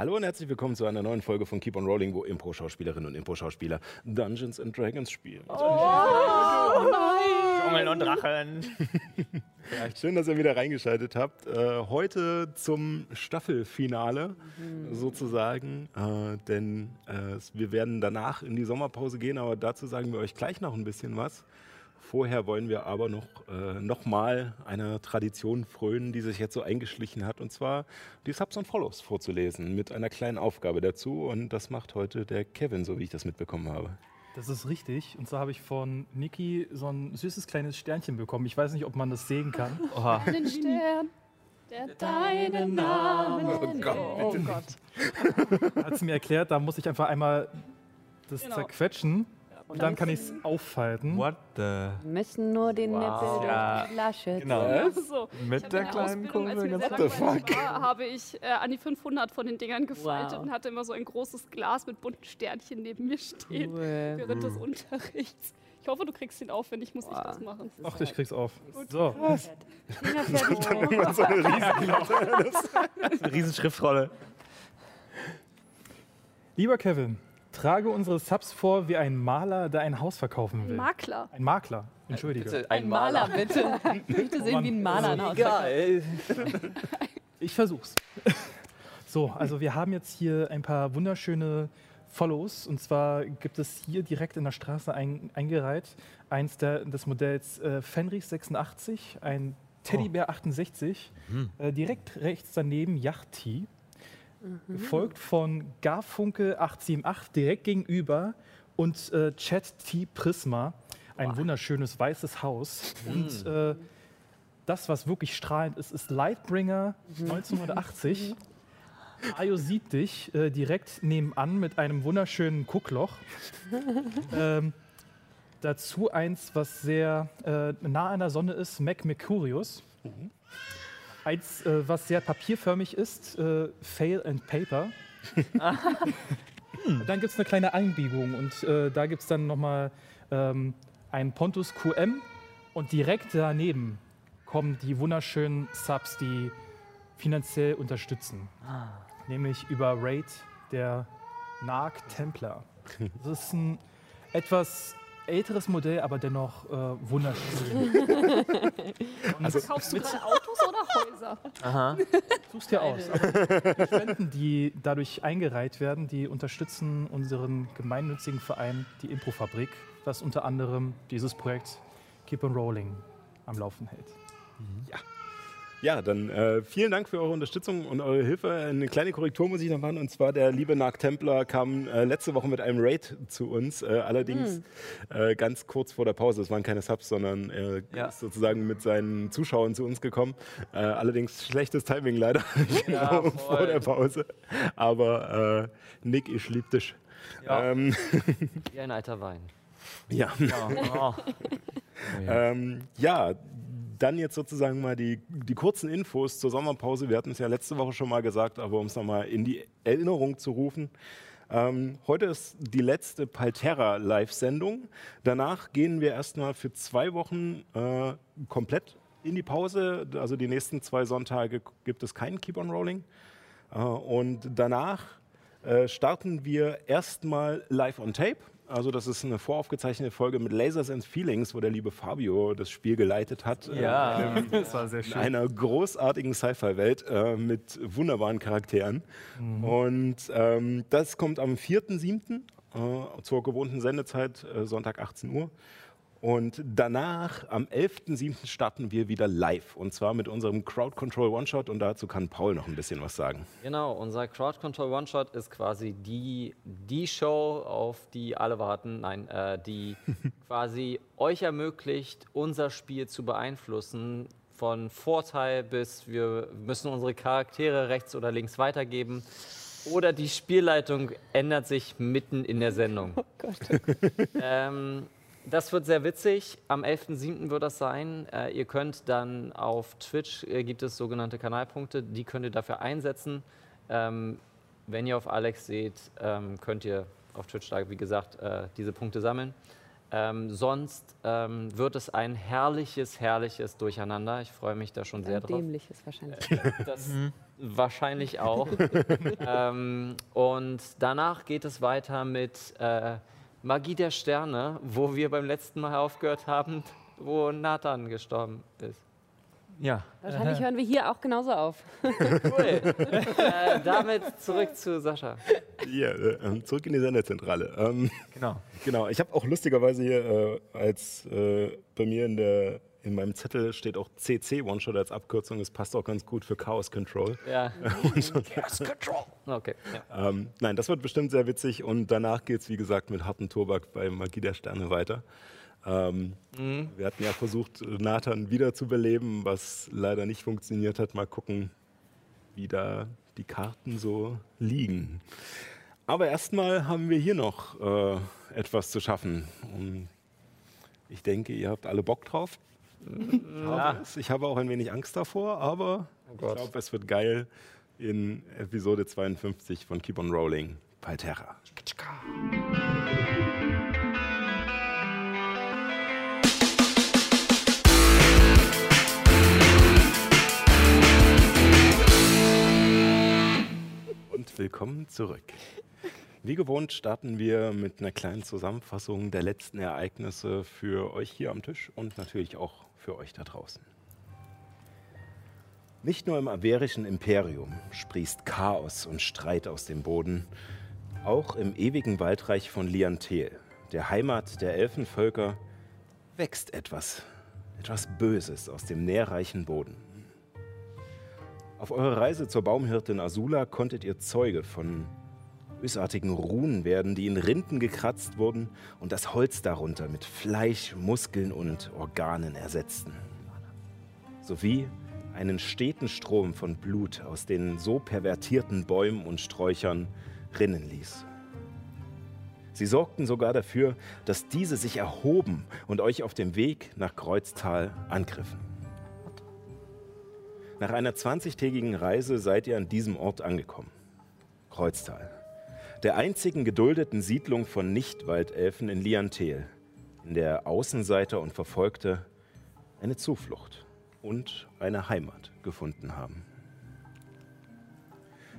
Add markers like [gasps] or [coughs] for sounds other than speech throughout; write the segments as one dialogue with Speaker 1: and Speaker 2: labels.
Speaker 1: Hallo und herzlich willkommen zu einer neuen Folge von Keep on Rolling, wo Impro-Schauspielerinnen und Impro-Schauspieler Dungeons and Dragons spielen.
Speaker 2: Dschungel und Drachen. [laughs]
Speaker 1: Schön, dass ihr wieder reingeschaltet habt. Äh, heute zum Staffelfinale sozusagen, äh, denn äh, wir werden danach in die Sommerpause gehen, aber dazu sagen wir euch gleich noch ein bisschen was. Vorher wollen wir aber noch, äh, noch mal einer Tradition frönen, die sich jetzt so eingeschlichen hat, und zwar die Subs und Follows vorzulesen mit einer kleinen Aufgabe dazu. Und das macht heute der Kevin, so wie ich das mitbekommen habe.
Speaker 3: Das ist richtig. Und zwar habe ich von Niki so ein süßes kleines Sternchen bekommen. Ich weiß nicht, ob man das sehen kann. [laughs]
Speaker 2: Oha.
Speaker 4: einen Stern, der deinen Namen
Speaker 1: Oh Gott,
Speaker 4: Oh Gott.
Speaker 3: Hat sie mir erklärt, da muss ich einfach einmal das
Speaker 4: Genau.
Speaker 3: zerquetschen und dann kann ich es aufhalten.
Speaker 2: What the?
Speaker 4: Wir müssen nur den
Speaker 2: Wow.
Speaker 4: Nippel durch
Speaker 2: Ja.
Speaker 4: die Flasche
Speaker 2: Genau.
Speaker 5: So, ich
Speaker 2: Mit der
Speaker 5: in der
Speaker 2: kleinen Kurve.
Speaker 1: What the
Speaker 5: langweilig war, habe ich äh, an die 500 von den Dingern gefaltet
Speaker 4: Wow.
Speaker 5: und hatte immer so ein großes Glas mit bunten Sternchen neben mir stehen
Speaker 4: Cool.
Speaker 5: während des Unterrichts. Ich hoffe, du kriegst ihn auf, wenn nicht, muss ich
Speaker 4: Wow.
Speaker 5: das machen.
Speaker 3: Ach, ich krieg's auf. So,
Speaker 4: Finger fertig.
Speaker 1: Irgendwann so eine [laughs] riesen
Speaker 2: Eine riesen [laughs] Schriftrolle.
Speaker 3: lieber Kevin, trage unsere Subs vor wie ein Maler, der ein Haus verkaufen will.
Speaker 5: Makler.
Speaker 3: Ein Makler, entschuldige.
Speaker 2: Bitte,
Speaker 4: Ein Maler, bitte. [laughs] Ich möchte sehen, wie ein Maler ein Haus verkauft.
Speaker 2: Geil. [laughs]
Speaker 3: Ich versuch's. [laughs] So, also wir haben jetzt hier ein paar wunderschöne Follows. Und zwar gibt es hier direkt in der Straße ein, eingereiht eins der, des Modells äh, Fenrich 86, ein Teddybär 68, äh, direkt rechts daneben Yachty, gefolgt von Garfunkel 878 direkt gegenüber und äh, Chat T Prisma, ein wunderschönes weißes Haus. Und äh, das, was wirklich strahlend ist, ist Lightbringer 1980. Ayo sieht dich äh, direkt nebenan mit einem wunderschönen Guckloch. [laughs] ähm, dazu eins, was sehr äh, nah an der Sonne ist, Mac Mercurius. Eins, äh, was sehr papierförmig ist, äh, Fail and Paper. Und [laughs] dann gibt es eine kleine Einbiegung und äh, da gibt es dann nochmal ähm, einen Pontus QM und direkt daneben kommen die wunderschönen Subs, die finanziell unterstützen. Nämlich über Raid der Narc Templar. [laughs] Das ist ein etwas älteres Modell, aber dennoch äh, wunderschön. [laughs]
Speaker 1: Also,
Speaker 5: Kaufst du gerade Autos oder Häuser?
Speaker 2: Aha. [laughs]
Speaker 3: Such's dir aus. Aber die Spenden, die dadurch eingereiht werden, die unterstützen unseren gemeinnützigen Verein, die Improfabrik, was unter anderem dieses Projekt Keep on Rolling am Laufen hält.
Speaker 1: Ja, dann äh, vielen Dank für eure Unterstützung und eure Hilfe. Eine kleine Korrektur muss ich noch machen. Und zwar der liebe Narc Templar kam äh, letzte Woche mit einem Raid zu uns. Äh, allerdings äh, ganz kurz vor der Pause. Es waren keine Subs, sondern er
Speaker 2: Ja.
Speaker 1: ist sozusagen mit seinen Zuschauern zu uns gekommen. Äh, allerdings schlechtes Timing leider [laughs]
Speaker 2: Ja,
Speaker 1: genau
Speaker 2: voll.
Speaker 1: vor der Pause. Aber äh, Nick, ich lieb dich.
Speaker 2: Ja.
Speaker 1: Ähm,
Speaker 6: Wie ein alter Wein. [laughs]
Speaker 1: ja.
Speaker 2: Oh. [laughs]
Speaker 1: Ähm, ja, dann jetzt sozusagen mal die, die kurzen Infos zur Sommerpause. Wir hatten es ja letzte Woche schon mal gesagt, aber um es nochmal in die Erinnerung zu rufen. Ähm, heute ist die letzte Palterra Live-Sendung. Danach gehen wir erstmal für zwei Wochen äh, komplett in die Pause. Also die nächsten zwei Sonntage gibt es keinen Keep on Rolling. Äh, und danach äh, starten wir erstmal live on tape. Also das ist eine voraufgezeichnete Folge mit Lasers and Feelings, wo der liebe Fabio das Spiel geleitet hat. äh,
Speaker 2: Ja. [laughs]
Speaker 3: Das war sehr
Speaker 1: in einer großartigen Sci-Fi-Welt äh, mit wunderbaren Charakteren. Und ähm, das kommt am 4.7. Äh, zur gewohnten Sendezeit, äh, Sonntag 18 Uhr. Und danach, am 11.07. starten wir wieder live. Und zwar mit unserem Crowd Control One-Shot. Und dazu kann Paul noch ein bisschen was sagen.
Speaker 6: Genau, unser Crowd Control One-Shot ist quasi die, die Show, auf die alle warten. Nein, äh, die [laughs] quasi euch ermöglicht, unser Spiel zu beeinflussen von Vorteil bis wir müssen unsere Charaktere rechts oder links weitergeben. Oder die Spielleitung ändert sich mitten in der Sendung. [laughs]
Speaker 4: Oh Gott.
Speaker 6: Ähm, das wird sehr witzig. Am 11.07. wird das sein. Äh, ihr könnt dann auf Twitch, äh, gibt es sogenannte Kanalpunkte, die könnt ihr dafür einsetzen. Ähm, wenn ihr auf Alex seht, ähm, könnt ihr auf Twitch da, wie gesagt, äh, diese Punkte sammeln. Ähm, sonst ähm, wird es ein herrliches, herrliches Durcheinander. Ich freue mich da schon sehr
Speaker 4: Sehr
Speaker 6: drauf.
Speaker 4: dämliches wahrscheinlich.
Speaker 6: Das wahrscheinlich auch. [laughs] ähm, und danach geht es weiter mit äh, Magie der Sterne, wo wir beim letzten Mal aufgehört haben, wo Nathan gestorben ist.
Speaker 2: Ja.
Speaker 4: Wahrscheinlich hören wir hier auch genauso auf.
Speaker 6: Cool. [laughs] äh, damit zurück zu Sascha.
Speaker 1: Ja, äh, zurück in die Senderzentrale. Ähm,
Speaker 2: Genau. [laughs]
Speaker 1: genau, ich habe auch lustigerweise hier äh, als äh, bei mir in der in meinem Zettel steht auch CC One-Shot als Abkürzung. Das passt auch ganz gut für Chaos Control.
Speaker 6: Ja. [laughs] [laughs] Okay. Ja.
Speaker 1: Ähm, nein, das wird bestimmt sehr witzig und danach geht es, wie gesagt, mit hartem Tobak bei Magie der Sterne weiter. Ähm, Wir hatten ja versucht, Nathan wiederzubeleben, was leider nicht funktioniert hat. Mal gucken, wie da die Karten so liegen. Aber erstmal haben wir hier noch äh, etwas zu schaffen. Und ich denke, ihr habt alle Bock drauf. Ich habe, es. ich habe auch ein wenig Angst davor, aber ich
Speaker 6: Gott.
Speaker 1: glaube, es wird geil in Episode 52 von Keep on Rolling, Palterra. Und willkommen zurück. Wie gewohnt starten wir mit einer kleinen Zusammenfassung der letzten Ereignisse für euch hier am Tisch und natürlich auch für euch da draußen. Nicht nur im averischen Imperium sprießt Chaos und Streit aus dem Boden, auch im ewigen Waldreich von Liantel, der Heimat der Elfenvölker, wächst etwas, etwas Böses aus dem nährreichen Boden. Auf eurer Reise zur Baumhirtin Azula konntet ihr Zeuge von bösartigen Runen werden, die in Rinden gekratzt wurden und das Holz darunter mit Fleisch, Muskeln und Organen ersetzten. Sowie einen steten Strom von Blut aus den so pervertierten Bäumen und Sträuchern rinnen ließ. Sie sorgten sogar dafür, dass diese sich erhoben und euch auf dem Weg nach Kreuztal angriffen. Nach einer 20-tägigen Reise seid ihr an diesem Ort angekommen. Kreuztal. Der einzigen geduldeten Siedlung von Nichtwaldelfen in Liantel, in der Außenseiter und Verfolgte eine Zuflucht und eine Heimat gefunden haben.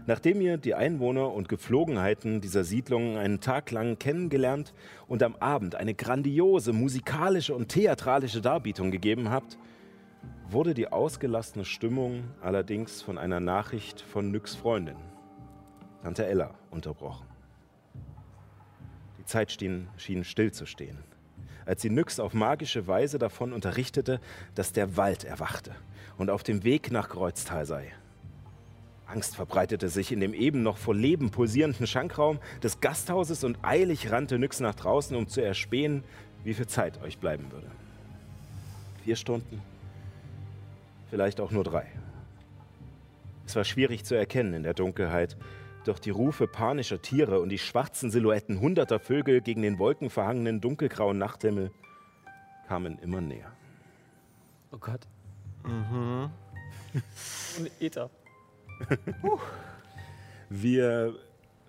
Speaker 1: Nachdem ihr die Einwohner und Gepflogenheiten dieser Siedlung einen Tag lang kennengelernt und am Abend eine grandiose musikalische und theatralische Darbietung gegeben habt, wurde die ausgelassene Stimmung allerdings von einer Nachricht von Nyx Freundin, Tante Ella, unterbrochen. Die Zeit schien, schien stillzustehen, als sie Nyx auf magische Weise davon unterrichtete, dass der Wald erwachte und auf dem Weg nach Kreuztal sei. Angst verbreitete sich in dem eben noch vor Leben pulsierenden Schankraum des Gasthauses und eilig rannte Nyx nach draußen, um zu erspähen, wie viel Zeit euch bleiben würde. Vier Stunden? Vielleicht auch nur drei. Es war schwierig zu erkennen in der Dunkelheit, doch die Rufe panischer Tiere und die schwarzen Silhouetten hunderter Vögel gegen den wolkenverhangenen dunkelgrauen Nachthimmel kamen immer näher.
Speaker 6: Oh Gott. Mhm. Und Ether. [laughs]
Speaker 1: Wir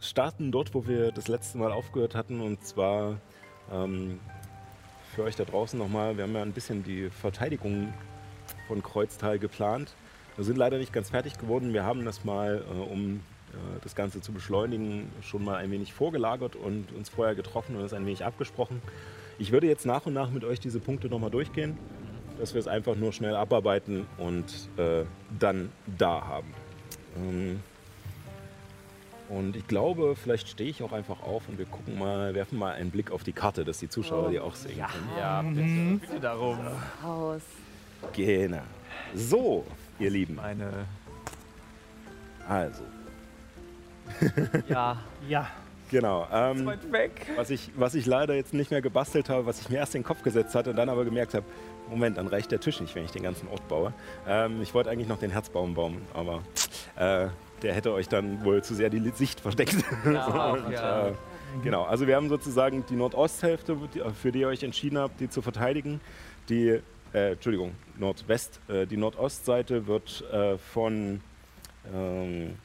Speaker 1: starten dort, wo wir das letzte Mal aufgehört hatten, und zwar ähm, für euch da draußen nochmal. Wir haben ja ein bisschen die Verteidigung von Kreuztal geplant. Wir sind leider nicht ganz fertig geworden. Wir haben das mal, äh, um das Ganze zu beschleunigen, schon mal ein wenig vorgelagert und uns vorher getroffen und es ein wenig abgesprochen. Ich würde jetzt nach und nach mit euch diese Punkte nochmal durchgehen, dass wir es einfach nur schnell abarbeiten und äh, dann da haben. Ähm, und ich glaube, vielleicht stehe ich auch einfach auf und wir gucken mal, werfen mal einen Blick auf die Karte, dass die Zuschauer die auch sehen können.
Speaker 2: Ja, bitte, bitte darum.
Speaker 4: Haus.
Speaker 1: Genau. So, ihr Lieben.
Speaker 2: Eine.
Speaker 1: Also,
Speaker 6: Ja. [laughs]
Speaker 3: Ja,
Speaker 1: Genau. Ähm,
Speaker 2: Weit weg.
Speaker 1: was, ich, was ich leider jetzt nicht mehr gebastelt habe, was ich mir erst in den Kopf gesetzt hatte und dann aber gemerkt habe, Moment, dann reicht der Tisch nicht, wenn ich den ganzen Ort baue. Ähm, ich wollte eigentlich noch den Herzbaum bauen, aber äh, der hätte euch dann wohl zu sehr die Sicht verdeckt.
Speaker 6: Ja, [laughs]
Speaker 1: Und,
Speaker 6: ja.
Speaker 1: äh, genau, also wir haben sozusagen die Nordosthälfte, für die ihr euch entschieden habt, die zu verteidigen. Die, äh, Entschuldigung, Nordwest. Äh, die Nordostseite wird äh, von, ähm,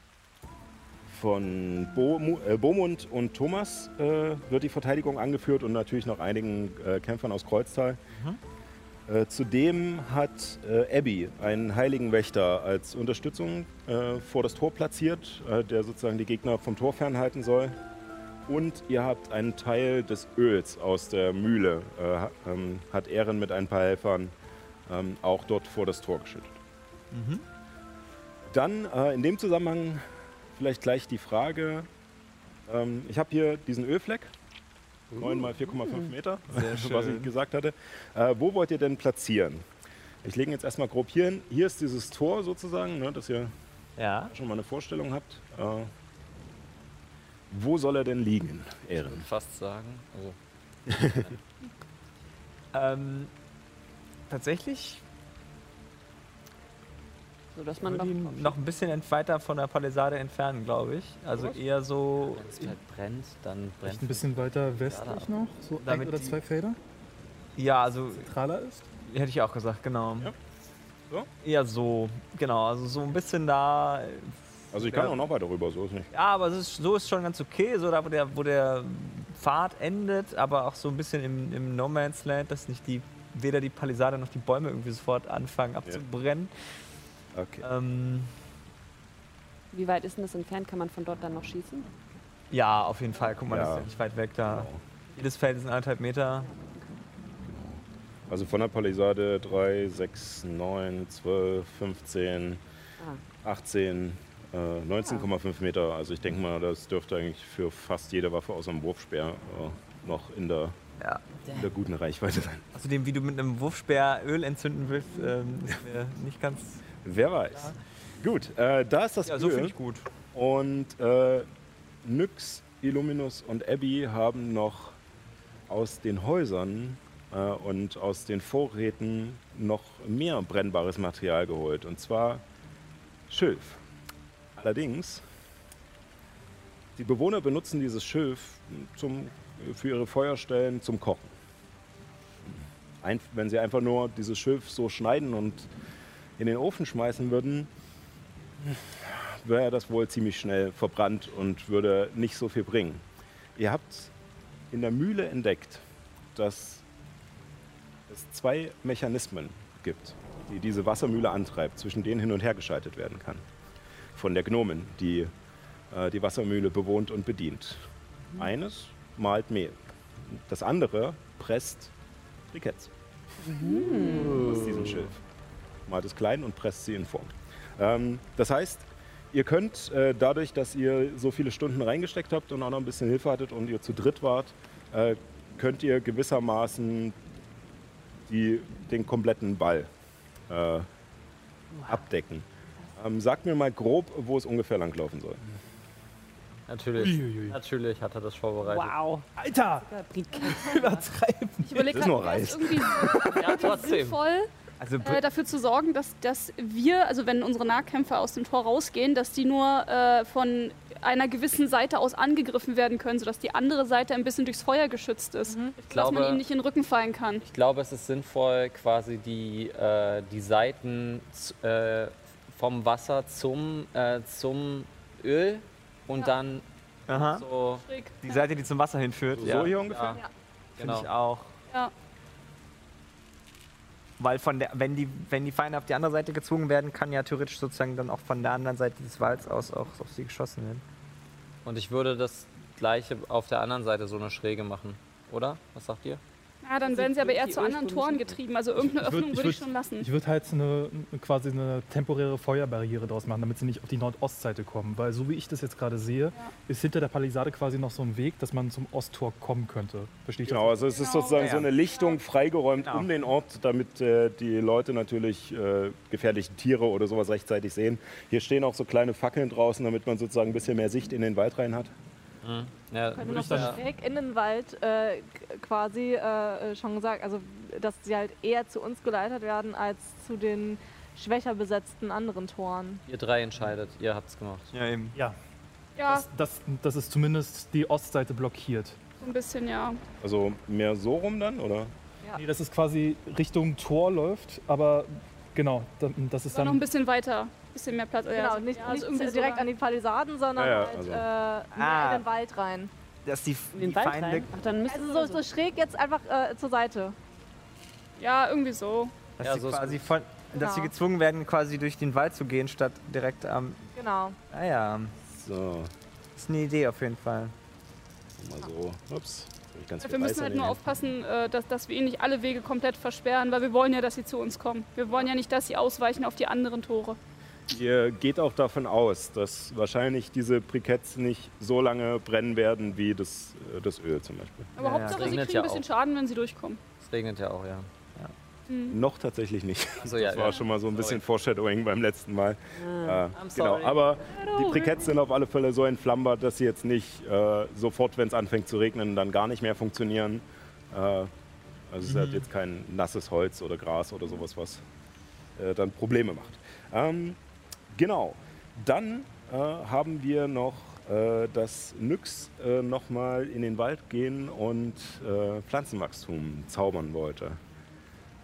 Speaker 1: von Bo, äh, Bomund und Thomas äh, wird die Verteidigung angeführt und natürlich noch einigen äh, Kämpfern aus Kreuztal. Äh, zudem hat äh, Abby einen heiligen Wächter als Unterstützung äh, vor das Tor platziert, der sozusagen die Gegner vom Tor fernhalten soll. Und ihr habt einen Teil des Öls aus der Mühle, äh, ähm, hat Ehren mit ein paar Helfern ähm, auch dort vor das Tor geschüttet. Dann äh, in dem Zusammenhang vielleicht gleich die Frage, ähm, ich habe hier diesen Ölfleck, 9 mal 4,5 Meter, [laughs] was ich gesagt hatte. Äh, wo wollt ihr denn platzieren? Ich lege ihn jetzt erstmal grob hier hin. Hier ist dieses Tor sozusagen, ne, dass ihr
Speaker 2: Ja.
Speaker 1: schon mal eine Vorstellung habt. Äh, wo soll er denn liegen, Ehren?
Speaker 6: Fast sagen. Also, [laughs]
Speaker 2: Ähm, tatsächlich
Speaker 5: So dass man
Speaker 2: ihn noch ein bisschen weiter von der Palisade entfernen, glaube ich. Also eher so.
Speaker 6: wenn es halt brennt, dann brennt
Speaker 3: Vielleicht ein bisschen weiter westlich
Speaker 6: da.
Speaker 3: noch, so ein
Speaker 2: Damit
Speaker 3: oder zwei Felder,
Speaker 2: Ja, also
Speaker 3: zentraler ist.
Speaker 2: hätte ich auch gesagt, genau.
Speaker 1: Ja. So?
Speaker 2: Eher so, genau. Also so ein bisschen da.
Speaker 1: Also ich kann
Speaker 2: Ja.
Speaker 1: auch noch weiter rüber, so ist nicht.
Speaker 2: Ja, aber es ist, so ist schon ganz okay, so da, wo der, wo der Pfad endet, aber auch so ein bisschen im, im No Man's Land, dass nicht die, weder die Palisade noch die Bäume irgendwie sofort anfangen abzubrennen.
Speaker 1: Okay.
Speaker 2: Ähm,
Speaker 5: Wie weit ist denn das entfernt? Kann man von dort dann noch schießen?
Speaker 2: ja, auf jeden Fall. Guck mal, das
Speaker 1: Ja.
Speaker 2: ist ja nicht weit weg da.
Speaker 1: Genau.
Speaker 2: Jedes Feld sind anderthalb Meter.
Speaker 1: Also von der Palisade 3, 6, 9, 12, 15,
Speaker 5: Ah.
Speaker 1: 18, äh, 19,5 Meter. Also ich denke mal, das dürfte eigentlich für fast jede Waffe außer dem Wurfspeer äh, noch in der,
Speaker 2: Ja.
Speaker 1: in der guten Reichweite sein.
Speaker 2: Außerdem, wie du mit einem Wurfspeer Öl entzünden willst, ähm, ist mir nicht ganz.
Speaker 1: Wer weiß. Gut, äh, da ist das
Speaker 2: Ja, so
Speaker 1: Öl.
Speaker 2: finde ich gut.
Speaker 1: Und äh, Nyx, Illuminus und Abby haben noch aus den Häusern äh, und aus den Vorräten noch mehr brennbares Material geholt. Und zwar Schilf. Allerdings, die Bewohner benutzen dieses Schilf zum, für ihre Feuerstellen zum Kochen. Ein, wenn sie einfach nur dieses Schilf so schneiden und in den Ofen schmeißen würden, wäre das wohl ziemlich schnell verbrannt und würde nicht so viel bringen. Ihr habt in der Mühle entdeckt, dass es zwei Mechanismen gibt, die diese Wassermühle antreibt, zwischen denen hin und her geschaltet werden kann. Von der Gnomen, die äh, die Wassermühle bewohnt und bedient. Eines malt Mehl. Das andere presst Briketts aus diesem Schilf. Malt es klein und presst sie in Form. Ähm, das heißt, ihr könnt äh, dadurch, dass ihr so viele Stunden reingesteckt habt und auch noch ein bisschen Hilfe hattet und ihr zu dritt wart, äh, könnt ihr gewissermaßen die, den kompletten Ball äh, abdecken. Ähm, sagt mir mal grob, wo es ungefähr langlaufen soll.
Speaker 6: Natürlich.
Speaker 3: Uiuiui.
Speaker 6: Natürlich hat er das vorbereitet.
Speaker 5: Wow.
Speaker 3: Alter, [laughs] übertreiben.
Speaker 5: Ich überlege
Speaker 1: Das ist nur Reis.
Speaker 5: irgendwie [laughs]
Speaker 6: Ja, trotzdem.
Speaker 5: sinnvoll,
Speaker 2: Also
Speaker 5: äh, dafür zu sorgen, dass, dass wir, also wenn unsere Nahkämpfer aus dem Tor rausgehen, dass die nur äh, von einer gewissen Seite aus angegriffen werden können, sodass die andere Seite ein bisschen durchs Feuer geschützt ist.
Speaker 6: Ich
Speaker 5: dass
Speaker 6: glaube,
Speaker 5: man ihnen nicht in den Rücken fallen kann.
Speaker 6: ich glaube, es ist sinnvoll, quasi die, äh, die Seiten äh, vom Wasser zum, äh, zum Öl und
Speaker 5: Ja.
Speaker 6: dann
Speaker 2: aha.
Speaker 6: so.
Speaker 5: Schräg.
Speaker 2: die Seite, die zum Wasser hinführt.
Speaker 1: So
Speaker 2: ja.
Speaker 1: hier ungefähr?
Speaker 6: Ja,
Speaker 2: Finde
Speaker 6: genau.
Speaker 2: ich auch.
Speaker 5: Ja.
Speaker 2: Weil von der, wenn die, wenn die Feinde auf die andere Seite gezwungen werden, kann ja theoretisch sozusagen dann auch von der anderen Seite des Walds aus auch auf sie geschossen werden.
Speaker 6: Und ich würde das gleiche auf der anderen Seite so eine Schräge machen, oder? Was sagt ihr?
Speaker 5: Ja, dann werden sie aber eher zu anderen Toren getrieben. Also irgendeine
Speaker 3: Ich
Speaker 5: Öffnung
Speaker 3: ich
Speaker 5: würde ich
Speaker 3: würd-
Speaker 5: schon lassen.
Speaker 3: Ich würde halt eine, quasi eine temporäre Feuerbarriere draus machen, damit sie nicht auf die Nordostseite kommen. Weil so wie ich das jetzt gerade sehe, ist hinter der Palisade quasi noch so ein Weg, dass man zum Osttor kommen könnte. Verstehe ich
Speaker 1: Genau, also es ist
Speaker 5: Genau.
Speaker 1: sozusagen
Speaker 2: Ja.
Speaker 1: so eine Lichtung freigeräumt
Speaker 2: Genau.
Speaker 1: um den Ort, damit äh, die Leute natürlich äh, gefährliche Tiere oder sowas rechtzeitig sehen. Hier stehen auch so kleine Fackeln draußen, damit man sozusagen ein bisschen mehr Sicht in den Wald rein hat.
Speaker 6: Ja,
Speaker 7: Könnte
Speaker 3: Würde
Speaker 7: noch
Speaker 3: ich
Speaker 7: so
Speaker 3: dann-
Speaker 7: schräg in den Wald äh, quasi äh, schon gesagt, also dass sie halt eher zu uns geleitet werden als zu den schwächer besetzten anderen Toren.
Speaker 6: ihr drei entscheidet, ihr habt's gemacht.
Speaker 2: Ja, eben.
Speaker 3: Ja,
Speaker 5: Ja,
Speaker 3: das, das, das ist zumindest die Ostseite blockiert.
Speaker 5: so ein bisschen, ja.
Speaker 1: Also mehr so rum dann, oder?
Speaker 7: Ja.
Speaker 3: Nee, das ist quasi Richtung Tor läuft, aber genau, da- das ist
Speaker 5: War noch ein
Speaker 3: dann.
Speaker 5: bisschen weiter. Ein bisschen mehr Platz.
Speaker 7: Genau,
Speaker 5: also-
Speaker 7: nicht,
Speaker 5: ja, also
Speaker 7: nicht
Speaker 5: so
Speaker 7: direkt
Speaker 5: lang.
Speaker 7: an die Palisaden, sondern
Speaker 1: Ja, ja,
Speaker 7: halt
Speaker 1: also-
Speaker 7: äh, mehr
Speaker 2: Ah.
Speaker 7: in den Wald rein.
Speaker 2: Dass die,
Speaker 4: In den
Speaker 2: die
Speaker 4: Wald
Speaker 2: Feinde.
Speaker 4: rein. Ach, dann müssen
Speaker 7: Also so, so schräg jetzt einfach äh, zur Seite.
Speaker 5: Ja, irgendwie so.
Speaker 2: Dass,
Speaker 6: Ja,
Speaker 2: sie
Speaker 6: so
Speaker 2: quasi von, dass sie
Speaker 7: Genau.
Speaker 2: gezwungen werden, quasi durch den Wald zu gehen, statt direkt am.
Speaker 7: Genau.
Speaker 2: Ah ja,
Speaker 1: So,
Speaker 2: ist eine Idee auf jeden Fall.
Speaker 1: mal so. Ups. hab Ich ganz
Speaker 5: Wir müssen halt nur aufpassen, äh, dass, dass wir ihnen nicht alle Wege komplett versperren, weil wir wollen ja, dass sie zu uns kommen. Wir wollen ja nicht, dass sie ausweichen auf die anderen Tore.
Speaker 1: Ihr geht auch davon aus, dass wahrscheinlich diese Briketts nicht so lange brennen werden wie das, äh, das Öl zum Beispiel.
Speaker 5: Aber
Speaker 2: Ja, ja.
Speaker 5: Hauptsache, sie kriegen
Speaker 6: ja
Speaker 5: ein bisschen
Speaker 6: auch.
Speaker 5: Schaden, wenn sie durchkommen.
Speaker 6: Es regnet ja auch, ja.
Speaker 1: Noch tatsächlich nicht.
Speaker 6: Also, ja,
Speaker 1: Das war
Speaker 6: ja.
Speaker 1: schon mal so ein bisschen Foreshadowing beim letzten Mal. Äh, genau,
Speaker 4: sorry.
Speaker 1: aber die Briketts sind auf alle Fälle so entflammbar, dass sie jetzt nicht äh, sofort, wenn es anfängt zu regnen, dann gar nicht mehr funktionieren. Äh, also es ist halt jetzt kein nasses Holz oder Gras oder sowas, was äh, dann Probleme macht. Ähm, genau, dann äh, haben wir noch, äh, dass Nyx äh, nochmal in den Wald gehen und äh, Pflanzenwachstum zaubern wollte.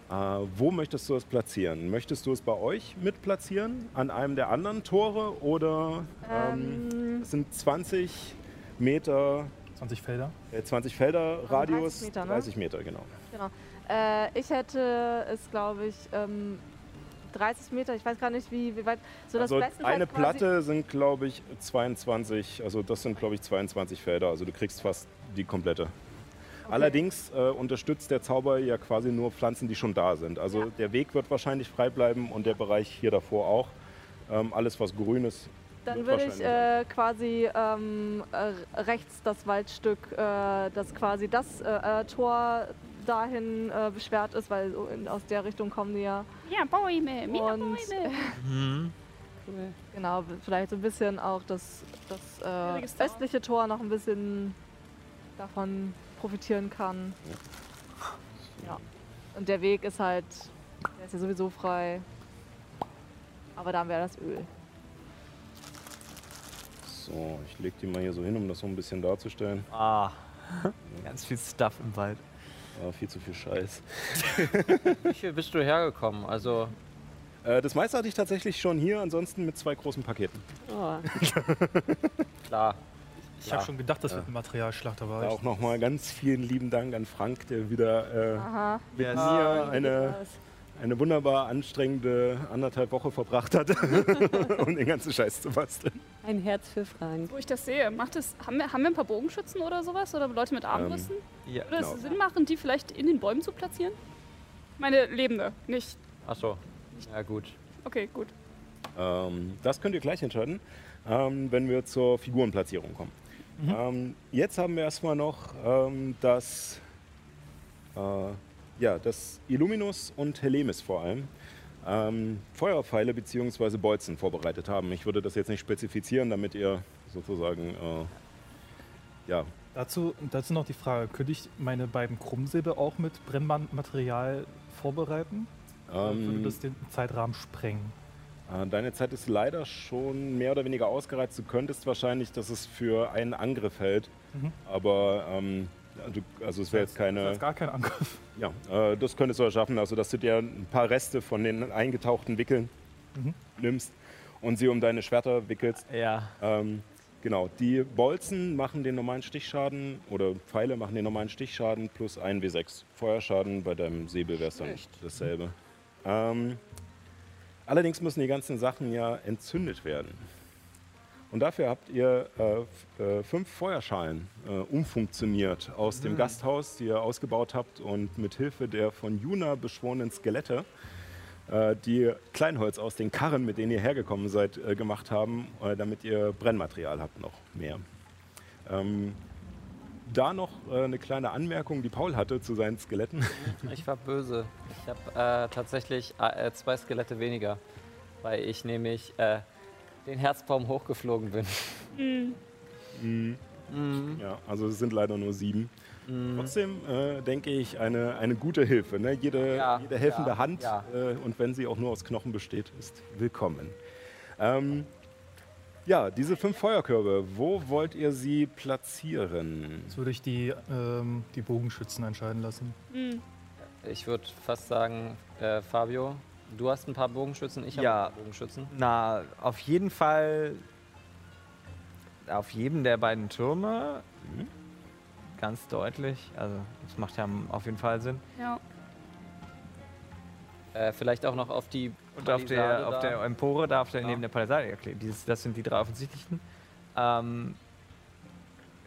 Speaker 1: Äh, wo möchtest du es platzieren? Möchtest du es bei euch mit platzieren? An einem der anderen Tore? Oder ähm,
Speaker 7: Ähm,
Speaker 1: es sind 20 Meter,
Speaker 3: 20 Felder.
Speaker 1: äh, 20 Felder Radius?
Speaker 7: 30 Meter, ne?
Speaker 1: 30 Meter, genau.
Speaker 7: äh, ich hätte es, glaube ich, ähm, 30 Meter, ich weiß gar nicht, wie, wie weit. So
Speaker 1: also eine Platte sind, glaube ich, 22, also das sind, glaube ich, 22 Felder. Also du kriegst fast die komplette. Allerdings äh, unterstützt der Zauber ja quasi nur Pflanzen, die schon da sind. Also
Speaker 7: Ja.
Speaker 1: der Weg wird wahrscheinlich frei bleiben und der Bereich hier davor auch. Ähm, alles, was grün ist,
Speaker 7: Dann würde ich äh, quasi ähm, äh, rechts das Waldstück, äh, das quasi das äh, äh, Tor dahin äh, beschwert ist, weil so in, aus der Richtung kommen die ja.
Speaker 5: Ja, Bäume, mehr
Speaker 7: Und
Speaker 5: Bäume.
Speaker 2: Mhm.
Speaker 7: genau, vielleicht so ein bisschen auch das, das äh,
Speaker 5: Tor.
Speaker 7: östliche Tor noch ein bisschen davon profitieren kann. Ja. Und der Weg ist halt, der ist ja sowieso frei. Aber dann wäre das Öl.
Speaker 1: So, ich leg die mal hier so hin, um das so ein bisschen darzustellen.
Speaker 2: Ah, [laughs] ganz viel Stuff im Wald.
Speaker 1: Ah, viel zu viel Scheiß.
Speaker 6: Wie viel bist du hergekommen? Also,
Speaker 1: Äh, das meiste hatte ich tatsächlich schon hier, ansonsten mit zwei großen Paketen.
Speaker 4: Oh. [laughs]
Speaker 6: klar.
Speaker 3: Ich
Speaker 6: Ja.
Speaker 3: habe schon gedacht, das wird ein Materialschlachter war.
Speaker 1: Da auch nochmal ganz vielen lieben Dank an Frank, der wieder äh,
Speaker 7: Aha.
Speaker 1: mit
Speaker 2: Ja,
Speaker 1: mir eine, eine wunderbar anstrengende anderthalb Woche verbracht hat, [laughs] um den ganzen Scheiß zu basteln.
Speaker 4: Ein Herz für Frank.
Speaker 5: Wo ich das sehe, macht es, haben, wir, haben wir ein paar Bogenschützen oder sowas? Oder Leute mit Armbrüsten?
Speaker 2: Ja.
Speaker 5: Würde es
Speaker 1: genau.
Speaker 5: Sinn machen, die vielleicht in den Bäumen zu platzieren? Meine Lebende, nicht.
Speaker 6: Achso. Ja, gut.
Speaker 5: Okay, gut.
Speaker 1: Ähm, das könnt ihr gleich entscheiden, ähm, wenn wir zur Figurenplatzierung kommen. Ähm, jetzt haben wir erstmal noch ähm, das, äh, ja, das Illuminus und Helemis vor allem ähm, Feuerpfeile bzw. Bolzen vorbereitet haben. Ich würde das jetzt nicht spezifizieren, damit ihr sozusagen äh, ja,
Speaker 3: Dazu, dazu noch die Frage, könnte ich meine beiden Krummsäbel auch mit Brennmaterial vorbereiten? Oder würde
Speaker 1: ähm,
Speaker 3: das den Zeitrahmen sprengen?
Speaker 1: Äh, Deine Zeit ist leider schon mehr oder weniger ausgereizt. Du könntest wahrscheinlich, dass es für einen Angriff hält,
Speaker 3: Mhm.
Speaker 1: aber ähm, du, also es wäre jetzt
Speaker 3: Das
Speaker 1: keine.
Speaker 3: ist gar kein Angriff.
Speaker 1: Ja, äh, das könntest du ja schaffen. Also dass du dir ein paar Reste von den eingetauchten Wickeln
Speaker 3: Mhm.
Speaker 1: nimmst und sie um deine Schwerter wickelst.
Speaker 2: Ja.
Speaker 1: Ähm, genau, die Bolzen machen den normalen Stichschaden oder Pfeile machen den normalen Stichschaden plus 1 W6. Feuerschaden bei deinem Säbel wäre es dann dasselbe. Ähm, allerdings müssen die ganzen Sachen ja entzündet werden. Und dafür habt ihr äh, äh, fünf Feuerschalen äh, umfunktioniert aus dem Gasthaus, die ihr ausgebaut habt und mit Hilfe der von Juna beschworenen Skelette äh, die Kleinholz aus den Karren, mit denen ihr hergekommen seid, äh, gemacht haben, äh, damit ihr Brennmaterial habt noch mehr. Ähm, da noch äh, eine kleine Anmerkung, die Paul hatte zu seinen Skeletten. [laughs]
Speaker 6: Ich war böse. Ich habe äh, tatsächlich äh, zwei Skelette weniger, weil ich nämlich äh, den Herzbaum hochgeflogen bin.
Speaker 1: Ja, also es sind leider nur sieben. Trotzdem äh, denke ich, eine, eine gute Hilfe. Ne? Jede,
Speaker 6: Ja,
Speaker 1: jede helfende
Speaker 6: ja,
Speaker 1: Hand,
Speaker 6: ja.
Speaker 1: Äh, und wenn sie auch nur aus Knochen besteht, ist willkommen. Ähm, ja, diese fünf Feuerkörbe, wo wollt ihr sie platzieren?
Speaker 3: Das würde ich die, ähm, die Bogenschützen entscheiden lassen.
Speaker 5: Hm.
Speaker 6: Ich würde fast sagen, äh, Fabio, du hast ein paar Bogenschützen, ich habe
Speaker 2: Ja.
Speaker 6: ein paar Bogenschützen.
Speaker 2: Na, auf jeden Fall auf jedem der beiden Türme. Ganz deutlich. Also, das macht ja auf jeden Fall Sinn.
Speaker 5: Ja.
Speaker 6: Äh, vielleicht auch noch auf die
Speaker 2: Und auf der, auf der Empore, da auf der,
Speaker 6: Ja.
Speaker 2: neben der Palisade. Ja, klar, Dieses, das sind die drei offensichtlichen. Ähm,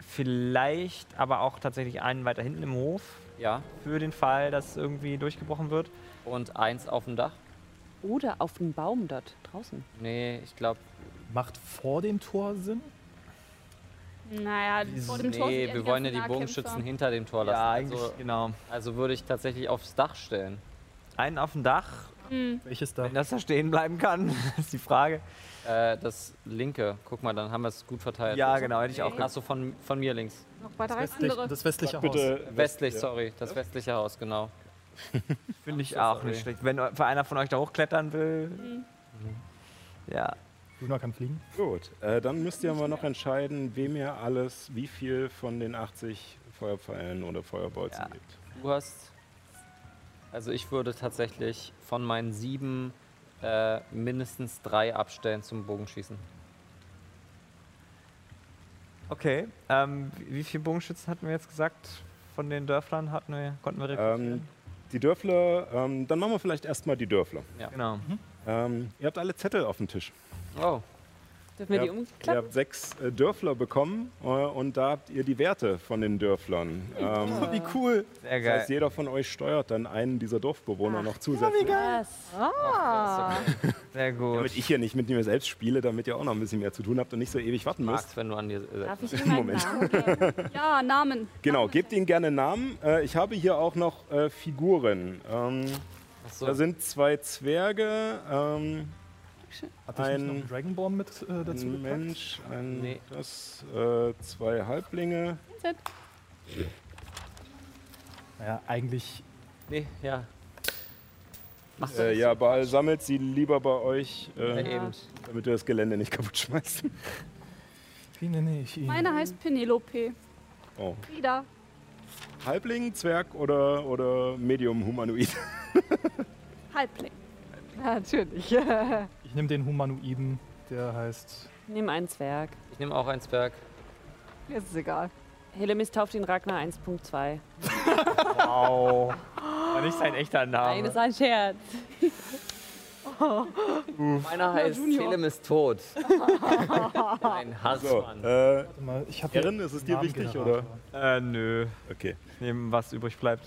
Speaker 2: vielleicht aber auch tatsächlich einen weiter hinten im Hof.
Speaker 6: Ja,
Speaker 2: Für den Fall, dass irgendwie durchgebrochen wird.
Speaker 6: und eins auf dem Dach.
Speaker 4: Oder auf dem Baum dort draußen.
Speaker 6: Nee, ich glaube,
Speaker 3: Macht vor dem Tor Sinn?
Speaker 5: Naja, vor dem Tor sind
Speaker 6: nee, wir wollen ja die Bogenschützen hinter dem Tor lassen.
Speaker 2: Ja, eigentlich,
Speaker 6: also,
Speaker 2: genau.
Speaker 6: also würde ich tatsächlich aufs Dach stellen.
Speaker 2: Einen auf dem Dach.
Speaker 5: Hm.
Speaker 3: Welches da?
Speaker 2: Wenn das da stehen bleiben kann, [laughs] ist die Frage.
Speaker 6: Äh, das linke, guck mal, dann haben wir es gut verteilt.
Speaker 2: Ja, genau, hätte ich auch
Speaker 6: Achso, von, von mir links.
Speaker 5: Noch weiter
Speaker 3: Das, westlich, das westliche Haus.
Speaker 1: bitte
Speaker 6: Westlich,
Speaker 1: ja.
Speaker 6: sorry, das westliche Haus, genau. [laughs]
Speaker 2: Finde ich auch
Speaker 6: sorry.
Speaker 2: nicht schlecht. Wenn für einer von euch da hochklettern will. Ja.
Speaker 3: Luna kann fliegen.
Speaker 1: Gut, äh, dann müsst ihr mal noch entscheiden, wem ihr alles, wie viel von den 80 Feuerpfeilen oder Feuerbolzen
Speaker 2: Ja.
Speaker 1: gibt.
Speaker 6: Du hast. Also ich würde tatsächlich von meinen sieben äh, mindestens drei abstellen zum Bogenschießen.
Speaker 2: Okay. Ähm, wie wie viele Bogenschützen hatten wir jetzt gesagt? Von den Dörflern hatten wir, konnten wir rekrutieren?
Speaker 1: Ähm, die Dörfler, ähm, dann machen wir vielleicht erstmal die Dörfler.
Speaker 2: genau.
Speaker 1: Ähm, ihr habt alle Zettel auf dem Tisch.
Speaker 6: Oh,
Speaker 4: Dürfen wir
Speaker 1: Ihr
Speaker 4: die
Speaker 1: habt, ihr
Speaker 4: umklappen?
Speaker 1: habt sechs äh, Dörfler bekommen äh, und da habt ihr die Werte von den Dörflern. Ähm,
Speaker 3: Wie cool.
Speaker 2: Sehr
Speaker 1: das
Speaker 2: geil.
Speaker 1: heißt, jeder von euch steuert dann einen dieser Dorfbewohner noch zusätzlich.
Speaker 4: Was?
Speaker 7: Ah, [laughs]
Speaker 2: Sehr gut.
Speaker 1: Damit ich hier nicht mit mir selbst spiele, damit ihr auch noch ein bisschen mehr zu tun habt und nicht so ewig warten müsst.
Speaker 6: magst, wenn du an dir.
Speaker 4: Darf ich [laughs] ihm einen
Speaker 1: Moment.
Speaker 4: Namen geben? [laughs]
Speaker 5: Ja, Namen.
Speaker 1: Genau,
Speaker 5: Namen.
Speaker 1: gebt ihnen gerne Namen. Äh, ich habe hier auch noch äh, Figuren. Ähm,
Speaker 6: achso,
Speaker 1: Da sind zwei Zwerge, ähm,
Speaker 3: Ich nicht noch
Speaker 1: Ein-
Speaker 3: einen Dragonborn mit äh, dazu
Speaker 1: ein? Mensch, ein
Speaker 6: Nee.
Speaker 1: das, äh, zwei Halblinge.
Speaker 3: Naja, eigentlich
Speaker 6: nee, ja.
Speaker 1: Äh, ja, Baal sammelt sie lieber bei euch,
Speaker 6: Ja,
Speaker 1: äh,
Speaker 6: eben.
Speaker 1: damit ihr das Gelände nicht kaputt [laughs] schmeißt.
Speaker 3: Wie nenne ich ihn?
Speaker 5: Meine heißt Penelope.
Speaker 1: Oh.
Speaker 5: Frieda.
Speaker 1: Halbling, Zwerg oder, oder Medium Humanoid? [laughs]
Speaker 5: Halbling.
Speaker 7: natürlich. [laughs]
Speaker 3: Ich nehme den Humanoiden, der heißt.
Speaker 4: Nimm einen Zwerg.
Speaker 6: Ich nehme auch ein Zwerg.
Speaker 7: Mir ist es egal.
Speaker 4: Helemis tauft ihn Ragnar 1.2.
Speaker 2: Wow. War nicht sein echter
Speaker 4: Nein, das ist
Speaker 2: Name.
Speaker 4: ein Scherz. [laughs]
Speaker 6: Meiner heißt Telem ist tot. ein
Speaker 1: So,
Speaker 6: Hassmann.
Speaker 1: äh,
Speaker 3: Warte mal, ich habe
Speaker 1: Erin, ist es dir wichtig, oder?
Speaker 2: Äh, nö.
Speaker 1: Okay.
Speaker 2: Ich nehme, was übrig bleibt.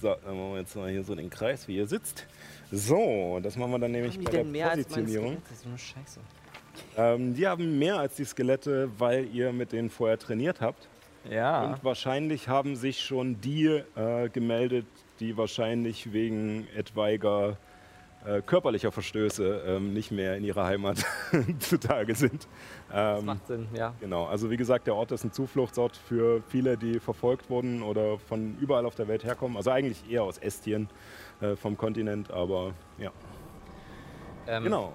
Speaker 1: So, dann machen wir jetzt mal hier so den Kreis, wie ihr sitzt. So, das machen wir dann nämlich
Speaker 6: Haben
Speaker 1: bei der
Speaker 6: mehr als meine
Speaker 1: Positionierung.
Speaker 6: Skelette? So eine Scheiße.
Speaker 1: Ähm, die haben mehr als die Skelette, weil ihr mit denen vorher trainiert habt.
Speaker 2: Ja.
Speaker 1: Und wahrscheinlich haben sich schon die äh, gemeldet, die wahrscheinlich wegen etwaiger äh, körperlicher Verstöße ähm, nicht mehr in ihrer Heimat [laughs] zutage sind.
Speaker 6: Das
Speaker 1: Ähm,
Speaker 6: macht Sinn, ja.
Speaker 1: genau, also wie gesagt, der Ort ist ein Zufluchtsort für viele, die verfolgt wurden oder von überall auf der Welt herkommen. Also eigentlich eher aus Estien äh, vom Kontinent, aber ja,
Speaker 6: Ähm,
Speaker 1: genau.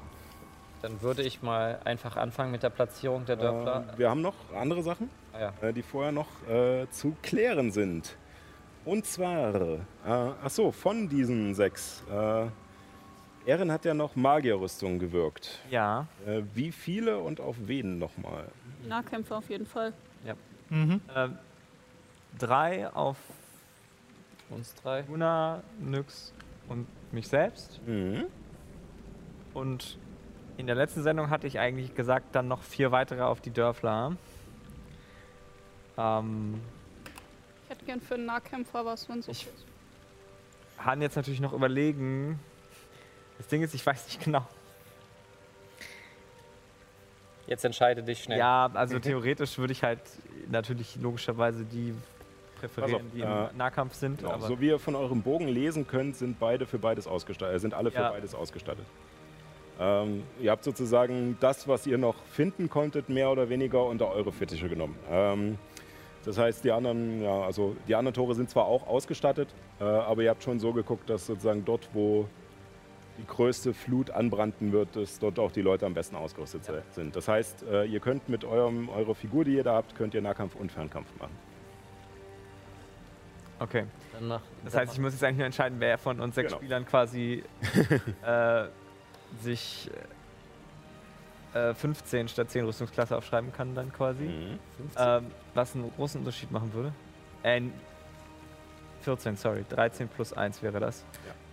Speaker 6: Dann würde ich mal einfach anfangen mit der Platzierung der Dörfler.
Speaker 1: Äh, wir haben noch andere Sachen.
Speaker 6: Ah, ja.
Speaker 1: äh, die vorher noch äh, zu klären sind. Und zwar, äh, ach so, von diesen sechs. Äh, Erin hat ja noch Magierrüstung gewirkt.
Speaker 2: Ja.
Speaker 1: Äh, wie viele und auf wen nochmal?
Speaker 5: Nahkämpfer auf jeden Fall.
Speaker 3: Mhm.
Speaker 2: Ähm, drei auf
Speaker 6: Uns drei.
Speaker 2: Luna, Nyx und mich selbst.
Speaker 1: Mhm.
Speaker 2: Und in der letzten Sendung hatte ich eigentlich gesagt, dann noch vier weitere auf die Dörfler. Ähm,
Speaker 5: Ich hätte gern für einen Nahkämpfer was, wenn so
Speaker 2: Ich-
Speaker 5: ist.
Speaker 2: Han jetzt natürlich noch überlegen. Das Ding ist, ich weiß nicht genau.
Speaker 6: Jetzt entscheide dich schnell.
Speaker 2: Ja, also theoretisch würde ich halt natürlich logischerweise die präferieren,
Speaker 1: auf,
Speaker 2: die im
Speaker 1: äh,
Speaker 2: Nahkampf sind.
Speaker 1: Genau. So wie ihr von eurem Bogen lesen könnt, sind beide für beides ausgestattet. Äh, sind alle für
Speaker 2: Ja.
Speaker 1: beides ausgestattet. Ähm, ihr habt sozusagen das, was ihr noch finden konntet, mehr oder weniger unter eure Fittiche genommen. Ähm, das heißt, die anderen, ja, also die anderen Tore sind zwar auch ausgestattet, äh, aber ihr habt schon so geguckt, dass sozusagen dort, wo die größte Flut anbranden wird, dass dort auch die Leute am besten ausgerüstet se- sind. Das heißt, äh, ihr könnt mit eurem, eurer Figur, die ihr da habt, könnt ihr Nahkampf und Fernkampf machen.
Speaker 2: Okay.
Speaker 6: Dann mach,
Speaker 2: Das
Speaker 6: dann
Speaker 2: heißt, ich muss jetzt eigentlich nur entscheiden, wer von uns sechs
Speaker 1: Genau.
Speaker 2: Spielern quasi [laughs] äh, sich äh, 15 statt 10 Rüstungsklasse aufschreiben kann, dann quasi.
Speaker 1: Mhm.
Speaker 2: Ähm, was einen großen Unterschied machen würde. Äh, 14, sorry. 13 plus 1 wäre das.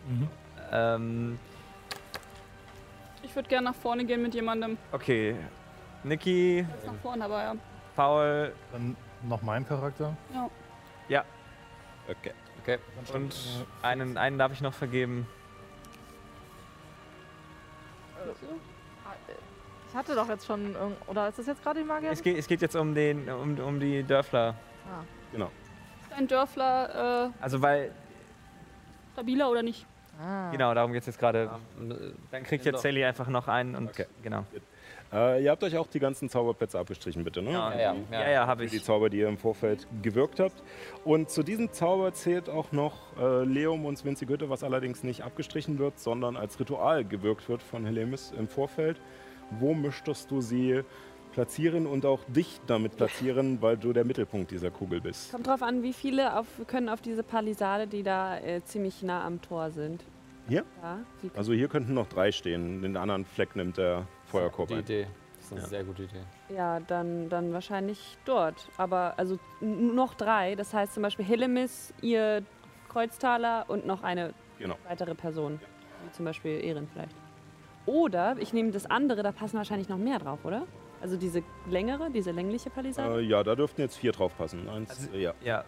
Speaker 3: Mhm.
Speaker 2: Ähm,
Speaker 5: Ich würde gerne nach vorne gehen mit jemandem.
Speaker 2: okay. Niki,
Speaker 5: nach vorne, aber ja.
Speaker 2: Paul
Speaker 3: Dann noch mein Charakter.
Speaker 1: Okay.
Speaker 6: Okay.
Speaker 2: und einen, einen darf ich noch vergeben.
Speaker 7: Ich hatte doch jetzt schon, irgend- oder ist das jetzt gerade die Magier?
Speaker 2: Es geht, es geht jetzt um, den, um, um die Dörfler.
Speaker 7: Ah.
Speaker 1: Genau.
Speaker 5: Ist ein Dörfler äh,
Speaker 2: Also, weil,
Speaker 5: stabiler oder nicht?
Speaker 7: Ah.
Speaker 2: genau, darum geht es jetzt gerade.
Speaker 6: Ja,
Speaker 2: Dann kriegt jetzt Sally einfach noch einen und
Speaker 1: Okay.
Speaker 2: genau.
Speaker 1: Äh, ihr habt euch auch die ganzen Zauberplätze abgestrichen, bitte, ne?
Speaker 2: Ja,
Speaker 6: ja,
Speaker 2: ja,
Speaker 6: ja.
Speaker 2: ja, habe
Speaker 1: Für die
Speaker 2: ich.
Speaker 1: Zauber, die ihr im Vorfeld gewirkt habt. Und zu diesem Zauber zählt auch noch äh, Leum und Svinzi Goethe, was allerdings nicht abgestrichen wird, sondern als Ritual gewirkt wird von Helemis im Vorfeld. Wo möchtest du sie platzieren und auch dich damit platzieren, weil du der Mittelpunkt dieser Kugel bist?
Speaker 4: Kommt drauf an, wie viele auf, können auf diese Palisade, die da äh, ziemlich nah am Tor sind.
Speaker 1: Hier?
Speaker 4: Ja,
Speaker 1: Also hier könnten noch drei stehen. Den anderen Fleck nimmt der Feuerkorb ein.
Speaker 6: Idee. Das ist eine
Speaker 1: Ja.
Speaker 6: sehr gute Idee.
Speaker 4: ja, dann, dann wahrscheinlich dort. Aber also n- noch drei. Das heißt zum Beispiel Hillemis, ihr Kreuztaler und noch eine
Speaker 1: Genau.
Speaker 4: weitere Person. Wie zum Beispiel Ehren vielleicht. Oder ich nehme das andere, da passen wahrscheinlich noch mehr drauf, oder? Also diese längere, diese längliche Palisade.
Speaker 1: Äh, ja, da dürften jetzt vier drauf passen. Eins,
Speaker 2: Also-
Speaker 1: äh, ja.
Speaker 2: Ja,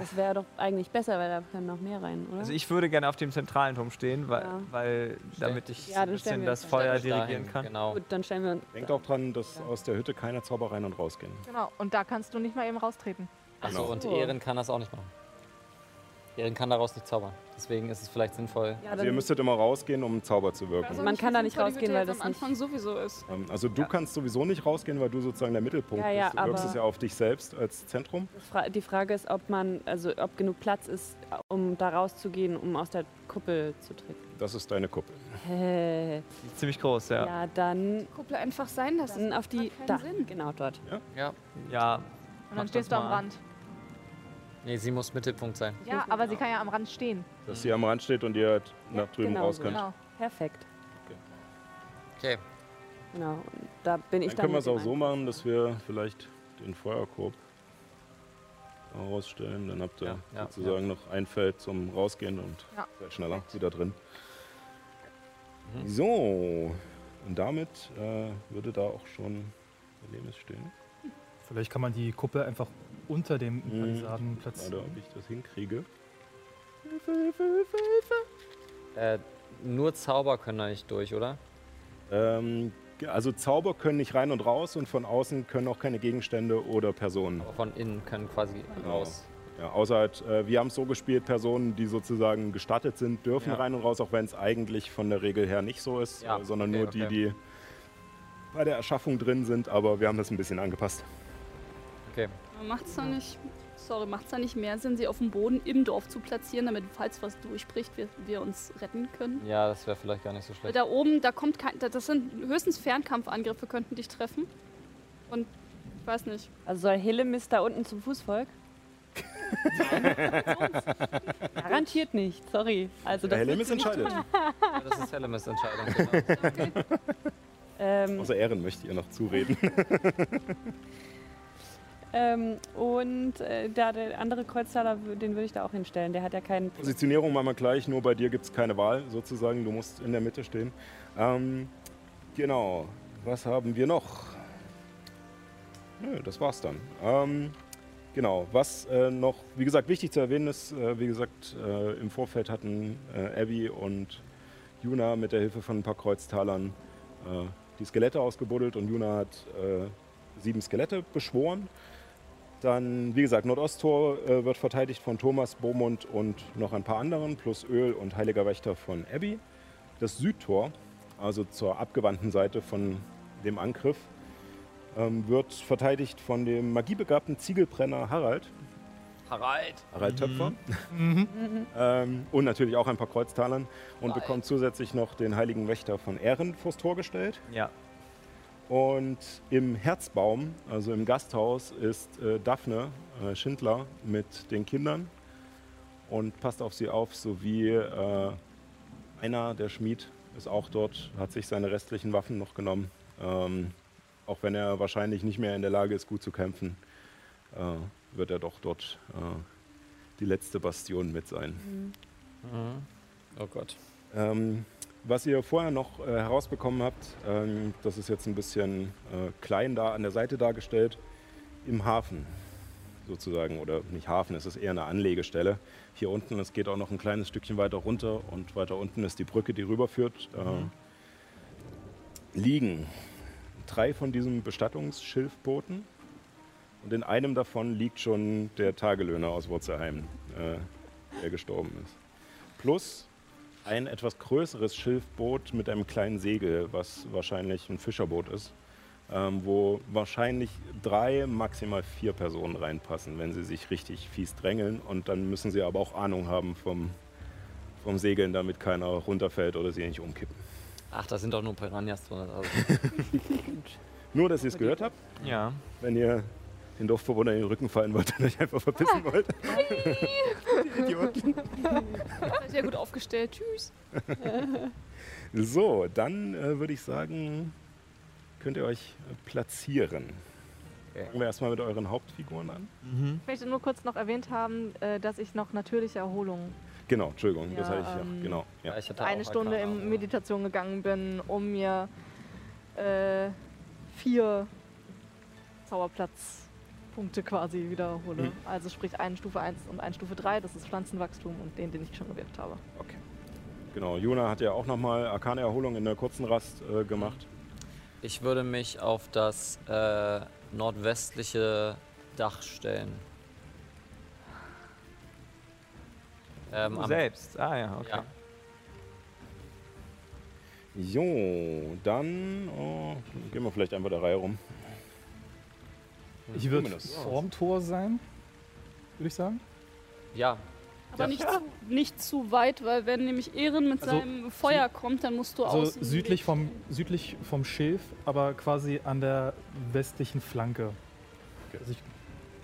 Speaker 4: Das wäre doch eigentlich besser, weil da können noch mehr rein, oder?
Speaker 2: also ich würde gerne auf dem zentralen Turm stehen, weil,
Speaker 4: Ja.
Speaker 2: weil damit ich
Speaker 4: Ja,
Speaker 2: so ein bisschen das Feuer dirigieren kann.
Speaker 6: Genau.
Speaker 4: Gut, dann stellen wir uns.
Speaker 1: Denkt auch dran, dass aus der Hütte keine Zauber rein und rausgehen.
Speaker 7: Genau, und da kannst du nicht mal eben raustreten.
Speaker 6: Achso,
Speaker 1: Genau.
Speaker 6: und. Ehren kann das auch nicht machen. Ehren kann daraus nicht zaubern. Deswegen ist es vielleicht sinnvoll.
Speaker 4: Ja,
Speaker 1: Also ihr müsstet immer rausgehen, um einen Zauber zu wirken.
Speaker 5: Also
Speaker 4: Man kann da nicht rausgehen, weil das
Speaker 5: am Anfang sowieso ist.
Speaker 1: Ähm, Also du kannst sowieso nicht rausgehen, weil du sozusagen der Mittelpunkt
Speaker 4: Ja, ja,
Speaker 1: bist. Du wirkst es ja auf dich selbst als Zentrum.
Speaker 4: die Frage ist, ob man, also ob genug Platz ist, um da rauszugehen, um aus der Kuppel zu treten.
Speaker 1: Das ist deine Kuppel.
Speaker 2: Ist ziemlich groß, ja.
Speaker 4: Ja, dann,
Speaker 5: Kuppel einfach sein lassen.
Speaker 4: auf die. Da,
Speaker 5: Sinn.
Speaker 4: genau dort.
Speaker 6: Ja.
Speaker 2: Ja,
Speaker 7: Und dann stehst du am
Speaker 2: mal.
Speaker 7: Rand.
Speaker 6: Nee, sie muss Mittelpunkt sein.
Speaker 7: Ja, aber sie kann ja am Rand stehen.
Speaker 1: Dass sie am Rand steht und ihr halt
Speaker 4: Ja,
Speaker 1: nach drüben
Speaker 4: genau
Speaker 1: raus
Speaker 4: so.
Speaker 1: könnt.
Speaker 7: Genau.
Speaker 4: Perfekt.
Speaker 6: Okay.
Speaker 4: Genau. Und da bin ich
Speaker 1: Dann
Speaker 4: dann.
Speaker 1: können wir es auch so machen, dass wir vielleicht den Feuerkorb rausstellen. Dann habt ihr
Speaker 6: Ja, ja,
Speaker 1: sozusagen noch ein Feld zum Rausgehen und
Speaker 7: Ja.
Speaker 1: seid schneller wieder drin.
Speaker 6: Mhm.
Speaker 1: So, und damit äh, würde da auch schon Lemis stehen.
Speaker 3: Vielleicht kann man die Kuppel einfach unter dem
Speaker 1: Mhm.
Speaker 3: Palisaden platzieren.
Speaker 1: ob ich das hinkriege.
Speaker 6: Äh, nur Zauber können da nicht durch, oder?
Speaker 1: Ähm, also Zauber können nicht rein und raus und von außen können auch keine Gegenstände oder Personen.
Speaker 6: Aber von innen können quasi
Speaker 1: Genau.
Speaker 6: raus.
Speaker 1: Ja, außer halt, äh, wir haben es so gespielt, Personen, die sozusagen gestattet sind, dürfen
Speaker 6: Ja.
Speaker 1: rein und raus, auch wenn es eigentlich von der Regel her nicht so ist,
Speaker 6: Ja,
Speaker 1: äh, sondern
Speaker 6: okay,
Speaker 1: nur die,
Speaker 6: okay.
Speaker 1: die bei der Erschaffung drin sind, aber wir haben das ein bisschen angepasst.
Speaker 6: Okay.
Speaker 5: Macht es dann nicht, sorry, macht's dann nicht mehr Sinn, sie auf dem Boden im Dorf zu platzieren, damit, falls was durchbricht, wir, wir uns retten können?
Speaker 6: Ja, das wäre vielleicht gar nicht so schlecht.
Speaker 5: Da oben, da kommt kein, da- das sind höchstens Fernkampfangriffe, könnten dich treffen. Und ich weiß nicht.
Speaker 4: Also soll Hillemis da unten zum Fußvolk? [laughs] Garantiert nicht, sorry. Also
Speaker 1: Der
Speaker 4: das
Speaker 1: Helm ist entscheidet.
Speaker 6: Ja, das ist Hellemis Entscheidung. Genau. [laughs]
Speaker 4: ähm,
Speaker 1: Außer Ehren möchte ihr noch zureden. [laughs]
Speaker 4: ähm, und äh, da der andere Kreuztaler, den würde ich da auch hinstellen. Der hat ja keinen.
Speaker 1: Positionierung machen wir gleich, nur bei dir gibt es keine Wahl sozusagen, du musst in der Mitte stehen. Ähm, genau, was haben wir noch? Nö, das war's dann. Ähm, genau, was äh, noch, wie gesagt, wichtig zu erwähnen ist, äh, wie gesagt, äh, im Vorfeld hatten äh, Abby und Juna mit der Hilfe von ein paar Kreuztalern äh, die Skelette ausgebuddelt und Juna hat sieben Skelette beschworen. Dann, wie gesagt, Nordosttor äh, wird verteidigt von Thomas, Beaumont und noch ein paar anderen, plus Öl und Heiliger Wächter von Abby. Das Südtor also zur abgewandten Seite von dem Angriff, ähm, wird verteidigt von dem magiebegabten Ziegelbrenner Harald.
Speaker 6: Harald!
Speaker 1: Harald Töpfer. ähm, und natürlich auch ein paar Kreuztalern. Und
Speaker 6: Geil.
Speaker 1: bekommt zusätzlich noch den heiligen Wächter von Ehren vors Tor gestellt.
Speaker 2: Ja.
Speaker 1: Und im Herzbaum, also im Gasthaus, ist äh, Daphne äh, Schindler mit den Kindern und passt auf sie auf, sowie äh, einer, der Schmied, ist auch dort, hat sich seine restlichen Waffen noch genommen. Ähm, auch wenn er wahrscheinlich nicht mehr in der Lage ist, gut zu kämpfen, äh, wird er doch dort äh, die letzte Bastion mit sein.
Speaker 6: Oh Gott.
Speaker 1: Ähm, was ihr vorher noch äh, herausbekommen habt, ähm, das ist jetzt ein bisschen äh, klein da an der Seite dargestellt, im Hafen sozusagen, oder nicht Hafen, es ist eher eine Anlegestelle. Hier unten, es geht auch noch ein kleines Stückchen weiter runter und weiter unten ist die Brücke, die rüberführt. Äh, liegen drei von diesen Bestattungsschilfbooten und in einem davon liegt schon der Tagelöhner aus Wurzelheim, äh, der gestorben ist. Plus ein etwas größeres Schilfboot mit einem kleinen Segel, was wahrscheinlich ein Fischerboot ist, ähm, wo wahrscheinlich drei, maximal vier Personen reinpassen, wenn sie sich richtig fies drängeln. Und dann müssen sie aber auch Ahnung haben vom, vom Segeln, damit keiner runterfällt oder sie nicht umkippen.
Speaker 6: Ach, da sind doch nur Piranhas drin. Also. [laughs] [laughs]
Speaker 1: Nur, dass ihr es gehört habt,
Speaker 2: Ja.
Speaker 1: wenn ihr den Dorfbewohner in den Rücken fallen wollt und [laughs] euch einfach verpissen wollt. [laughs] Idioten.
Speaker 5: Sehr gut aufgestellt. Tschüss. [laughs]
Speaker 1: So, dann äh, würde ich sagen, könnt ihr euch äh, platzieren. Fangen wir erstmal mit euren Hauptfiguren an.
Speaker 7: Ich möchte nur kurz noch erwähnt haben, äh, dass ich noch natürliche Erholung
Speaker 1: Genau, Entschuldigung, das
Speaker 7: Ja,
Speaker 1: hatte ich ja.
Speaker 7: ähm,
Speaker 1: Genau, ja.
Speaker 6: ich hatte
Speaker 7: eine Stunde in Meditation gegangen bin, um mir äh, vier Zauberplatzpunkte quasi wiederhole.
Speaker 1: Mhm.
Speaker 7: Also sprich eine Stufe 1 und eine Stufe 3, das ist Pflanzenwachstum und den, den ich schon gewirkt habe.
Speaker 1: Okay. Genau, Juna hat ja auch nochmal Arkane-Erholung in der kurzen Rast äh, gemacht.
Speaker 6: Ich würde mich auf das äh, nordwestliche Dach stellen. Ähm,
Speaker 2: Du selbst. Ah ja, okay.
Speaker 6: Ja.
Speaker 1: Jo, dann oh, gehen wir vielleicht einfach der Reihe rum.
Speaker 3: Ich würde vorm Tor sein, würde ich sagen.
Speaker 6: ja,
Speaker 5: Aber
Speaker 6: Ja.
Speaker 5: nicht, zu, nicht zu weit, weil wenn nämlich Ehren mit
Speaker 3: Also,
Speaker 5: seinem Feuer kommt, dann musst du
Speaker 3: Also
Speaker 5: außen
Speaker 3: südlich vom, südlich vom Schilf, aber quasi an der westlichen Flanke.
Speaker 1: Okay.
Speaker 3: Also ich,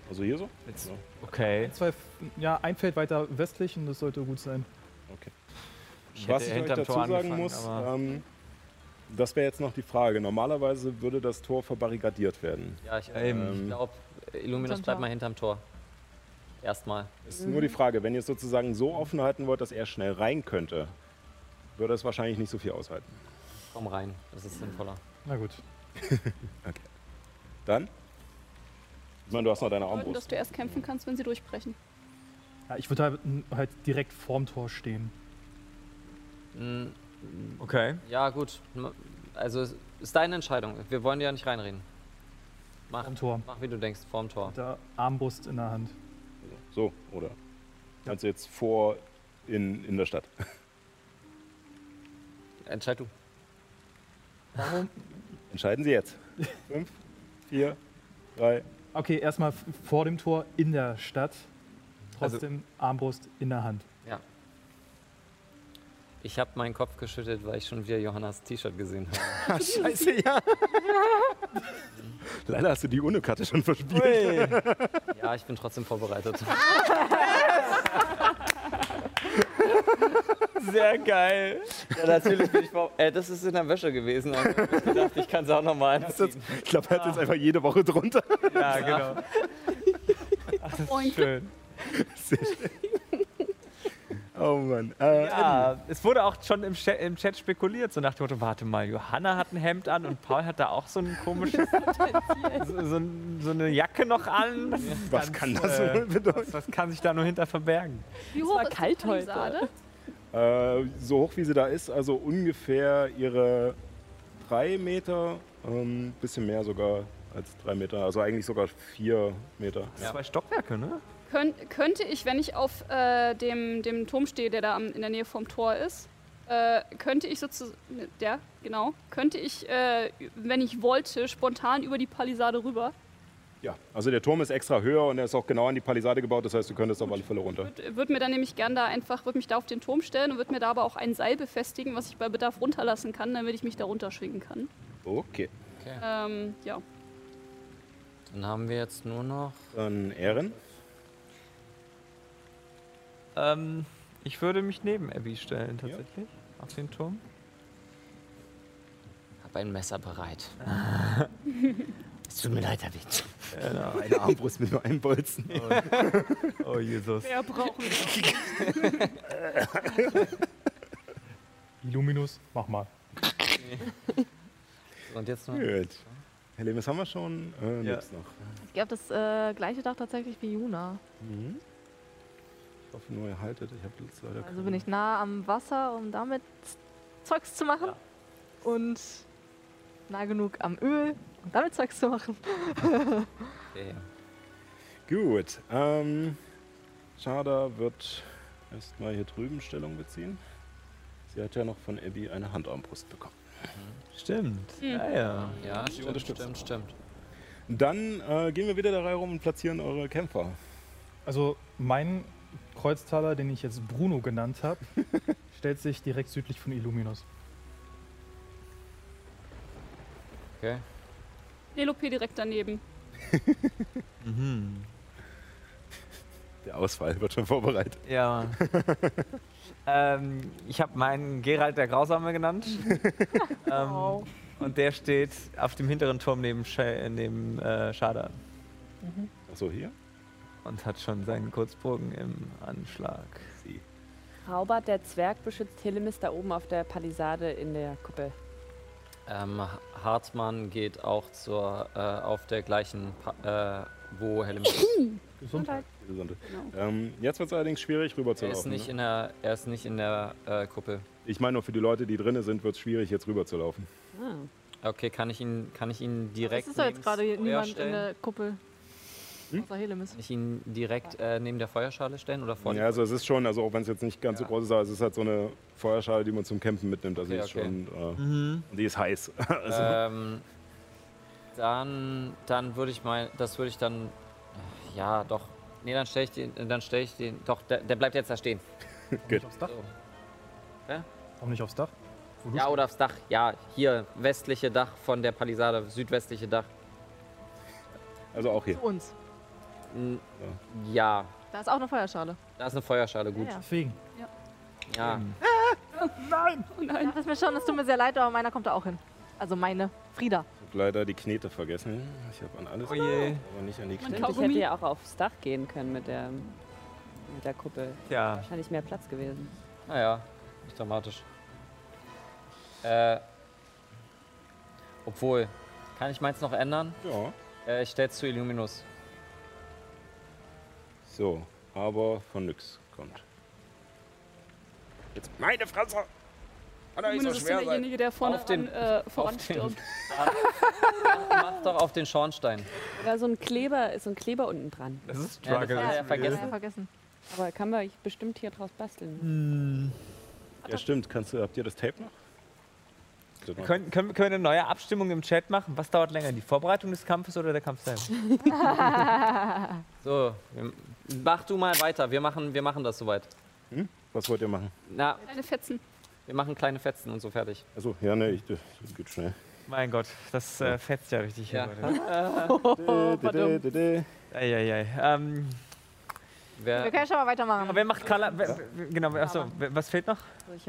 Speaker 1: Also hier so?
Speaker 2: Jetzt-
Speaker 1: Ja,
Speaker 2: Okay.
Speaker 3: zwei, ja, ein Feld weiter westlich und das sollte gut sein.
Speaker 1: okay.
Speaker 2: Ich
Speaker 1: Was ich euch
Speaker 2: hinterm
Speaker 1: dazu
Speaker 2: Tor
Speaker 1: sagen muss,
Speaker 2: aber-
Speaker 1: ähm, das wäre jetzt noch die Frage. Normalerweise würde das Tor verbarrikadiert werden.
Speaker 6: ja, ich,
Speaker 2: Eben.
Speaker 6: ich glaube, Illuminus bleibt mal hinterm Tor. Erstmal.
Speaker 1: Es ist nur die Frage, wenn ihr es sozusagen so offen halten wollt, dass er schnell rein könnte, würde es wahrscheinlich nicht so viel aushalten.
Speaker 6: Komm rein, das ist sinnvoller.
Speaker 3: Na gut. [laughs]
Speaker 1: Dann? Ich meine, du hast noch deine
Speaker 5: bedeuten, dass
Speaker 1: Armbrust.
Speaker 5: du erst kämpfen kannst, wenn sie durchbrechen.
Speaker 3: Ja, ich würde halt, halt direkt vorm Tor stehen.
Speaker 6: Mm,
Speaker 2: Okay.
Speaker 6: Ja, gut. Also, es ist deine Entscheidung. Wir wollen dir ja nicht reinreden. Mach,
Speaker 3: Vorm Tor.
Speaker 6: mach wie du denkst, vorm Tor.
Speaker 3: Mit der Armbrust in der Hand.
Speaker 1: So, oder? Also jetzt vor in, in der Stadt. [laughs]
Speaker 6: Entscheid du.
Speaker 3: Warum?
Speaker 1: Entscheiden Sie jetzt. [laughs] Fünf, vier, drei.
Speaker 3: Okay, erstmal vor dem Tor in der Stadt.
Speaker 2: Also-
Speaker 3: Trotzdem Armbrust in der Hand.
Speaker 6: Ich habe meinen Kopf geschüttelt, weil ich schon wieder Johannas T-Shirt gesehen habe. [laughs]
Speaker 1: Scheiße, ja. [laughs] Leider hast du die UNO-Karte schon verspielt. [laughs]
Speaker 6: ja, ich bin trotzdem vorbereitet.
Speaker 2: Sehr geil.
Speaker 6: ja, natürlich bin ich vor. Äh, das ist in der Wäsche gewesen. Also hab ich gedacht, ich kann es auch nochmal anziehen.
Speaker 1: Ich glaube, er hat jetzt einfach jede Woche drunter.
Speaker 2: Ja, genau. Ach, das ist schön.
Speaker 1: Oh Mann. Äh,
Speaker 2: Ja, es wurde auch schon im Chat, im Chat spekuliert, so nach dem Motto, warte mal, Johanna hat ein Hemd an und Paul hat da auch so ein komisches, so, so, ein- so eine Jacke noch an. [laughs]
Speaker 1: Was
Speaker 2: ganz,
Speaker 1: kann das
Speaker 2: äh,
Speaker 1: wohl bedeuten?
Speaker 2: was, kann sich da nur hinter verbergen?
Speaker 5: Wie hoch
Speaker 4: war
Speaker 5: ist
Speaker 4: kalt
Speaker 5: die Palisade?
Speaker 1: Äh, so hoch wie sie da ist, also ungefähr ihre drei Meter, ähm, bisschen mehr sogar als drei Meter, also eigentlich sogar vier Meter. Ja.
Speaker 2: Zwei Stockwerke, ne?
Speaker 5: Könnt, könnte ich, wenn ich auf äh, dem, dem Turm stehe, der da am, in der Nähe vom Tor ist, äh, könnte ich sozusagen, ja, genau, könnte ich, äh, wenn ich wollte, spontan über die Palisade rüber.
Speaker 1: Ja, also der Turm ist extra höher und er ist auch genau an die Palisade gebaut, das heißt, du könntest auf alle Fälle runter.
Speaker 5: Würde würd mir dann nämlich gern da einfach, würde mich da auf den Turm stellen und würde mir da aber auch ein Seil befestigen, was ich bei Bedarf runterlassen kann, damit ich mich da runterschwingen kann.
Speaker 1: Okay.
Speaker 5: Ähm, ja.
Speaker 6: Dann haben wir jetzt nur noch.
Speaker 1: Dann Ehren.
Speaker 2: Ähm, ich würde mich neben Abby stellen, tatsächlich. Auf den Turm.
Speaker 6: Hab ein Messer bereit. es [laughs] tut mir leid, Abby.
Speaker 1: Eine Armbrust mit nur einem Bolzen.
Speaker 2: Oh, Jesus.
Speaker 5: Wer brauchen [laughs]
Speaker 3: Illuminus, mach mal.
Speaker 6: Und jetzt noch.
Speaker 1: Gut. Helemis haben wir schon. Äh,
Speaker 2: Ja.
Speaker 1: nix noch.
Speaker 7: Ich glaube, das äh, gleiche Dach tatsächlich wie Juna.
Speaker 1: Mhm. Hoffe nur, ihr haltet. Ich habe leider
Speaker 7: Also bin ich nah am Wasser, um damit Zeugs zu machen. Und nah genug am Öl, um damit Zeugs zu machen.
Speaker 6: Okay.
Speaker 1: Gut. Ähm, Schada wird erstmal hier drüben Stellung beziehen. Sie hat ja noch von Abby eine Handarmbrust bekommen.
Speaker 2: Stimmt. Ja, ja.
Speaker 6: Ja, stimmt,
Speaker 1: unterstützt.
Speaker 6: stimmt, stimmt.
Speaker 1: Dann äh, gehen wir wieder der Reihe rum und platzieren eure Kämpfer.
Speaker 3: Also mein Kreuztaler, den ich jetzt Bruno genannt habe, [laughs] stellt sich direkt südlich von Illuminus.
Speaker 6: Okay.
Speaker 5: Nelope direkt daneben. [laughs]
Speaker 2: Mhm.
Speaker 1: Der Ausfall wird schon vorbereitet.
Speaker 2: Ja. [laughs] ähm, ich habe meinen Gerald der Grausame genannt. ähm,
Speaker 7: Wow.
Speaker 2: Und der steht auf dem hinteren Turm neben, Sch neben äh, Shadan
Speaker 1: Achso, hier?
Speaker 2: Und hat schon seinen Kurzbogen im Anschlag.
Speaker 1: Sie.
Speaker 4: Raubert, der Zwerg, beschützt Helemis da oben auf der Palisade in der Kuppel.
Speaker 6: Ähm, Hartmann geht auch zur, äh, auf der gleichen, pa äh, wo Helemis ist. [coughs]
Speaker 3: Gesundheit.
Speaker 1: Gesunde.
Speaker 5: Genau.
Speaker 1: Ähm, jetzt wird es allerdings schwierig
Speaker 6: Er ist
Speaker 1: rüberzulaufen.
Speaker 6: nicht
Speaker 1: Ne?
Speaker 6: in der, er ist nicht in der äh, Kuppel.
Speaker 1: Ich meine nur für die Leute, die drinnen sind, wird es schwierig, jetzt rüberzulaufen.
Speaker 4: Ah.
Speaker 6: Okay, kann ich ihn, kann ich ihn direkt
Speaker 7: Es ist doch jetzt gerade
Speaker 6: Feuer
Speaker 7: niemand in
Speaker 6: stellen?
Speaker 7: der Kuppel.
Speaker 1: Hm?
Speaker 6: Kann ich ihn direkt äh, neben der Feuerschale stellen oder vor die
Speaker 1: Ja, also es ist schon, also auch wenn es jetzt nicht ganz
Speaker 6: Ja.
Speaker 1: so groß ist, aber es ist halt so eine Feuerschale, die man zum Campen mitnimmt. Also
Speaker 6: Okay,
Speaker 1: die ist
Speaker 6: okay.
Speaker 1: schon, äh, die ist heiß. [laughs] also,
Speaker 6: Ähm, dann dann würde ich mal, das würde ich dann, ja doch, nee, dann stelle ich den, dann stelle ich den, doch, der, der bleibt jetzt da stehen. [laughs]
Speaker 3: Nicht aufs Dach?
Speaker 6: So.
Speaker 3: Warum nicht aufs Dach?
Speaker 6: Ja, oder aufs Dach, ja, hier, westliche Dach von der Palisade, südwestliche Dach.
Speaker 1: also auch hier.
Speaker 7: Zu uns.
Speaker 6: N- Ja,
Speaker 7: Da ist auch eine Feuerschale.
Speaker 6: da ist eine Feuerschale, gut.
Speaker 7: Ja,
Speaker 3: Deswegen.
Speaker 6: Ja,
Speaker 5: Oh nein.
Speaker 7: ja. Das ist mir schon, es tut mir sehr leid, aber meiner kommt da auch hin. Also meine, Frieda.
Speaker 1: Ich habe leider die Knete vergessen. Ich habe an alles,
Speaker 2: Oh je.
Speaker 1: aber nicht an die Knete.
Speaker 4: Ich hätte ja auch aufs Dach gehen können mit der, mit der Kuppel.
Speaker 2: Ja.
Speaker 4: Wahrscheinlich mehr Platz gewesen.
Speaker 6: naja, nicht dramatisch. Äh, obwohl, kann ich meins noch ändern?
Speaker 1: Ja.
Speaker 6: Äh, ich stelle es zu Illuminus.
Speaker 1: So, aber von nix kommt. Jetzt meine Fresse! Kann doch nicht so
Speaker 5: Zumindest ist
Speaker 1: schwer
Speaker 5: dann
Speaker 1: sein.
Speaker 5: derjenige, der vorne
Speaker 6: Auf den-
Speaker 5: an, äh, voranstürmt. [laughs]
Speaker 6: Mach doch auf den Schornstein.
Speaker 4: Oder so ein Kleber, ist so ein Kleber unten dran.
Speaker 2: Das ist
Speaker 6: Ja, das
Speaker 2: Struggle.
Speaker 6: hat er ja vergessen.
Speaker 7: Ja, vergessen.
Speaker 4: Aber kann man bestimmt hier draus basteln.
Speaker 2: Hm.
Speaker 1: Ja, stimmt. Kannst du, habt ihr das Tape noch? Noch?
Speaker 2: Können, können, können wir eine neue Abstimmung im Chat machen? Was dauert länger, die Vorbereitung des Kampfes oder der Kampf selbst? [laughs]
Speaker 6: So, wir- mach du mal weiter. Wir machen, wir machen das soweit.
Speaker 1: Was wollt ihr machen?
Speaker 6: Na,
Speaker 5: Kleine Fetzen.
Speaker 6: wir machen kleine Fetzen und so fertig.
Speaker 1: Achso, ja, ne, ich, das geht schnell.
Speaker 2: Mein Gott, das äh, fetzt ja richtig hier.
Speaker 6: Ja. [laughs]
Speaker 1: Dä.
Speaker 2: Eieiei. Ähm,
Speaker 6: Wer,
Speaker 7: Wir können schon mal weitermachen.
Speaker 2: wer macht Color? Wer, genau, achso, was fehlt noch?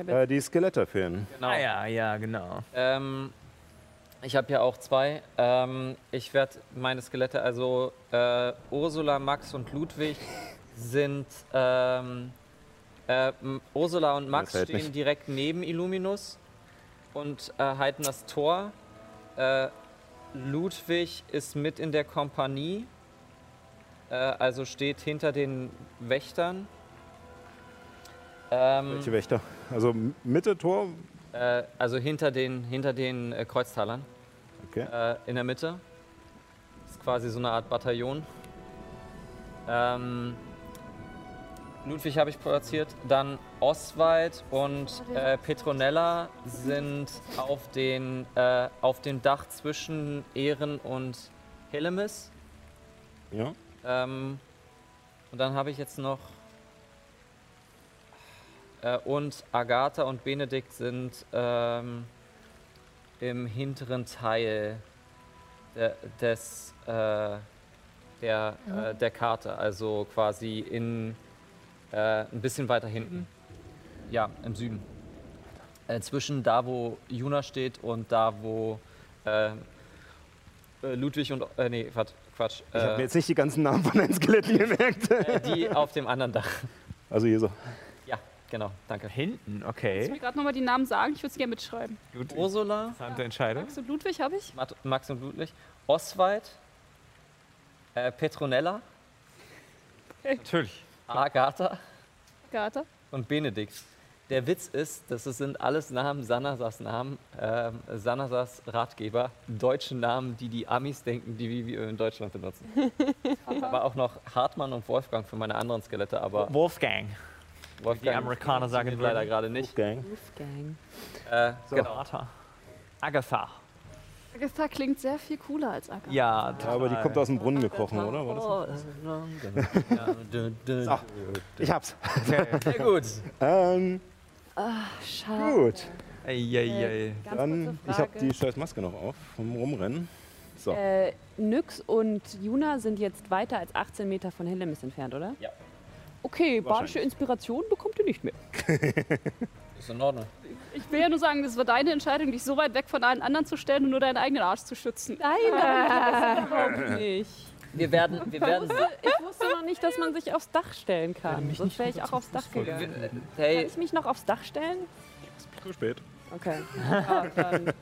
Speaker 1: Äh, die Skelette fehlen.
Speaker 6: genau.
Speaker 2: Ah ja, ja, genau.
Speaker 6: Ähm, ich habe hier auch zwei. Ähm, ich werde meine Skelette, also äh, Ursula, Max und Ludwig sind. Ähm, äh, Ursula und Max stehen
Speaker 1: nicht.
Speaker 6: direkt neben Illuminus und äh, halten das Tor. Äh, Ludwig ist mit in der Kompanie, also steht hinter den Wächtern. Ähm,
Speaker 1: Welche Wächter? Also Mitte Tor.
Speaker 6: äh, also hinter den, hinter den äh, Kreuztalern.
Speaker 1: Okay.
Speaker 6: äh, in der Mitte. Ist quasi so eine Art Bataillon. Ähm, Ludwig habe ich platziert. Dann Oswald und äh, Petronella sind auf, den, äh, auf dem Dach zwischen Ehren und Helemis.
Speaker 1: Ja.
Speaker 6: Ähm, und dann habe ich jetzt noch. Äh, und Agatha und Benedikt sind ähm, im hinteren Teil de, des, äh, der, äh, der Karte, also quasi in äh, ein bisschen weiter hinten. Ja, im Süden. Äh, zwischen da, wo Juna steht und da, wo äh, Ludwig und. Nee, Quatsch. Quatsch
Speaker 1: Ich habe
Speaker 6: äh,
Speaker 1: mir jetzt nicht die ganzen Namen von den Skeletten gemerkt. [laughs]
Speaker 6: die auf dem anderen Dach.
Speaker 1: Also hier so.
Speaker 6: Ja, genau, danke.
Speaker 2: Hinten,
Speaker 5: Kannst
Speaker 2: okay.
Speaker 5: du mir gerade nochmal die Namen sagen? Ich würde es gerne mitschreiben.
Speaker 2: Gut,
Speaker 6: Ursula,
Speaker 2: interessante Entscheidung.
Speaker 5: Max und Ludwig habe ich.
Speaker 6: Mat- Max und Ludwig, Oswald, äh, Petronella,
Speaker 2: Natürlich.
Speaker 6: Agatha
Speaker 5: Agatha.
Speaker 6: und Benedikt. Der Witz ist, dass es sind alles Namen, Sanasas Namen, ähm, Sanasas Ratgeber, deutsche Namen, die die Amis denken, die wir in Deutschland benutzen. [laughs] aber auch noch Hartmann und Wolfgang für meine anderen Skelette, aber
Speaker 2: Wolfgang.
Speaker 6: Wolfgang
Speaker 2: Amerikaner sagen
Speaker 6: leider
Speaker 2: würden.
Speaker 6: gerade nicht.
Speaker 1: Gang.
Speaker 4: Wolfgang.
Speaker 6: Äh, genau.
Speaker 2: Agatha. Agatha.
Speaker 5: Agatha klingt sehr viel cooler als Agatha.
Speaker 2: Ja,
Speaker 1: Ja, aber die kommt aus dem Brunnen gekrochen, oder? War das so? [laughs] Ich hab's.
Speaker 6: Sehr gut.
Speaker 1: Ähm,
Speaker 4: Schade.
Speaker 1: gut.
Speaker 2: Eieiei.
Speaker 4: Ganz
Speaker 1: Dann, ich habe die scheiß Maske noch auf vom Rumrennen. So.
Speaker 4: Äh, Nyx und Juna sind jetzt weiter als 18 Meter von Hellemis entfernt, oder?
Speaker 6: Ja.
Speaker 4: Okay, badische. Inspiration bekommt ihr nicht mehr. [laughs]
Speaker 6: Ist in Ordnung.
Speaker 5: Ich will ja nur sagen, das war deine Entscheidung, dich so weit weg von allen anderen zu stellen und nur deinen eigenen Arsch zu schützen.
Speaker 4: Nein, nein, das überhaupt [laughs] nicht.
Speaker 6: Wir werden, wir werden,
Speaker 4: Ich wusste noch nicht, dass man sich aufs Dach stellen kann. Sonst wäre ich auch aufs Dach gegangen. Kann
Speaker 6: hey,
Speaker 4: ich mich noch aufs Dach stellen?
Speaker 1: Zu spät.
Speaker 4: Okay. [laughs] [laughs] Ja, dann,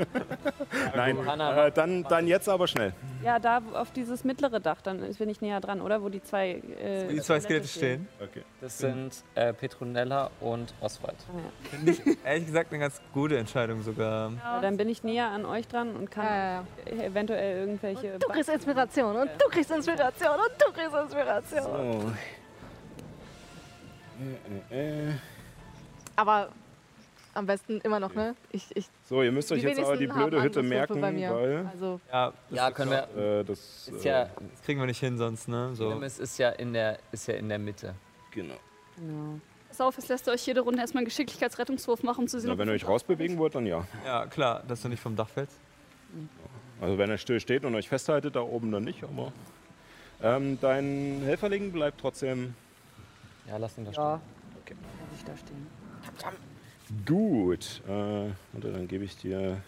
Speaker 1: Nein,
Speaker 6: Hanna,
Speaker 1: äh, dann, dann jetzt aber schnell.
Speaker 4: ja, da auf dieses mittlere Dach, dann bin ich näher dran, oder? Wo die zwei, äh,
Speaker 2: Die zwei Skelette stehen.
Speaker 1: Okay.
Speaker 6: das sind äh, Petronella und Oswald.
Speaker 4: Ah, ja.
Speaker 2: Finde ich ehrlich gesagt eine ganz gute Entscheidung sogar.
Speaker 4: Ja, dann bin ich näher an euch dran und kann
Speaker 7: Ja, ja, ja.
Speaker 4: eventuell irgendwelche.
Speaker 7: Du kriegst Inspiration und du kriegst Inspiration und du kriegst Inspiration.
Speaker 1: So. Äh, äh, äh.
Speaker 7: Aber am besten immer noch, ne? Ich, ich,
Speaker 1: So, ihr müsst euch jetzt aber die blöde Hütte merken,
Speaker 7: bei mir.
Speaker 1: weil
Speaker 7: Also,
Speaker 2: Ja,
Speaker 6: Ja, können wir.
Speaker 1: äh, das
Speaker 6: Ist
Speaker 1: äh,
Speaker 6: ja,
Speaker 2: das kriegen wir nicht hin sonst, ne? So.
Speaker 6: es ist ja in der, ist ja in der Mitte.
Speaker 1: genau.
Speaker 4: Genau.
Speaker 5: Pass auf, jetzt lässt ihr euch jede Runde erstmal einen Geschicklichkeitsrettungswurf machen, um zu sehen,
Speaker 1: Na, wenn ihr euch rausbewegen wollt, dann ja.
Speaker 2: Ja, klar, dass du nicht vom Dach fällst.
Speaker 1: Also wenn er still steht und euch festhaltet, da oben dann nicht, aber ähm, dein Helferling bleibt trotzdem
Speaker 6: Ja, lass ihn da stehen.
Speaker 4: Ja. Lass ich da stehen.
Speaker 1: Gut. Äh, dann gebe ich dir,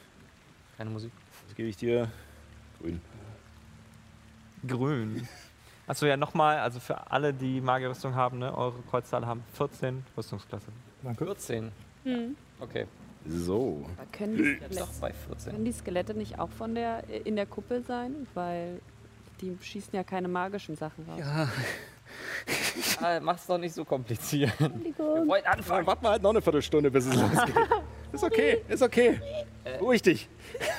Speaker 6: Keine Musik.
Speaker 1: was gebe ich dir? Grün.
Speaker 2: Grün. [laughs] Achso, ja, nochmal, also für alle, die Magierrüstung haben, ne, eure Kreuzzahl haben 14 Rüstungsklasse.
Speaker 6: 14.
Speaker 5: Hm.
Speaker 6: Okay,
Speaker 1: So.
Speaker 4: Aber können, die
Speaker 6: jetzt doch
Speaker 4: Skelette,
Speaker 6: bei 14.
Speaker 4: können die Skelette nicht auch von der, in der Kuppel sein? Weil die schießen ja keine magischen Sachen raus.
Speaker 6: Ah, mach's doch nicht so kompliziert. Wir wollen
Speaker 1: Ja,
Speaker 6: anfangen.
Speaker 1: warte mal halt noch eine Viertelstunde, bis es [laughs] losgeht. Ist okay, ist okay. Ruhig dich.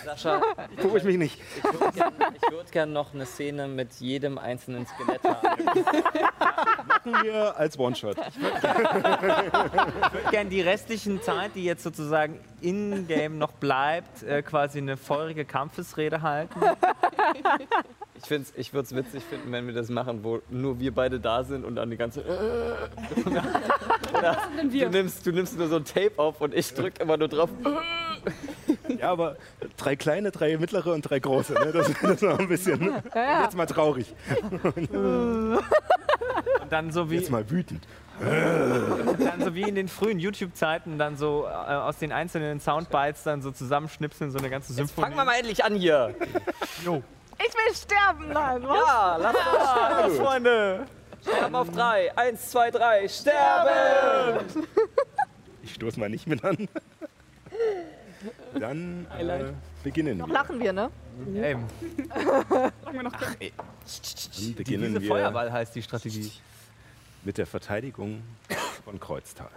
Speaker 6: Sascha, [laughs]
Speaker 1: Beruhig mich nicht.
Speaker 6: ich würde gern, ich würd gern noch eine Szene mit jedem einzelnen Skelett haben. [laughs]
Speaker 1: Machen wir als One-Shot.
Speaker 2: Ich würde gerne die restlichen Zeit, die jetzt sozusagen in-game noch bleibt, äh, quasi eine feurige Kampfesrede halten.
Speaker 6: Ich, find's- ich würde es witzig finden, wenn wir das machen, wo nur wir beide da sind und dann die ganze. Oder du nimmst, du nimmst nur so ein Tape auf und ich drücke immer nur drauf.
Speaker 1: Ja, aber drei kleine, drei mittlere und drei große. Ne? Das, das war ein bisschen. Jetzt mal traurig.
Speaker 2: Und dann so wie,
Speaker 1: Jetzt mal wütend.
Speaker 2: dann so wie in den frühen YouTube-Zeiten dann so äh, aus den einzelnen Soundbites dann so zusammenschnipseln, so eine ganze Symphonie.
Speaker 6: Fangen wir mal endlich an hier.
Speaker 7: Ich will sterben, nein, was?
Speaker 6: Ja, lass uns sterben, Freunde. Sterben auf drei. Eins, zwei, drei. Sterben! [laughs]
Speaker 1: Ich stoße mal nicht mit an. Dann äh, beginnen
Speaker 7: Noch
Speaker 1: wir.
Speaker 7: lachen wir, ne?
Speaker 2: Ey,
Speaker 1: Dann
Speaker 2: die
Speaker 1: beginnen
Speaker 2: Wiese
Speaker 1: wir
Speaker 2: Feuerball heißt die Strategie.
Speaker 1: mit der Verteidigung von Kreuztal.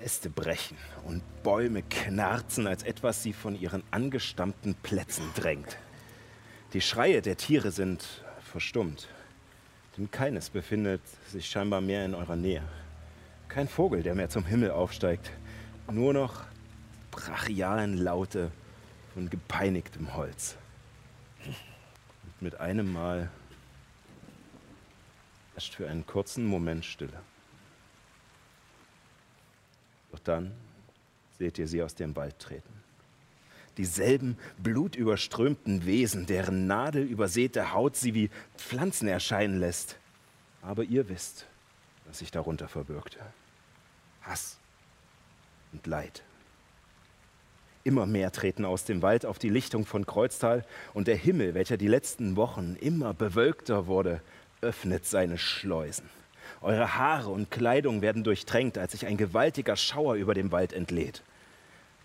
Speaker 1: Äste brechen und Bäume knarzen, als etwas sie von ihren angestammten Plätzen drängt. Die Schreie der Tiere sind verstummt. Und keines befindet sich scheinbar mehr in eurer Nähe. Kein Vogel, der mehr zum Himmel aufsteigt. Nur noch brachialen Laute von gepeinigtem Holz. Und mit einem Mal herrscht für einen kurzen Moment Stille. Doch dann seht ihr sie aus dem Wald treten. Dieselben blutüberströmten Wesen, deren nadelübersäte Haut sie wie Pflanzen erscheinen lässt. Aber ihr wisst, was sich darunter verbirgte. Hass und Leid. Immer mehr treten aus dem Wald auf die Lichtung von Kreuztal und der Himmel, welcher die letzten Wochen immer bewölkter wurde, öffnet seine Schleusen. Eure Haare und Kleidung werden durchtränkt, als sich ein gewaltiger Schauer über dem Wald entlädt.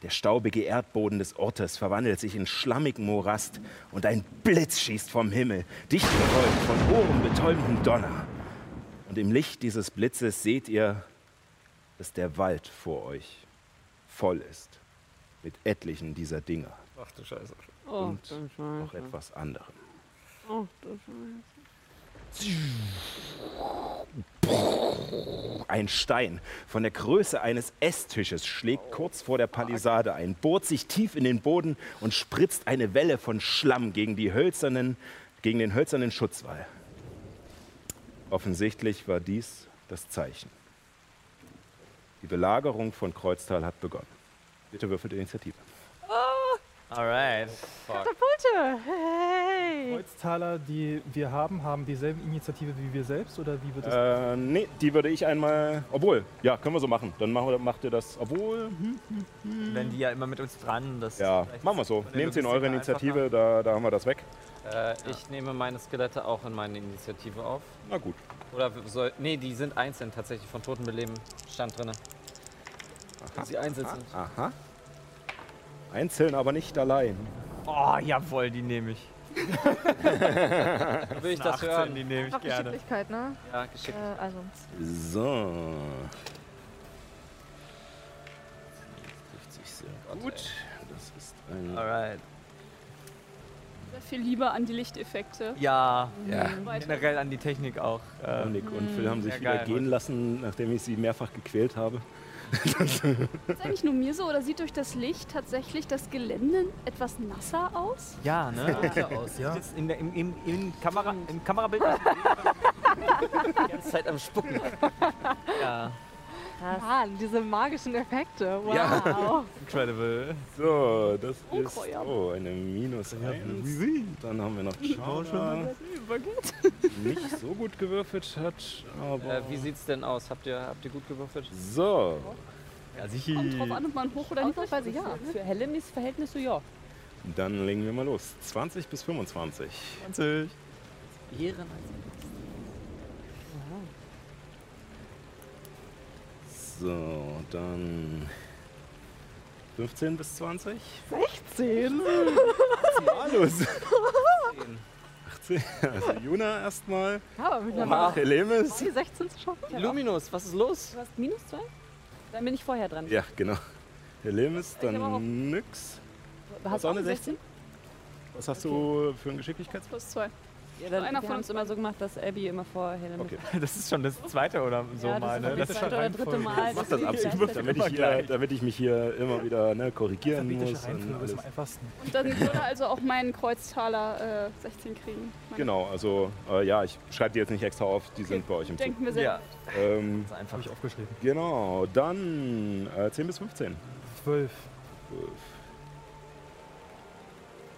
Speaker 1: Der staubige Erdboden des Ortes verwandelt sich in schlammigen Morast und ein Blitz schießt vom Himmel, dicht gefolgt von ohrenbetäubendem Donner. Und im Licht dieses Blitzes seht ihr, dass der Wald vor euch voll ist mit etlichen dieser Dinger
Speaker 6: Ach du Scheiße.
Speaker 4: Oh,
Speaker 1: und
Speaker 4: du
Speaker 1: noch etwas anderem.
Speaker 4: Oh, du Scheiße.
Speaker 1: Ein Stein von der Größe eines Esstisches schlägt kurz vor der Palisade ein, bohrt sich tief in den Boden und spritzt eine Welle von Schlamm gegen, die hölzernen, gegen den hölzernen Schutzwall. Offensichtlich war dies das Zeichen. Die Belagerung von Kreuztal hat begonnen. Bitte würfelt Initiative.
Speaker 2: Alright.
Speaker 7: Katapulte! Hey!
Speaker 3: Kreuztaler, die wir haben, haben dieselbe Initiative wie wir selbst oder wie wird das?
Speaker 1: Äh, nee, die würde ich einmal. Obwohl, ja, können wir so machen. Dann machen wir, macht ihr das. Obwohl, hm,
Speaker 2: Wenn die ja immer mit uns dran. Das
Speaker 1: ja, machen wir so. Nehmt sie in eure Initiative, da, da haben wir das weg.
Speaker 6: Äh, Ich nehme meine Skelette auch in meine Initiative auf.
Speaker 1: Na gut.
Speaker 6: Oder soll. Nee, die sind einzeln tatsächlich von Totenbeleben. Stand drinne. Wenn sie einzeln sind.
Speaker 1: Aha. Einzeln, aber nicht allein.
Speaker 2: Oh, jawohl, die nehme ich.
Speaker 6: Will ich das
Speaker 2: 18,
Speaker 6: hören?
Speaker 2: Die nehme ich gerne.
Speaker 7: Geschicklichkeit, ne?
Speaker 6: Ja, geschickt.
Speaker 7: Äh, also,
Speaker 1: So. 50 sehr gut. Das ist ein.
Speaker 2: Alright.
Speaker 5: Viel Liebe an die Lichteffekte.
Speaker 2: Ja,
Speaker 1: Ja.
Speaker 5: Weiter.
Speaker 2: generell an die Technik auch. Ähm,
Speaker 1: Nick und Phil haben sich
Speaker 2: Ja,
Speaker 1: wieder
Speaker 2: geil,
Speaker 1: gehen
Speaker 2: Mann.
Speaker 1: lassen, nachdem ich sie mehrfach gequält habe.
Speaker 5: Ist eigentlich nur mir so oder sieht durch das Licht tatsächlich das Gelände etwas nasser aus?
Speaker 2: ja, ne?
Speaker 3: ja aus, ja.
Speaker 2: Jetzt in der, im, im, im, Kamera, Im Kamerabild. [laughs]
Speaker 6: Die ganze Zeit am Spucken.
Speaker 2: ja,
Speaker 7: Mann, diese magischen Effekte. Wow.
Speaker 1: Ja. [laughs]
Speaker 2: incredible.
Speaker 1: So, das
Speaker 5: Oh,
Speaker 1: ist oh, eine Minus 1. Dann haben wir noch
Speaker 5: Übergeht.
Speaker 1: nicht so gut gewürfelt hat. Aber
Speaker 6: Äh, wie sieht's denn aus? Habt ihr, habt ihr gut gewürfelt?
Speaker 1: so,
Speaker 2: Ja, sicher.
Speaker 5: Kommt drauf an, ob man hoch oder niedrig
Speaker 4: Ausnahmsweise ja. Für Helemis Verhältnisse ja.
Speaker 1: dann legen wir mal los. 20 bis 25.
Speaker 2: 20.
Speaker 6: Ehren
Speaker 1: So, dann 15 bis 20.
Speaker 7: 16.
Speaker 1: Malus. 18. Also Juna erstmal.
Speaker 7: Ja, aber mit einer
Speaker 1: Danach Helemis.
Speaker 7: die 16 zu schaffen.
Speaker 6: Luminus, was ist los?
Speaker 4: Du hast minus zwei? Dann bin ich vorher dran.
Speaker 1: Ja, genau. Helemis,
Speaker 5: auch.
Speaker 1: dann nix.
Speaker 4: Hast
Speaker 1: du auch eine 16? Was hast du für einen Geschicklichkeits?
Speaker 5: Plus zwei.
Speaker 4: Ja, dann,
Speaker 5: Einer
Speaker 4: wir
Speaker 5: von uns
Speaker 4: immer so gemacht, dass Abby immer vor Helemis
Speaker 1: Okay. [laughs]
Speaker 2: Das ist schon das zweite oder so
Speaker 4: Ja,
Speaker 2: mal,
Speaker 4: das
Speaker 2: ne?
Speaker 4: ist
Speaker 2: Das
Speaker 4: das
Speaker 2: ist
Speaker 4: zweite oder dritte Mal.
Speaker 1: Mach
Speaker 4: dass
Speaker 1: das absolut, [laughs] damit ich, hier, damit ich mich hier immer wieder ne, korrigieren muss. Und alles.
Speaker 5: Und dann würde also auch mein Kreuztaler äh, 16 kriegen.
Speaker 1: Genau, also äh, ja, ich schreibe die jetzt nicht extra auf, die sind bei euch im Zug.
Speaker 5: Denken wir sehr.
Speaker 2: Ja,
Speaker 1: Ähm,
Speaker 2: das ist einfach.
Speaker 3: Habe ich aufgeschrieben.
Speaker 1: genau, dann äh, 10 bis 15.
Speaker 3: 12.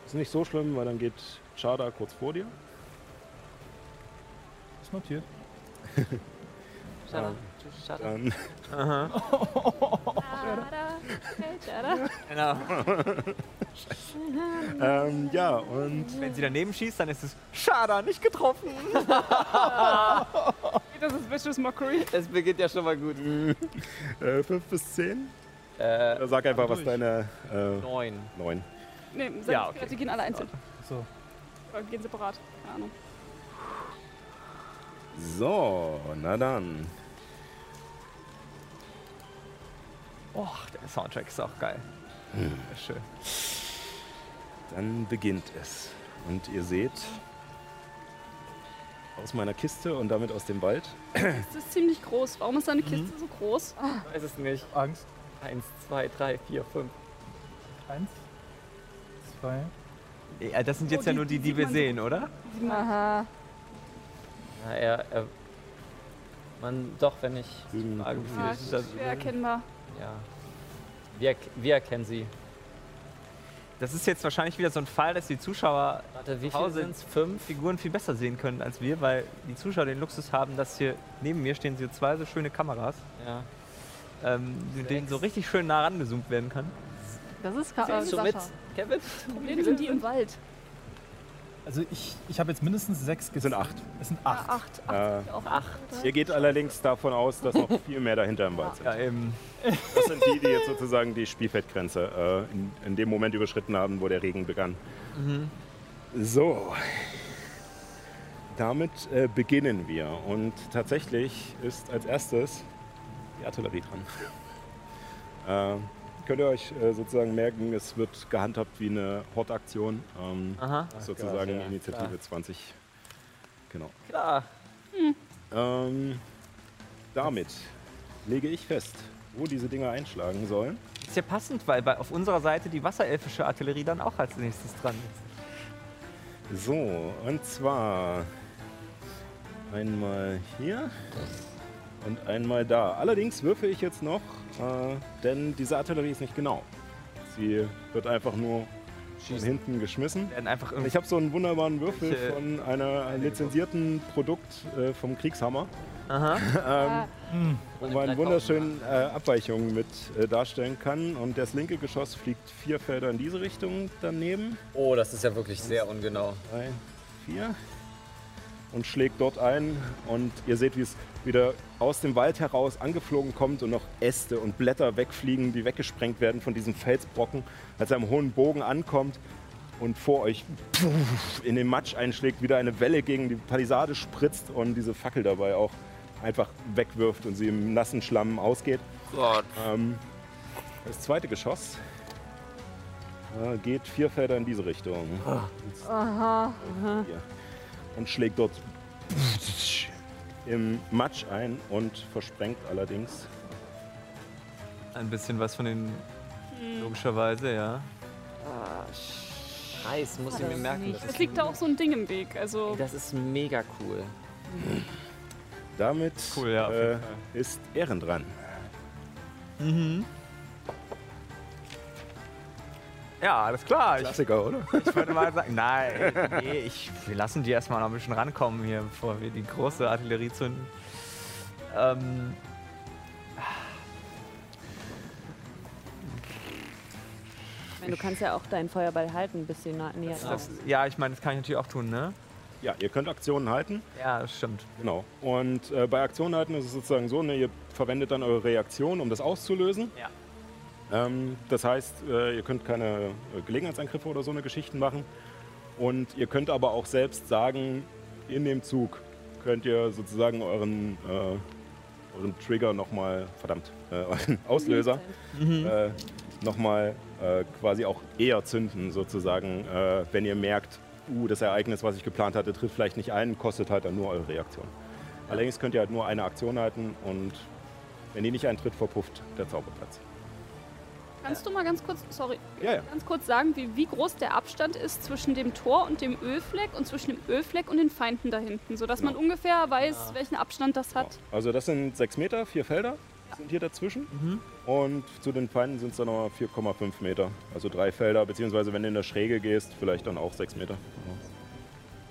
Speaker 1: Ist nicht so schlimm, weil dann geht Chada kurz vor dir.
Speaker 3: Ist notiert. [laughs]
Speaker 6: Schade. Schade.
Speaker 1: Dann, [laughs]
Speaker 2: Genau.
Speaker 1: ähm, ja, und
Speaker 2: Wenn sie daneben schießt, dann ist es schade, nicht getroffen. [laughs]
Speaker 5: Das ist Vicious Mockery.
Speaker 6: Es beginnt ja schon mal gut.
Speaker 1: äh, 5 bis 10.
Speaker 6: Äh,
Speaker 1: Sag einfach, was deine äh,
Speaker 6: neun.
Speaker 1: 9.
Speaker 5: Nee,
Speaker 2: Ja, okay.
Speaker 5: Skelette gehen alle einzeln.
Speaker 3: So.
Speaker 5: Oder gehen separat. Keine Ahnung.
Speaker 1: So, na dann.
Speaker 2: Och, der Soundtrack ist auch geil. Ist schön.
Speaker 1: Dann beginnt es. Und ihr seht aus meiner Kiste und damit aus dem Wald.
Speaker 5: Das ist ziemlich groß. Warum ist deine Kiste so groß?
Speaker 6: Ich weiß es nicht.
Speaker 3: Angst.
Speaker 6: Eins, zwei, drei, vier, fünf.
Speaker 3: Eins, zwei.
Speaker 2: Ja, das sind jetzt
Speaker 5: Oh,
Speaker 2: ja
Speaker 5: die-
Speaker 2: nur die,
Speaker 5: die
Speaker 2: wir sehen, oder?
Speaker 7: Aha.
Speaker 6: Ja, er, er. Man, doch, wenn ich.
Speaker 1: Hm.
Speaker 6: Frage, wie viel ist das?
Speaker 5: schwer erkennbar.
Speaker 6: Ja. Wir, wir erkennen sie.
Speaker 2: Das ist jetzt wahrscheinlich wieder so ein Fall, dass die Zuschauer
Speaker 6: Warte, wie viel
Speaker 2: Hause
Speaker 6: sind es? Fünf?
Speaker 2: Figuren viel besser sehen können als wir, weil die Zuschauer den Luxus haben, dass hier neben mir stehen so zwei so schöne Kameras,
Speaker 6: Ja.
Speaker 2: ähm, mit denen so richtig schön nah rangezoomt werden kann.
Speaker 7: Das ist äh.
Speaker 6: Kevin?
Speaker 5: Problem sind die im Wald.
Speaker 3: Also ich, ich habe jetzt mindestens sechs
Speaker 1: Es sind acht.
Speaker 3: Es sind
Speaker 5: Ah,
Speaker 3: acht.
Speaker 5: acht. acht.
Speaker 1: Äh,
Speaker 5: Auch
Speaker 6: Acht.
Speaker 1: ihr geht allerdings davon aus, dass noch viel mehr dahinter im Wald sind.
Speaker 2: Ja, eben.
Speaker 1: Das sind die, die jetzt sozusagen die Spielfeldgrenze äh, in, in dem Moment überschritten haben, wo der Regen begann. So. Damit äh, beginnen wir. Und tatsächlich ist als erstes die Artillerie dran. [laughs] könnt ihr euch äh, sozusagen merken, es wird gehandhabt wie eine Hortaktion. Ähm,
Speaker 2: Aha.
Speaker 1: sozusagen
Speaker 6: Gott, ja,
Speaker 1: Initiative
Speaker 6: klar.
Speaker 1: 20. Genau.
Speaker 6: Klar.
Speaker 1: Ähm, damit lege ich fest, wo diese Dinger einschlagen sollen.
Speaker 2: Ist ja passend, weil bei, auf unserer Seite die wasserelfische Artillerie dann auch als nächstes dran ist.
Speaker 1: So, und zwar einmal hier und einmal da. Allerdings würfe ich jetzt noch, äh, denn diese Artillerie ist nicht genau. Sie wird einfach nur von hinten geschmissen. Ich habe so einen wunderbaren Würfel
Speaker 2: Welche-
Speaker 1: von einer lizenzierten Produkt äh, vom Kriegshammer,
Speaker 2: Aha. [laughs]
Speaker 1: ähm, wo man wunderschön äh, Abweichungen mit äh, darstellen kann. Und das linke Geschoss fliegt vier Felder in diese Richtung daneben.
Speaker 6: Oh, das ist ja wirklich sehr ungenau.
Speaker 1: drei, vier und schlägt dort ein und ihr seht, wie es wieder aus dem Wald heraus angeflogen kommt und noch Äste und Blätter wegfliegen, die weggesprengt werden von diesem Felsbrocken, als er am hohen Bogen ankommt und vor euch in den Matsch einschlägt, wieder eine Welle gegen die Palisade spritzt und diese Fackel dabei auch einfach wegwirft und sie im nassen Schlamm ausgeht.
Speaker 6: Gott.
Speaker 1: Ähm, das zweite Geschoss äh, geht vier Felder in diese Richtung.
Speaker 7: Aha.
Speaker 1: Hier. Und schlägt dort im Matsch ein und versprengt allerdings.
Speaker 2: ein bisschen was von den. Logischerweise, ja.
Speaker 6: Scheiß, muss ich mir merken. Das
Speaker 5: Es liegt da auch so ein Ding im Weg. Also
Speaker 6: das ist mega cool.
Speaker 1: Damit
Speaker 2: Cool, ja, auf jeden
Speaker 1: äh,
Speaker 2: Fall.
Speaker 1: ist Ehren dran.
Speaker 2: Ja, alles klar. Ich,
Speaker 1: Klassiker, oder? [laughs]
Speaker 2: ich würde mal sagen, nein, nee, ich, wir lassen die erstmal noch ein bisschen rankommen hier, bevor wir die große Artillerie zünden. Ähm,
Speaker 4: Ich meine, du kannst ja auch deinen Feuerball halten, bis sie näher dran
Speaker 2: das, ja, ich meine, das kann ich natürlich auch tun, ne?
Speaker 1: Ja, ihr könnt Aktionen halten.
Speaker 2: Ja, das stimmt.
Speaker 1: Genau. Und äh, bei Aktionen halten ist es sozusagen so, ne, ihr verwendet dann eure Reaktion, um das auszulösen.
Speaker 2: Ja.
Speaker 1: Ähm, das heißt, äh, ihr könnt keine äh, Gelegenheitsangriffe oder so eine Geschichten machen. Und ihr könnt aber auch selbst sagen, in dem Zug könnt ihr sozusagen euren, äh, euren Trigger nochmal, verdammt, äh, [laughs] euren Auslöser äh, nochmal äh, quasi auch eher zünden, sozusagen, äh, wenn ihr merkt, uh, das Ereignis, was ich geplant hatte, trifft vielleicht nicht ein, kostet halt dann nur eure Reaktion. Allerdings könnt ihr halt nur eine Aktion halten und wenn die nicht eintritt, verpufft der Zauberplatz.
Speaker 5: Kannst du mal ganz kurz, sorry,
Speaker 1: Ja, ja.
Speaker 5: ganz kurz sagen, wie, wie groß der Abstand ist zwischen dem Tor und dem Ölfleck und zwischen dem Ölfleck und den Feinden da hinten, sodass man
Speaker 1: Genau.
Speaker 5: ungefähr weiß, welchen Abstand das hat.
Speaker 1: Genau. Also das sind sechs Meter, vier Felder sind hier dazwischen. Und zu den Feinden sind es dann noch 4,5 Meter. Also drei Felder, beziehungsweise wenn du in der Schräge gehst, vielleicht dann auch sechs Meter.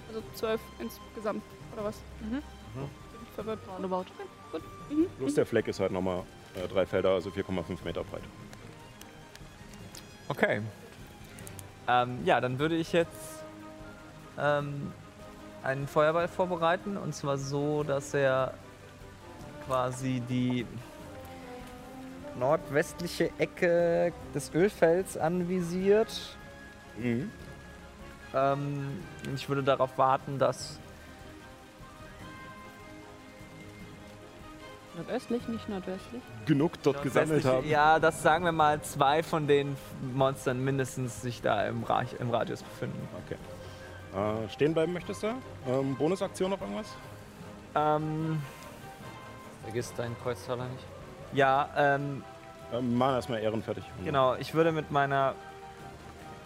Speaker 5: Also zwölf insgesamt, oder was?
Speaker 7: Mhm.
Speaker 5: Bin ich verwirrt.
Speaker 7: Roundabout.
Speaker 5: Gut. Mhm.
Speaker 1: Plus der Fleck ist halt nochmal äh, drei Felder, also 4,5 Meter breit.
Speaker 2: Okay. Ähm, ja, dann würde ich jetzt ähm, einen Feuerball vorbereiten und zwar so, dass er quasi die nordwestliche Ecke des Ölfelds anvisiert.
Speaker 1: Mhm.
Speaker 2: Ähm, ich würde darauf warten, dass
Speaker 4: Nordöstlich, nicht nordwestlich.
Speaker 1: Genug dort gesammelt haben.
Speaker 2: Ja, dass sagen wir mal zwei von den Monstern mindestens sich da im, Ra im Radius befinden.
Speaker 1: Okay. Äh, stehen bleiben möchtest du? Ähm, Bonusaktion noch irgendwas?
Speaker 2: Ähm,
Speaker 6: Vergiss deinen Kreuztaler nicht.
Speaker 2: ja, ähm,
Speaker 1: Ähm, machen erstmal Ehren fertig.
Speaker 2: genau. Ich würde mit meiner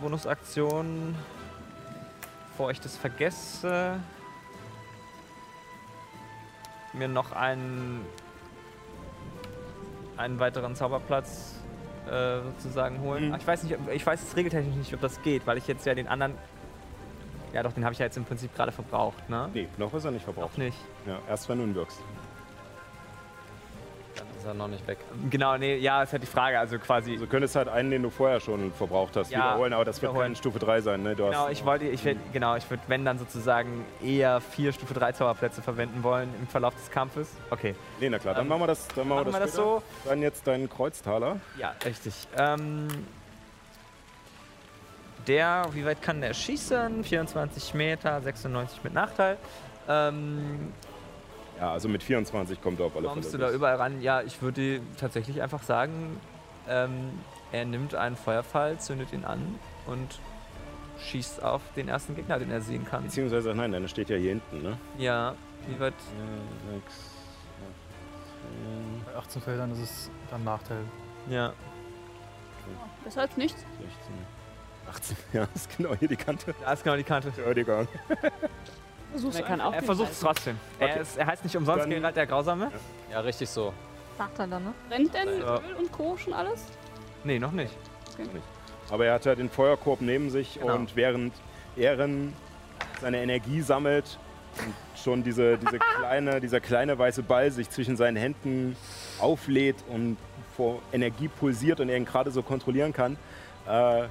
Speaker 2: Bonusaktion, bevor ich das vergesse, mir noch einen, einen weiteren Zauberplatz äh, sozusagen holen.
Speaker 1: Mhm.
Speaker 2: Ach, Ich weiß nicht, ich weiß jetzt regeltechnisch nicht, ob das geht, weil ich jetzt ja den anderen. Ja, doch, den habe ich ja jetzt im Prinzip gerade verbraucht, ne?
Speaker 1: Nee, noch ist er nicht verbraucht.
Speaker 2: Auch nicht.
Speaker 1: Ja, erst wenn du ihn wirkst.
Speaker 6: Ist er noch nicht weg.
Speaker 2: Genau, nee, ja, ist halt die Frage, also quasi.
Speaker 1: Also du könntest halt einen, den du vorher schon verbraucht hast,
Speaker 2: Ja,
Speaker 1: wiederholen, aber das wird
Speaker 2: wiederholen.
Speaker 1: kein Stufe 3 sein. Ne? Du
Speaker 2: Genau,
Speaker 1: hast,
Speaker 2: ich wollte, ich werd, genau, ich würde, wenn dann sozusagen eher vier Stufe 3 Zauberplätze verwenden wollen im Verlauf des Kampfes. Okay.
Speaker 1: Nee, na klar, dann
Speaker 2: Ähm,
Speaker 1: machen wir das, dann machen
Speaker 2: Machen wir das
Speaker 1: später.
Speaker 2: so?
Speaker 1: Dann jetzt deinen Kreuztaler.
Speaker 2: Ja, richtig. Ähm, der, wie weit kann der schießen? 24 Meter, 96 mit Nachteil. Ähm,
Speaker 1: Ja, also mit 24 kommt er auf alle
Speaker 2: kommst du
Speaker 1: Fälle.
Speaker 2: da überall ran? Ja, ich würde tatsächlich einfach sagen, ähm, er nimmt einen Feuerpfeil, zündet ihn an und schießt auf den ersten Gegner, den er sehen kann.
Speaker 1: Beziehungsweise, nein, deine steht ja hier hinten, ne?
Speaker 2: Ja, wie weit?
Speaker 1: Äh, sechs, acht,
Speaker 3: Bei 18 Feldern ist es dann Nachteil.
Speaker 2: Ja.
Speaker 5: Besser als nichts.
Speaker 1: 16, 18. [laughs] Ja, ist genau hier die Kante.
Speaker 2: Da ist genau die Kante.
Speaker 1: Entschuldigung.
Speaker 5: Versuch's
Speaker 4: Er kann auch
Speaker 2: Er versucht es trotzdem.
Speaker 1: Okay.
Speaker 2: Er, ist, er heißt nicht umsonst
Speaker 1: Dann-
Speaker 2: Geralt der Grausame?
Speaker 6: Ja, richtig so.
Speaker 7: Nachteil dann, ne?
Speaker 5: Brennt denn
Speaker 2: Ja.
Speaker 5: Öl und Co. schon alles?
Speaker 2: Nee, noch nicht.
Speaker 1: Aber er hat ja den Feuerkorb neben sich
Speaker 2: Genau.
Speaker 1: und während Ehren seine Energie sammelt und schon diese, diese [laughs] kleine, dieser kleine weiße Ball sich zwischen seinen Händen auflädt und vor Energie pulsiert und er ihn gerade so kontrollieren kann, äh,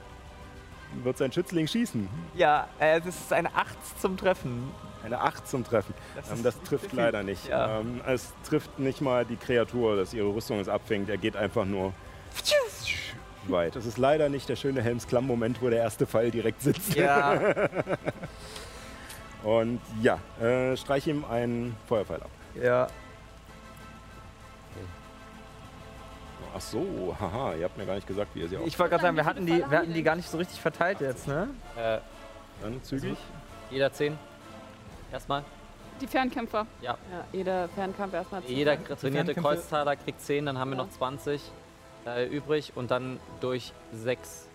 Speaker 1: wird sein Schützling schießen.
Speaker 2: Ja, äh, das ist eine 8 zum Treffen.
Speaker 1: Eine 8 zum Treffen.
Speaker 2: Das,
Speaker 1: Ähm, das trifft leider nicht.
Speaker 2: Ja.
Speaker 1: Ähm, es trifft nicht mal die Kreatur, dass ihre Rüstung es abfängt. Er geht einfach nur weit. Das ist leider nicht der schöne Helmsklamm-Moment, wo der erste Pfeil direkt sitzt.
Speaker 2: Ja, [laughs]
Speaker 1: Und ja, äh, streich ihm einen Feuerpfeil ab.
Speaker 2: ja.
Speaker 1: Ach so, haha, ihr habt mir gar nicht gesagt, wie ihr sie
Speaker 2: Ich wollte gerade sagen, wir hatten, die, wir hatten
Speaker 5: die
Speaker 2: gar nicht so richtig verteilt jetzt, ne?
Speaker 6: Äh,
Speaker 1: Dann zügig.
Speaker 6: jeder 10. Erstmal.
Speaker 5: Die Fernkämpfer.
Speaker 4: Ja, jeder Fernkampf erstmal zu
Speaker 6: Jeder
Speaker 4: fangen.
Speaker 6: trainierte Kreuztaler kriegt 10, dann haben wir
Speaker 4: Ja.
Speaker 6: noch 20 äh, übrig und dann durch 6.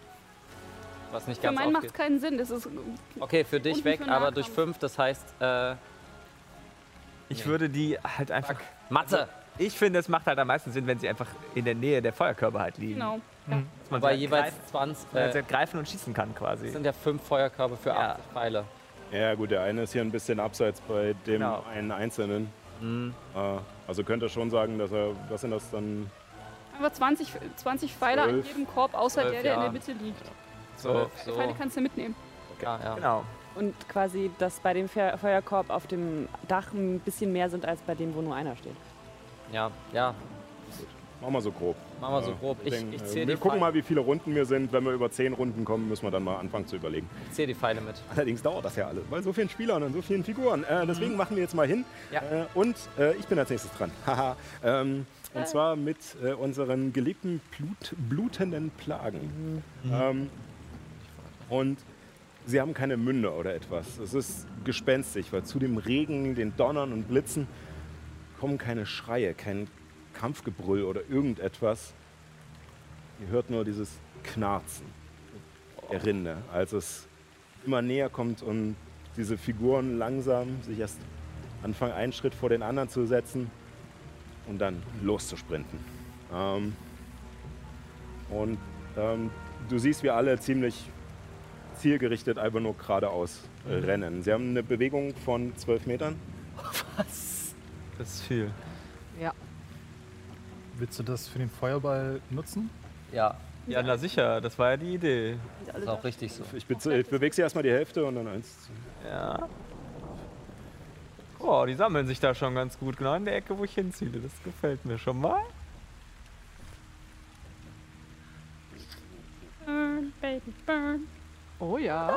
Speaker 6: Was nicht
Speaker 5: Für
Speaker 6: ganz
Speaker 5: meinen macht es keinen Sinn. Das ist
Speaker 6: Okay, für dich weg,
Speaker 5: für
Speaker 6: aber durch
Speaker 5: Nahkampf?
Speaker 6: 5, das heißt äh,
Speaker 2: Ich
Speaker 6: Nee.
Speaker 2: würde die halt einfach.
Speaker 6: Mathe.
Speaker 2: Ich finde, es macht halt am meisten Sinn, wenn sie einfach in der Nähe der Feuerkörper halt liegen.
Speaker 5: genau.
Speaker 2: Dass man
Speaker 6: Wobei
Speaker 2: sie halt
Speaker 6: jeweils
Speaker 2: greifen,
Speaker 6: 20.
Speaker 2: man halt
Speaker 6: Äh,
Speaker 2: sie halt greifen und schießen kann quasi.
Speaker 6: das sind ja 5 Feuerkörbe für
Speaker 2: Ja.
Speaker 6: 80 Pfeile.
Speaker 1: Ja gut, der eine ist hier ein bisschen abseits bei dem
Speaker 2: Genau.
Speaker 1: einen Einzelnen.
Speaker 6: Mhm.
Speaker 1: Äh, also könnte er schon sagen, dass er, was sind das dann?
Speaker 5: Einfach 20, 20 Pfeile an jedem Korb, außer
Speaker 6: Zwölf,
Speaker 5: der, der in
Speaker 6: ja.
Speaker 5: der Mitte liegt.
Speaker 2: So.
Speaker 5: Die Pfeile
Speaker 6: so.
Speaker 5: kannst du mitnehmen.
Speaker 6: Ja, ja.
Speaker 2: Genau.
Speaker 4: Und quasi, dass bei dem Fe Feuerkorb auf dem Dach ein bisschen mehr sind als bei dem, wo nur einer steht.
Speaker 6: ja, ja.
Speaker 1: Machen wir so grob.
Speaker 6: Machen wir so grob. Ich,
Speaker 1: denke,
Speaker 6: ich
Speaker 1: äh,
Speaker 6: zähle
Speaker 1: wir gucken
Speaker 6: Pfeile-
Speaker 1: mal, wie viele Runden wir sind. Wenn wir über 10 Runden kommen, müssen wir dann mal anfangen zu überlegen.
Speaker 6: ich zähl die Pfeile mit.
Speaker 1: Allerdings dauert das ja alles, weil so vielen Spielern und so vielen Figuren. Äh, deswegen machen wir jetzt mal hin.
Speaker 6: Mhm. Ja.
Speaker 1: Äh, und äh, ich bin als nächstes dran. [laughs] Haha. ähm, und zwar mit äh, unseren geliebten Blut, blutenden Plagen.
Speaker 6: Mhm.
Speaker 1: Ähm, und sie haben keine Münde oder etwas. Es ist gespenstig, weil zu dem Regen, den Donnern und Blitzen kommen keine Schreie, kein Kampfgebrüll oder irgendetwas. Ihr hört nur dieses Knarzen der Rinde, als es immer näher kommt und diese Figuren langsam sich erst anfangen, einen Schritt vor den anderen zu setzen und dann loszusprinten. Ähm, und ähm, du siehst, wie alle ziemlich zielgerichtet einfach nur geradeaus äh, rennen. Sie haben eine Bewegung von 12 Metern. [laughs]
Speaker 2: Das ist viel.
Speaker 3: Willst du das für den Feuerball nutzen?
Speaker 6: Ja,
Speaker 2: Ja, na sicher, das war ja die Idee.
Speaker 6: ist auch richtig so.
Speaker 1: Ich, be ich bewege sie erstmal die Hälfte und dann eins.
Speaker 2: Ja. Oh, die sammeln sich da schon ganz gut, genau in der Ecke, wo ich hinziele. Das gefällt mir schon mal.
Speaker 5: Burn, baby, burn.
Speaker 7: Oh ja.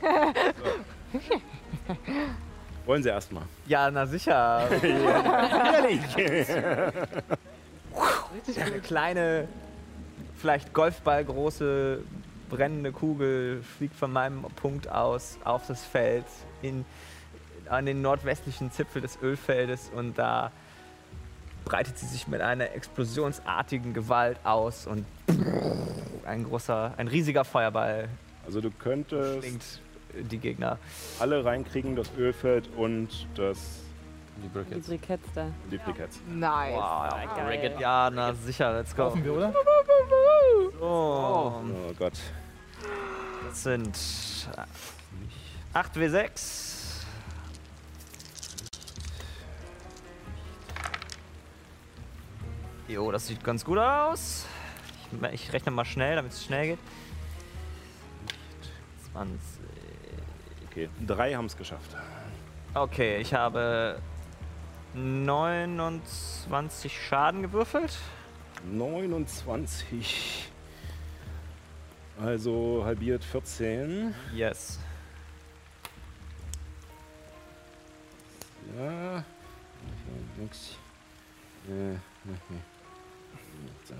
Speaker 7: [laughs] [laughs]
Speaker 1: Wollen sie erstmal.
Speaker 2: Ja, na sicher. [laughs] Eine kleine, vielleicht Golfballgroße brennende Kugel fliegt von meinem Punkt aus auf das Feld in, an den nordwestlichen Zipfel des Ölfeldes und da breitet sie sich mit einer explosionsartigen Gewalt aus und ein großer, ein riesiger Feuerball
Speaker 1: Also du könntest
Speaker 2: schlingt die Gegner.
Speaker 1: alle reinkriegen, das Ölfeld und das
Speaker 6: Die
Speaker 4: Die
Speaker 6: Brickets.
Speaker 4: Da.
Speaker 1: die Briketts.
Speaker 7: Nice.
Speaker 2: Wow,
Speaker 4: geil.
Speaker 2: Ricket, ja, na sicher, let's go.
Speaker 3: Laufen wir, oder?
Speaker 2: So,
Speaker 1: Oh Gott.
Speaker 2: das sind 8 W6. Jo, das sieht ganz gut aus. Ich, ich rechne mal schnell, damit es schnell geht. 20.
Speaker 1: Okay, drei haben es geschafft.
Speaker 2: Okay, ich habe 29 Schaden gewürfelt.
Speaker 1: 29. Also halbiert 14.
Speaker 2: Yes.
Speaker 1: Ja. Nix. Äh,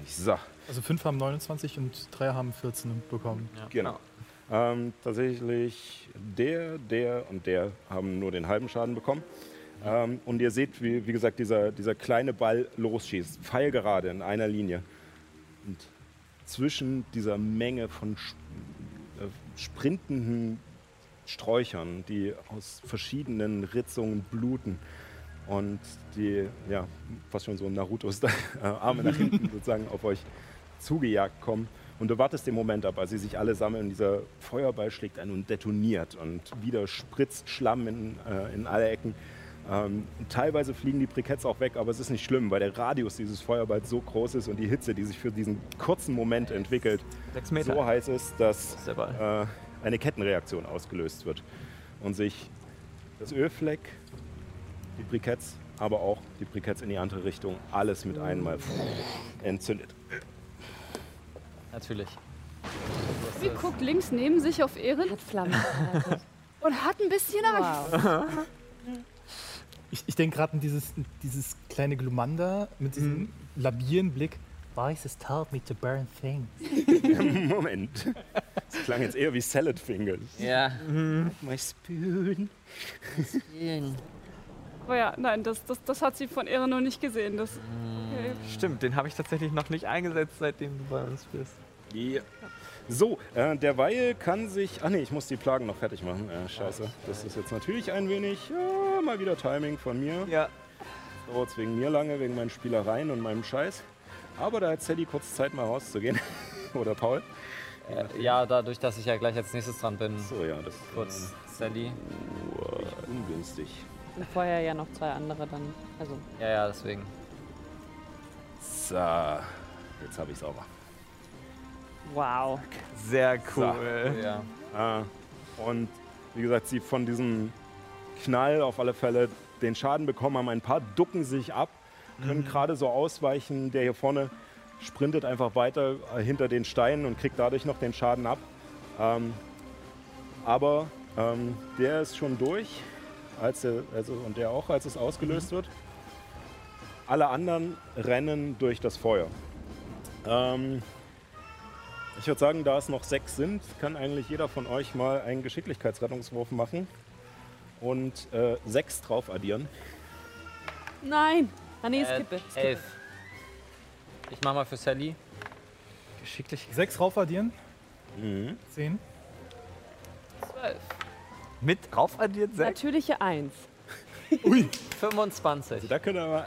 Speaker 1: So,
Speaker 3: Also fünf haben 29 und drei haben 14 bekommen.
Speaker 1: genau. Ähm, tatsächlich, der, der und der haben nur den halben Schaden bekommen. Ähm, und ihr seht, wie, wie gesagt, dieser, dieser kleine Ball losschießt, pfeilgerade in einer Linie. Und zwischen dieser Menge von sch- äh, sprintenden Sträuchern, die aus verschiedenen Ritzungen bluten und die, ja, fast schon so Narutos da, äh, Arme [laughs] nach hinten sozusagen auf euch zugejagt kommen. Und du wartest den Moment ab, als sie sich alle sammeln. Dieser Feuerball schlägt ein und detoniert und wieder spritzt Schlamm in, äh, in alle Ecken. Ähm, teilweise fliegen die Briketts auch weg, aber es ist nicht schlimm, weil der Radius dieses Feuerballs so groß ist und die Hitze, die sich für diesen kurzen Moment entwickelt,
Speaker 2: 6 Meter.
Speaker 1: so heiß ist, dass
Speaker 2: ist
Speaker 1: äh, eine Kettenreaktion ausgelöst wird und sich das Ölfleck, die Briketts, aber auch die Briketts in die andere Richtung, alles mit einmal entzündet.
Speaker 6: Natürlich.
Speaker 5: Sie guckt links neben sich auf Ehren
Speaker 4: Hat Flammen. [laughs]
Speaker 5: und hat ein bisschen Angst.
Speaker 4: wow.
Speaker 3: Ich, ich denke gerade an dieses, dieses kleine Glumanda mit diesem labilen Blick. Weiß ist hard mit the burn thing. [laughs]
Speaker 1: Moment. Das klang jetzt eher wie Salad Fingers.
Speaker 6: Ja.
Speaker 1: My spoon.
Speaker 5: Aber ja, nein, das, das, das hat sie von Ehren noch nicht gesehen. Das, okay.
Speaker 2: Stimmt, den habe ich tatsächlich noch nicht eingesetzt, seitdem du bei uns bist.
Speaker 1: Ja. So, äh, derweil kann sich. Ach nee, ich muss die Plagen noch fertig machen. Äh, scheiße. Das ist jetzt natürlich ein wenig. Ja, mal wieder Timing von mir.
Speaker 2: Ja.
Speaker 1: Dauert es wegen mir lange, wegen meinen Spielereien und meinem Scheiß. Aber da hat Sally kurz Zeit, mal rauszugehen. [laughs] Oder Paul.
Speaker 6: Äh, ja, dadurch, dass ich ja gleich als nächstes dran bin.
Speaker 1: So, ja, das
Speaker 6: Kurz Sally.
Speaker 1: Äh, ungünstig.
Speaker 4: Und vorher ja noch zwei andere dann. Also,
Speaker 6: Ja, ja, deswegen.
Speaker 1: So, jetzt habe ich es sauber.
Speaker 4: Wow.
Speaker 2: Sehr cool.
Speaker 6: Ja.
Speaker 1: Äh, und wie gesagt, sie von diesem Knall auf alle Fälle den Schaden bekommen haben. Ein paar ducken sich ab, können gerade so ausweichen. Der hier vorne sprintet einfach weiter äh, hinter den Steinen und kriegt dadurch noch den Schaden ab. Ähm, aber ähm, der ist schon durch, als er, also, und der auch, als es ausgelöst wird. Alle anderen rennen durch das Feuer. Ähm, ich würde sagen, da es noch sechs sind, kann eigentlich jeder von euch mal einen Geschicklichkeitsrettungswurf machen und äh, sechs drauf addieren.
Speaker 4: Nein. Ah, nee,
Speaker 6: Äh,
Speaker 4: skippe. skippe.
Speaker 6: elf. Ich mach mal für Sally.
Speaker 2: Geschicklich.
Speaker 3: Sechs raufaddieren.
Speaker 1: Mhm.
Speaker 3: Zehn.
Speaker 5: Zwölf.
Speaker 2: Mit raufaddiert 6?
Speaker 4: Natürliche Eins.
Speaker 6: 25.
Speaker 1: Da können wir mal,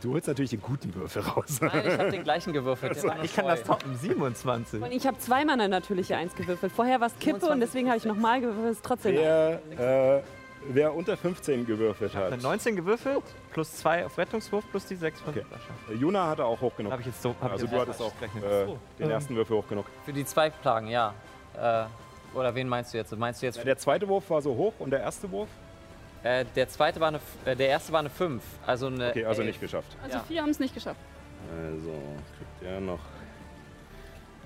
Speaker 1: du holst natürlich den guten Würfel raus.
Speaker 6: Nein, ich habe den gleichen gewürfelt. nur
Speaker 2: Ich kann das toppen. 27.
Speaker 4: Und ich habe zweimal eine natürliche Eins gewürfelt. Vorher war es Kippe und deswegen habe ich nochmal gewürfelt. Ist trotzdem.
Speaker 1: Wer, äh, wer unter 15 gewürfelt hat,
Speaker 2: 19 gewürfelt, plus 2 auf Rettungswurf, plus die 6 von
Speaker 1: Okay. Juna hatte auch hoch genug.
Speaker 2: Habe ich jetzt so. Hab
Speaker 1: Also du hattest auch äh, den
Speaker 3: ähm,
Speaker 1: ersten Würfel hoch genug.
Speaker 6: Für die zwei Plagen, ja. Äh, oder wen meinst du jetzt? Meinst du jetzt
Speaker 1: Ja, der zweite Wurf war so hoch und der erste Wurf?
Speaker 6: Äh, der zweite war eine, F- äh, der erste war eine 5, also eine
Speaker 1: Okay, also
Speaker 6: elf.
Speaker 1: nicht geschafft.
Speaker 5: Also
Speaker 6: Ja.
Speaker 5: vier haben es nicht geschafft.
Speaker 1: Also kriegt er noch.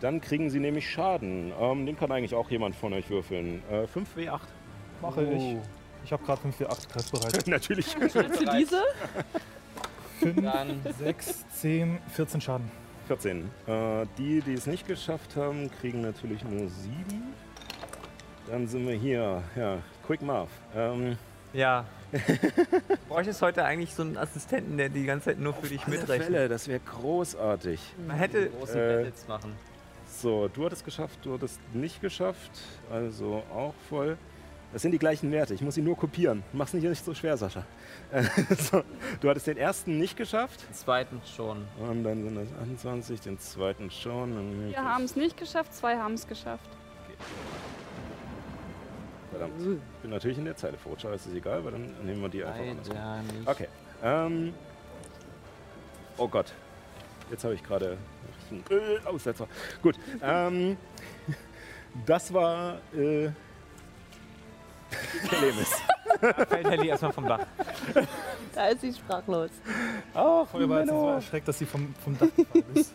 Speaker 1: Dann kriegen sie nämlich Schaden. Ähm, den kann eigentlich auch jemand von euch würfeln. Äh, 5W8.
Speaker 3: Mache ich. Ich habe gerade 5, 4, 8 griffbereit. [laughs]
Speaker 1: Natürlich.
Speaker 4: Für diese?
Speaker 3: 5,
Speaker 6: Dann
Speaker 3: 6, 10, 14 Schaden.
Speaker 1: 14. Äh, die, die es nicht geschafft haben, kriegen natürlich nur 7. Dann sind wir hier. Ja, Quick Marv. Ähm,
Speaker 2: Ja. [laughs] Bräuchtest heute eigentlich so einen Assistenten, der die ganze Zeit nur für dich
Speaker 1: alle
Speaker 2: mitrechnet?
Speaker 1: Fälle, das wäre großartig.
Speaker 2: Man hätte.
Speaker 6: Großen
Speaker 1: Äh,
Speaker 6: Battles machen.
Speaker 1: So, du hattest geschafft, du hattest nicht geschafft. Also auch voll. Das sind die gleichen Werte. Ich muss sie nur kopieren. Mach's nicht, nicht so schwer, Sascha. Äh, [laughs] so, du hattest den ersten nicht geschafft.
Speaker 6: Den zweiten schon.
Speaker 1: Und dann sind das 28, den zweiten schon.
Speaker 5: Wir haben es nicht geschafft, zwei haben es geschafft.
Speaker 1: Verdammt. Ich bin natürlich in der Zeile verrutscht, aber es ist egal, weil dann nehmen wir die einfach andersrum. Okay. Ähm, oh Gott. Jetzt habe ich gerade einen äh, Aussetzer. Gut. Ähm, [laughs] das war äh, [laughs] Telemis.
Speaker 2: Fällt Helly erstmal vom Dach. [laughs]
Speaker 4: Da ist sie sprachlos.
Speaker 3: Vorher war jetzt so erschreckt, dass sie vom, vom Dach gefallen ist.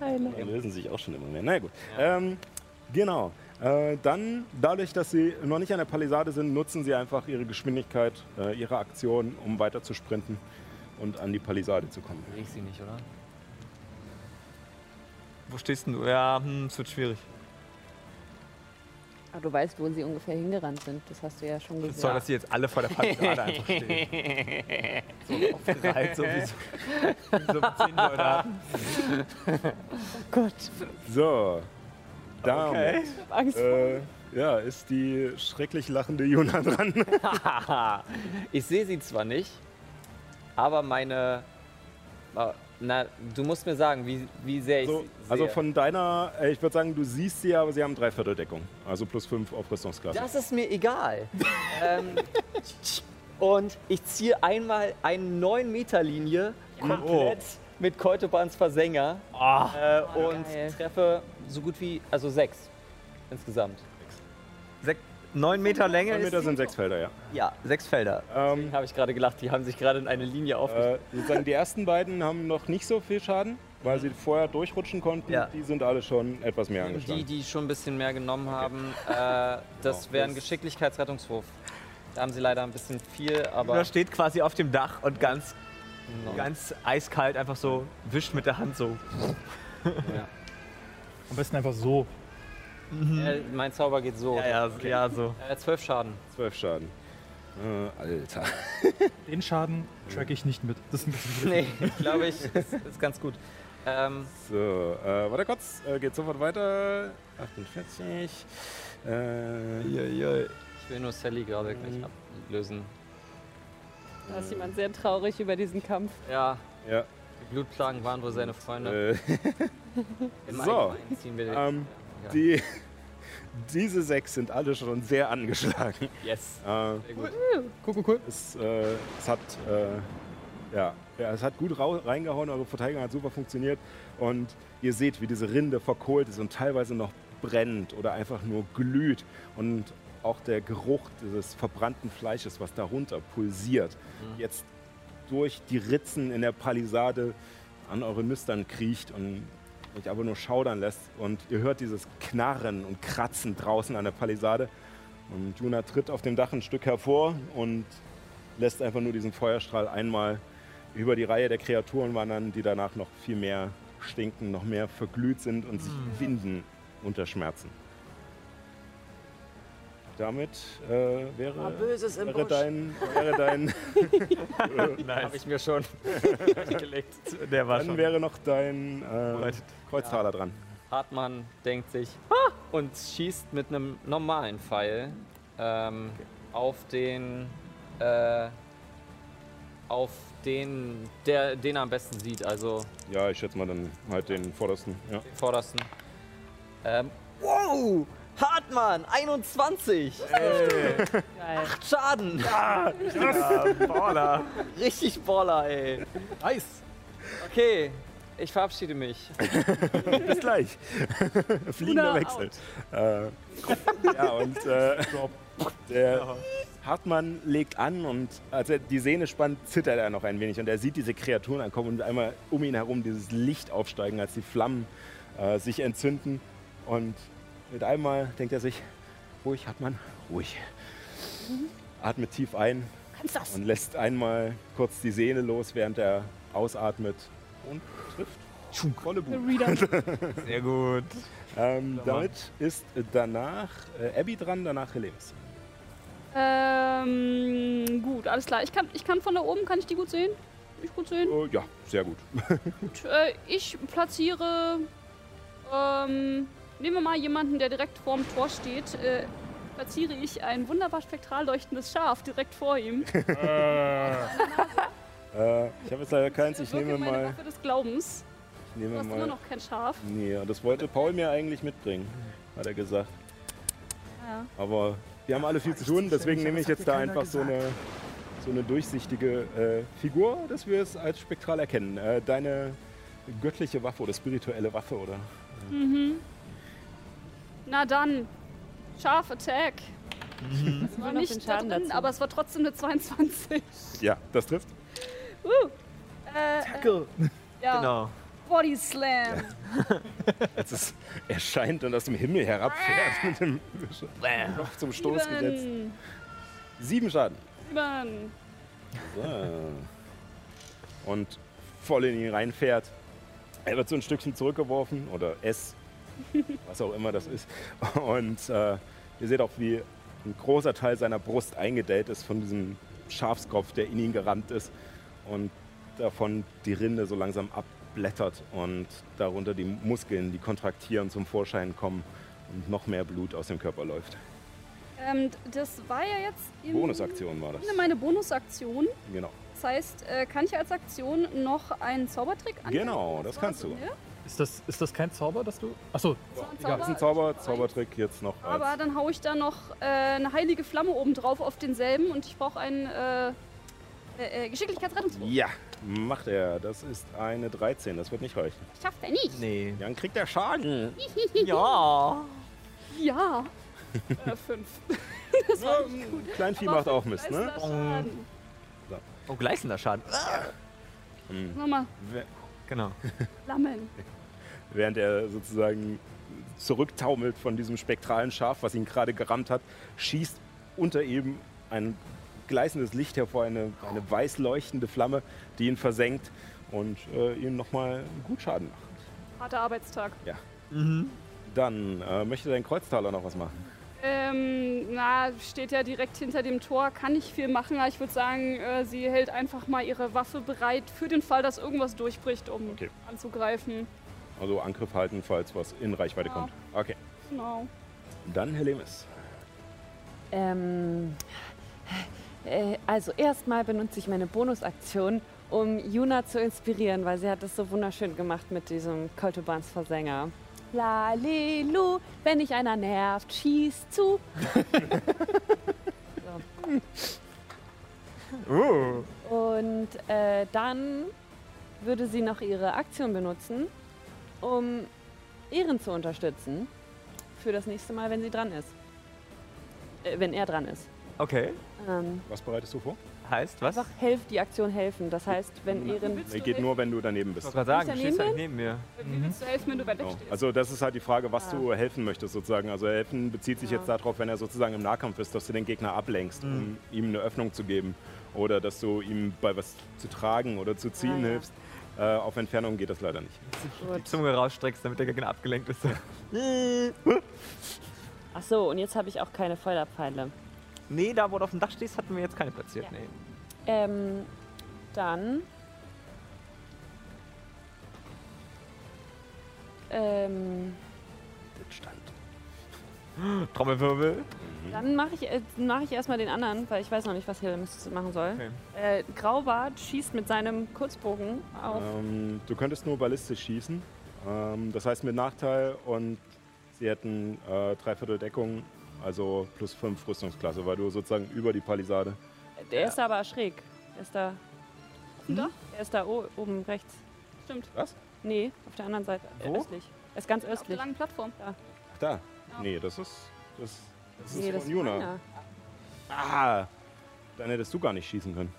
Speaker 1: Die lösen sich auch schon immer mehr. Na ja, gut. Ähm, genau. Äh, dann, dadurch, dass sie noch nicht an der Palisade sind, nutzen sie einfach ihre Geschwindigkeit, äh, ihre Aktion, um weiter zu sprinten und an die Palisade zu kommen.
Speaker 6: Sehe ich sie nicht, oder?
Speaker 2: Wo stehst denn du? Ja, hm, es wird schwierig.
Speaker 4: Aber du weißt, wo sie ungefähr hingerannt sind. Das hast du ja schon
Speaker 2: Es
Speaker 4: gesagt.
Speaker 2: soll, dass sie jetzt alle vor der Palisade einfach stehen. [laughs] So aufgereiht, so wie so, wie so Soldaten.
Speaker 4: Gott,
Speaker 1: So, damit
Speaker 2: Okay.
Speaker 1: äh, ja, ist die schrecklich lachende Juna dran. [laughs]
Speaker 6: ich sehe sie zwar nicht, aber meine. äh, Na, du musst mir sagen, wie, wie sehr ich
Speaker 1: So,
Speaker 6: sie sehe.
Speaker 1: also von deiner, äh, ich würde sagen, du siehst sie, aber sie haben Dreivierteldeckung. Also plus 5 auf Rüstungsklasse.
Speaker 6: Das ist mir egal. ähm, und ich ziehe einmal eine 9 Meter Linie komplett mit Keutobans Versänger äh, und
Speaker 4: geil.
Speaker 6: treffe so gut wie, also 6 insgesamt.
Speaker 2: Sek neun Meter Länge
Speaker 1: 9
Speaker 2: ist
Speaker 1: Meter
Speaker 2: die?
Speaker 1: sind sechs Felder, ja.
Speaker 2: Ja, sechs Felder.
Speaker 1: Ähm,
Speaker 6: Habe ich gerade gelacht, die haben sich gerade in eine Linie aufgestellt.
Speaker 1: äh, sozusagen die ersten beiden haben noch nicht so viel Schaden, weil sie vorher durchrutschen konnten.
Speaker 2: Ja.
Speaker 1: Die sind alle schon etwas mehr
Speaker 6: die,
Speaker 1: angeschlagen.
Speaker 6: die schon ein bisschen mehr genommen haben, äh, [laughs] das wäre ein Geschicklichkeitsrettungswurf. Da haben sie leider ein bisschen viel, aber
Speaker 2: Da steht quasi auf dem Dach und ganz,
Speaker 6: Genau.
Speaker 2: ganz eiskalt einfach so wischt mit der Hand so.
Speaker 6: ja. [laughs]
Speaker 3: Am besten einfach so.
Speaker 6: Äh, mein Zauber geht so.
Speaker 2: Ja, ja, ja, so.
Speaker 6: Äh, 12 Schaden.
Speaker 1: 12 Schaden. Äh, Alter. [laughs]
Speaker 3: Den Schaden track ich nicht mit. Das ist [laughs] ein bisschen
Speaker 6: Nee, glaube ich, ist, ist ganz gut. Ähm,
Speaker 1: So, äh, warte kurz, äh, geht sofort weiter. 48. Äh,
Speaker 6: ich will nur Sally gerade gleich ablösen.
Speaker 4: Da ist jemand sehr traurig über diesen Kampf.
Speaker 6: Ja,
Speaker 1: ja.
Speaker 6: die Blutplagen waren wohl seine Freunde.
Speaker 1: Äh, [laughs]
Speaker 6: Im
Speaker 1: so.
Speaker 6: Allgemeinen ziehen wir den.
Speaker 1: ähm,
Speaker 6: Ja.
Speaker 1: die, [laughs] diese sechs sind alle schon sehr angeschlagen.
Speaker 6: Yes.
Speaker 1: Äh,
Speaker 6: Sehr gut.
Speaker 3: Cool, cool, cool.
Speaker 1: es, äh, es hat äh, ja, ja, es hat gut reingehauen, eure Verteidigung hat super funktioniert und ihr seht, wie diese Rinde verkohlt ist und teilweise noch brennt oder einfach nur glüht und auch der Geruch dieses verbrannten Fleisches, was darunter pulsiert, jetzt durch die Ritzen in der Palisade an eure Nüstern kriecht und euch aber nur schaudern lässt. Und ihr hört dieses Knarren und Kratzen draußen an der Palisade. Und Juna tritt auf dem Dach ein Stück hervor und lässt einfach nur diesen Feuerstrahl einmal über die Reihe der Kreaturen wandern, die danach noch viel mehr stinken, noch mehr verglüht sind und sich winden unter Schmerzen. Damit äh, wäre,
Speaker 6: Böses im
Speaker 1: wäre dein, wäre dein, [laughs]
Speaker 6: Habe ich mir schon [laughs] gelegt.
Speaker 2: Der war
Speaker 1: dann
Speaker 2: schon.
Speaker 1: wäre noch dein äh, Kreuztaler dran.
Speaker 6: Hartmann denkt sich "Ah!" und schießt mit einem normalen Pfeil ähm, auf den äh, auf den der den er am besten sieht, also
Speaker 1: Ja, ich schätze mal dann halt den vordersten. Ja.
Speaker 6: den vordersten. Ähm, wow! Hartmann, 21!
Speaker 4: Geil.
Speaker 6: Schaden!
Speaker 2: Baller.
Speaker 6: Richtig Baller, ey.
Speaker 3: Nice.
Speaker 6: Okay, ich verabschiede mich. [laughs]
Speaker 1: Bis gleich. Fliegender Wechsel. Äh, ja, und äh, der Hartmann legt an und als er die Sehne spannt, zittert er noch ein wenig. Und er sieht diese Kreaturen ankommen und einmal um ihn herum dieses Licht aufsteigen, als die Flammen äh, sich entzünden. Und mit einmal denkt er sich, ruhig, Hartmann, ruhig. Atmet tief ein
Speaker 5: Kannst das?
Speaker 1: und lässt einmal kurz die Sehne los, während er ausatmet und trifft. Volle
Speaker 5: Der
Speaker 1: Blut.
Speaker 5: Reader. [laughs]
Speaker 2: Sehr gut.
Speaker 1: Ähm, damit ist danach äh, Abby dran, danach Helemis.
Speaker 5: ähm, gut, alles klar. Ich kann, ich kann von da oben, kann ich die gut sehen? Kann Ich gut sehen?
Speaker 1: Oh, ja, sehr gut. [laughs]
Speaker 5: Gut, äh, ich platziere, ähm, nehmen wir mal jemanden, der direkt vorm Tor steht, äh, platziere ich ein wunderbar spektral leuchtendes Schaf direkt vor ihm. [laughs]
Speaker 1: äh, ich habe jetzt leider keins, ich nehme
Speaker 5: meine
Speaker 1: mal.
Speaker 5: Waffe des Glaubens.
Speaker 1: Ich
Speaker 5: Du
Speaker 1: nehme
Speaker 5: hast immer
Speaker 1: mal.
Speaker 5: noch kein Schaf.
Speaker 1: Nee, das wollte Paul mir eigentlich mitbringen, hat er gesagt.
Speaker 5: Ja.
Speaker 1: Aber wir haben alle viel zu tun, deswegen nehme ich jetzt da einfach so eine, so eine durchsichtige äh, Figur, dass wir es als spektral erkennen. Äh, deine göttliche Waffe oder spirituelle Waffe, oder?
Speaker 5: Mhm. Na dann, Scharf Attack. Das war nicht da
Speaker 4: Schaden
Speaker 5: drin,
Speaker 4: dazu.
Speaker 5: aber es war trotzdem eine 22.
Speaker 1: Ja, das trifft.
Speaker 5: Uh, äh, äh,
Speaker 3: Tackle.
Speaker 5: ja,
Speaker 2: Genau.
Speaker 5: Body Slam.
Speaker 1: Als [laughs] es erscheint und aus dem Himmel herabfährt mit dem Kopf zum Stoß gesetzt.
Speaker 5: Sieben.
Speaker 1: Sieben Schaden.
Speaker 5: Sieben.
Speaker 1: So. Und voll in ihn reinfährt. Er wird so ein Stückchen zurückgeworfen oder es, was auch immer das ist. [laughs] Und äh, ihr seht auch, wie ein großer Teil seiner Brust eingedellt ist von diesem Schafskopf, der in ihn gerammt ist. Und davon die Rinde so langsam abblättert und darunter die Muskeln, die kontraktieren, zum Vorschein kommen und noch mehr Blut aus dem Körper läuft.
Speaker 5: Ähm, das war ja jetzt in
Speaker 1: Bonusaktion war das.
Speaker 5: meine Bonusaktion.
Speaker 1: Genau.
Speaker 5: Das heißt, äh, kann ich als Aktion noch einen Zaubertrick anwenden?
Speaker 1: Genau, das kannst du.
Speaker 5: ne?
Speaker 3: Ist das, ist das kein Zauber, dass du. Achso,
Speaker 5: Das war ein
Speaker 1: Das ist ein Zauber, Zaubertrick jetzt noch
Speaker 5: Aber
Speaker 1: als
Speaker 5: dann haue ich da noch äh, eine heilige Flamme oben drauf auf denselben und ich brauche einen äh, äh, äh, Geschicklichkeitsrettungswurf.
Speaker 1: Ja, macht er. Das ist eine 13. Das wird nicht reichen.
Speaker 5: Schafft er nicht.
Speaker 2: Nee.
Speaker 1: Dann kriegt er Schaden. [laughs]
Speaker 2: Ja.
Speaker 5: Ja. äh, fünf. [laughs] das war nicht gut.
Speaker 1: Kleinvieh
Speaker 5: Aber
Speaker 1: macht auch Mist, ne?
Speaker 5: Schaden.
Speaker 2: Oh, gleißender Schaden.
Speaker 1: Hm.
Speaker 5: Nochmal,
Speaker 2: Genau.
Speaker 5: Flammen. [laughs]
Speaker 1: Während er sozusagen zurücktaumelt von diesem spektralen Schaf, was ihn gerade gerammt hat, schießt unter ihm ein gleißendes Licht hervor, eine, eine weiß leuchtende Flamme, die ihn versenkt und äh, ihm nochmal gut Schaden macht.
Speaker 5: Harter Arbeitstag.
Speaker 1: Dann äh, möchte dein Kreuztaler noch was machen.
Speaker 5: Ähm, na, steht ja direkt hinter dem Tor, kann nicht viel machen, aber ich würde sagen, äh, sie hält einfach mal ihre Waffe bereit für den Fall, dass irgendwas durchbricht, um
Speaker 1: Okay.
Speaker 5: anzugreifen.
Speaker 1: Also Angriff halten, falls was in Reichweite
Speaker 5: Ja.
Speaker 1: kommt. Okay.
Speaker 5: Genau.
Speaker 1: Dann Helemis.
Speaker 4: Ähm, äh, also erstmal benutze ich meine Bonusaktion, um Juna zu inspirieren, weil sie hat das so wunderschön gemacht mit diesem Koltobans Versänger. Lalilu, wenn dich einer nervt, schieß zu. [laughs]
Speaker 2: Uh.
Speaker 4: Und äh, dann würde sie noch ihre Aktion benutzen, um Ehren zu unterstützen für das nächste Mal, wenn sie dran ist. Äh, wenn er dran ist.
Speaker 2: Okay.
Speaker 4: Ähm,
Speaker 1: Was bereitest du vor?
Speaker 2: Heißt was?
Speaker 4: einfach helf, die Aktion helfen. Das heißt, wenn Ehren.
Speaker 5: Willst
Speaker 1: Nee,
Speaker 5: du
Speaker 1: geht
Speaker 5: helfen?
Speaker 1: nur, wenn du daneben
Speaker 2: Ich
Speaker 1: bist.
Speaker 2: wollte gerade sagen, du stehst ja
Speaker 4: neben
Speaker 2: mir.
Speaker 5: Wie willst du helfen, wenn du weit weg
Speaker 1: Genau.
Speaker 5: stehst?
Speaker 1: Also das ist halt die Frage, was
Speaker 4: Ah.
Speaker 1: du helfen möchtest sozusagen. Also helfen bezieht sich
Speaker 4: Ja.
Speaker 1: jetzt darauf, wenn er sozusagen im Nahkampf ist, dass du den Gegner ablenkst, um ihm eine Öffnung zu geben. Oder dass du ihm bei was zu tragen oder zu ziehen
Speaker 4: Ah, ja.
Speaker 1: Äh, auf Entfernung geht das leider nicht.
Speaker 2: Die. Zunge rausstreckst, damit der Gegner abgelenkt ist.
Speaker 4: Ach so, und jetzt habe ich auch keine Feuerpfeile.
Speaker 2: nee, da wo du auf dem Dach stehst, hatten wir jetzt keine platziert.
Speaker 4: Ja.
Speaker 2: Nee.
Speaker 4: Ähm, dann. Ähm, [gasps]
Speaker 2: Trommelwirbel.
Speaker 4: Dann mache ich, äh, mach ich erstmal den anderen, weil ich weiß noch nicht, was Helms machen soll.
Speaker 2: Okay.
Speaker 4: Äh, Graubart schießt mit seinem Kurzbogen auf.
Speaker 1: Ähm, du könntest nur ballistisch schießen. Ähm, das heißt mit Nachteil und sie hätten äh, Dreiviertel Deckung, also plus 5 Rüstungsklasse, weil du sozusagen über die Palisade.
Speaker 4: Der ist aber schräg. Der ist da.
Speaker 5: Hm? Da?
Speaker 4: Der ist da oben rechts.
Speaker 5: Stimmt.
Speaker 1: Was?
Speaker 4: Nee, auf der anderen Seite. Äh,
Speaker 2: Wo?
Speaker 4: östlich. Er ist ganz
Speaker 5: Auf der
Speaker 4: östlich.
Speaker 5: langen Plattform.
Speaker 1: Ach da.
Speaker 5: Ja.
Speaker 1: Nee, das ist. Das, das
Speaker 4: Nee,
Speaker 1: ist
Speaker 4: das
Speaker 1: von Juna.
Speaker 4: meiner.
Speaker 1: Ah, dann hättest du gar nicht schießen können.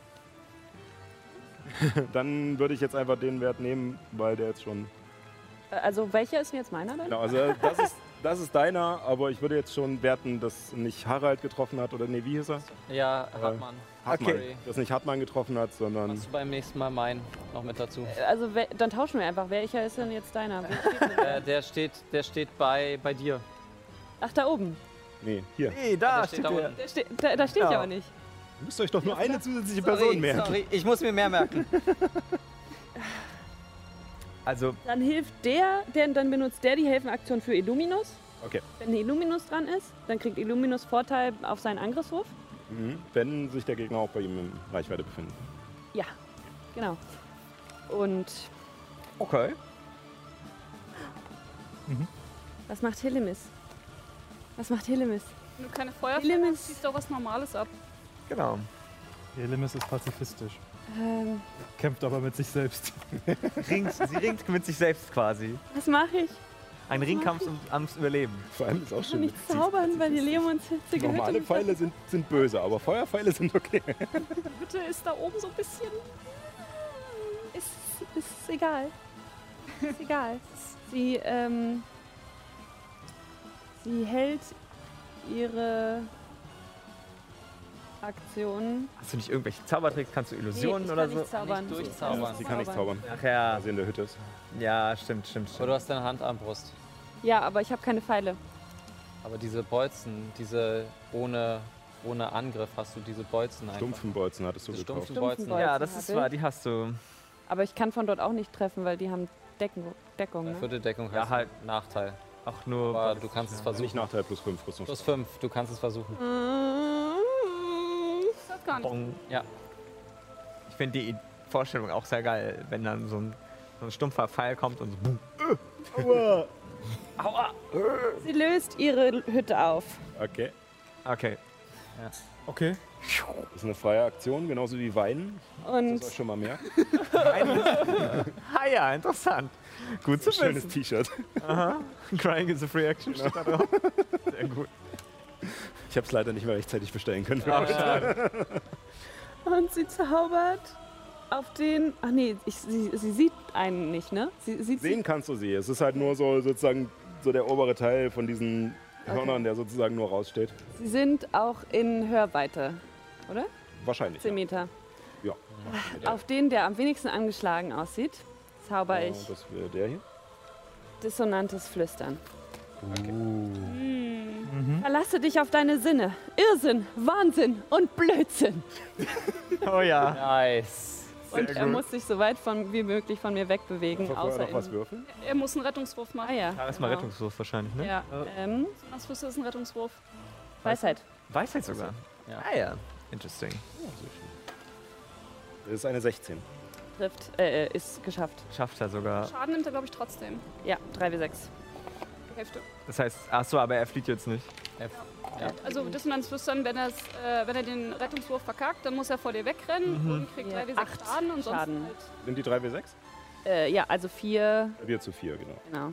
Speaker 1: [laughs] dann würde ich jetzt einfach den Wert nehmen, weil der jetzt schon
Speaker 4: Äh, Also welcher ist denn jetzt meiner dann?
Speaker 1: Genau, also das ist, das ist deiner, aber ich würde jetzt schon werten, dass nicht Harald getroffen hat oder nee, wie hieß er?
Speaker 6: Ja, Hartmann.
Speaker 1: Hartmann.
Speaker 6: Okay.
Speaker 1: Dass nicht Hartmann getroffen hat, sondern
Speaker 6: Machst du beim nächsten Mal meinen noch mit dazu?
Speaker 4: Also dann tauschen wir einfach. Welcher ist denn jetzt deiner? Steht denn der?
Speaker 6: Äh, der steht, der steht bei, bei dir.
Speaker 4: Ach, da oben.
Speaker 1: Nee, hier.
Speaker 2: Nee, da
Speaker 6: steht da unten.
Speaker 4: Der ste da, da stehe ich
Speaker 2: Ja.
Speaker 4: aber nicht.
Speaker 1: Ihr müsst euch doch nur eine zusätzliche Person merken.
Speaker 6: sorry, ich muss mir mehr merken. [laughs]
Speaker 2: Also,
Speaker 4: Dann hilft der, der dann benutzt der die Helfenaktion für Illuminus.
Speaker 1: Okay.
Speaker 4: Wenn Illuminus dran ist, dann kriegt Illuminus Vorteil auf seinen Angriffswurf.
Speaker 1: Mhm. Wenn sich der Gegner auch bei ihm in Reichweite befindet.
Speaker 4: Ja, genau. Und
Speaker 2: okay.
Speaker 4: was macht Hillemis? Was macht Hillemis?
Speaker 5: Wenn du keine Feuerfälle hast, ziehst du auch was Normales ab.
Speaker 2: Genau.
Speaker 3: Helemis ist pazifistisch,
Speaker 4: Ähm,
Speaker 3: kämpft aber mit sich selbst. [laughs]
Speaker 2: Ringt, sie ringt mit sich selbst quasi.
Speaker 4: was mache ich?
Speaker 2: Ein Ringkampf um, ums Überleben.
Speaker 1: Vor allem ist auch
Speaker 4: Ich kann
Speaker 1: schon
Speaker 4: nicht zaubern, weil die leben uns hitzige
Speaker 1: Normale. Pfeile sind, sind böse, aber Feuerpfeile sind okay.
Speaker 5: Die Hütte ist da oben so ein bisschen.
Speaker 4: Ist, ist egal. Ist egal. Sie, ähm, sie hält ihre Aktion.
Speaker 2: Hast du nicht irgendwelche Zaubertricks? Kannst du Illusionen
Speaker 4: ich
Speaker 2: oder so?
Speaker 4: nicht zaubern.
Speaker 6: Nicht
Speaker 4: Ich
Speaker 6: durchzaubern.
Speaker 1: Sie kann nicht zaubern,
Speaker 2: Ach ja.
Speaker 1: weil sie in der Hütte ist.
Speaker 2: Ja, stimmt, stimmt,
Speaker 6: Aber
Speaker 2: stimmt.
Speaker 6: du hast deine Handarmbrust.
Speaker 4: Ja, aber ich habe keine Pfeile.
Speaker 6: Aber diese Bolzen, diese ohne, ohne Angriff, hast du diese Bolzen einfach.
Speaker 1: Stumpfen Bolzen hattest du
Speaker 6: Die
Speaker 1: gekauft.
Speaker 6: stumpfen Bolzen.
Speaker 2: Ja, das ist wahr, die hast du.
Speaker 4: Aber ich kann von dort auch nicht treffen, weil die haben Decken, Deckung. Ne?
Speaker 6: Vierte Deckung
Speaker 2: Ja,
Speaker 6: heißt
Speaker 2: halt.
Speaker 6: Nachteil.
Speaker 2: Auch nur.
Speaker 6: Aber du kannst es
Speaker 1: Nicht
Speaker 6: versuchen.
Speaker 1: Nachteil plus 5 Rüstung.
Speaker 6: Plus fünf, du kannst es versuchen.
Speaker 5: Das nicht.
Speaker 2: Bong.
Speaker 6: Ja.
Speaker 2: Ich finde die Vorstellung auch sehr geil, wenn dann so ein, so ein stumpfer Pfeil kommt und so. Boom. [laughs]
Speaker 4: Sie löst ihre Hütte auf.
Speaker 1: Okay.
Speaker 2: Okay.
Speaker 3: Okay.
Speaker 1: Das ist eine freie Aktion, genauso wie Weinen.
Speaker 4: Und
Speaker 1: Das euch schon mal merken. [laughs] [laughs]
Speaker 2: Ah ja, interessant. [laughs] Gut zu
Speaker 1: Schönes. T-Shirt.
Speaker 2: Crying is a free action steht da drauf. Sehr gut.
Speaker 1: Ich habe es leider nicht mehr rechtzeitig bestellen können.
Speaker 2: Ach, schade.
Speaker 4: Und sie zaubert auf den. Ach nee, ich, sie, sie sieht einen nicht, ne? Sie sieht
Speaker 1: Sehen kannst du sie. Es ist halt nur so sozusagen so der obere Teil von diesen Hörnern, der sozusagen nur raussteht.
Speaker 4: Sie sind auch in Hörweite, oder?
Speaker 1: Wahrscheinlich.
Speaker 4: 10
Speaker 1: Ja.
Speaker 4: Meter.
Speaker 1: Ja.
Speaker 4: Auf den, der am wenigsten angeschlagen aussieht, zauber
Speaker 1: Äh,
Speaker 4: ich
Speaker 1: Das wäre der hier.
Speaker 4: dissonantes Flüstern.
Speaker 5: Hm.
Speaker 4: Verlasse dich auf deine Sinne. Irrsinn, Wahnsinn und Blödsinn. [laughs]
Speaker 2: Oh ja.
Speaker 6: Nice.
Speaker 4: Und er
Speaker 2: gut.
Speaker 4: muss sich so weit von, wie möglich von mir wegbewegen.
Speaker 1: Vorher
Speaker 4: Außer
Speaker 1: noch was würfeln.
Speaker 5: Er muss einen Rettungswurf
Speaker 4: ah
Speaker 5: machen.
Speaker 4: ja.
Speaker 2: Da ist mal
Speaker 4: genau.
Speaker 2: Rettungswurf wahrscheinlich, ne?
Speaker 4: Ja, ähm,
Speaker 5: Was für ist ein Rettungswurf?
Speaker 4: Weisheit.
Speaker 2: Weisheit sogar.
Speaker 6: Ja.
Speaker 2: Ah ja. Interesting.
Speaker 1: Das ist eine 16.
Speaker 4: Trifft, äh, ist geschafft.
Speaker 2: Schafft er sogar.
Speaker 5: Schaden nimmt er, glaube ich, trotzdem.
Speaker 4: Ja, 3 wie 6.
Speaker 5: Die Hälfte.
Speaker 2: Das heißt, ach so, aber er flieht jetzt nicht.
Speaker 5: Also Dissonanzflüstern, wenn, er's, äh, wenn er den Rettungswurf verkackt, dann muss er vor dir wegrennen
Speaker 2: Mhm.
Speaker 5: und kriegt
Speaker 4: Ja,
Speaker 5: 3 wie 6
Speaker 4: acht
Speaker 5: Schaden und sonst
Speaker 4: Schaden.
Speaker 5: halt.
Speaker 1: Sind die 3 W6?
Speaker 4: Äh, ja, also 4,
Speaker 1: Wir zu 4, genau.
Speaker 4: genau.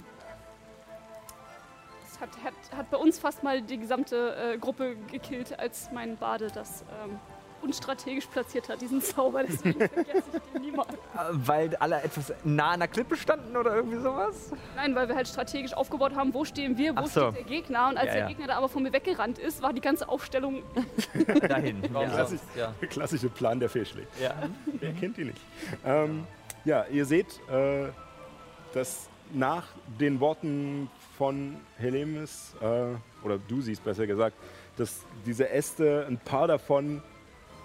Speaker 5: Das hat, hat, hat bei uns fast mal die gesamte äh, Gruppe gekillt, als mein Bade das ähm, unstrategisch platziert hat, diesen Zauber. Deswegen vergesse ich den niemals.
Speaker 2: Äh, Weil alle etwas nah an der Klippe standen oder irgendwie sowas?
Speaker 5: Nein, weil wir halt strategisch aufgebaut haben, wo stehen wir, wo
Speaker 2: so.
Speaker 5: steht der Gegner. Und als
Speaker 2: Ja,
Speaker 5: der
Speaker 2: ja.
Speaker 5: Gegner da aber von mir weggerannt ist, war die ganze Aufstellung [laughs]
Speaker 2: Dahin.
Speaker 6: Warum
Speaker 2: ja.
Speaker 6: Ja.
Speaker 1: Der klassische Plan, der fehlschlägt.
Speaker 2: ja.
Speaker 1: Wer kennt die nicht? Ähm, ja, ihr seht, äh, dass nach den Worten von Helemis, äh, oder du siehst besser gesagt, dass diese Äste, ein paar davon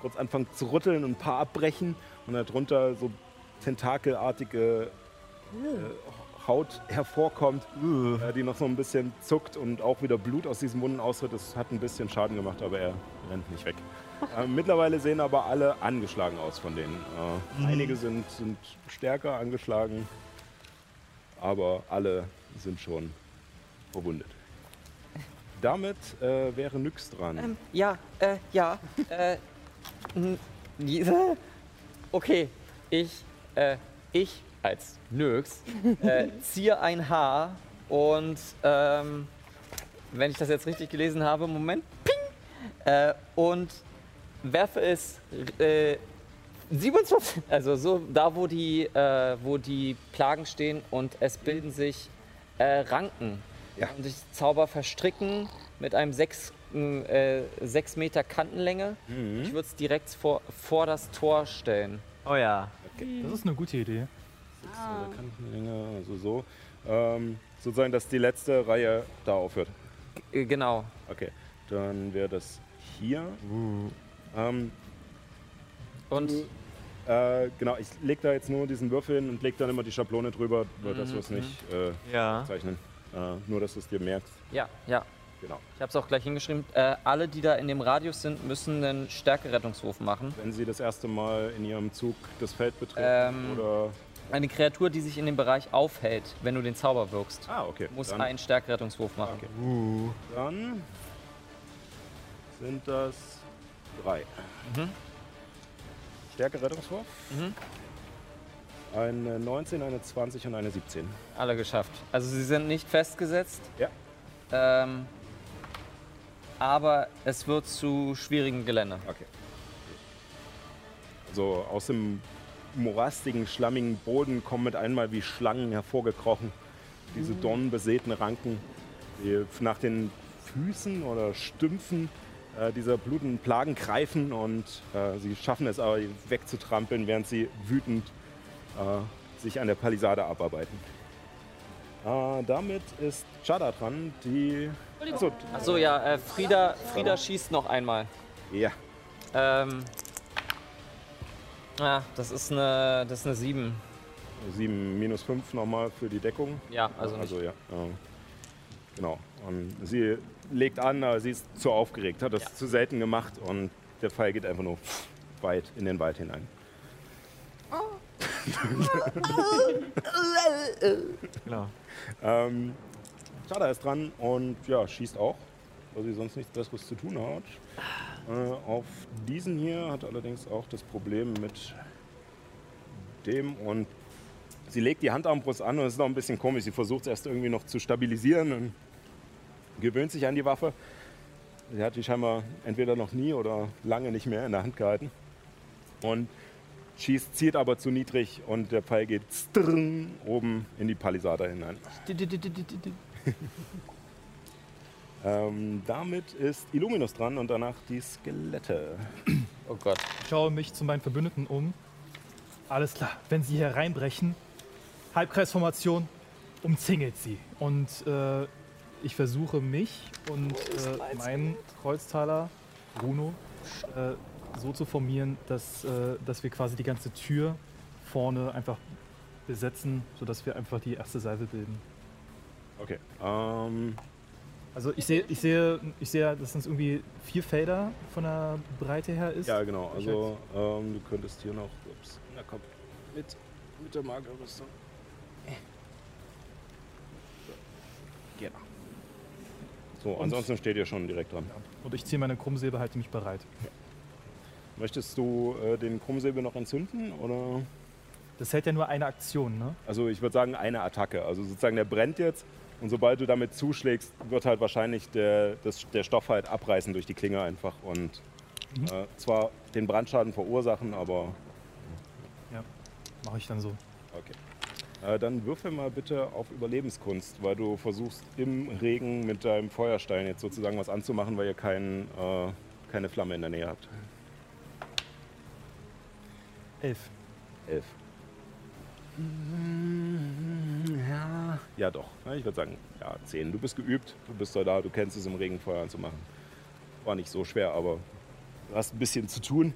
Speaker 1: kurz anfangen zu rütteln und ein paar abbrechen und darunter so tentakelartige äh, Haut hervorkommt, äh, die noch so ein bisschen zuckt und auch wieder Blut aus diesem Wunden austritt. Das hat ein bisschen Schaden gemacht, aber er rennt nicht weg. Äh, mittlerweile sehen aber alle angeschlagen aus von denen. Äh, Einige sind, sind stärker angeschlagen, aber alle sind schon verwundet. Damit äh, wäre Nyx dran.
Speaker 6: Ähm, ja, äh, ja, äh, diese- okay, ich, äh, ich als Nöx äh, [laughs] ziehe ein Haar und, ähm, wenn ich das jetzt richtig gelesen habe, Moment, ping, äh, und werfe es äh, 27. Also so da, wo die, äh, wo die Plagen stehen und es bilden sich äh, Ranken.
Speaker 1: Ja.
Speaker 6: Und sich Zauber verstricken mit einem 6 äh, sechs Meter Kantenlänge. Ich würde es direkt vor, vor das Tor stellen.
Speaker 2: Oh ja.
Speaker 3: Das ist eine gute Idee.
Speaker 1: Ah. Kantenlänge, also so. Ähm, sozusagen, dass die letzte Reihe da aufhört.
Speaker 6: Äh, genau.
Speaker 1: Okay, dann wäre das hier. Ähm,
Speaker 6: Und
Speaker 1: äh, genau, ich lege da jetzt nur diesen Würfel hin und lege dann immer die Schablone drüber, weil das wir es nicht äh,
Speaker 2: Ja.
Speaker 1: zeichnen. Äh, nur, dass du es dir merkst.
Speaker 6: ja, ja.
Speaker 1: Genau.
Speaker 6: Ich habe es auch gleich hingeschrieben. Äh, alle, die da in dem Radius sind, müssen einen Stärkerettungswurf machen.
Speaker 1: Wenn sie das erste Mal in ihrem Zug das Feld betreten
Speaker 6: Ähm,
Speaker 1: oder...
Speaker 6: Eine Kreatur, die sich in dem Bereich aufhält, wenn du den Zauber wirkst,
Speaker 1: Ah, okay.
Speaker 6: muss
Speaker 1: dann,
Speaker 6: einen Stärkerettungswurf machen.
Speaker 1: Okay. Dann sind das drei.
Speaker 6: Mhm.
Speaker 1: Stärke-Rettungswurf.
Speaker 6: Mhm.
Speaker 1: Eine 19, eine 20 und eine 17.
Speaker 6: Alle geschafft. Also sie sind nicht festgesetzt.
Speaker 1: Ja.
Speaker 6: Ähm, aber es wird zu schwierigem Gelände.
Speaker 1: Okay. So aus dem morastigen, schlammigen Boden kommen mit einmal wie Schlangen hervorgekrochen. Diese dornenbesäten Ranken, die nach den Füßen oder Stümpfen äh, dieser blutenden Plagen greifen und äh, sie schaffen es aber wegzutrampeln, während sie wütend äh, sich an der Palisade abarbeiten. Äh, damit ist Chada dran, die. Achso,
Speaker 6: Achso, ja, äh, Frieda, Frieda schießt noch einmal.
Speaker 1: ja.
Speaker 6: Ähm, ja, das ist eine, das ist eine 7.
Speaker 1: 7 minus 5 nochmal für die Deckung.
Speaker 6: Ja, also nicht.
Speaker 1: Also ja. ähm, genau. Und sie legt an, aber sie ist zu aufgeregt, hat das
Speaker 6: Ja.
Speaker 1: zu selten gemacht und der Pfeil geht einfach nur weit in den Wald hinein. [laughs] [laughs]
Speaker 2: Genau.
Speaker 1: Ähm, Chada ist dran und ja, schießt auch, weil sie sonst nichts Besseres zu tun hat. Äh, auf diesen hier hat allerdings auch das Problem mit dem und sie legt die Handarmbrust an und es ist noch ein bisschen komisch. Sie versucht es erst irgendwie noch zu stabilisieren und gewöhnt sich an die Waffe. Sie hat die scheinbar entweder noch nie oder lange nicht mehr in der Hand gehalten. Und schießt, zielt aber zu niedrig und der Pfeil geht strrrn oben in die Palisade hinein. Ähm, damit ist Illuminus dran und danach die Skelette.
Speaker 6: Oh Gott.
Speaker 3: Ich schaue mich zu meinen Verbündeten um. Alles klar, wenn sie hier reinbrechen, Halbkreisformation, umzingelt sie. Und äh, ich versuche mich und äh, meinen Kreuztaler, Bruno, äh, so zu formieren, dass, äh, dass wir quasi die ganze Tür vorne einfach besetzen, sodass wir einfach die erste Salve bilden.
Speaker 1: Okay. Ähm,
Speaker 3: Also ich sehe, ich sehe, ich sehe, dass das irgendwie vier Felder von der Breite her ist.
Speaker 1: ja, genau. Also ähm, du könntest hier noch. Ups, na komm. Mit, mit der Magerrüstung. Genau. So, ansonsten steht ihr schon direkt dran.
Speaker 3: Und ich ziehe meine Krummsäbel, halte mich bereit.
Speaker 1: Möchtest du äh, den Krummsäbel noch entzünden? Oder?
Speaker 3: Das hält ja nur eine Aktion, ne?
Speaker 1: Also ich würde sagen eine Attacke. Also sozusagen der brennt jetzt und sobald du damit zuschlägst, wird halt wahrscheinlich der, das, der Stoff halt abreißen durch die Klinge einfach und äh, zwar den Brandschaden verursachen, aber
Speaker 3: Mache ich dann so.
Speaker 1: okay. Äh, dann würfel mal bitte auf Überlebenskunst, weil du versuchst im Regen mit deinem Feuerstein jetzt sozusagen was anzumachen, weil ihr kein, äh, keine Flamme in der Nähe habt.
Speaker 3: Elf.
Speaker 1: Elf. Ja, ja doch. Ich würde sagen, ja, zehn. Du bist geübt, du bist da, du kennst es im Regen Feuer anzumachen. War nicht so schwer, aber du hast ein bisschen zu tun.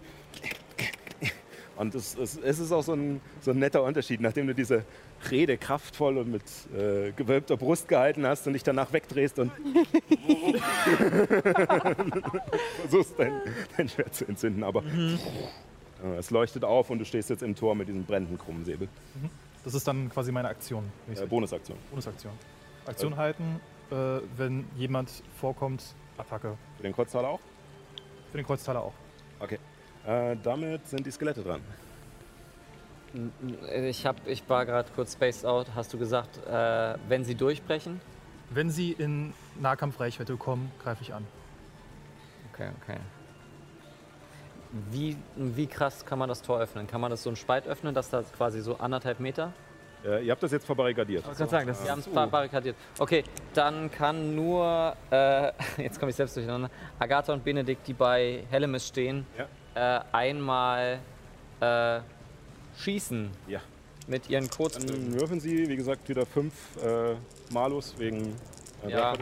Speaker 1: Und es, es, es ist auch so ein, so ein netter Unterschied, nachdem du diese Rede kraftvoll und mit äh, gewölbter Brust gehalten hast und dich danach wegdrehst und [laughs] [laughs] versuchst dein, dein Schwert zu entzünden. Aber äh, es leuchtet auf und du stehst jetzt im Tor mit diesem brennenden Krummsäbel.
Speaker 3: Das ist dann quasi meine Aktion.
Speaker 1: Äh, Bonusaktion.
Speaker 3: Bonusaktion. Aktion halten, äh, wenn jemand vorkommt, Attacke.
Speaker 1: Für den Kreuztaler auch?
Speaker 3: Für den Kreuztaler auch.
Speaker 1: Okay. Äh, damit sind die Skelette dran.
Speaker 6: Ich, hab, ich war gerade kurz spaced out. Hast du gesagt, äh, wenn sie durchbrechen?
Speaker 3: Wenn sie in Nahkampfreichweite kommen, greife ich an.
Speaker 6: Okay, okay. Wie, wie krass kann man das Tor öffnen? Kann man das so ein Spalt öffnen, dass da quasi so anderthalb Meter?
Speaker 1: Äh, ihr habt das jetzt verbarrikadiert.
Speaker 2: Ich kann sagen, das
Speaker 6: Wir haben
Speaker 2: ist
Speaker 6: es barrikadiert. Okay, dann kann nur, äh, [laughs] jetzt komme ich selbst durcheinander, Agatha und Benedikt, die bei Hellemis stehen, äh, einmal äh, schießen
Speaker 1: Ja.
Speaker 6: mit ihren Kurzbögen.
Speaker 1: Dann würfen Sie, wie gesagt, wieder fünf äh, Malus wegen äh,
Speaker 6: Ja.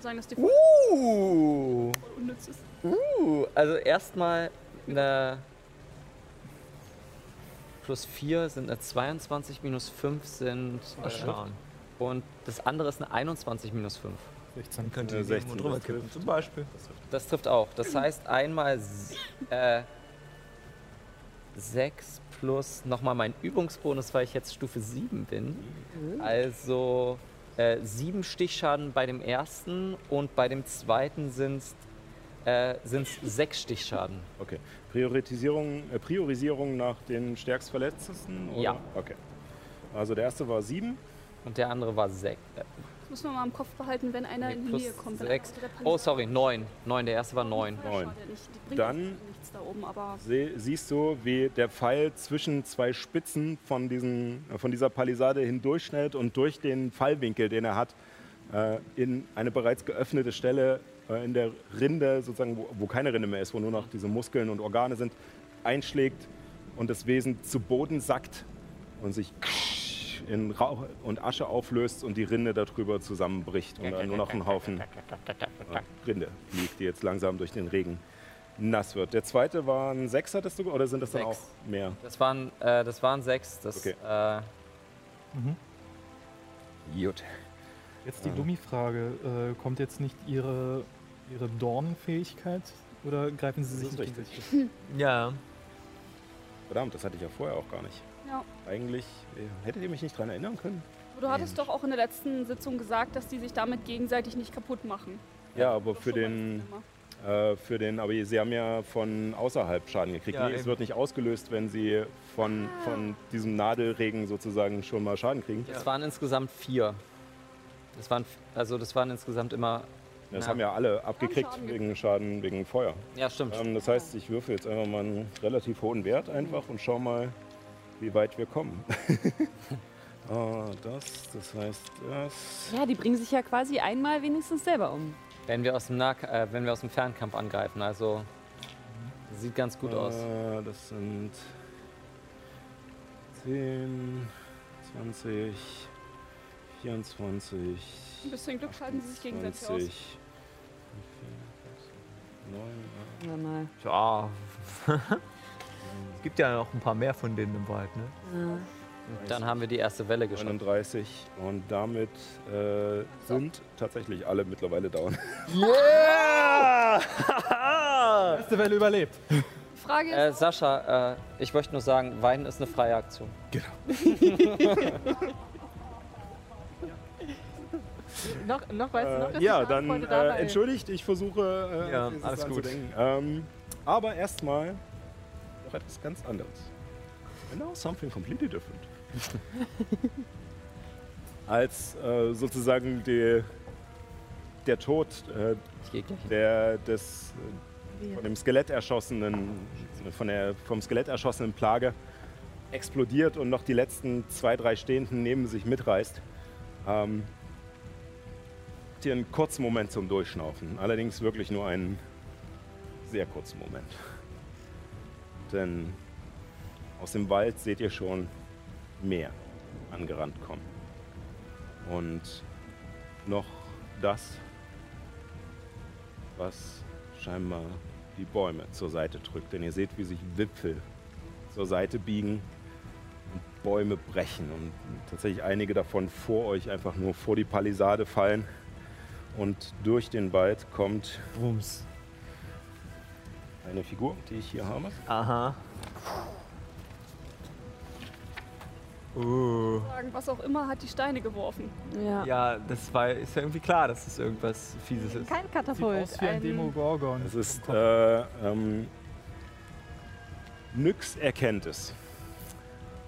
Speaker 5: Sagen, dass die
Speaker 6: Uh,
Speaker 5: unnütz ist.
Speaker 6: uh, also erstmal eine plus 4 sind eine 22, minus 5 sind äh,
Speaker 2: Schauen.
Speaker 6: und das andere ist eine 21 minus 5.
Speaker 3: 16.
Speaker 2: Könnte die
Speaker 1: 16,
Speaker 2: irgendwo drüber
Speaker 1: das
Speaker 2: kippen,
Speaker 1: trifft.
Speaker 2: zum Beispiel.
Speaker 6: Das trifft auch. Das heißt einmal äh, 6 plus nochmal mein Übungsbonus, weil ich jetzt Stufe 7 bin. Also äh, 7 Stichschaden bei dem ersten und bei dem zweiten sind es äh, sind's 6 Stichschaden.
Speaker 1: Okay. Priorisierung, äh, Priorisierung nach den stärkstverletztesten? Oder?
Speaker 6: Ja.
Speaker 1: Okay. Also der erste war sieben.
Speaker 6: Und der andere war 6.
Speaker 5: Das muss man mal im Kopf behalten, wenn einer
Speaker 6: Nee,
Speaker 5: in die
Speaker 6: plus
Speaker 5: Nähe kommt.
Speaker 6: sechs. Oh, sorry, 9. 9, der erste war 9.
Speaker 5: Ja,
Speaker 1: Neun.
Speaker 5: bringt
Speaker 1: Dann-
Speaker 5: da oben, aber
Speaker 1: Se siehst du, wie der Pfeil zwischen zwei Spitzen von, diesen, äh, von dieser Palisade hindurchschnellt und durch den Fallwinkel, den er hat, äh, in eine bereits geöffnete Stelle äh, in der Rinde, sozusagen, wo, wo keine Rinde mehr ist, wo nur noch diese Muskeln und Organe sind, einschlägt und das Wesen zu Boden sackt und sich in Rauch und Asche auflöst und die Rinde darüber zusammenbricht und da nur noch ein Haufen [laughs] äh, Rinde liegt, die jetzt langsam durch den Regen nass wird. Der zweite war ein Sechs, hattest du, oder sind das dann
Speaker 6: Sechs.
Speaker 1: auch mehr?
Speaker 6: Das waren, äh, das waren 6. Das,
Speaker 1: Okay.
Speaker 6: äh,
Speaker 1: Gut.
Speaker 3: Jetzt die Dummi-Frage. Äh, kommt jetzt nicht Ihre, Ihre Dornenfähigkeit oder greifen Sie sich
Speaker 1: Das
Speaker 3: nicht
Speaker 1: ist richtig. [laughs]
Speaker 2: Ja.
Speaker 1: Verdammt, das hatte ich ja vorher auch gar nicht.
Speaker 5: ja.
Speaker 1: Eigentlich äh, hättet ihr mich nicht daran erinnern können.
Speaker 5: Du hattest doch auch in der letzten Sitzung gesagt, dass die sich damit gegenseitig nicht kaputt machen.
Speaker 1: Ja, aber für den, äh, für den, aber sie haben ja von außerhalb Schaden gekriegt.
Speaker 2: Ja,
Speaker 1: nee, es wird nicht ausgelöst, wenn sie von, von diesem Nadelregen sozusagen schon mal Schaden kriegen.
Speaker 6: Das waren insgesamt vier. Das waren, also das waren insgesamt immer.
Speaker 1: Das
Speaker 6: Ja.
Speaker 1: haben ja alle abgekriegt
Speaker 5: Schaden
Speaker 1: wegen Schaden wegen Feuer.
Speaker 6: Ja, stimmt.
Speaker 1: Ähm, das heißt, ich würfe jetzt einfach mal einen relativ hohen Wert einfach und schau mal, wie weit wir kommen. [laughs] ah, das, das heißt das.
Speaker 4: Ja, die bringen sich ja quasi einmal wenigstens selber um.
Speaker 6: Wenn wir aus dem Nah äh, wenn wir aus dem Fernkampf angreifen, also sieht ganz gut aus.
Speaker 1: Äh, das sind 10, 20, 24,
Speaker 5: Ein bisschen Glück schalten sie sich gegenseitig aus.
Speaker 1: 20, 9,
Speaker 4: Ja, mal.
Speaker 2: Ja. [laughs] es gibt ja noch ein paar mehr von denen im Wald, ne?
Speaker 4: Ja.
Speaker 6: Dann haben wir die erste Welle geschafft.
Speaker 1: 39 und damit äh, sind tatsächlich alle mittlerweile down. [laughs]
Speaker 2: Yeah!
Speaker 3: Erste Welle überlebt.
Speaker 5: Die Frage ist,
Speaker 6: Äh, Sascha, äh, ich möchte nur sagen, Weinen ist eine freie Aktion. [laughs]
Speaker 7: Noch, noch weißt du noch,
Speaker 1: Äh,
Speaker 7: dass
Speaker 1: ja,
Speaker 7: die
Speaker 1: dann äh, entschuldigt, ich versuche äh,
Speaker 2: Ja, alles gut.
Speaker 1: Ähm, aber erstmal noch etwas ganz anderes. And now something completely different. [laughs] Als äh, sozusagen die, der Tod äh, der, des äh, von dem Skelett erschossenen, von der vom Skelett erschossenen Plage explodiert und noch die letzten zwei, drei Stehenden neben sich mitreißt. Ähm, habt ihr einen kurzen Moment zum Durchschnaufen. Allerdings wirklich nur einen sehr kurzen Moment. Denn aus dem Wald seht ihr schon mehr angerannt kommen. Und noch das, was scheinbar die Bäume zur Seite drückt. Denn ihr seht, wie sich Wipfel zur Seite biegen und Bäume brechen. Und tatsächlich einige davon vor euch einfach nur vor die Palisade fallen. Und durch den Wald kommt
Speaker 2: Bums.
Speaker 1: eine Figur, die ich hier habe.
Speaker 2: Aha. Uh.
Speaker 5: was auch immer, hat die Steine geworfen.
Speaker 4: Ja.
Speaker 2: Ja, das war, ist ja irgendwie klar, dass das irgendwas Fieses ist.
Speaker 7: Kein
Speaker 3: Sieht
Speaker 7: Katapult.
Speaker 3: aus wie ein Demogorgon.
Speaker 1: Es ist äh, ähm, Nyx erkennt es.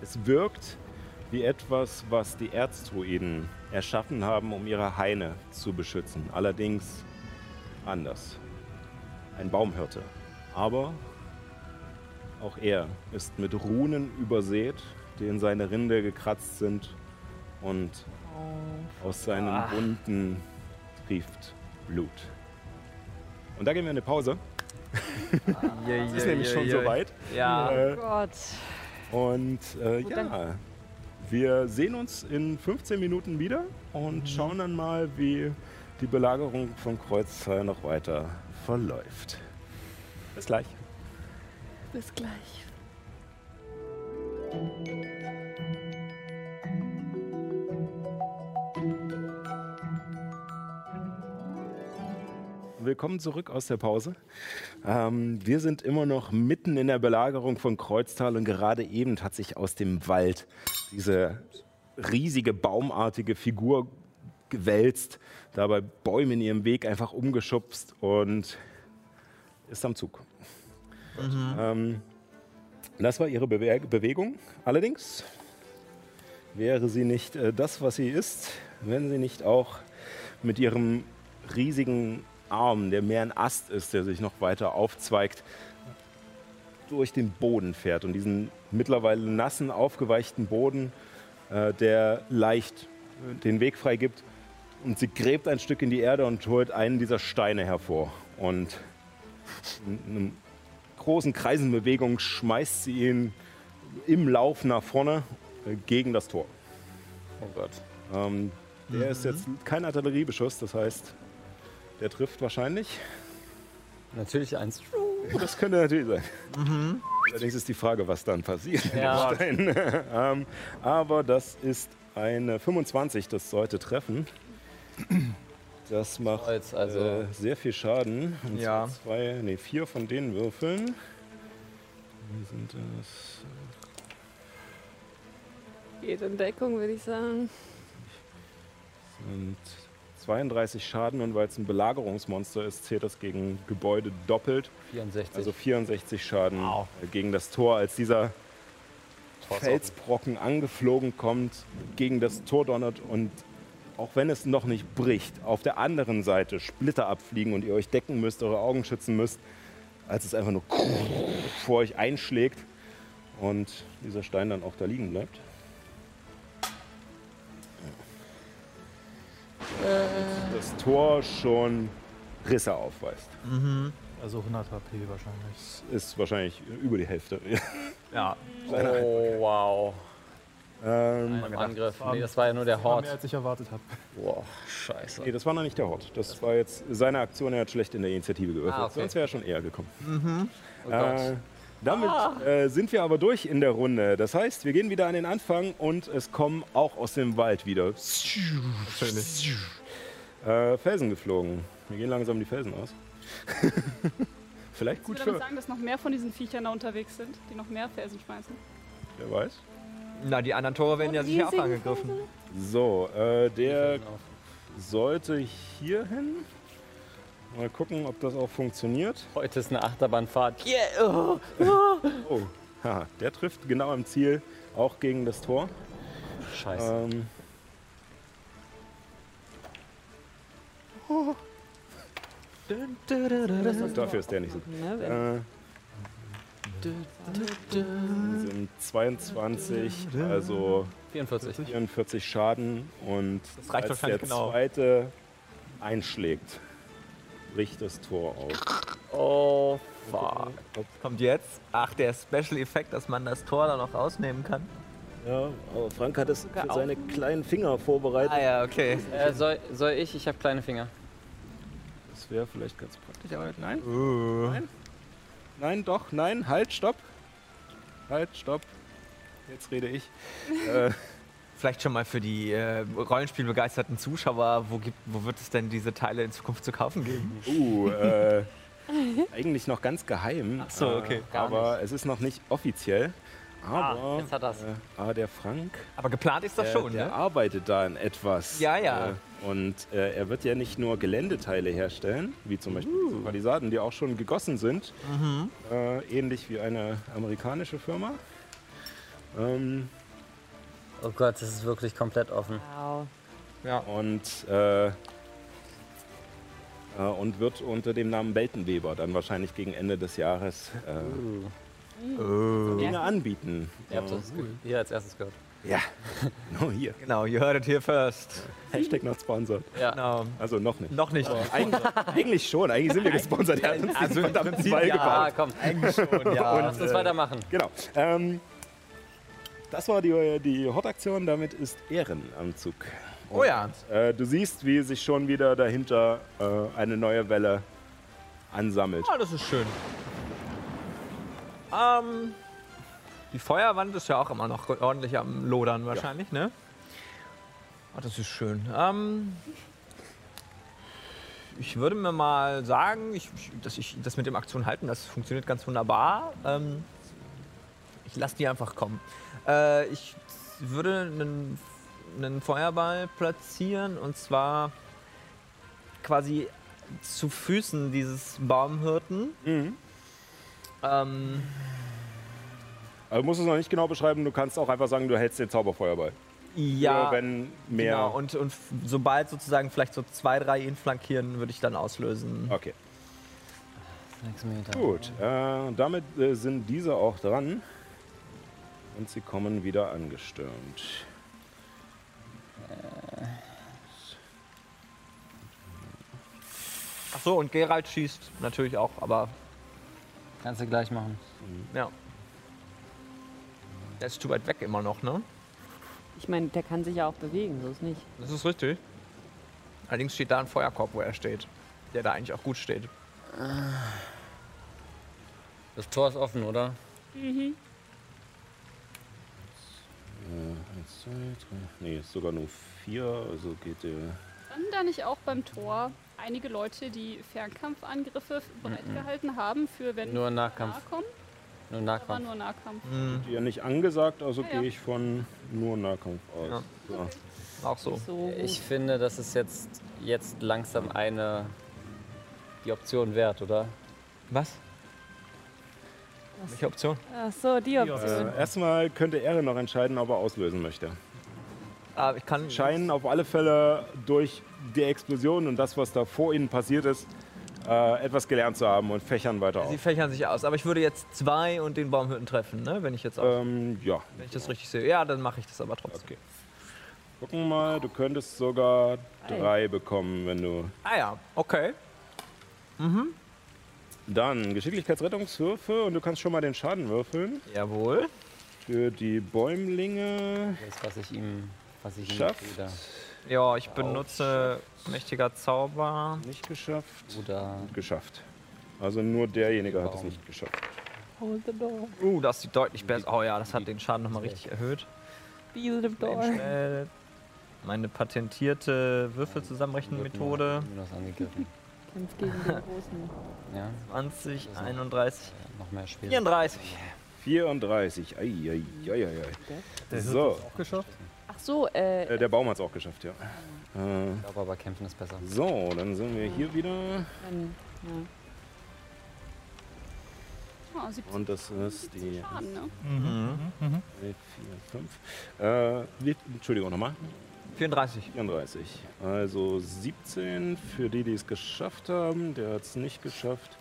Speaker 1: Es wirkt wie etwas, was die Erzdruiden erschaffen haben, um ihre Haine zu beschützen. Allerdings anders. Ein Baumhirte. Aber Auch er ist mit Runen übersät, die in seine Rinde gekratzt sind und aus seinen Wunden trieft Blut. Und da gehen wir in eine Pause. [laughs] Es ist nämlich schon soweit.
Speaker 2: Ja.
Speaker 1: Äh,
Speaker 7: Gott.
Speaker 1: und äh,
Speaker 7: Gut,
Speaker 1: ja, wir sehen uns in 15 Minuten wieder und schauen dann mal, wie die Belagerung von Kreuztal noch weiter verläuft. Bis gleich.
Speaker 4: Bis gleich.
Speaker 1: Willkommen zurück aus der Pause. Ähm, wir sind immer noch mitten in der Belagerung von Kreuztal und gerade eben hat sich aus dem Wald diese riesige baumartige Figur gewälzt, dabei Bäume in ihrem Weg einfach umgeschubst und ist am Zug. Ähm, das war ihre Bewe Bewegung. Allerdings wäre sie nicht äh, das, was sie ist, wenn sie nicht auch mit ihrem riesigen Arm, der mehr ein Ast ist, der sich noch weiter aufzweigt, durch den Boden fährt und diesen mittlerweile nassen, aufgeweichten Boden, äh, der leicht äh, den Weg freigibt. Und sie gräbt ein Stück in die Erde und holt einen dieser Steine hervor. Und in einer großen Kreisenbewegung schmeißt sie ihn im Lauf nach vorne äh, gegen das Tor.
Speaker 6: Oh Gott.
Speaker 1: Ähm, der ist jetzt kein Artilleriebeschuss, das heißt, der trifft wahrscheinlich.
Speaker 6: Natürlich eins.
Speaker 1: Das könnte natürlich sein. Allerdings ist die Frage, was dann passiert.
Speaker 6: Ja. [laughs]
Speaker 1: Stein. ähm, aber das ist eine 25, das sollte treffen. Das macht
Speaker 6: Kreuz, also-
Speaker 1: äh, sehr viel Schaden. Und
Speaker 2: Ja.
Speaker 1: zwei, nee, vier von den Würfeln. Wie sind das?
Speaker 4: Geht in Deckung, würde ich sagen.
Speaker 1: sind 32 Schaden und weil es ein Belagerungsmonster ist, zählt das gegen Gebäude doppelt.
Speaker 6: 64.
Speaker 1: Also 64 Schaden
Speaker 2: Wow.
Speaker 1: gegen das Tor, als dieser Felsbrocken angeflogen kommt, gegen das Tor donnert und auch wenn es noch nicht bricht, auf der anderen Seite Splitter abfliegen und ihr euch decken müsst, eure Augen schützen müsst, als es einfach nur [laughs] vor euch einschlägt und dieser Stein dann auch da liegen bleibt. Tor schon Risse aufweist.
Speaker 3: Also 100 HP wahrscheinlich.
Speaker 1: Ist wahrscheinlich über die Hälfte. [laughs]
Speaker 2: Ja.
Speaker 6: Oh, wow.
Speaker 1: ähm,
Speaker 6: Ein Angriff. Nee, das war ja nur der
Speaker 3: Das war
Speaker 6: Hort.
Speaker 3: mehr als ich erwartet habe.
Speaker 6: Wow, scheiße.
Speaker 1: Nee, das war noch nicht der Hort. Das war jetzt seine Aktion. Er hat schlecht in der Initiative gewürfelt.
Speaker 6: Ah, okay.
Speaker 1: Sonst wäre er schon eher gekommen.
Speaker 6: Oh Gott.
Speaker 1: Äh, damit äh, sind wir aber durch in der Runde. Das heißt, wir gehen wieder an den Anfang und es kommen auch aus dem Wald wieder äh, Felsen geflogen. Wir gehen langsam die Felsen aus. [laughs] Vielleicht
Speaker 5: Gut
Speaker 1: gut
Speaker 5: ich würde
Speaker 1: für,
Speaker 5: sagen, dass noch mehr von diesen Viechern da unterwegs sind, die noch mehr Felsen schmeißen.
Speaker 1: wer weiß.
Speaker 2: Na, die anderen Tore werden ja sicher auch angegriffen.
Speaker 1: So, äh, der sollte hier hin. Mal gucken, ob das auch funktioniert.
Speaker 6: Heute ist eine Achterbahnfahrt. Yeah. Oh.
Speaker 1: Oh, [laughs] haha, der trifft genau am Ziel, auch gegen das Tor.
Speaker 6: Scheiße.
Speaker 1: Ähm, dafür ist der nicht so gut. Äh, sind 22, also
Speaker 6: 44.
Speaker 1: 44 Schaden und
Speaker 2: Das reicht
Speaker 1: als der
Speaker 2: genau.
Speaker 1: zweite einschlägt, bricht das Tor auf.
Speaker 6: Oh, fuck.
Speaker 2: Kommt jetzt. Ach, der Special Effekt, dass man das Tor da noch rausnehmen kann.
Speaker 1: Ja, aber Frank hat es für seine kleinen Finger vorbereitet.
Speaker 2: Ah ja, okay.
Speaker 6: Äh, soll, soll ich? Ich habe kleine Finger.
Speaker 1: Das wäre vielleicht ganz praktisch, aber nein.
Speaker 2: Uh.
Speaker 1: Nein. Nein, doch, nein, halt, stopp. Halt, stopp. Jetzt rede ich. [laughs] äh,
Speaker 2: Vielleicht schon mal für die äh, Rollenspielbegeisterten Zuschauer, wo, gibt, wo wird es denn diese Teile in Zukunft zu kaufen geben?
Speaker 1: uh, äh, [laughs] eigentlich noch ganz geheim.
Speaker 2: Ach so, okay.
Speaker 1: Äh, aber es ist noch nicht offiziell. Aber,
Speaker 6: jetzt hat er's.
Speaker 1: Äh, aber der Frank,
Speaker 2: Aber geplant ist das
Speaker 1: der,
Speaker 2: schon,
Speaker 1: der
Speaker 2: ne?
Speaker 1: arbeitet da an etwas.
Speaker 2: Ja, ja.
Speaker 1: Äh, und äh, er wird ja nicht nur Geländeteile herstellen, wie zum Beispiel
Speaker 2: Uh.
Speaker 1: diese Palisaden, die auch schon gegossen sind.
Speaker 2: Mhm.
Speaker 1: Äh, ähnlich wie eine amerikanische Firma. Ähm,
Speaker 6: Oh Gott, das ist wirklich komplett offen.
Speaker 4: Wow.
Speaker 1: und, äh, äh, und wird unter dem Namen Beltenweber dann wahrscheinlich gegen Ende des Jahres äh, Dinge anbieten.
Speaker 6: Ihr habt das hier als erstes gehört.
Speaker 1: Ja, [laughs] nur hier.
Speaker 2: Genau, you heard it here first.
Speaker 1: Hashtag not sponsored.
Speaker 6: Ja.
Speaker 2: Genau.
Speaker 1: Also noch nicht.
Speaker 2: Noch nicht. [laughs]
Speaker 1: Eigentlich, eigentlich schon, eigentlich sind wir gesponsert. Er hat uns
Speaker 2: Also
Speaker 1: verdammten
Speaker 2: Prinzip
Speaker 1: Ball
Speaker 2: ja.
Speaker 1: gebaut.
Speaker 6: Ah, komm,
Speaker 2: Eigentlich schon, ja.
Speaker 6: lass uns weitermachen.
Speaker 1: Genau. Ähm, das war die, die Hot-Aktion, damit ist Ehren am Zug.
Speaker 2: Oh ja.
Speaker 1: Äh, du siehst, wie sich schon wieder dahinter äh, eine neue Welle ansammelt.
Speaker 2: Ah, das ist schön. Ähm, die Feuerwand ist ja auch immer noch ordentlich am Lodern wahrscheinlich, ne? Ah, das ist schön. Ähm, ich würde mir mal sagen, ich, dass ich das mit dem Aktion halten, das funktioniert ganz wunderbar. Ähm, ich lasse die einfach kommen. Äh, ich würde einen, einen Feuerball platzieren und zwar quasi zu Füßen dieses Baumhirten.
Speaker 1: Mhm.
Speaker 2: Ähm,
Speaker 1: Du musst es noch nicht genau beschreiben, du kannst auch einfach sagen, du hältst den Zauberfeuerball.
Speaker 2: ja,
Speaker 1: Für wenn mehr.
Speaker 2: genau. Und, und sobald sozusagen vielleicht so zwei, drei ihn flankieren, würde ich dann auslösen.
Speaker 1: Okay, gut. Äh, damit äh, sind diese auch dran. Und sie kommen wieder angestürmt.
Speaker 2: Ach so, und Geralt schießt natürlich auch, aber
Speaker 6: Kannst du gleich machen.
Speaker 2: ja. Der ist zu weit weg immer noch, ne?
Speaker 4: Ich meine, der kann sich ja auch bewegen, so ist nicht.
Speaker 2: Das ist richtig. Allerdings steht da ein Feuerkorb, wo er steht. Der da eigentlich auch gut steht.
Speaker 6: Das Tor ist offen, oder?
Speaker 5: Mhm.
Speaker 1: Eins, zwei, drei. Nee, ist sogar nur vier, also geht der.
Speaker 5: Standen da nicht auch beim Tor einige Leute, die Fernkampfangriffe bereitgehalten haben für wenn
Speaker 6: Nur Nahkampf.
Speaker 5: nahe kommen?
Speaker 6: Nur Nahkampf.
Speaker 5: nur Nahkampf.
Speaker 2: Hm,
Speaker 1: Die ja nicht angesagt, also
Speaker 5: Ja, ja.
Speaker 1: gehe ich von nur Nahkampf aus.
Speaker 2: Ja. Auch so.
Speaker 4: So.
Speaker 6: Ich finde, das ist jetzt, jetzt langsam eine die Option wert, oder?
Speaker 2: Was? Welche Option?
Speaker 4: Ach so, die Option.
Speaker 1: Äh, erstmal könnte Ere noch entscheiden, ob er auslösen möchte.
Speaker 2: Ah, ich kann.
Speaker 1: Scheinen auf alle Fälle durch die Explosion und das, was da vor ihnen passiert ist, äh, etwas gelernt zu haben und fächern weiter
Speaker 2: Sie
Speaker 1: auf.
Speaker 2: fächern sich aus. Aber ich würde jetzt zwei und den Baumhütten treffen, ne? Wenn ich jetzt auch,
Speaker 1: Ähm, ja,
Speaker 2: wenn ich das richtig sehe. Ja, dann mache ich das aber trotzdem.
Speaker 1: Okay. gucken mal, du könntest sogar drei bekommen, wenn du.
Speaker 2: Ah ja, okay.
Speaker 1: Dann Geschicklichkeitsrettungswürfe und du kannst schon mal den Schaden würfeln.
Speaker 2: Jawohl.
Speaker 1: Für die Bäumlinge
Speaker 6: Das, was ich ihm, was ich ihm
Speaker 1: schafft.
Speaker 6: wieder.
Speaker 2: Ja, ich benutze mächtiger Zauber.
Speaker 1: Nicht geschafft.
Speaker 6: Oder
Speaker 1: Geschafft. Also nur derjenige hat es
Speaker 6: Baum.
Speaker 1: nicht geschafft.
Speaker 2: Uh, das sieht deutlich besser. Oh ja, das hat den Schaden nochmal richtig erhöht. Schnell. Meine patentierte Würfelzusammenrechenmethode.
Speaker 6: Mir das angegriffen.
Speaker 4: Kämpft gegen den Großen. [laughs]
Speaker 6: Ja,
Speaker 2: 20, 31,
Speaker 6: noch mehr Spiel.
Speaker 2: 34.
Speaker 1: 34. Ei, ei, ei, ei.
Speaker 3: Der
Speaker 1: So.
Speaker 3: hat es auch geschafft.
Speaker 4: Ach so, äh,
Speaker 1: Äh, der Baum hat es auch geschafft, ja. Äh,
Speaker 6: Ich glaube aber, kämpfen ist besser.
Speaker 1: so, dann sind wir hier wieder.
Speaker 4: dann, ja.
Speaker 5: Ah, 17
Speaker 1: Und das ist die
Speaker 5: Schaden, ne?
Speaker 2: Mhm.
Speaker 1: 3, 4, 5. Äh, wie, Entschuldigung, nochmal.
Speaker 2: 34.
Speaker 1: 34. Also 17 für die, die es geschafft haben. Der hat es nicht geschafft.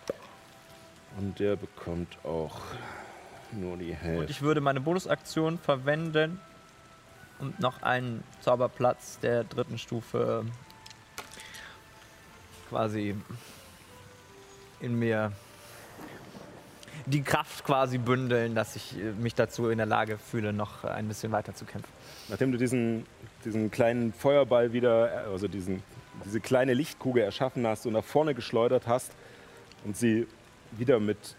Speaker 1: Und der bekommt auch nur die
Speaker 2: Und
Speaker 1: Hälfte.
Speaker 2: ich würde meine Bonusaktion verwenden und noch einen Zauberplatz der dritten Stufe quasi in mir die Kraft quasi bündeln, dass ich äh, mich dazu in der Lage fühle, noch ein bisschen weiter zu kämpfen.
Speaker 1: Nachdem du diesen, diesen kleinen Feuerball wieder, also diesen, diese kleine Lichtkugel erschaffen hast und nach vorne geschleudert hast und sie wieder mit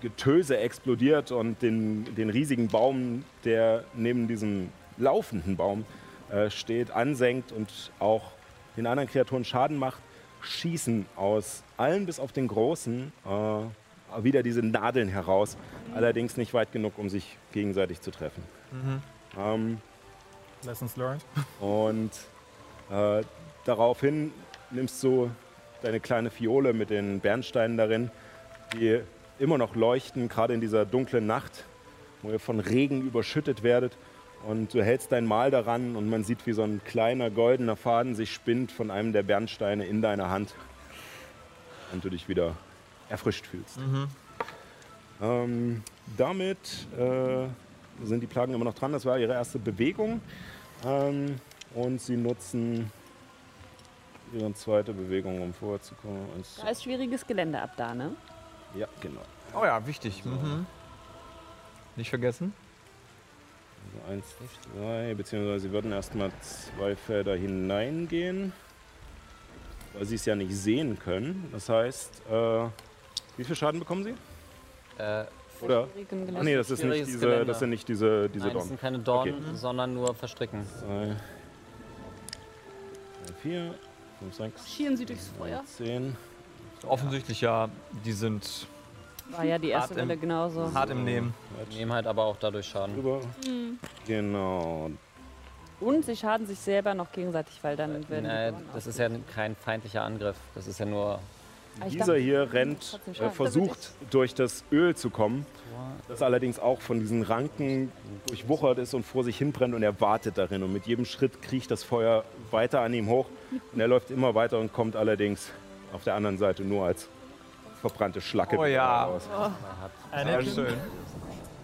Speaker 1: Getöse explodiert und den, den riesigen Baum, der neben diesem laufenden Baum äh, steht, ansenkt und auch den anderen Kreaturen Schaden macht, schießen aus allen bis auf den großen äh, wieder diese Nadeln heraus, allerdings nicht weit genug, um sich gegenseitig zu treffen. Ähm,
Speaker 3: Lessons learned. [laughs]
Speaker 1: und äh, daraufhin nimmst du deine kleine Fiole mit den Bernsteinen darin, die immer noch leuchten, gerade in dieser dunklen Nacht, wo ihr von Regen überschüttet werdet. Und du hältst dein Mal daran und man sieht, wie so ein kleiner goldener Faden sich spinnt von einem der Bernsteine in deiner Hand. Und du dich wieder erfrischt fühlst. Ähm, damit äh, sind die Plagen immer noch dran. Das war ihre erste Bewegung. Ähm, und sie nutzen ihre zweite Bewegung, um vorzukommen.
Speaker 4: Da ist schwieriges Gelände ab da, ne?
Speaker 1: Ja, genau.
Speaker 2: Oh ja, wichtig. Mhm. Nicht vergessen.
Speaker 1: Also eins, zwei, beziehungsweise sie würden erstmal zwei Felder hineingehen, weil sie es ja nicht sehen können. Das heißt, äh, wie viel Schaden bekommen sie?
Speaker 6: Äh,
Speaker 1: Oder?
Speaker 4: Gelände.
Speaker 1: nee, das, ist nicht diese,
Speaker 6: Gelände.
Speaker 1: das sind nicht diese, diese
Speaker 6: nein, das
Speaker 1: Dornen.
Speaker 6: sind keine Dornen, sondern nur Verstricken.
Speaker 1: Zwei, drei, vier, fünf, sechs,
Speaker 5: Schieren sie durchs Feuer.
Speaker 1: zehn.
Speaker 2: Offensichtlich ja, die sind
Speaker 4: War ja die erste Welle genauso.
Speaker 2: hart im Nehmen.
Speaker 6: Nehmen halt aber auch dadurch Schaden.
Speaker 1: Drüber.
Speaker 5: Hm.
Speaker 1: Genau.
Speaker 4: Und sie schaden sich selber noch gegenseitig, weil dann werden
Speaker 6: Äh, das ist ja kein feindlicher Angriff. Das ist ja nur.
Speaker 1: Dieser hier rennt, äh, versucht durch das Öl zu kommen, das allerdings auch von diesen Ranken durchwuchert ist und vor sich hinbrennt und er wartet darin. Und mit jedem Schritt kriecht das Feuer weiter an ihm hoch und er läuft immer weiter und kommt allerdings auf der anderen Seite nur als verbrannte Schlacke
Speaker 2: Oh ja.
Speaker 1: raus.
Speaker 2: Sehr schön.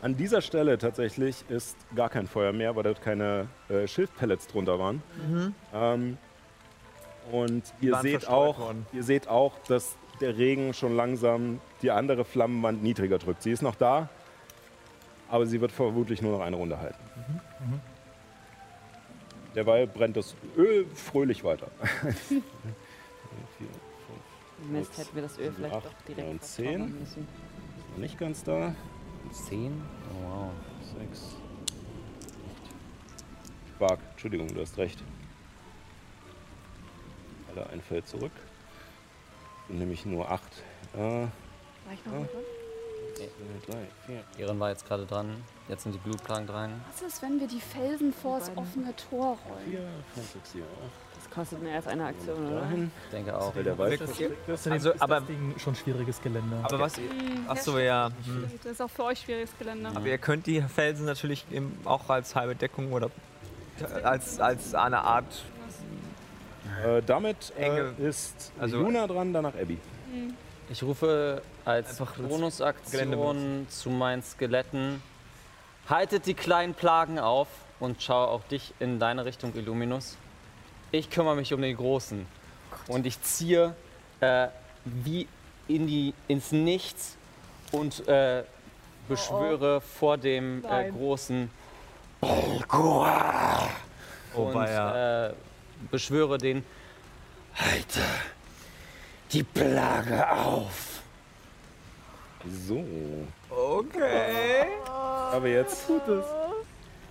Speaker 1: An dieser Stelle tatsächlich ist gar kein Feuer mehr, weil dort keine äh, Schilfpellets drunter waren. Ähm, und ihr
Speaker 2: waren
Speaker 1: seht, auch,
Speaker 2: worden.
Speaker 1: ihr seht auch, dass der Regen schon langsam die andere Flammenwand niedriger drückt. Sie ist noch da, aber sie wird vermutlich nur noch eine Runde halten. Derweil brennt das Öl fröhlich weiter. [laughs]
Speaker 4: Mist, hätten wir das Öl vielleicht
Speaker 1: acht,
Speaker 4: doch direkt
Speaker 1: neun,
Speaker 4: verzaubern
Speaker 1: zehn.
Speaker 4: müssen.
Speaker 1: Noch nicht ganz da.
Speaker 6: Zehn? Oh, wow.
Speaker 1: Sechs. Quark, Entschuldigung, du hast recht. Alle ein Feld zurück. Sind nämlich nur acht. Äh,
Speaker 7: War ich noch mal dran?
Speaker 6: Ehren war jetzt gerade dran. Jetzt sind die Blutplagen dran.
Speaker 5: Was ist, wenn wir die Felsen vor das offene Tor rollen?
Speaker 1: Vier, fünf, sechs, sieben, acht.
Speaker 4: Das kostet mehr als eine Aktion, oder?
Speaker 6: Ich denke auch.
Speaker 1: Weil der Wald
Speaker 2: Also,
Speaker 3: ist
Speaker 2: aber-
Speaker 3: das Ding schon schwieriges Gelände.
Speaker 2: Aber was.
Speaker 5: Hm,
Speaker 2: Achso, ja. Hm.
Speaker 5: Das ist auch für euch schwieriges Gelände.
Speaker 2: Aber ihr könnt die Felsen natürlich eben auch als halbe Deckung oder als, als eine Art.
Speaker 1: Äh, damit äh, ist
Speaker 2: also-
Speaker 1: Luna dran, danach Abby.
Speaker 6: Ich rufe als Bonusaktion zu meinen Skeletten. Haltet die kleinen Plagen auf und schaue auch dich in deine Richtung, Illuminus. Ich kümmere mich um den Großen. Und ich ziehe äh, wie in die, ins Nichts und äh, beschwöre vor dem äh. Großen
Speaker 2: Oh,
Speaker 6: und
Speaker 2: weia.
Speaker 6: äh, beschwöre den Halte die Plage auf.
Speaker 1: So.
Speaker 2: Okay.
Speaker 1: Aber jetzt. Tut es.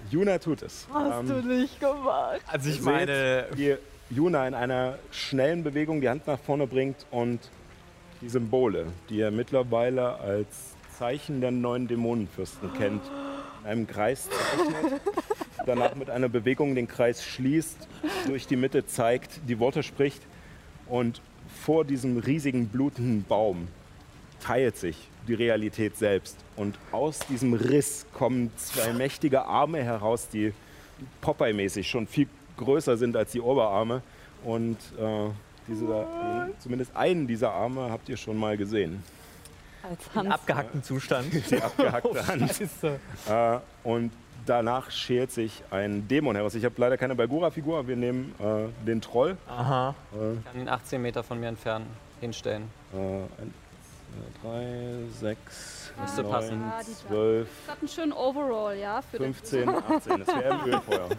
Speaker 1: Juna tut es.
Speaker 7: Hast du nicht gemacht.
Speaker 2: Also ich meine.
Speaker 1: wie Juna in einer schnellen Bewegung die Hand nach vorne bringt und die Symbole, die er mittlerweile als Zeichen der neuen Dämonenfürsten kennt, in einem Kreis zeichnet. [laughs] Danach mit einer Bewegung den Kreis schließt, durch die Mitte zeigt, die Worte spricht und vor diesem riesigen blutenden Baum teilt sich die Realität selbst. Und aus diesem Riss kommen zwei mächtige Arme heraus, die Popeye-mäßig schon viel größer sind als die Oberarme. Und äh, diese, da, zumindest einen dieser Arme habt ihr schon mal gesehen.
Speaker 4: Als Hand.
Speaker 2: abgehackten Zustand. [laughs]
Speaker 1: Die abgehackte [laughs] oh,
Speaker 3: Hand.
Speaker 1: Äh, und danach schält sich ein Dämon heraus. Ich habe leider keine Balgura-Figur, wir nehmen äh, den Troll.
Speaker 2: Aha.
Speaker 1: Äh,
Speaker 6: ich kann ihn 18 Meter von mir entfernen hinstellen.
Speaker 1: Äh,
Speaker 6: 3,
Speaker 5: 6, 9,
Speaker 1: 12.
Speaker 5: Das hat einen schönen Overall, ja?
Speaker 1: 15, 18. Das wäre im [laughs] Ölfeuer.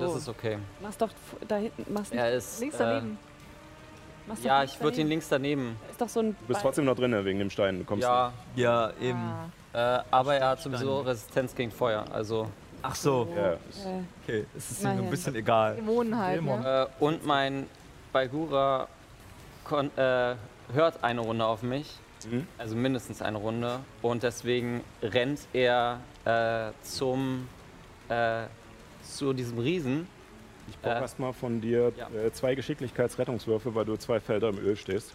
Speaker 6: Das ist okay.
Speaker 4: Mach's doch da hinten. Mach's
Speaker 6: er ist,
Speaker 7: links
Speaker 6: äh,
Speaker 7: daneben.
Speaker 4: Mach's
Speaker 6: ja, ich würde ihn links daneben.
Speaker 4: Ist doch so ein
Speaker 1: du bist trotzdem noch drin wegen dem Stein. Du kommst
Speaker 6: ja, nicht.
Speaker 2: ja, eben.
Speaker 7: Ah.
Speaker 6: Äh, aber er hat sowieso Resistenz gegen Feuer. Also
Speaker 2: Ach so.
Speaker 1: Ja.
Speaker 2: Okay, es ist ihm ein bisschen egal.
Speaker 7: Dämonen halt. Ne?
Speaker 6: Und mein Baigura äh, hört eine Runde auf mich.
Speaker 1: Mhm.
Speaker 6: Also mindestens eine Runde. Und deswegen rennt er äh, zum. Äh, zu diesem Riesen.
Speaker 1: Ich brauche
Speaker 6: Äh,
Speaker 1: erstmal von dir
Speaker 6: ja.
Speaker 1: äh, zwei Geschicklichkeitsrettungswürfe, weil du zwei Felder im Öl stehst.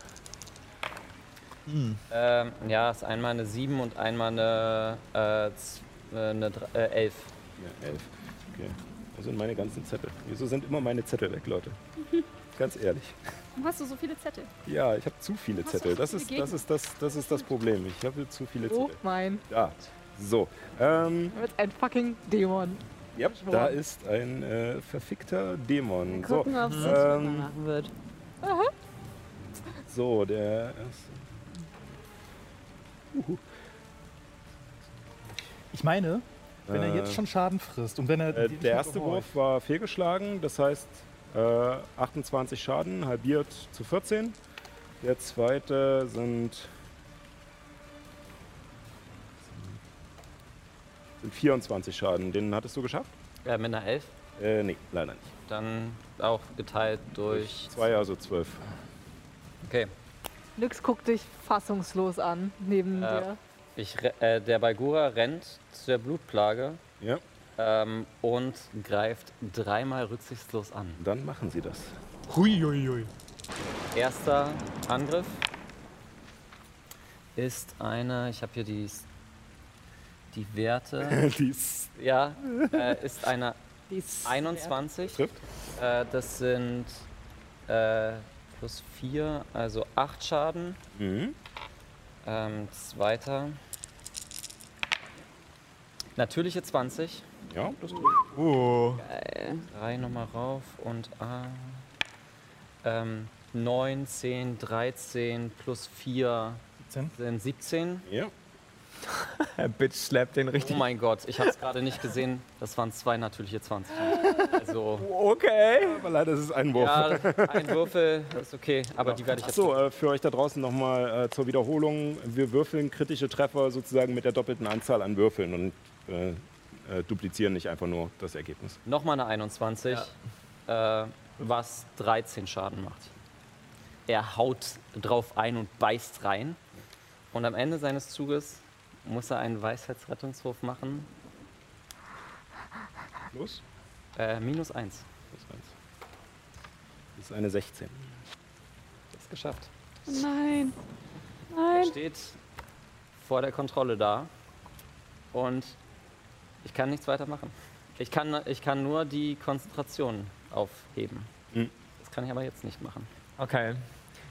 Speaker 6: Ähm, ja, ist einmal eine 7 und einmal eine, äh, äh, eine dr- äh, 11.
Speaker 1: Ja, elf. Okay. Wo sind meine ganzen Zettel? Wieso sind immer meine Zettel weg, Leute? Ganz ehrlich.
Speaker 5: Warum hast du so viele Zettel?
Speaker 1: Ja, ich habe zu viele
Speaker 5: Hast
Speaker 1: Zettel.
Speaker 5: so
Speaker 1: Das
Speaker 5: viele
Speaker 1: ist, das, ist das, das ist das Problem. Ich habe zu viele
Speaker 7: Oh
Speaker 1: Zettel.
Speaker 7: mein,
Speaker 1: Ja, so. Ähm,
Speaker 7: da wird ein fucking Dämon.
Speaker 1: ja, da ist ein äh, verfickter Dämon. So,
Speaker 4: Gucken, ob es
Speaker 1: ähm,
Speaker 4: machen wird.
Speaker 1: so der erste.
Speaker 3: Ich meine, wenn er
Speaker 1: Äh,
Speaker 3: jetzt schon Schaden frisst und wenn er.
Speaker 1: Äh, der erste. Wurf war fehlgeschlagen, das heißt äh, 28 Schaden, halbiert zu 14. Der zweite sind, sind 24 Schaden. Den hattest du geschafft?
Speaker 6: Äh, mit einer 11.
Speaker 1: Äh, nee, leider nicht.
Speaker 6: Dann auch geteilt durch.
Speaker 1: Zwei, also 12.
Speaker 6: Okay.
Speaker 7: Nyx guckt dich fassungslos an, neben
Speaker 6: Äh,
Speaker 7: dir.
Speaker 6: Ich, äh, der Balgura rennt zu der Blutplage
Speaker 1: Ja,
Speaker 6: ähm, und greift dreimal rücksichtslos an.
Speaker 1: dann machen sie das.
Speaker 3: Huiuiui.
Speaker 6: Erster Angriff ist eine, ich habe hier die, die Werte, [laughs]
Speaker 1: Dies
Speaker 6: ja, äh, ist eine 21.
Speaker 1: trifft.
Speaker 6: Äh, das sind äh, plus 4, also 8 Schaden.
Speaker 1: Mhm.
Speaker 6: Ähm, zweiter. Natürliche 20.
Speaker 1: Ja, das trifft.
Speaker 4: Geil.
Speaker 6: 3 nochmal rauf und ah, ähm, 9, 10, 13 plus 4
Speaker 3: 17.
Speaker 6: sind 17.
Speaker 1: Ja. [laughs]
Speaker 2: Der Bitch slappt den
Speaker 6: Oh
Speaker 2: richtig.
Speaker 6: mein Gott, ich habe es gerade nicht gesehen. Das waren zwei natürliche 20. Also,
Speaker 2: Okay.
Speaker 1: Aber leider ist es ein Wurf.
Speaker 6: ja, ein Würfel ist okay, aber die werde ich jetzt.
Speaker 1: So, äh, für euch da draußen nochmal äh, zur Wiederholung. Wir würfeln kritische Treffer sozusagen mit der doppelten Anzahl an Würfeln und äh, äh, duplizieren nicht einfach nur das Ergebnis.
Speaker 6: Nochmal eine 21, äh, was 13 Schaden macht. Er haut drauf ein und beißt rein. Und am Ende seines Zuges muss er einen Weisheitsrettungswurf machen.
Speaker 1: Los.
Speaker 6: Äh, minus 1.
Speaker 1: Das ist eins. Das ist eine 16.
Speaker 6: Das ist geschafft.
Speaker 4: Nein.
Speaker 6: Er
Speaker 4: Nein.
Speaker 6: steht vor der Kontrolle da und ich kann nichts weiter machen. Ich kann, ich kann nur die Konzentration aufheben.
Speaker 1: Mhm.
Speaker 6: Das kann ich aber jetzt nicht machen.
Speaker 2: Okay.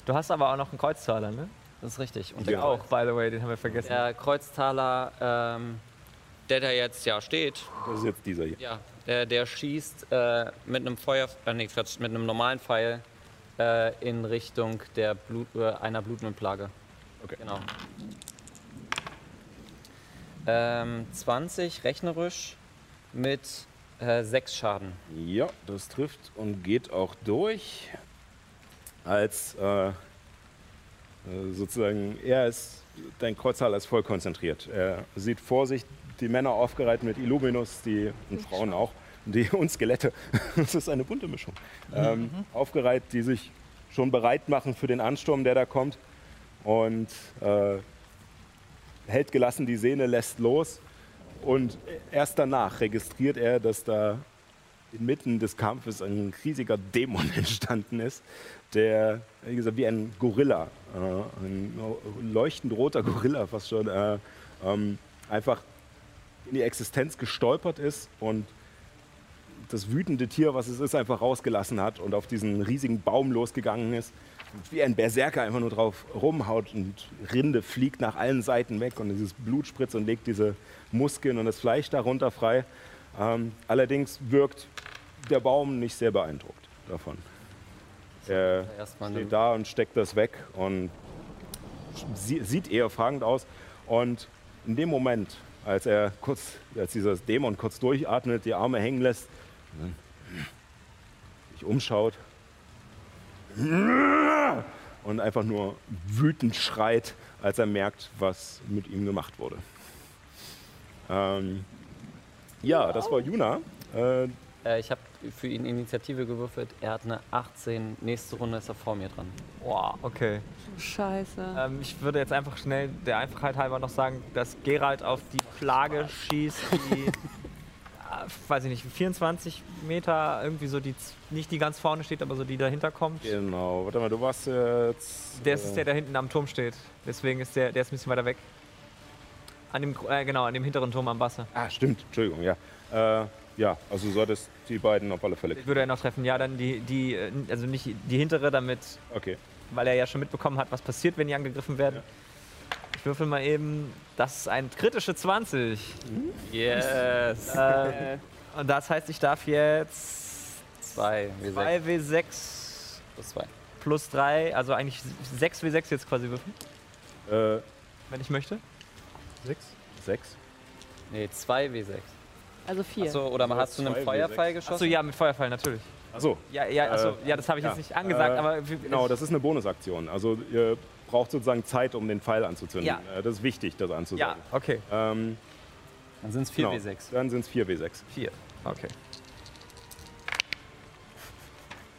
Speaker 2: Du hast aber auch noch einen Kreuzzahler, ne?
Speaker 6: Das ist richtig. Und
Speaker 1: Ja.
Speaker 6: der
Speaker 2: Auch, by the way, den haben wir vergessen.
Speaker 6: Der Kreuztaler, ähm, der da jetzt ja steht,
Speaker 1: Das ist jetzt dieser hier.
Speaker 6: ja, der, der schießt äh, mit einem Feuer, äh, nee, Quatsch, mit einem normalen Pfeil äh, in Richtung der Blut, äh, einer blutenden Plage.
Speaker 1: Okay.
Speaker 6: Genau. Ähm, 20 rechnerisch mit äh, 6 Schaden.
Speaker 1: Ja, das trifft und geht auch durch. Als äh, sozusagen, er ist, dein Kreuzhaler ist voll konzentriert. Er sieht vor sich die Männer aufgereiht mit Illuminus, die und Frauen auch, die [laughs] und Skelette. Das ist eine bunte Mischung. Ähm, aufgereiht, die sich schon bereit machen für den Ansturm, der da kommt. Und äh, hält gelassen die Sehne, lässt los. Und erst danach registriert er, dass da inmitten des Kampfes ein riesiger Dämon [laughs] entstanden ist, der, wie gesagt, wie ein Gorilla, äh, ein leuchtend roter Gorilla fast schon, äh, ähm, einfach in die Existenz gestolpert ist und das wütende Tier, was es ist, einfach rausgelassen hat und auf diesen riesigen Baum losgegangen ist. Wie ein Berserker einfach nur drauf rumhaut und Rinde fliegt nach allen Seiten weg und dieses Blut spritzt und legt diese Muskeln und das Fleisch darunter frei. Ähm, allerdings wirkt der Baum nicht sehr beeindruckt davon. Er steht da und steckt das weg und sie, sieht eher fragend aus. Und in dem Moment, als er kurz, als dieser Dämon kurz durchatmet, die Arme hängen lässt, sich umschaut und einfach nur wütend schreit, als er merkt, was mit ihm gemacht wurde. Ähm, ja, das war Juna. Äh,
Speaker 6: Äh, ich habe für ihn Initiative gewürfelt. Er hat eine 18. Nächste Runde ist er vor mir dran.
Speaker 2: Boah, okay.
Speaker 4: Scheiße.
Speaker 2: Ähm, ich würde jetzt einfach schnell der Einfachheit halber noch sagen, dass Gerald auf die Plage schießt, die, [laughs] äh, weiß ich nicht, 24 Meter, irgendwie so, die nicht die ganz vorne steht, aber so die dahinter kommt.
Speaker 1: genau, warte mal, du warst jetzt.
Speaker 2: Der ist
Speaker 1: äh,
Speaker 2: der, der hinten am Turm steht. Deswegen ist der, der ist ein bisschen weiter weg. An dem, äh, genau, an dem hinteren Turm am Basse.
Speaker 1: Ah, stimmt, Entschuldigung, ja. Äh, Ja, also du solltest die beiden auf alle Fälle.
Speaker 2: Ich würde er noch treffen. Ja, dann die, die, äh, also nicht die hintere, damit,
Speaker 1: Okay.
Speaker 2: weil er ja schon mitbekommen hat, was passiert, wenn die angegriffen werden. Ich würfel mal eben. Das ist ein kritische 20.
Speaker 6: Yes.
Speaker 2: Äh, und das heißt, ich darf jetzt
Speaker 6: 2 W6
Speaker 2: 2W6
Speaker 6: plus 2.
Speaker 2: plus 3, also eigentlich 6W6 jetzt quasi würfeln,
Speaker 1: Äh,
Speaker 2: wenn ich möchte.
Speaker 3: Sechs?
Speaker 1: sechs.
Speaker 6: Nee, 2 W6.
Speaker 4: Also vier.
Speaker 6: Achso, oder
Speaker 1: Also
Speaker 6: hast du einen
Speaker 1: zwei
Speaker 6: Feuerpfeil
Speaker 1: W6.
Speaker 6: geschossen?
Speaker 2: Achso, ja, mit Feuerfall natürlich.
Speaker 1: Achso,
Speaker 2: Ja, ja, achso,
Speaker 1: Äh,
Speaker 2: ja das habe ich
Speaker 1: ja.
Speaker 2: jetzt nicht angesagt,
Speaker 1: Äh,
Speaker 2: aber.
Speaker 1: genau, das ist eine Bonusaktion. Also ihr braucht sozusagen Zeit, um den Pfeil anzuzünden.
Speaker 2: Ja.
Speaker 1: Äh, Das ist wichtig, das
Speaker 2: Ja,
Speaker 1: anzusagen.
Speaker 2: okay.
Speaker 1: Ähm,
Speaker 6: Dann sind es 4
Speaker 1: genau.
Speaker 6: W6.
Speaker 1: Dann sind es 4 W6.
Speaker 2: 4. Okay.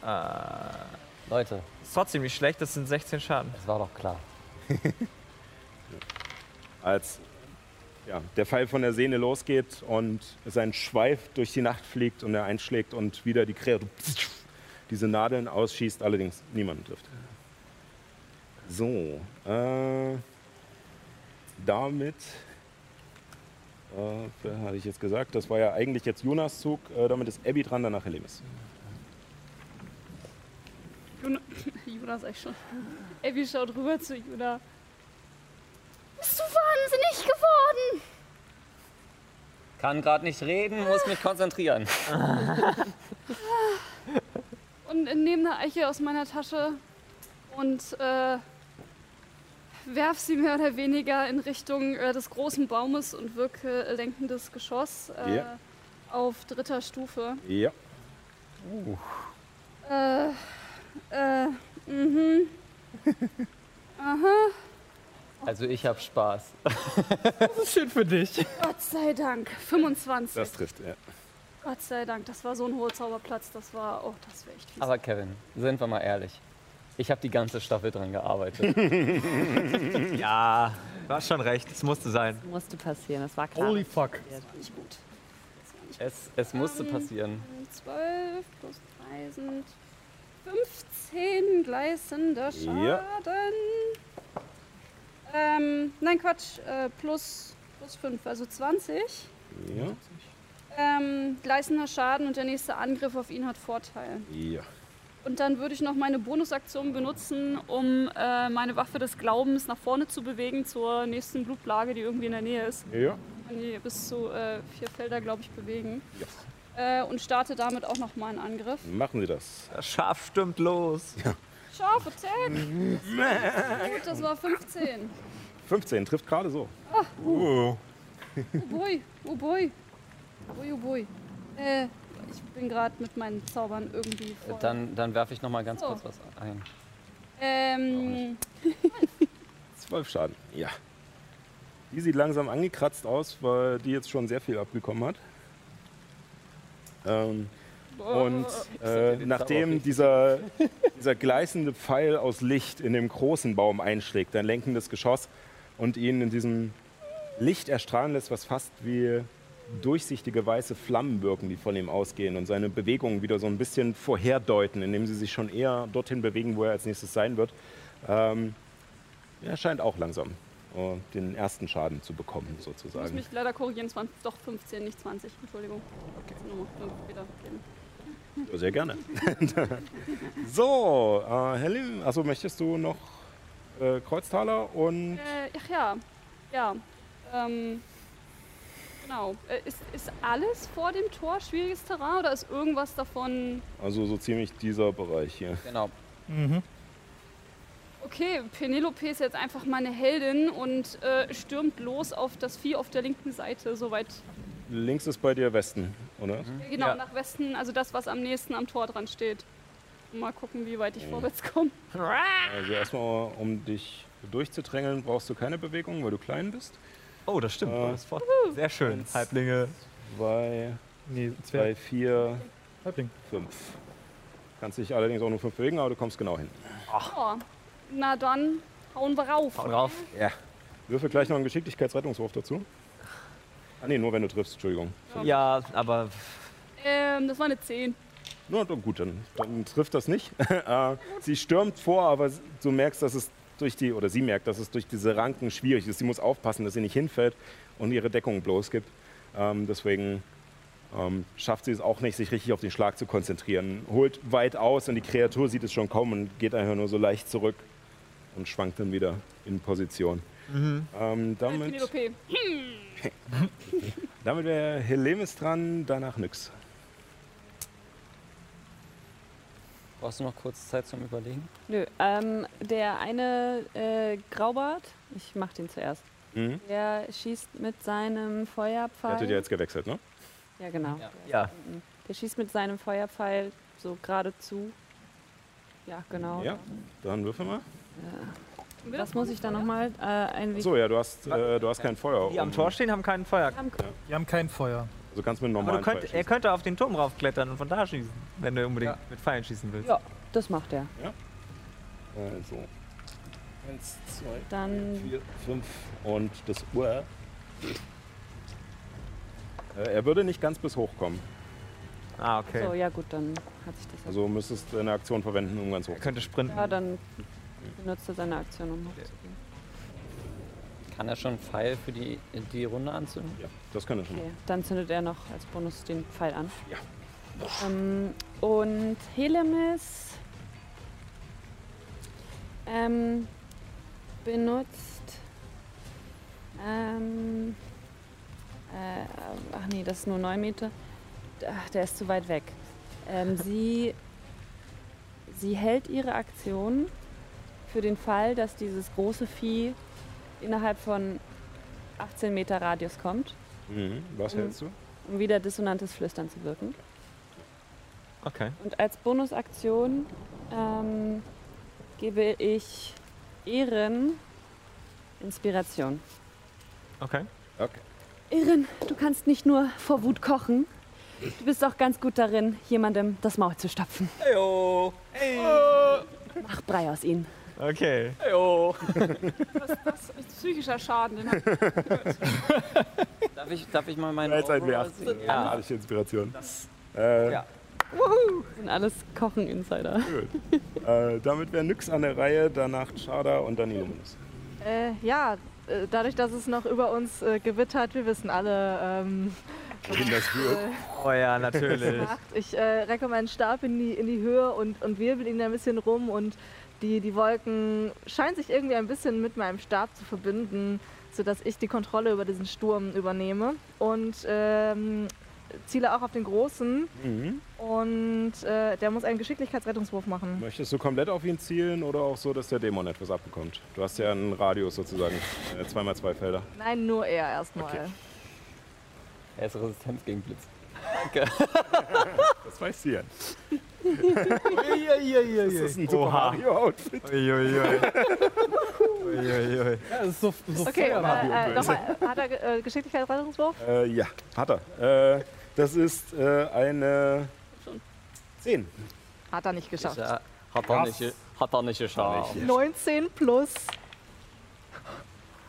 Speaker 2: Äh,
Speaker 6: Leute,
Speaker 2: ist trotzdem nicht schlecht, das sind 16 Schaden.
Speaker 6: das war doch klar. [laughs]
Speaker 1: Als ja, der Pfeil von der Sehne losgeht und sein Schweif durch die Nacht fliegt und er einschlägt und wieder die Kreatur diese Nadeln ausschießt, allerdings niemanden trifft. So, äh, damit, äh, hatte ich jetzt gesagt, das war ja eigentlich jetzt Jonas Zug, äh, damit ist Abby dran, danach Helemis.
Speaker 5: Juna, [laughs] Juna sag ich schon. Abby schaut rüber zu Juna. Bist du wahnsinnig geworden?
Speaker 6: Kann gerade nicht reden, muss mich konzentrieren. [laughs]
Speaker 5: Und nehme eine Eiche aus meiner Tasche und äh, werf sie mehr oder weniger in Richtung äh, des großen Baumes und wirke lenkendes Geschoss äh,
Speaker 1: Ja.
Speaker 5: auf dritter Stufe.
Speaker 1: Ja,
Speaker 5: Äh, äh, mhm. [laughs] Aha,
Speaker 6: Also ich habe Spaß. [laughs]
Speaker 3: Das ist schön für dich.
Speaker 5: Gott sei Dank. 25.
Speaker 1: das trifft. Ja.
Speaker 5: Gott sei Dank, das war so ein hoher Zauberplatz. Das war, oh, das wäre echt fies.
Speaker 6: Aber Kevin, sind wir mal ehrlich. Ich habe die ganze Staffel dran gearbeitet. [laughs]
Speaker 2: Ja, du hast schon recht, es musste sein.
Speaker 4: Musste passieren, das war klar.
Speaker 3: Holy fuck.
Speaker 5: nicht gut.
Speaker 6: es, es musste passieren.
Speaker 5: 12 plus 3 sind 15 gleißender Schaden.
Speaker 1: Ja.
Speaker 5: Ähm, nein, Quatsch, äh, plus, plus 5, also 20.
Speaker 1: Ja.
Speaker 5: Ähm, gleißender Schaden und der nächste Angriff auf ihn hat Vorteil.
Speaker 1: Ja.
Speaker 5: Und dann würde ich noch meine Bonusaktion benutzen, um äh, meine Waffe des Glaubens nach vorne zu bewegen zur nächsten Blutplage, die irgendwie in der Nähe ist.
Speaker 1: Ja.
Speaker 5: Kann die bis zu äh, vier Felder, glaube ich, bewegen.
Speaker 1: Ja.
Speaker 5: Äh, und starte damit auch noch mal einen Angriff.
Speaker 1: Machen Sie das.
Speaker 2: Das Schaf stürmt los.
Speaker 5: Scharf Attack! Gut, das war 15.
Speaker 1: 15 trifft gerade so.
Speaker 5: Oh boy, oh boy. Oh boy, oh boy. Äh, ich bin gerade mit meinen Zaubern irgendwie voll.
Speaker 6: Dann, dann werfe ich noch mal ganz
Speaker 5: So.
Speaker 6: kurz was ein.
Speaker 5: ähm,
Speaker 1: 12 [laughs] Schaden. Ja. Die sieht langsam angekratzt aus, weil die jetzt schon sehr viel abbekommen hat. Ähm, und [laughs] äh, nachdem dieser, dieser gleißende Pfeil aus Licht in dem großen Baum einschlägt, ein lenkendes Geschoss und ihn in diesem Licht erstrahlen lässt, was fast wie durchsichtige weiße Flammen wirken, die von ihm ausgehen und seine Bewegungen wieder so ein bisschen vorherdeuten, indem sie sich schon eher dorthin bewegen, wo er als nächstes sein wird. Ähm, er scheint auch langsam äh, den ersten Schaden zu bekommen,
Speaker 5: ich muss
Speaker 1: sozusagen.
Speaker 5: mich leider korrigieren, es waren doch 15, nicht 20. Entschuldigung. Okay.
Speaker 1: Sehr gerne. [laughs] so, äh, Helen, also möchtest du noch äh, Kreuztaler und
Speaker 5: Äh, ach ja, ja. Ähm, genau. Äh, ist, ist alles vor dem Tor schwieriges Terrain oder ist irgendwas davon...
Speaker 1: also so ziemlich dieser Bereich hier.
Speaker 6: Genau.
Speaker 3: Mhm.
Speaker 5: Okay, Penelope ist jetzt einfach meine Heldin und äh, stürmt los auf das Vieh auf der linken Seite, soweit.
Speaker 1: Links ist bei dir Westen, oder?
Speaker 5: Äh, Genau,
Speaker 2: Ja.
Speaker 5: nach Westen, also das, was am nächsten am Tor dran steht. Mal gucken, wie weit ich vorwärts komme.
Speaker 1: Also erstmal, um dich durchzudrängeln, brauchst du keine Bewegung, weil du klein bist.
Speaker 2: Oh, das stimmt.
Speaker 1: Äh,
Speaker 2: das. Sehr schön. Halblinge.
Speaker 1: Zwei,
Speaker 3: Nee,
Speaker 1: zwei, vier,
Speaker 3: Halbling.
Speaker 1: fünf. Kannst dich allerdings auch nur fünf bewegen, aber du kommst genau hin.
Speaker 5: Oh, na dann hauen wir rauf.
Speaker 2: Hau drauf.
Speaker 1: Ja. Würfel gleich noch einen Geschicklichkeitsrettungswurf dazu. Ah nee, nur wenn du triffst, Entschuldigung.
Speaker 2: Ja, aber
Speaker 5: Ähm, das war eine 10.
Speaker 1: Na dann gut, dann, dann trifft das nicht. [laughs] Äh, sie stürmt vor, aber du merkst, dass es durch die, oder sie merkt, dass es durch diese Ranken schwierig ist. Sie muss aufpassen, dass sie nicht hinfällt und ihre Deckung bloß gibt. Ähm, deswegen ähm, schafft sie es auch nicht, sich richtig auf den Schlag zu konzentrieren. Holt weit aus und die Kreatur sieht es schon kommen und geht einfach nur so leicht zurück und schwankt dann wieder in Position. Ähm, damit
Speaker 5: Penelope. [laughs]
Speaker 1: damit wäre Helemis dran, danach nix.
Speaker 6: Brauchst du noch kurz Zeit zum Überlegen?
Speaker 4: Nö, ähm, der eine äh, Graubart, ich mach den zuerst.
Speaker 1: Mhm.
Speaker 4: Der schießt mit seinem Feuerpfeil.
Speaker 1: hattet ja jetzt gewechselt, ne?
Speaker 4: Ja, genau.
Speaker 6: Ja.
Speaker 2: Ja.
Speaker 4: Der schießt mit seinem Feuerpfeil so geradezu. Ja, genau.
Speaker 1: Ja, dann würfel mal.
Speaker 4: Was muss ich da nochmal äh, ein
Speaker 1: So, ja, du hast, äh, du hast kein Feuer.
Speaker 2: Die am Tor stehen, haben keinen Feuer.
Speaker 3: Wir haben kein Feuer.
Speaker 1: Also kannst mit einem
Speaker 2: Aber
Speaker 1: normalen
Speaker 2: du könnt, er könnte auf den Turm raufklettern und von da schießen, wenn du unbedingt
Speaker 3: Ja.
Speaker 2: mit Pfeilen schießen willst.
Speaker 4: Ja, das macht er.
Speaker 1: Also. Eins, zwei,
Speaker 4: Dann
Speaker 1: vier, fünf und das Uhr. Äh, er würde nicht ganz bis hoch kommen.
Speaker 2: Ah, okay.
Speaker 4: so, ja gut, dann hat sich das.
Speaker 1: Also müsstest du eine Aktion verwenden, um ganz hoch
Speaker 2: Er
Speaker 1: zu
Speaker 2: könnte sprinten.
Speaker 4: ja, dann benutzt er seine Aktion, um hochzugehen.
Speaker 6: Kann er schon einen Pfeil für die, die Runde anzünden?
Speaker 1: Ja, das kann er schon.
Speaker 4: Okay, dann zündet er noch als Bonus den Pfeil an.
Speaker 1: Ja.
Speaker 4: Ähm, und Helemis ähm, benutzt. Ähm, äh, ach nee, das ist nur 9 Meter. Ach, der ist zu weit weg. Ähm, sie, sie hält ihre Aktion für den Fall, dass dieses große Vieh innerhalb von 18 Meter Radius kommt,
Speaker 1: Mhm. Was
Speaker 4: Mhm.
Speaker 1: hältst du?
Speaker 4: um wieder dissonantes Flüstern zu wirken.
Speaker 2: Okay.
Speaker 4: Und als Bonusaktion ähm, gebe ich Ehren Inspiration.
Speaker 2: Okay.
Speaker 1: Okay.
Speaker 4: Ehren, du kannst nicht nur vor Wut kochen, du bist auch ganz gut darin, jemandem das Maul zu stopfen.
Speaker 2: Heyo. Hey.
Speaker 4: Mach Brei aus ihnen.
Speaker 2: Okay.
Speaker 6: Heyo. [laughs]
Speaker 5: Das, das ist psychischer Schaden. Den hat
Speaker 6: Darf ich, darf ich mal meinen
Speaker 1: Jetzt ein
Speaker 6: Overall
Speaker 1: W8.
Speaker 6: sehen?
Speaker 1: Ja.
Speaker 6: Ja.
Speaker 1: Hatte ich Inspiration. Äh,
Speaker 2: Ja.
Speaker 4: Das sind alles Kochen-Insider.
Speaker 1: äh, damit wäre nix an der Reihe, danach Chada und dann Illuminus.
Speaker 7: Äh, ja, äh, dadurch, dass es noch über uns äh, gewittert, wir wissen alle, ähm,
Speaker 1: Wohin das führt.
Speaker 2: Oh ja, natürlich. [laughs]
Speaker 7: Ich äh, recke meinen Stab in die, in die Höhe und, und wirbel ihn ein bisschen rum und die, die Wolken scheinen sich irgendwie ein bisschen mit meinem Stab zu verbinden, sodass ich die Kontrolle über diesen Sturm übernehme und ähm, ziele auch auf den Großen
Speaker 1: Mhm.
Speaker 7: und äh, der muss einen Geschicklichkeitsrettungswurf machen.
Speaker 1: Möchtest du komplett auf ihn zielen oder auch so, dass der Dämon etwas abbekommt? Du hast ja einen Radius sozusagen, äh, zweimal zwei Felder.
Speaker 7: Nein, nur er erstmal.
Speaker 1: Okay.
Speaker 6: Er ist Resistenz gegen Blitz. [laughs]
Speaker 1: Das weiß sie ja.
Speaker 2: Das
Speaker 1: Das ist ein Super Mario-Outfit.
Speaker 3: Ja, es ist so, so
Speaker 7: Okay, äh, äh, nochmal, hat er äh, Geschicklichkeitsrettungswurf?
Speaker 1: Äh, ja, hat er. Äh, das ist äh, eine 10.
Speaker 7: Hat er nicht geschafft.
Speaker 6: Hat, er nicht, hat er nicht geschafft.
Speaker 7: 19 plus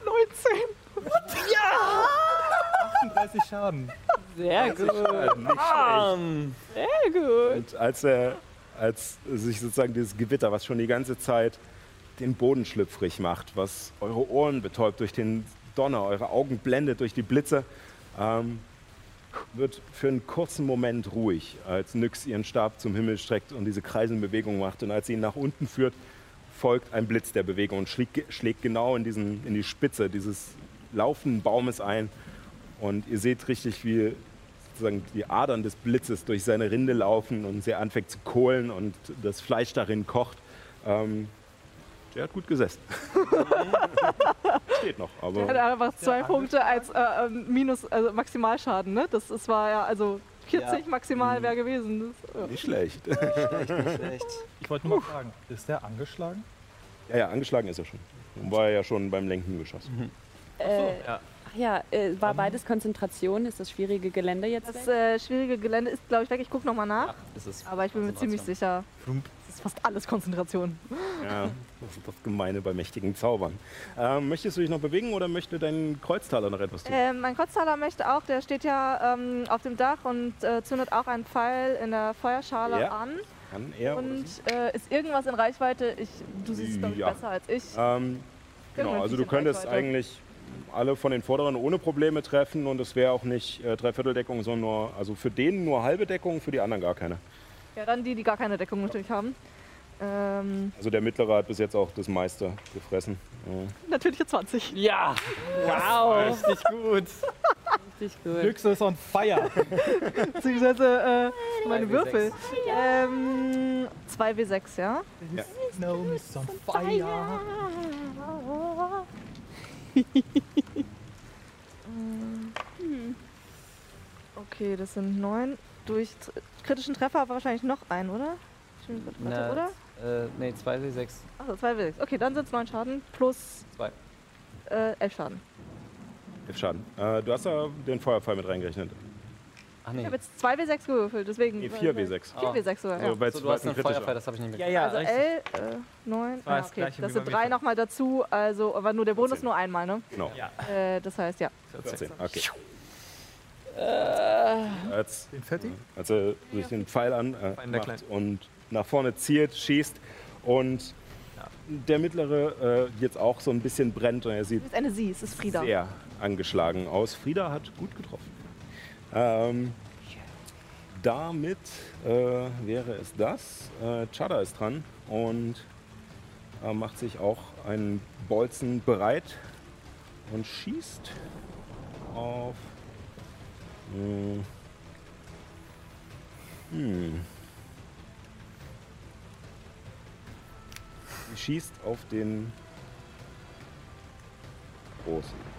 Speaker 7: 19.
Speaker 3: 38 Schaden.
Speaker 4: Sehr gut.
Speaker 2: Bam.
Speaker 4: Sehr gut.
Speaker 1: Und als er, als sich sozusagen dieses Gewitter, was schon die ganze Zeit den Boden schlüpfrig macht, was eure Ohren betäubt durch den Donner, eure Augen blendet durch die Blitze, ähm, wird für einen kurzen Moment ruhig, als Nyx ihren Stab zum Himmel streckt und diese kreisende Bewegung macht. Und als sie ihn nach unten führt, folgt ein Blitz der Bewegung und schlägt, schlägt genau in, diesen, in die Spitze dieses laufenden Baumes ein. Und ihr seht richtig, wie sozusagen die Adern des Blitzes durch seine Rinde laufen und sie anfängt zu kohlen und das Fleisch darin kocht. Ähm, der hat gut gesessen. [laughs] Steht noch,
Speaker 7: Er hat
Speaker 1: aber
Speaker 7: einfach zwei Punkte als äh, ähm, Minus, also Maximalschaden, ne? Das, das war ja, also 40 maximal wäre gewesen. Das,
Speaker 1: nicht schlecht.
Speaker 3: Ich wollte nur mal fragen, ist der angeschlagen?
Speaker 1: Ja, ja, angeschlagen ist er schon. Und war ja schon beim Lenken geschossen.
Speaker 4: Äh,
Speaker 2: ja.
Speaker 4: Ach ja, äh, war beides Konzentration? Ist das schwierige Gelände jetzt
Speaker 7: das
Speaker 4: weg?
Speaker 7: äh, schwierige Gelände ist, glaube ich, weg. Ich gucke nochmal nach.
Speaker 6: Ist es
Speaker 7: Aber ich bin mir ziemlich sicher,
Speaker 2: Flump.
Speaker 7: es ist fast alles Konzentration. [laughs]
Speaker 1: Ja, das ist das Gemeine bei mächtigen Zaubern. Ähm, möchtest du dich noch bewegen oder möchte dein Kreuztaler noch etwas tun?
Speaker 7: Äh, mein Kotztaler möchte auch, der steht ja ähm, auf dem Dach und äh, zündet auch einen Pfeil in der Feuerschale
Speaker 1: Ja.
Speaker 7: an.
Speaker 1: Kann er oder
Speaker 7: Und
Speaker 1: sie?
Speaker 7: äh, ist irgendwas in Reichweite? Ich, du siehst es, glaube ich,
Speaker 1: Ja.
Speaker 7: besser als ich.
Speaker 1: Ähm, genau, also du könntest
Speaker 7: Reichweite.
Speaker 1: eigentlich alle von den vorderen ohne Probleme treffen und es wäre auch nicht äh, Dreivierteldeckung, sondern nur, also für den nur halbe Deckung, für die anderen gar keine.
Speaker 7: Ja, dann die, die gar keine Deckung natürlich haben. Ähm,
Speaker 1: Also der mittlere hat bis jetzt auch das meiste gefressen. Ja.
Speaker 7: natürliche 20.
Speaker 6: Ja! Wow! Richtig gut.
Speaker 4: Richtig gut.
Speaker 3: Glücks ist on fire. [laughs]
Speaker 7: Beziehungsweise äh, meine
Speaker 6: 2W6.
Speaker 7: Würfel. Ähm, 2W6, ja?
Speaker 3: No, on fire. [laughs]
Speaker 7: Okay, das sind neun. Durch kritischen Treffer aber wahrscheinlich noch ein, oder? Warte,
Speaker 6: Na,
Speaker 7: oder?
Speaker 6: Äh, nee, 2W6.
Speaker 7: Achso, 2W6. Okay, dann sind es neun Schaden plus
Speaker 6: Zwei.
Speaker 7: äh, elf Schaden.
Speaker 1: Elf Schaden. Äh, du hast ja den Feuerfall mit reingerechnet.
Speaker 6: Ach
Speaker 7: Ich
Speaker 6: nee.
Speaker 7: habe jetzt 2W6 gewürfelt, deswegen.
Speaker 1: Nee, 4W6.
Speaker 7: 4W6 sogar, ja.
Speaker 1: Also bei
Speaker 6: So, du
Speaker 1: zwei
Speaker 6: hast einen. Feuerfall, das habe ich nicht
Speaker 2: Ja,
Speaker 6: mehr.
Speaker 2: ja,
Speaker 7: Also
Speaker 2: richtig.
Speaker 7: L, äh, 9.
Speaker 2: war
Speaker 7: Ah,
Speaker 2: das
Speaker 7: okay. Das sind
Speaker 2: bei
Speaker 7: drei
Speaker 2: mir.
Speaker 7: nochmal dazu, also, aber nur der Bonus
Speaker 1: 14.
Speaker 7: nur einmal, ne?
Speaker 1: Genau.
Speaker 2: Ja.
Speaker 7: Äh, das heißt, ja.
Speaker 1: 14. Okay.
Speaker 7: Äh.
Speaker 1: Als,
Speaker 3: Den Fetti?
Speaker 1: als er sich den Pfeil an äh, und nach vorne zielt, schießt und der mittlere äh, jetzt auch so ein bisschen brennt und er sieht
Speaker 7: Es ist eine Sie, es ist Frieda.
Speaker 1: sehr angeschlagen aus. Frieda hat gut getroffen. Ähm, damit äh, wäre es das. Äh, Chada ist dran und äh, macht sich auch einen Bolzen bereit und schießt auf. Hm. Hm. Sie schießt auf den großen.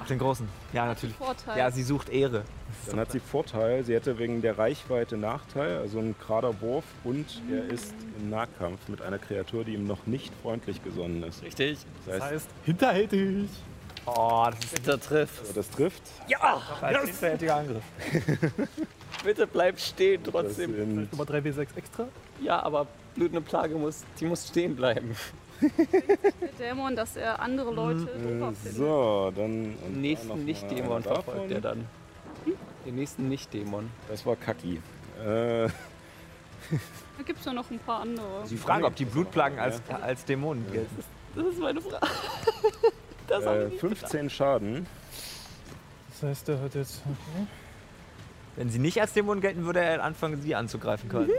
Speaker 2: Auf den großen. Ja, natürlich.
Speaker 5: Vorteil.
Speaker 2: Ja, sie sucht Ehre.
Speaker 1: Dann hat sie Vorteil, sie hätte wegen der Reichweite Nachteil, also ein gerader Wurf und er ist im Nahkampf mit einer Kreatur, die ihm noch nicht freundlich gesonnen ist.
Speaker 6: Richtig.
Speaker 1: Das
Speaker 3: Das
Speaker 1: heißt,
Speaker 3: heißt, hinterhältig.
Speaker 2: Oh, das ist
Speaker 6: Bitte triff.
Speaker 1: das trifft.
Speaker 6: Ja!
Speaker 2: ein hinterhältiger Angriff. [laughs]
Speaker 6: Bitte bleib stehen
Speaker 1: Das
Speaker 6: trotzdem.
Speaker 1: sind
Speaker 3: Nummer 3W6 extra.
Speaker 6: Ja, aber blutende Plage muss, die muss stehen bleiben.
Speaker 5: Der Dämon, dass er andere Leute
Speaker 1: äh,
Speaker 5: doofer findet.
Speaker 1: so, dann und
Speaker 6: Den nächsten Nicht-Dämon verfolgt er dann. Den nächsten Nicht-Dämon.
Speaker 1: Das war Kaki. Äh,
Speaker 5: Da gibt es ja noch ein paar andere.
Speaker 2: Sie fragen, ob die Blutplagen als, als Dämonen gelten.
Speaker 6: Das ist meine Frage. [laughs] Das
Speaker 1: äh,
Speaker 6: ich nicht
Speaker 1: 15 Schaden.
Speaker 3: Das heißt, der hat jetzt. Okay.
Speaker 2: Wenn sie nicht als Dämonen gelten, würde er anfangen, sie anzugreifen können.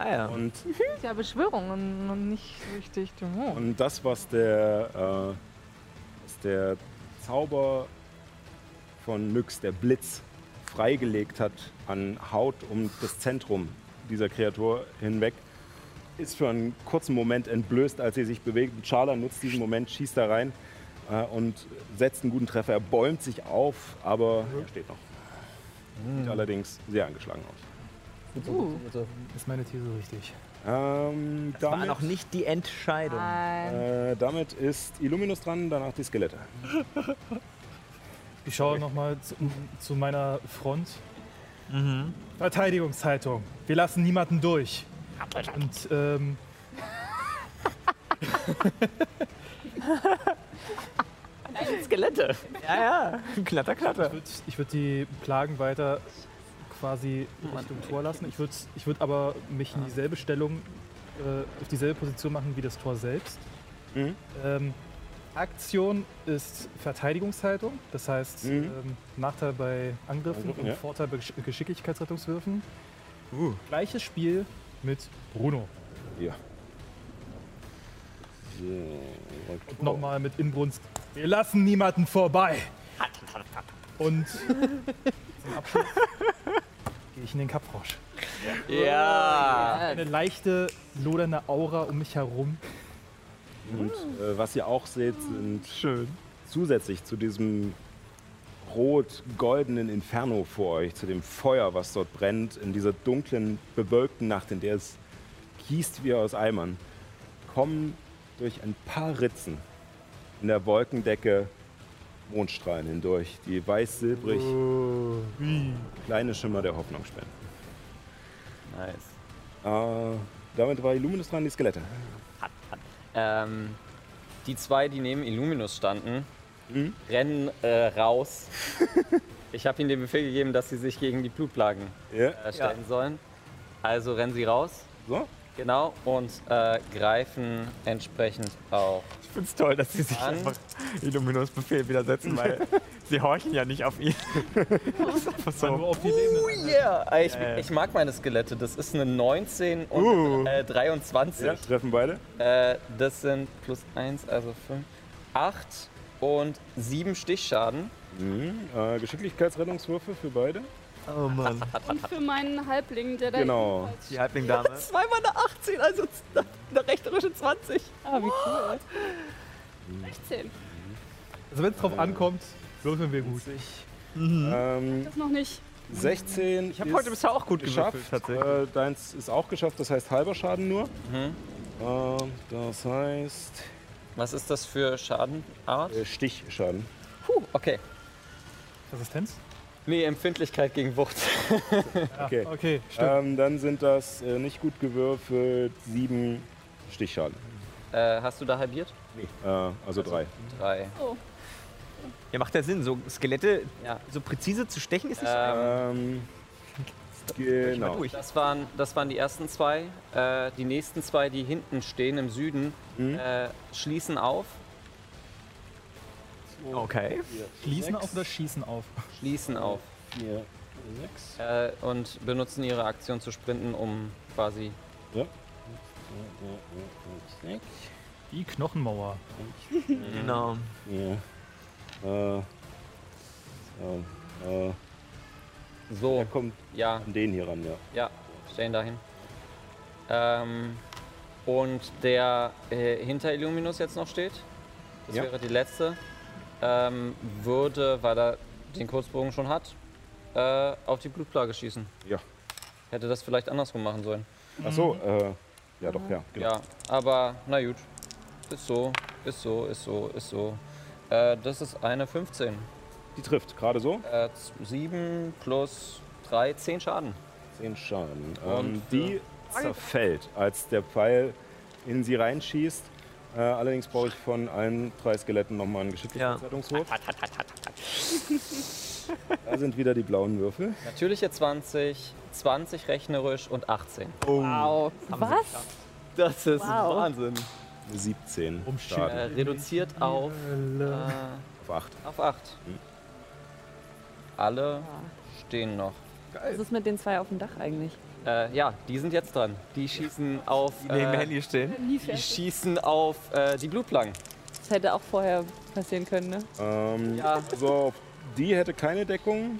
Speaker 2: Ah ja.
Speaker 1: Und,
Speaker 7: ist [laughs] ja Beschwörung und, nicht richtig Dämon.
Speaker 1: und das, was der, äh, was der Zauber von Nyx, der Blitz, freigelegt hat an Haut um das Zentrum dieser Kreatur hinweg, ist für einen kurzen Moment entblößt, als sie sich bewegt. Charla nutzt diesen Moment, schießt da rein äh, und setzt einen guten Treffer. Er bäumt sich auf, aber er steht noch. Sieht allerdings sehr angeschlagen aus.
Speaker 7: Uh.
Speaker 3: Ist meine These richtig?
Speaker 1: Ähm,
Speaker 2: Das war
Speaker 1: damit,
Speaker 2: noch nicht die Entscheidung.
Speaker 7: Nein.
Speaker 1: äh, damit ist Illuminus dran, danach die Skelette.
Speaker 3: Ich schaue nochmal zu, zu meiner Front.
Speaker 2: Mhm.
Speaker 3: Verteidigungshaltung. Wir lassen niemanden durch. Und ähm, [laughs]
Speaker 6: Skelette.
Speaker 2: Ja, ja. Klatter, klatter.
Speaker 3: ich würde würd die Plagen weiter quasi Richtung Tor lassen. Ich würde ich würd aber mich in dieselbe Stellung, äh, auf dieselbe Position machen wie das Tor selbst.
Speaker 1: Mhm.
Speaker 3: Ähm, Aktion ist Verteidigungshaltung, das heißt
Speaker 1: Mhm.
Speaker 3: ähm, Nachteil bei Angriffen
Speaker 1: Angriffen,
Speaker 3: und
Speaker 1: ja.
Speaker 3: Vorteil bei Gesch Geschicklichkeitsrettungswürfen.
Speaker 2: Uh.
Speaker 3: Gleiches Spiel mit Bruno.
Speaker 1: Ja. So,
Speaker 3: Und nochmal mit Inbrunst. Wir lassen niemanden vorbei. Und zum Abschluss [laughs] gehe ich in den Kapfrosch.
Speaker 6: Ja.
Speaker 3: Eine leichte, lodernde Aura um mich herum.
Speaker 1: Und äh, was ihr auch seht, sind zusätzlich zu diesem rot-goldenen Inferno vor euch, zu dem Feuer, was dort brennt, in dieser dunklen, bewölkten Nacht, in der es gießt wie aus Eimern, kommen durch ein paar Ritzen in der Wolkendecke Mondstrahlen hindurch, die weiß-silbrig kleine Schimmer der Hoffnung spenden.
Speaker 6: Nice.
Speaker 1: Äh, damit war Illuminus dran, die Skelette.
Speaker 6: Ähm, die zwei, die neben Illuminus standen,
Speaker 1: Mhm.
Speaker 6: rennen äh, raus. [laughs] ich habe ihnen den Befehl gegeben, dass sie sich gegen die Blutplagen
Speaker 1: Ja.
Speaker 6: äh, stellen sollen. Also rennen sie raus.
Speaker 1: So,
Speaker 6: Genau, und äh, greifen entsprechend auch.
Speaker 2: Ich finde es toll, dass sie sich
Speaker 6: An.
Speaker 2: einfach Illuminus Befehl widersetzen, weil [laughs] sie horchen ja nicht auf ihn. [laughs] so.
Speaker 3: Nur auf die.
Speaker 6: Oh yeah! Ich, ich mag meine Skelette. Das ist eine 19 und
Speaker 2: Uh.
Speaker 6: äh, 23.
Speaker 1: Ja, treffen beide.
Speaker 6: Äh, das sind plus 1, also 5, 8 und 7 Stichschaden.
Speaker 1: Mhm. Äh, Geschicklichkeitsrettungswürfe für beide.
Speaker 2: Oh Mann.
Speaker 5: Und für meinen Halbling, der da
Speaker 1: Genau.
Speaker 2: Die Halblingdame.
Speaker 6: Zweimal eine 18, also eine rechterische 20.
Speaker 4: Ah, wie cool.
Speaker 5: 16.
Speaker 3: Also wenn es drauf ankommt, würfeln wir gut.
Speaker 1: Ähm,
Speaker 5: Das noch nicht.
Speaker 1: 16
Speaker 2: Ich habe heute bisher auch gut
Speaker 1: geschafft.
Speaker 2: gewürfelt.
Speaker 1: Äh, deins ist auch geschafft, das heißt halber Schaden nur.
Speaker 6: Mhm.
Speaker 1: Ähm, das heißt
Speaker 6: Was ist das für Schadenart?
Speaker 1: äh, Stichschaden.
Speaker 6: Puh, okay.
Speaker 3: Resistenz?
Speaker 6: Nee, Empfindlichkeit gegen Wucht. [laughs]
Speaker 1: Okay.
Speaker 3: Okay, stimmt.
Speaker 1: Ähm, dann sind das äh, nicht gut gewürfelt sieben Stichschaden.
Speaker 6: Äh, hast du da halbiert?
Speaker 1: Äh, also drei.
Speaker 6: Drei.
Speaker 5: Oh,
Speaker 2: Ja, macht ja Sinn. So Skelette
Speaker 6: Ja.
Speaker 2: so präzise zu stechen ist nicht so einfach.
Speaker 1: Ähm, genau.
Speaker 6: Das waren, das waren die ersten zwei. Äh, die nächsten zwei, die hinten stehen im Süden,
Speaker 1: Mhm.
Speaker 6: äh, schließen auf.
Speaker 2: Okay.
Speaker 3: Schließen auf oder schießen auf?
Speaker 6: Schließen auf.
Speaker 1: Vier, sechs.
Speaker 6: Äh, und benutzen ihre Aktion zu sprinten, um quasi.
Speaker 3: Die Knochenmauer.
Speaker 2: Genau.
Speaker 1: Ja. Äh, äh, äh,
Speaker 6: So,
Speaker 1: er kommt
Speaker 6: ja,
Speaker 1: an den hier ran, ja.
Speaker 6: ja, stellen dahin. Ähm, und der äh, hinter Illuminus jetzt noch steht, das
Speaker 1: Ja.
Speaker 6: wäre die letzte, ähm, würde, weil er den Kurzbogen schon hat, äh, auf die Blutplage schießen.
Speaker 1: Ja.
Speaker 6: Hätte das vielleicht andersrum machen sollen.
Speaker 1: Ach so, äh, ja doch, ja. Genau.
Speaker 6: Ja, aber na gut. Ist so, ist so, ist so, ist so. Äh, das ist eine 15.
Speaker 1: Die trifft, gerade so.
Speaker 6: Äh, 7 plus 3, 10 Schaden.
Speaker 1: Zehn Schaden.
Speaker 6: Und
Speaker 1: Ähm, die zerfällt, als der Pfeil in sie reinschießt. Äh, allerdings brauche ich von allen drei Skeletten nochmal einen Geschicklichkeitsrettungswurf. [laughs] Da sind wieder die blauen Würfel.
Speaker 6: Natürliche 20, 20 rechnerisch und 18.
Speaker 4: Wow. Was?
Speaker 6: Das ist
Speaker 4: Wow.
Speaker 6: Wahnsinn.
Speaker 1: 17
Speaker 3: Um
Speaker 6: Äh, reduziert auf, äh,
Speaker 1: auf 8.
Speaker 6: auf 8.
Speaker 1: Hm.
Speaker 6: Alle stehen noch.
Speaker 4: Was ist mit den zwei auf dem Dach eigentlich?
Speaker 6: Äh, ja, die sind jetzt dran. Die schießen auf.
Speaker 2: Die neben
Speaker 6: äh,
Speaker 2: Handy stehen.
Speaker 6: Die schießen auf äh, die Blutplanken.
Speaker 4: Das hätte auch vorher passieren können, ne?
Speaker 1: Ähm,
Speaker 6: Ja.
Speaker 1: So, die hätte keine Deckung.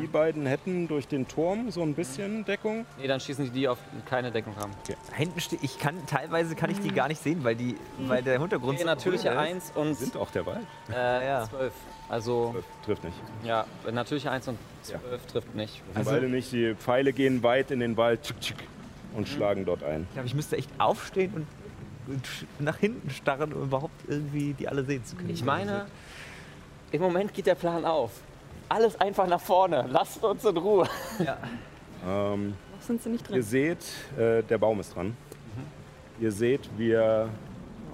Speaker 1: Die beiden hätten durch den Turm so ein bisschen Deckung.
Speaker 6: Nee, dann schießen die, die auf keine Deckung haben.
Speaker 2: Hinten steht, ich kann, teilweise kann ich die gar nicht sehen, weil die, weil der Hintergrund
Speaker 6: Okay,
Speaker 2: so
Speaker 6: natürliche
Speaker 2: ist.
Speaker 6: 1 und
Speaker 1: Sind auch der Wald.
Speaker 6: äh,
Speaker 2: Ja.
Speaker 6: 12. Also,
Speaker 1: Zwölf Trifft nicht.
Speaker 6: ja, natürliche 1 und
Speaker 1: Ja.
Speaker 6: 12 trifft nicht.
Speaker 1: Also, beide nicht. Die Pfeile gehen weit in den Wald tschick, tschick, und schlagen dort ein.
Speaker 2: Ich glaube, ich müsste echt aufstehen und, nach hinten starren, um überhaupt irgendwie die alle sehen zu können.
Speaker 6: Ich meine, im Moment geht der Plan auf. Alles einfach nach vorne. Lasst uns in Ruhe.
Speaker 1: Ähm,
Speaker 4: Noch sind sie nicht
Speaker 1: ihr
Speaker 4: drin.
Speaker 1: seht, äh, der Baum ist dran. Ihr seht, wie er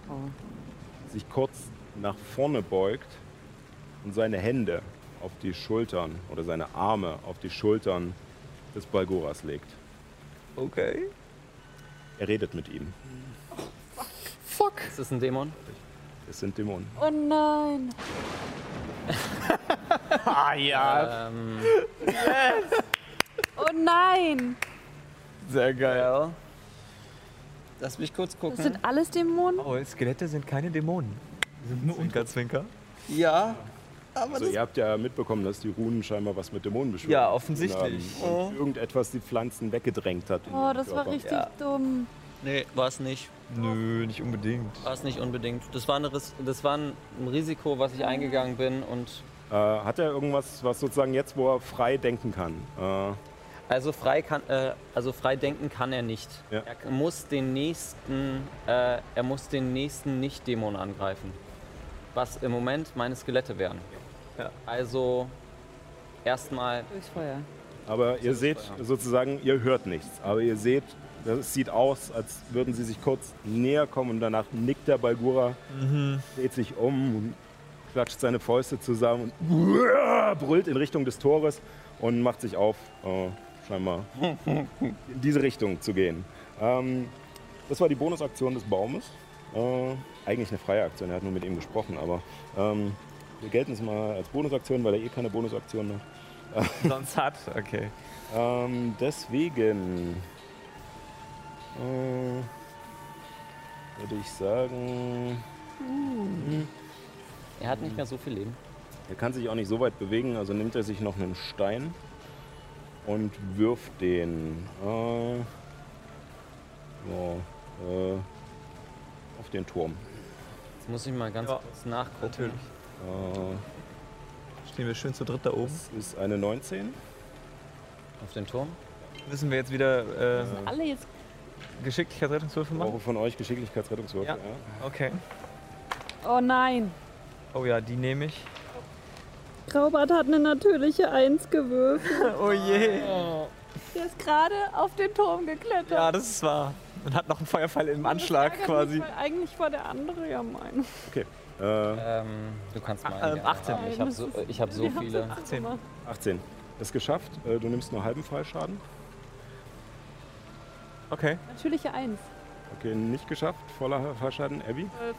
Speaker 4: Oh.
Speaker 1: sich kurz nach vorne beugt und seine Hände auf die Schultern oder seine Arme auf die Schultern des Balgoras legt.
Speaker 2: Okay.
Speaker 1: Er redet mit ihm.
Speaker 6: Ist das ein Dämon?
Speaker 1: Es sind Dämonen.
Speaker 4: Oh nein.
Speaker 2: Ah ja.
Speaker 6: Ähm,
Speaker 4: Oh nein.
Speaker 2: Sehr geil.
Speaker 6: Lass mich kurz
Speaker 4: Das
Speaker 6: gucken.
Speaker 4: sind alles Dämonen?
Speaker 2: Oh, Skelette sind keine Dämonen.
Speaker 3: Die sind nur unter.
Speaker 2: Zwinker, Zwinker.
Speaker 6: Ja. Aber
Speaker 1: Also ihr habt ja mitbekommen, dass die Runen scheinbar was mit Dämonen beschwören.
Speaker 2: Ja, offensichtlich.
Speaker 1: Und irgendetwas die Pflanzen weggedrängt hat.
Speaker 4: Oh, das war
Speaker 1: Körper.
Speaker 4: richtig
Speaker 6: Ja.
Speaker 4: dumm.
Speaker 6: Nee, war es nicht.
Speaker 2: Nö, nicht unbedingt.
Speaker 6: War es nicht unbedingt. Das war, eine, das war ein Risiko, was ich eingegangen bin. Und
Speaker 1: Äh, hat er irgendwas, was sozusagen jetzt, wo er frei denken kann? Äh,
Speaker 6: also frei, kann, äh, also frei denken kann er nicht.
Speaker 1: Ja.
Speaker 6: Er muss den nächsten, äh, er muss den nächsten Nicht-Dämon angreifen. Was im Moment meine Skelette wären.
Speaker 2: Ja.
Speaker 6: Also erstmal
Speaker 4: Durchs Feuer.
Speaker 1: aber ihr seht
Speaker 6: Feuer.
Speaker 1: sozusagen, ihr hört nichts. Aber ihr seht, das sieht aus, als würden sie sich kurz näher kommen und danach nickt der Balgura, dreht sich um und klatscht seine Fäuste zusammen und [laughs] brüllt in Richtung des Tores und macht sich auf, äh, scheinbar in diese Richtung zu gehen. Ähm, das war die Bonusaktion des Baumes. Äh, eigentlich eine freie Aktion, er hat nur mit ihm gesprochen, aber ähm, wir gelten es mal als Bonusaktion, weil er eh keine Bonusaktion hat.
Speaker 2: Sonst hat, okay.
Speaker 1: Ähm, deswegen äh, würde ich sagen,
Speaker 6: Er hat nicht mehr so viel Leben.
Speaker 1: er kann sich auch nicht so weit bewegen, also nimmt er sich noch einen Stein und wirft den äh, ja, äh, auf den Turm.
Speaker 6: Jetzt muss ich mal ganz
Speaker 2: Ja,
Speaker 6: kurz nachgucken.
Speaker 2: Natürlich.
Speaker 1: Äh,
Speaker 2: Stehen wir schön zu dritt da oben.
Speaker 1: das ist eine 19.
Speaker 6: Auf den Turm.
Speaker 2: Müssen wir jetzt wieder äh,
Speaker 4: Alle jetzt.
Speaker 2: Geschicklichkeitsrettungswürfe
Speaker 1: Ich
Speaker 2: machen?
Speaker 1: brauche von euch Geschicklichkeitsrettungswürfe.
Speaker 2: Ja.
Speaker 1: Ja.
Speaker 2: Okay.
Speaker 4: Oh nein.
Speaker 2: Oh ja, die nehme ich.
Speaker 4: Graubart hat eine natürliche Eins gewürfelt. [laughs]
Speaker 2: Oh je.
Speaker 4: Der ist gerade auf den Turm geklettert.
Speaker 2: Ja, das ist wahr. Und hat noch einen Feuerpfeil im Anschlag
Speaker 4: Das ärgert
Speaker 2: quasi.
Speaker 4: Mich, weil eigentlich war der andere ja mein.
Speaker 1: Äh,
Speaker 6: Ähm, du kannst mal.
Speaker 2: Ähm,
Speaker 6: gerne
Speaker 2: 18.
Speaker 6: haben. Ich habe so, ich hab so
Speaker 4: haben's
Speaker 6: viele.
Speaker 4: jetzt
Speaker 2: 18.
Speaker 4: gemacht.
Speaker 1: 18. Ist geschafft. Äh, du nimmst nur halben Fallschaden.
Speaker 2: Okay.
Speaker 4: Natürliche Eins.
Speaker 1: Okay, nicht geschafft. Voller Fallschaden. Abby?
Speaker 5: Zwölf.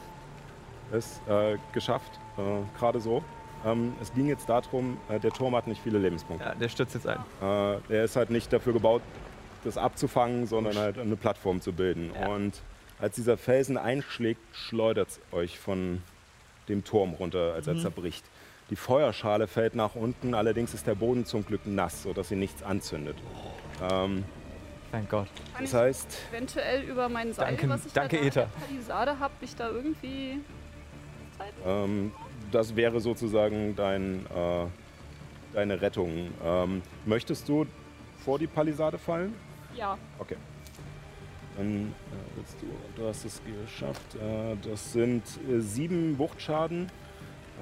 Speaker 1: Ist äh, geschafft. Äh, Gerade so. Ähm, es ging jetzt darum, äh, der Turm hat nicht viele Lebenspunkte.
Speaker 2: Ja, der stürzt jetzt ein.
Speaker 1: Äh, der ist halt nicht dafür gebaut, das abzufangen, sondern halt eine Plattform zu bilden.
Speaker 2: Ja.
Speaker 1: Und als dieser Felsen einschlägt, schleudert es euch von dem Turm runter, als er zerbricht. Die Feuerschale fällt nach unten, allerdings ist der Boden zum Glück nass, sodass sie nichts anzündet. Ähm,
Speaker 2: Thank Gott.
Speaker 5: Kann
Speaker 1: das
Speaker 5: ich
Speaker 1: heißt,
Speaker 5: eventuell über mein Seil,
Speaker 2: Danke-
Speaker 5: was ich
Speaker 2: danke,
Speaker 5: da der Palisade habe, mich da irgendwie...
Speaker 1: ähm, das wäre sozusagen dein, äh, deine Rettung. Ähm, möchtest du vor die Palisade fallen?
Speaker 5: Ja,
Speaker 1: Okay. Dann äh, willst du, du hast es geschafft. Äh, das sind äh, sieben Wuchtschaden,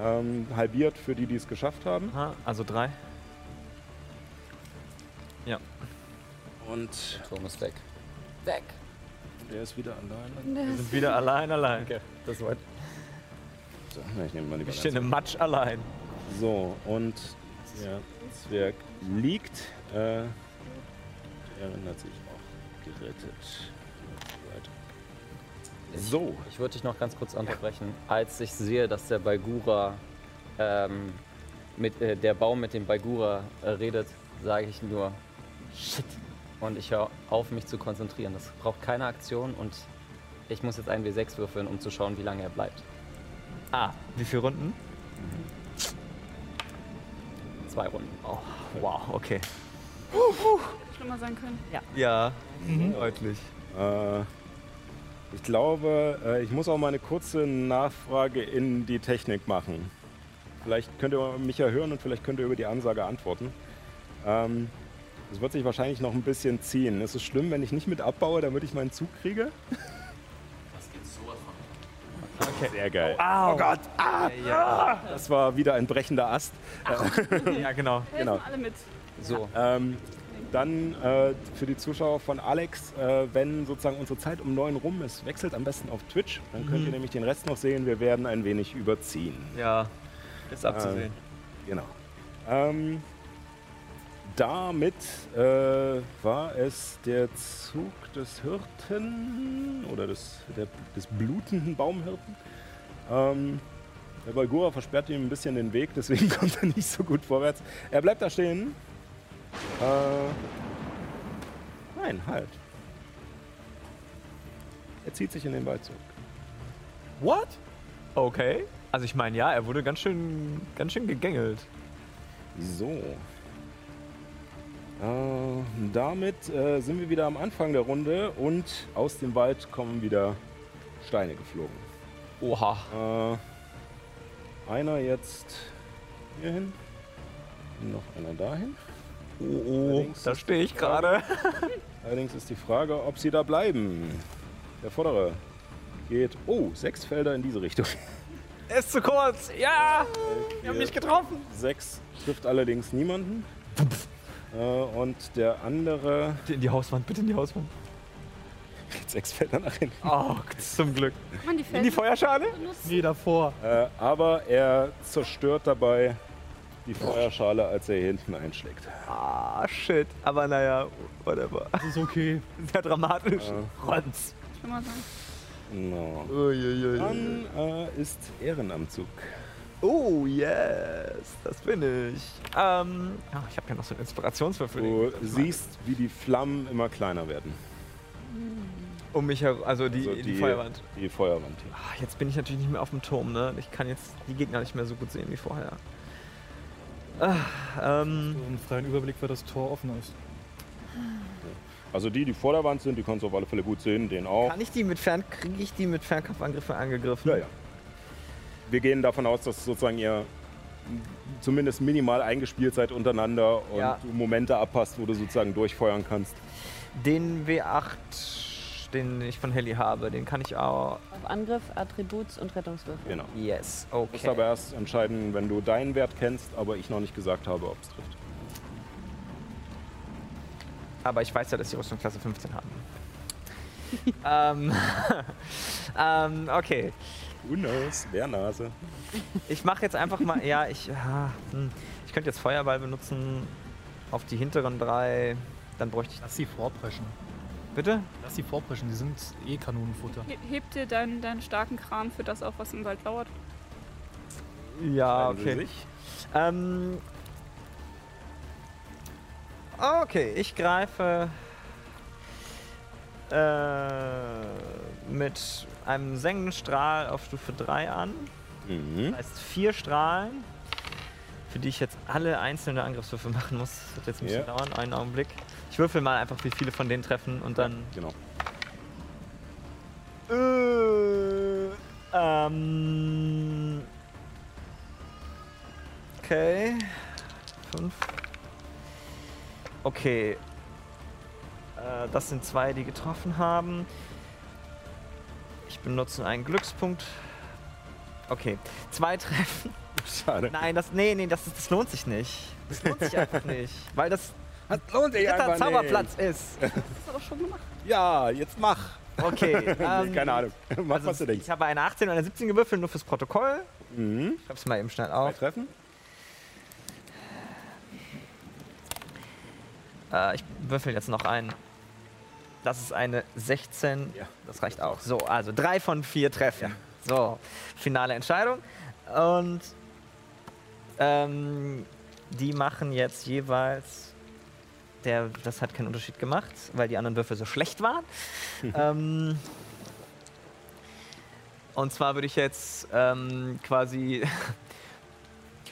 Speaker 1: ähm, halbiert für die, die es geschafft haben.
Speaker 2: Aha, also drei.
Speaker 1: Und
Speaker 6: Der Turm ist weg. Weg.
Speaker 1: der ist wieder alleine.
Speaker 2: Wir sind wieder allein, allein.
Speaker 6: Das war
Speaker 1: So, na, ich nehme mal die Balance.
Speaker 2: im Matsch allein.
Speaker 1: So, und der Zwerg liegt. Äh, der hat sich auch gerettet. So,
Speaker 6: Ich würde dich noch ganz kurz unterbrechen. Als ich sehe, dass der Baigura, ähm, mit, äh, der Baum mit dem Baigura äh, redet, sage ich nur Shit. Und ich höre auf, mich zu konzentrieren. Das braucht keine Aktion und ich muss jetzt einen W6 würfeln, um zu schauen, wie lange er bleibt.
Speaker 2: Ah, wie viele Runden?
Speaker 6: Zwei Runden.
Speaker 2: Oh, wow, okay.
Speaker 5: schlimmer sein können.
Speaker 2: Ja, deutlich.
Speaker 1: Äh, ich glaube, äh, ich muss auch mal eine kurze Nachfrage in die Technik machen. Vielleicht könnt ihr mich ja hören und vielleicht könnt ihr über die Ansage antworten. Ähm, das wird sich wahrscheinlich noch ein bisschen ziehen. Ist es schlimm, wenn ich nicht mit abbaue, damit ich meinen Zug kriege?
Speaker 2: Okay.
Speaker 1: Sehr geil.
Speaker 2: Oh Gott. Ah, ja.
Speaker 1: Das war wieder ein brechender Ast.
Speaker 2: ja, genau. [laughs]
Speaker 5: Helfen
Speaker 1: Genau.
Speaker 5: alle mit.
Speaker 6: So,
Speaker 1: Ähm, dann äh, für die Zuschauer von Alex, äh, wenn sozusagen unsere Zeit um neun rum ist, wechselt am besten auf Twitch. Dann könnt ihr nämlich den Rest noch sehen. Wir werden ein wenig überziehen.
Speaker 2: Ja, ist abzusehen.
Speaker 1: Genau. Ähm, damit äh, war es der Zug des Hirten oder des, der, des blutenden Baumhirten. Ähm, der Balgura versperrt ihm ein bisschen den Weg, deswegen [laughs] kommt er nicht so gut vorwärts. Er bleibt da stehen. Äh, nein, halt. Er zieht sich in den Wald zurück.
Speaker 2: What? Okay. Also ich meine, ja, er wurde ganz schön, ganz schön gegängelt.
Speaker 1: So. Äh, damit äh, sind wir wieder am Anfang der Runde und aus dem Wald kommen wieder Steine geflogen.
Speaker 2: Oha.
Speaker 1: Äh, einer jetzt hierhin, noch einer dahin.
Speaker 2: Oh, oh, da stehe ich gerade. [laughs]
Speaker 1: Allerdings ist die Frage, ob sie da bleiben. Der vordere geht, oh, sechs Felder in diese Richtung.
Speaker 2: Er ist zu kurz. Ja, wir haben mich getroffen.
Speaker 1: Sechs trifft allerdings niemanden. Äh, und der andere
Speaker 2: Bitte in die Hauswand, bitte in die Hauswand.
Speaker 1: geht sechs Felder nach hinten.
Speaker 2: Oh, zum Glück.
Speaker 5: Man die
Speaker 2: In die Feuerschale?
Speaker 3: Nee, davor.
Speaker 1: Äh, aber er zerstört dabei die Feuerschale, als er hier hinten einschlägt.
Speaker 2: Ah, shit. Aber naja, whatever.
Speaker 3: Das ist okay.
Speaker 2: Sehr dramatisch.
Speaker 1: Ja.
Speaker 2: Rotz.
Speaker 5: Schon mal sagen.
Speaker 1: No.
Speaker 2: Uiuiui.
Speaker 1: Dann äh, ist Ehrenamtzug.
Speaker 2: Oh, yes. Das bin ich. Ähm, ja, ich habe ja noch so einen Inspirationswürfel.
Speaker 1: Du siehst, wie die Flammen immer kleiner werden.
Speaker 2: Um mich herum, also die,
Speaker 1: Also
Speaker 2: die, Feuerwand.
Speaker 1: Die Feuerwand hier.
Speaker 2: Ah, jetzt bin ich natürlich nicht mehr auf dem Turm, ne? Ich kann jetzt die Gegner nicht mehr so gut sehen wie vorher. Ah, ähm,
Speaker 3: So einen freien Überblick, weil das Tor offen ist.
Speaker 1: Also die, die vor der Wand sind, die kannst du auf alle Fälle gut sehen, den auch.
Speaker 2: kann ich die mit Fern, kriege ich die mit Fernkampfangriffen angegriffen?
Speaker 1: Ja, ja. Wir gehen davon aus, dass sozusagen ihr zumindest minimal eingespielt seid untereinander und
Speaker 2: Ja.
Speaker 1: du Momente abpasst, wo du sozusagen durchfeuern kannst.
Speaker 2: Den W8, den ich von Heli habe, den kann ich auch.
Speaker 4: Auf Angriff, Attributs und Rettungswürfel.
Speaker 1: Genau.
Speaker 2: Yes,
Speaker 1: Du musst
Speaker 2: okay.
Speaker 1: aber erst entscheiden, wenn du deinen Wert kennst, aber ich noch nicht gesagt habe, ob es trifft.
Speaker 2: Aber ich weiß ja, dass die Rüstung Klasse 15 haben. [laughs] ähm, [laughs] ähm, okay.
Speaker 1: Who knows? Wer Nase?
Speaker 2: Ich mache jetzt einfach mal. Ja, ich. Ja, hm. Ich könnte jetzt Feuerball benutzen auf die hinteren drei. Dann bräuchte ich.
Speaker 3: Lass sie vorpreschen.
Speaker 2: Bitte?
Speaker 3: Lass sie vorpreschen, die sind eh Kanonenfutter.
Speaker 5: He heb dir deinen, deinen starken Kram für das auf, was im Wald lauert.
Speaker 2: Ja, okay. Ähm. Okay, ich greife äh, mit einem Sengenstrahl auf Stufe 3 an.
Speaker 1: Mhm.
Speaker 2: Das heißt vier Strahlen, für die ich jetzt alle einzelne Angriffswürfe machen muss. Das wird jetzt ein bisschen
Speaker 1: Ja.
Speaker 2: dauern, einen Augenblick. Ich würfel mal einfach, wie viele von denen treffen und dann.
Speaker 1: Genau.
Speaker 2: Äh, ähm. Okay. Fünf. Okay. Äh, das sind zwei, die getroffen haben. Ich benutze einen Glückspunkt. Okay. Zwei treffen.
Speaker 1: Schade.
Speaker 2: Nein, das. Nee, nee, das, das lohnt sich nicht. Das lohnt sich [laughs] einfach nicht. Weil das
Speaker 1: Das lohnt sich
Speaker 2: dritter Zauberplatz ist. [laughs]
Speaker 5: Das hast du doch schon gemacht.
Speaker 1: Ja, jetzt mach.
Speaker 2: Okay. [laughs] Ähm,
Speaker 1: keine Ahnung. Mach,
Speaker 2: Also
Speaker 1: was du denkst.
Speaker 2: ich habe eine 18 und eine 17 gewürfelt, nur fürs Protokoll.
Speaker 1: Mhm.
Speaker 2: Ich schreib's mal eben schnell
Speaker 1: Zwei
Speaker 2: auf.
Speaker 1: Treffen?
Speaker 2: Äh, ich würfel jetzt noch einen. Das ist eine 16.
Speaker 1: Ja.
Speaker 2: Das reicht auch. So, also drei von vier Treffen. So, finale Entscheidung. Und ähm, die machen jetzt jeweils. Der, das hat keinen Unterschied gemacht, weil die anderen Würfel so schlecht waren. ähm, und zwar würde ich jetzt ähm, quasi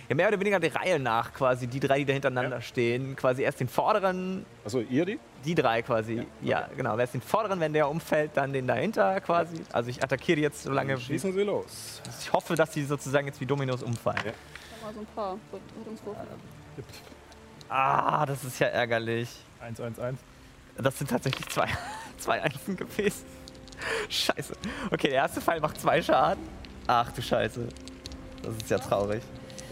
Speaker 2: ja, mehr oder weniger der Reihe nach quasi die drei, die da hintereinander
Speaker 1: Ja.
Speaker 2: stehen, quasi erst den vorderen,
Speaker 1: Achso, ihr die?
Speaker 2: die drei quasi. Ja, genau. Wer ist den vorderen, wenn der umfällt, dann den dahinter quasi. Also ich attackiere die jetzt so lange.
Speaker 1: Dann schießen sie los.
Speaker 2: Ich hoffe, dass die sozusagen jetzt wie Dominos umfallen.
Speaker 1: Ja.
Speaker 5: Da mal so ein paar Rettungswürfel.
Speaker 2: Ah, das ist ja ärgerlich.
Speaker 3: 1, 1, 1.
Speaker 2: Das sind tatsächlich zwei, [laughs] zwei Einsen gewesen. Scheiße. Okay, der erste Pfeil macht zwei Schaden. Ach du Scheiße. Das ist ja traurig.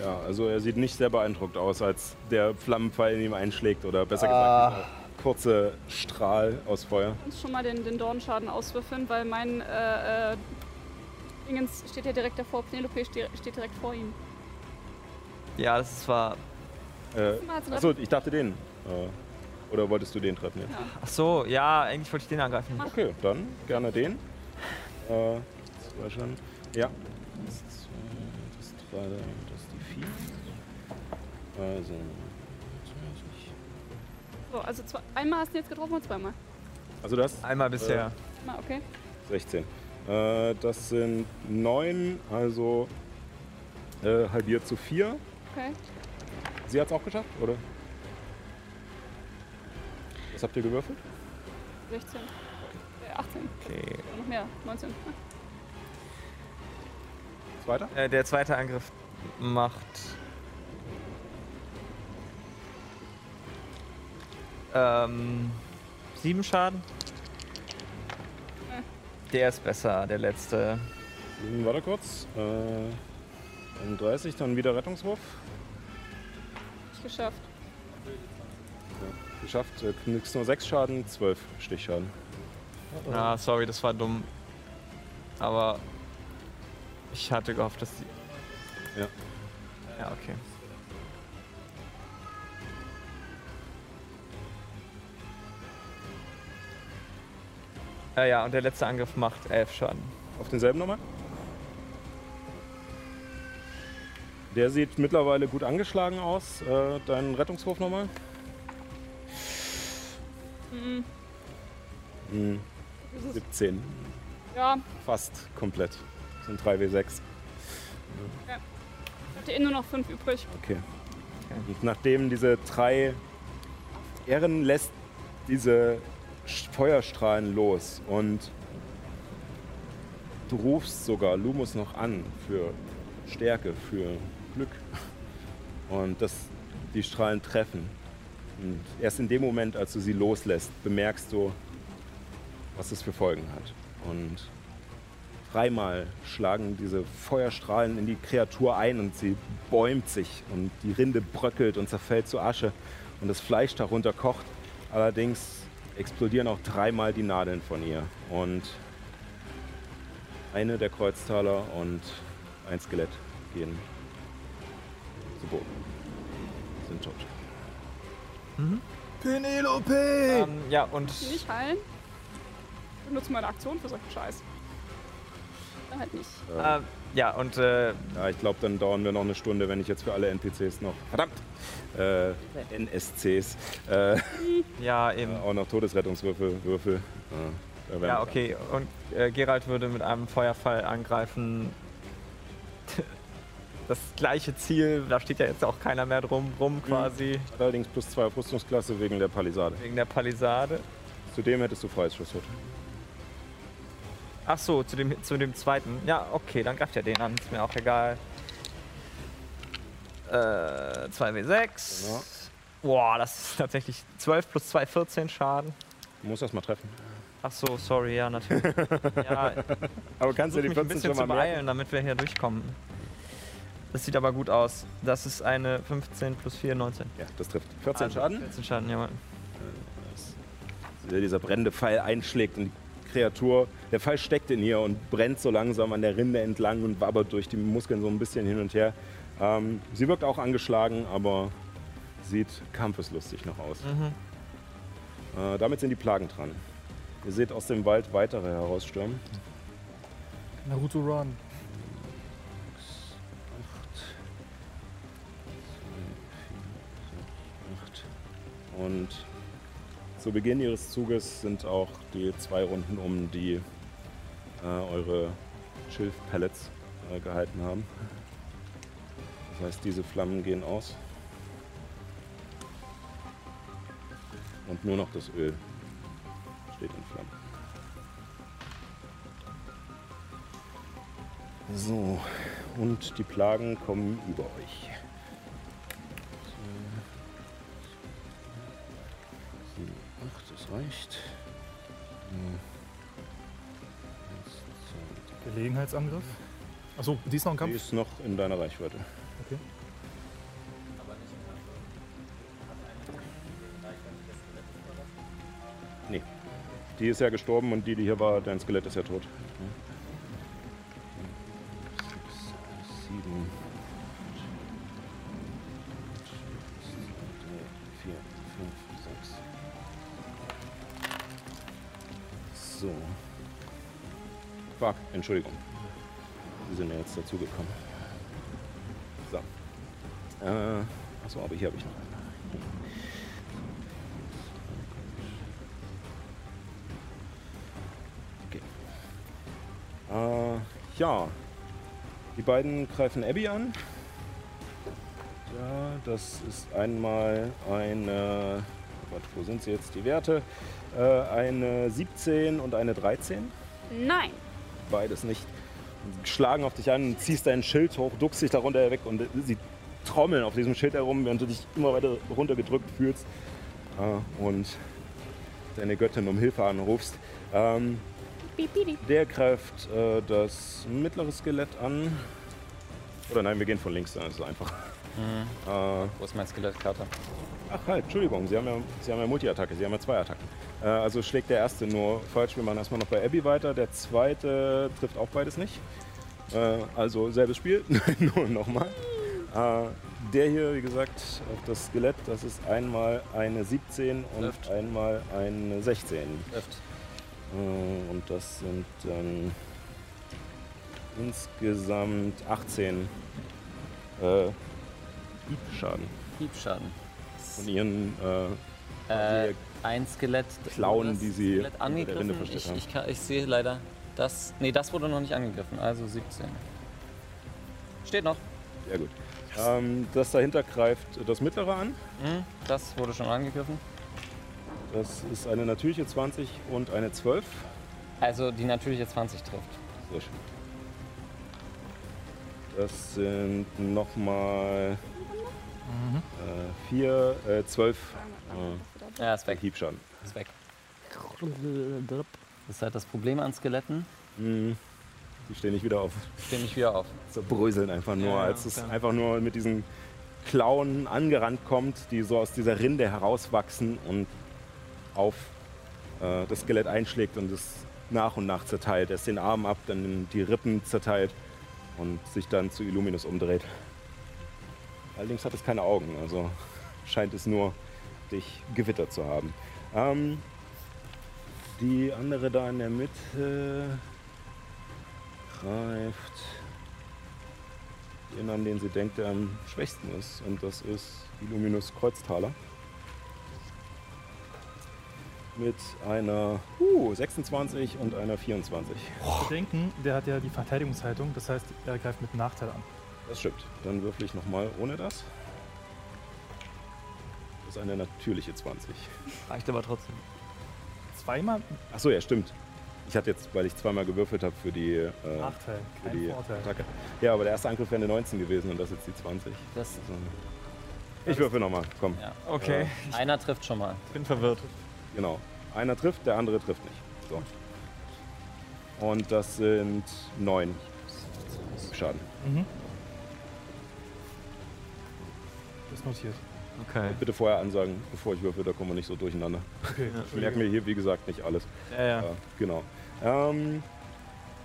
Speaker 1: Ja, also er sieht nicht sehr beeindruckt aus, als der Flammenpfeil in ihm einschlägt oder besser
Speaker 2: Ah.
Speaker 1: gesagt, dieser kurze Strahl aus Feuer.
Speaker 5: Ich muss schon mal den, den Dornschaden auswürfeln, weil mein äh, äh, Dingens steht ja direkt davor. Penelope ste steht direkt vor ihm.
Speaker 2: Ja, das ist zwar.
Speaker 1: Äh, achso, ich dachte den. Äh, oder wolltest du den treffen jetzt?
Speaker 2: Ach so, ja, eigentlich wollte ich den angreifen.
Speaker 1: Okay, dann gerne den. Äh, zwei schon. Ja. Das zwei, das drei, das die vier. Also.
Speaker 5: So, also zwei, einmal hast du jetzt getroffen und zweimal.
Speaker 1: Also das
Speaker 2: Einmal bisher.
Speaker 5: Mal, okay.
Speaker 1: 16. Äh, das sind 9, also äh, halbiert zu 4.
Speaker 5: Okay.
Speaker 1: Sie hat es auch geschafft, oder? Was habt ihr gewürfelt?
Speaker 5: 16. Äh, 18.
Speaker 2: Okay.
Speaker 5: Noch mehr. 19. Ah,
Speaker 1: Zweiter?
Speaker 2: Äh, der zweite Angriff macht. Ähm, sieben Schaden. Der ist besser, der letzte.
Speaker 1: Hm, Warte kurz. Äh, 31, dann wieder Rettungswurf.
Speaker 5: Nicht geschafft.
Speaker 1: Geschafft. Äh, kriegst nur 6 Schaden, 12 Stichschaden.
Speaker 2: Ah, sorry, das war dumm. Aber ich hatte gehofft, dass die.
Speaker 1: Ja.
Speaker 2: Ja, okay. Äh, ja, und der letzte Angriff macht 11 Schaden.
Speaker 1: Auf denselben nochmal. Der sieht mittlerweile gut angeschlagen aus. Äh, dein Rettungswurf nochmal.
Speaker 5: Mhm.
Speaker 1: Hm,
Speaker 5: ist-
Speaker 1: 17.
Speaker 5: Ja,
Speaker 1: Fast komplett. Das sind 3W6.
Speaker 5: ich hatte eh nur noch fünf übrig.
Speaker 1: Okay. Und nachdem diese drei Ehren lässt diese Feuerstrahlen los und du rufst sogar Lumus noch an für Stärke, für Glück und dass die Strahlen treffen. Und erst in dem Moment, als du sie loslässt, bemerkst du, was es für Folgen hat. Und dreimal schlagen diese Feuerstrahlen in die Kreatur ein und sie bäumt sich und die Rinde bröckelt und zerfällt zu Asche und das Fleisch darunter kocht. Allerdings explodieren auch dreimal die Nadeln von ihr und eine der Kreuztaler und ein Skelett gehen zu Boden. Sind tot.
Speaker 3: Penelope!
Speaker 2: Ähm, ja, und
Speaker 5: nicht heilen. Ich benutze meine Aktion für solchen Scheiß. Dann halt nicht.
Speaker 2: äh, ja, und äh,
Speaker 1: Ja, ich glaube, dann dauern wir noch eine Stunde, wenn ich jetzt für alle NPCs noch, verdammt, äh, NSCs, äh,
Speaker 2: ja, eben.
Speaker 1: auch noch Todesrettungswürfel würfel. Ja,
Speaker 2: Ja, okay. Und äh, Gerald würde mit einem Feuerfall angreifen. Das gleiche Ziel, da steht ja jetzt auch keiner mehr drum rum quasi,
Speaker 1: Allerdings plus zwei auf Rüstungsklasse wegen der Palisade.
Speaker 2: wegen der Palisade.
Speaker 1: Zudem hättest du freies Schusswort.
Speaker 2: Ach so, zu dem, zu dem zweiten. Ja, okay, dann greift er den an, ist mir auch egal. Äh, 2W6.
Speaker 1: Genau.
Speaker 2: Boah, das ist tatsächlich 12 plus 2, 14 Schaden.
Speaker 1: Du musst das mal treffen.
Speaker 2: Ach so, sorry, ja, natürlich. ja, [laughs]
Speaker 1: Aber kannst
Speaker 2: versuche mich ein bisschen zu beeilen, damit wir hier durchkommen. Das sieht aber gut aus. Das ist eine 15 plus 4, 19.
Speaker 1: Ja, das trifft. 14
Speaker 2: Also,
Speaker 1: Schaden.
Speaker 2: 14 Schaden, jawohl.
Speaker 1: Dieser brennende Pfeil einschlägt und die Kreatur, der Pfeil steckt in ihr und brennt so langsam an der Rinde entlang und wabbert durch die Muskeln so ein bisschen hin und her. Ähm, sie wirkt auch angeschlagen, aber sieht kampfeslustig noch aus. Äh, damit sind die Plagen dran. Ihr seht aus dem Wald weitere herausstürmen.
Speaker 3: Naruto Run.
Speaker 1: Und zu Beginn ihres Zuges sind auch die zwei Runden um, die äh, eure Schilfpellets äh, gehalten haben. Das heißt, diese Flammen gehen aus. Und nur noch das Öl steht in Flammen. So, und die Plagen kommen über euch. Das reicht. Hm.
Speaker 3: Gelegenheitsangriff. Achso, die ist noch im
Speaker 1: Die
Speaker 3: Kampf?
Speaker 1: ist noch in deiner Reichweite.
Speaker 3: Okay.
Speaker 1: Nee. Die ist ja gestorben und die, die hier war, dein Skelett ist ja tot. Sechs, sieben, Fuck, Entschuldigung. Sie sind ja jetzt dazugekommen. So. Äh, achso, aber hier habe ich noch einen. Okay. Äh, ja. Die beiden greifen Abby an. Ja, das ist einmal eine. oh Gott, wo sind sie jetzt die Werte? Äh, eine 17 und eine 13.
Speaker 5: Nein.
Speaker 1: Beides nicht. Und schlagen auf dich an, ziehst dein Schild hoch, duckst dich darunter weg und sie trommeln auf diesem Schild herum, während du dich immer weiter runtergedrückt fühlst äh, und deine Göttin um Hilfe anrufst. Ähm, der greift äh, das mittlere Skelett an. Oder nein, wir gehen von links, dann ist es einfach. Äh,
Speaker 6: Wo ist mein Skelettkarte?
Speaker 1: Ach halt, Entschuldigung, Sie haben ja, Sie haben ja Multi-Attacke, Sie haben ja zwei Attacken. Äh, also schlägt der erste nur falsch. Wir machen erstmal noch bei Abby weiter. Der zweite trifft auch beides nicht. Äh, also selbes Spiel, [laughs] nur nochmal. Äh, der hier, wie gesagt, auf das Skelett, das ist einmal eine 17 und
Speaker 6: Trifft.
Speaker 1: einmal eine 16.
Speaker 6: Trifft.
Speaker 1: Äh, und das sind dann insgesamt 18 äh, Hiebschaden
Speaker 6: Hiebschaden.
Speaker 1: Von ihren äh,
Speaker 6: Äh, ein Skelett.
Speaker 1: Klauen, die sie
Speaker 6: Skelett angegriffen. Ich, ich, kann, ich sehe leider das. Nee, das wurde noch nicht angegriffen. Also 17. Steht noch.
Speaker 1: Sehr gut. Ähm, das dahinter greift das mittlere an.
Speaker 6: Mhm, das wurde schon angegriffen.
Speaker 1: Das ist eine natürliche 20 und eine 12.
Speaker 6: Also die natürliche 20 trifft.
Speaker 1: Sehr schön. Das sind nochmal äh, 4, äh, 12 äh,
Speaker 6: Ja, ist weg.
Speaker 1: Hiebschaden.
Speaker 6: Ist weg. Das ist halt das Problem an Skeletten.
Speaker 1: Mhm. Die stehen nicht wieder auf.
Speaker 6: Stehen nicht wieder auf.
Speaker 1: Zerbröseln einfach nur,
Speaker 6: Ja,
Speaker 1: als es einfach nur mit diesen Klauen angerannt kommt, die so aus dieser Rinde herauswachsen und auf äh, das Skelett einschlägt und es nach und nach zerteilt. Erst den Arm ab, dann die Rippen zerteilt und sich dann zu Illuminus umdreht. Allerdings hat es keine Augen, also scheint es nur dich gewittert zu haben. Ähm, die andere da in der Mitte greift den an, den sie denkt, der am schwächsten ist. Und das ist Illuminus Kreuztaler. Mit einer uh, 26 und einer 24.
Speaker 3: Bedenken, der hat ja die Verteidigungshaltung, das heißt, er greift mit Nachteil an.
Speaker 1: Das stimmt. Dann würfel ich nochmal ohne das. Das ist eine natürliche 20.
Speaker 2: Reicht aber trotzdem.
Speaker 3: Zweimal
Speaker 1: Achso, ja, stimmt. Ich hatte jetzt, weil ich zweimal gewürfelt habe für die, äh,
Speaker 3: Nachteil,
Speaker 1: für
Speaker 3: kein
Speaker 1: die
Speaker 3: Vorteil.
Speaker 1: Attacke. Ja, aber der erste Angriff wäre eine 19 gewesen und das ist jetzt die 20.
Speaker 6: Das,
Speaker 1: Also, ich würfel nochmal, komm.
Speaker 6: ja.
Speaker 2: Okay,
Speaker 6: Einer trifft schon mal.
Speaker 2: ich bin verwirrt.
Speaker 1: Genau. Einer trifft, der andere trifft nicht. So. Und das sind neun Schaden.
Speaker 3: Mhm. ist notiert.
Speaker 2: Okay.
Speaker 1: Bitte vorher ansagen, bevor ich würfel, da kommen wir nicht so durcheinander.
Speaker 3: Okay.
Speaker 1: Ich merke mir hier, wie gesagt, nicht alles.
Speaker 2: Ja, ja.
Speaker 1: Äh, genau. Ähm,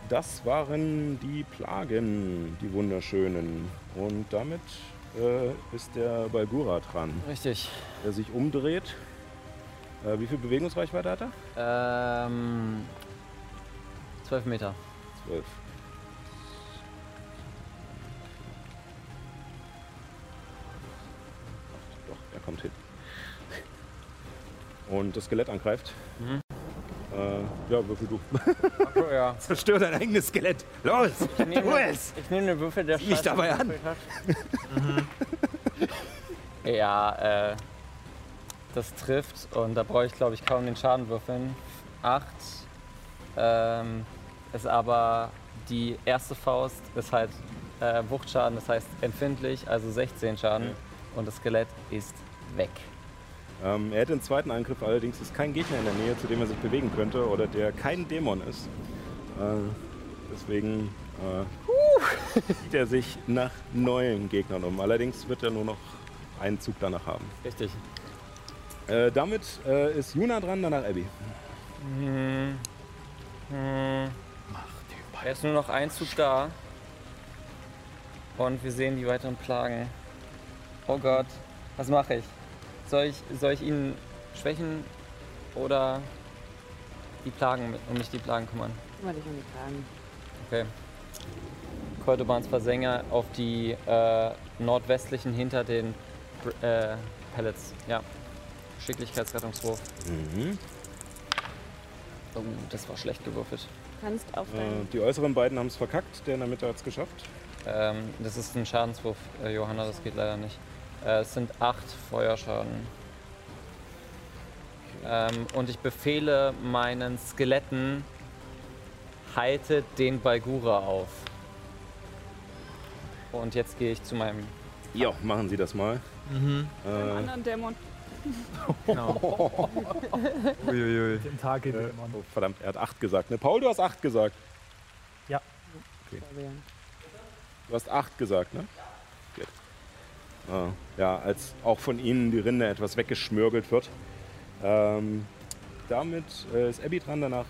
Speaker 1: das waren die Plagen, die wunderschönen. Und damit äh, ist der Balgura dran.
Speaker 6: Richtig.
Speaker 1: Der sich umdreht. Äh, wie viel Bewegungsreichweite hat er?
Speaker 6: Ähm, 12 Meter.
Speaker 1: 12. kommt hin. Und das Skelett angreift.
Speaker 6: Mhm.
Speaker 1: Äh, ja, würfel du.
Speaker 6: Oh, ja. [laughs]
Speaker 1: Zerstör dein eigenes Skelett. Los!
Speaker 6: Ich nehme, ich nehme den Würfel, der
Speaker 1: mich
Speaker 6: Scheiße
Speaker 1: dabei an.
Speaker 6: hat. ja, äh, das trifft und da brauche ich, glaube ich, kaum den Schaden würfeln. Acht. Ähm, ist aber die erste Faust ist halt äh, Wuchtschaden, das heißt empfindlich, also 16 Schaden.
Speaker 1: Ja.
Speaker 6: Und das Skelett ist weg.
Speaker 1: Ähm, er hätte einen zweiten Angriff, allerdings ist kein Gegner in der Nähe, zu dem er sich bewegen könnte oder der kein Dämon ist. Äh, deswegen äh, sieht er sich nach neuen Gegnern um. Allerdings wird er nur noch einen Zug danach haben.
Speaker 6: Richtig.
Speaker 1: Äh, damit äh, ist Juna dran, danach Abby.
Speaker 6: Hm. Hm. Er ist nur noch ein Zug da. Und wir sehen die weiteren Plagen. Oh Gott, was mache ich? Soll ich, soll ich ihn schwächen oder die Plagen, um mich die Plagen kümmern?
Speaker 4: Kümmere dich um die Fragen.
Speaker 6: Okay. Koldobans Versänger auf die äh, nordwestlichen hinter den äh, Pellets. Ja. Geschicklichkeitsrettungswurf.
Speaker 1: Mhm.
Speaker 6: Oh, das war schlecht gewürfelt.
Speaker 4: Kannst auf
Speaker 1: Äh,
Speaker 4: deinen
Speaker 1: die äußeren beiden haben es verkackt, der in der Mitte hat es geschafft.
Speaker 6: Ähm, das ist ein Schadenswurf, äh, Johanna, das geht leider nicht. Äh, es sind acht Feuerschaden. Ähm, und ich befehle meinen Skeletten, haltet den Balgura auf. Und jetzt gehe ich zu meinem.
Speaker 1: Ja, machen Sie das mal.
Speaker 2: Mhm.
Speaker 5: Einem
Speaker 1: Äh,
Speaker 5: anderen Dämon. [laughs]
Speaker 2: Genau. Uiuiui.
Speaker 3: Den Tag
Speaker 1: äh,
Speaker 3: Dämon.
Speaker 1: oh, verdammt, er hat acht gesagt. Ne, Paul, du hast acht gesagt.
Speaker 4: Vorwählen.
Speaker 1: Du hast acht gesagt, ne? Gut. Ah, ja, als auch von Ihnen die Rinde etwas weggeschmürgelt wird. Ähm, damit äh, ist Abby dran, danach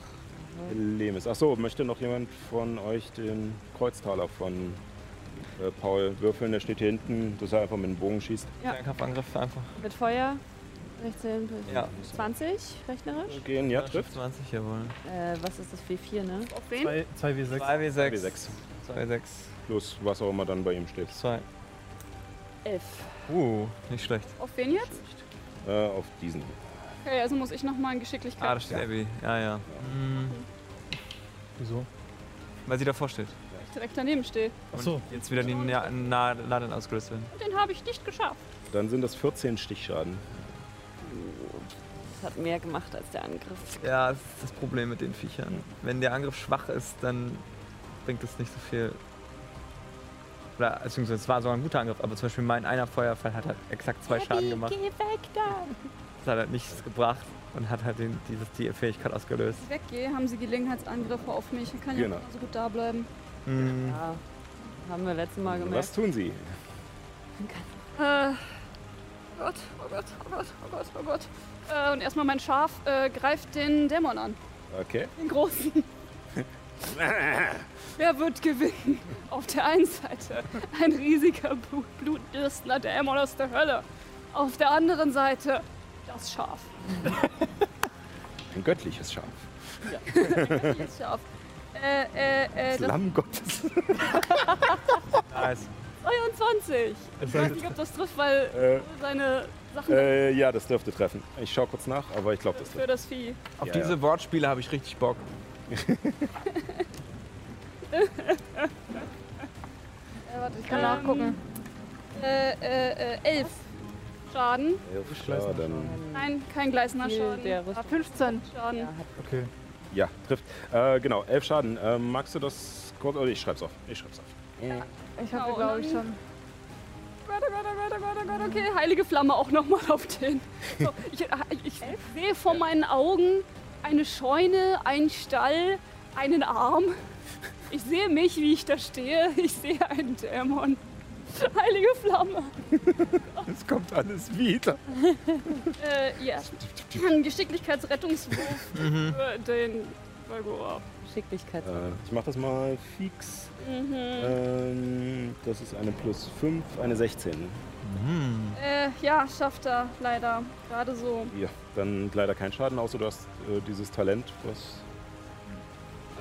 Speaker 1: Lemis. Achso, möchte noch jemand von euch den Kreuztaler von äh, Paul würfeln? Der steht hier hinten, dass er einfach mit dem Bogen schießt.
Speaker 5: Ja.
Speaker 2: Fernkampfangriff einfach.
Speaker 4: Mit Feuer. 16,
Speaker 2: Ja.
Speaker 4: 20 rechnerisch.
Speaker 1: Gehen, ja, trifft.
Speaker 2: 20, jawohl.
Speaker 4: Äh, was ist das W4, ne?
Speaker 5: Auf wen?
Speaker 3: 2 W6.
Speaker 2: 2W6.
Speaker 1: W6.
Speaker 2: 2W6.
Speaker 1: Plus was auch immer dann bei ihm steht.
Speaker 2: 2.
Speaker 4: 11.
Speaker 2: Uh, nicht schlecht.
Speaker 5: Auf wen jetzt?
Speaker 1: Äh, auf diesen.
Speaker 5: Okay, also muss ich nochmal in
Speaker 2: Ah,
Speaker 5: Geschicklichkeit.
Speaker 2: da steht Abby. Ja, ja. Hm,
Speaker 3: Wieso?
Speaker 2: weil sie davor steht.
Speaker 5: weil ich direkt daneben stehe.
Speaker 3: Achso.
Speaker 2: Und jetzt wieder die Na- Laden.
Speaker 5: Und den habe ich nicht geschafft.
Speaker 1: Dann sind das 14 Stichschaden.
Speaker 4: Das hat mehr gemacht als der Angriff.
Speaker 2: Ja, das ist das Problem mit den Viechern. Wenn der Angriff schwach ist, dann bringt es nicht so viel. Oder, beziehungsweise es war sogar ein guter Angriff, aber zum Beispiel mein einer Feuerfall hat halt exakt zwei Schaden gemacht.
Speaker 4: Geh weg da!
Speaker 2: Das hat halt nichts gebracht und hat halt den, dieses, die Fähigkeit ausgelöst.
Speaker 5: Wenn ich weggehe, haben sie Gelegenheitsangriffe auf mich. Ich kann ja
Speaker 1: Genau.
Speaker 5: so gut da bleiben.
Speaker 2: Hm.
Speaker 4: Ja, haben wir letztes Mal gemerkt.
Speaker 1: Was tun sie?
Speaker 5: Äh, oh Gott, oh Gott, oh Gott, oh Gott, oh Gott. Äh, und erstmal mein Schaf äh, greift den Dämon an.
Speaker 1: Okay.
Speaker 5: Den großen. Wer wird gewinnen? Auf der einen Seite ein riesiger Blut blutdürstender Dämon aus der Hölle. Auf der anderen Seite das Schaf.
Speaker 1: Ein göttliches Schaf.
Speaker 5: Das Schaf. Äh, äh, äh,
Speaker 1: Das
Speaker 5: das
Speaker 1: Lamm Gottes. [laughs]
Speaker 2: Nice.
Speaker 5: 22. Ich weiß nicht, ob das trifft, weil
Speaker 1: Äh,
Speaker 5: seine Sachen
Speaker 1: äh, ja, das dürfte treffen. Ich schau kurz nach, aber ich glaube, das
Speaker 5: für
Speaker 1: trifft.
Speaker 5: das Vieh.
Speaker 2: Auf
Speaker 1: Ja,
Speaker 2: diese
Speaker 1: ja.
Speaker 2: Wortspiele habe ich richtig Bock.
Speaker 5: Äh, warte,
Speaker 7: Ich kann nachgucken.
Speaker 5: Äh, äh, äh, 11 Schaden.
Speaker 1: Elf Schaden.
Speaker 5: Nein, kein gleißender
Speaker 4: Viel
Speaker 5: Schaden.
Speaker 4: der
Speaker 7: Ah,
Speaker 4: Rüstung.
Speaker 7: 15.
Speaker 5: Schaden.
Speaker 4: Ja,
Speaker 3: Okay.
Speaker 1: Ja, trifft. Äh, genau, elf Schaden. Ähm, magst du das kurz? Oder ich schreib's auf. Ich schreib's auf.
Speaker 7: Ich habe,
Speaker 5: Genau,
Speaker 7: glaube ich, schon.
Speaker 5: Gott, oh Gott, oh Gott, oh Gott, oh Gott, okay. Heilige Flamme auch nochmal auf den. So, ich, ich sehe vor meinen Augen eine Scheune, einen Stall, einen Arm. Ich sehe mich, wie ich da stehe. Ich sehe einen Dämon. Heilige Flamme.
Speaker 1: Es kommt alles wieder.
Speaker 5: Äh, ja. Ein Geschicklichkeitsrettungswurf für den Valgor.
Speaker 4: Geschicklichkeit.
Speaker 1: Äh, ich mach das mal fix.
Speaker 5: Mhm.
Speaker 1: Ähm, das ist eine plus 5, eine 16.
Speaker 5: Äh, ja, schafft er leider. Gerade so.
Speaker 1: Ja, dann leider kein Schaden, außer du hast äh, dieses Talent, was.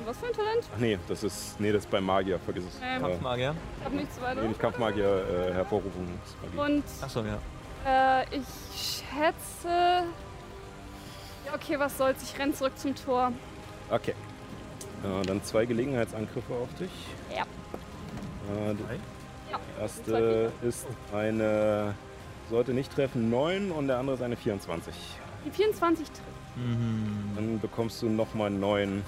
Speaker 5: Was für ein Talent?
Speaker 1: Ach nee, das ist. Nee, das ist beim Magier, vergiss es.
Speaker 5: Ähm,
Speaker 1: Äh,
Speaker 2: Kampfmagier.
Speaker 5: Ich hab nichts weiter.
Speaker 1: nee, nicht Kampfmagier, äh, Hervorrufungsmagie.
Speaker 5: Und
Speaker 2: Achso, ja.
Speaker 5: äh, ich schätze. Ja, okay, was soll's? Ich renn zurück zum Tor.
Speaker 1: Okay. Äh, dann zwei Gelegenheitsangriffe auf dich.
Speaker 5: Ja.
Speaker 1: Äh. Erste ist eine. Sollte nicht treffen, 9 und der andere ist eine 24.
Speaker 5: Die 24 trifft.
Speaker 1: Dann bekommst du nochmal neun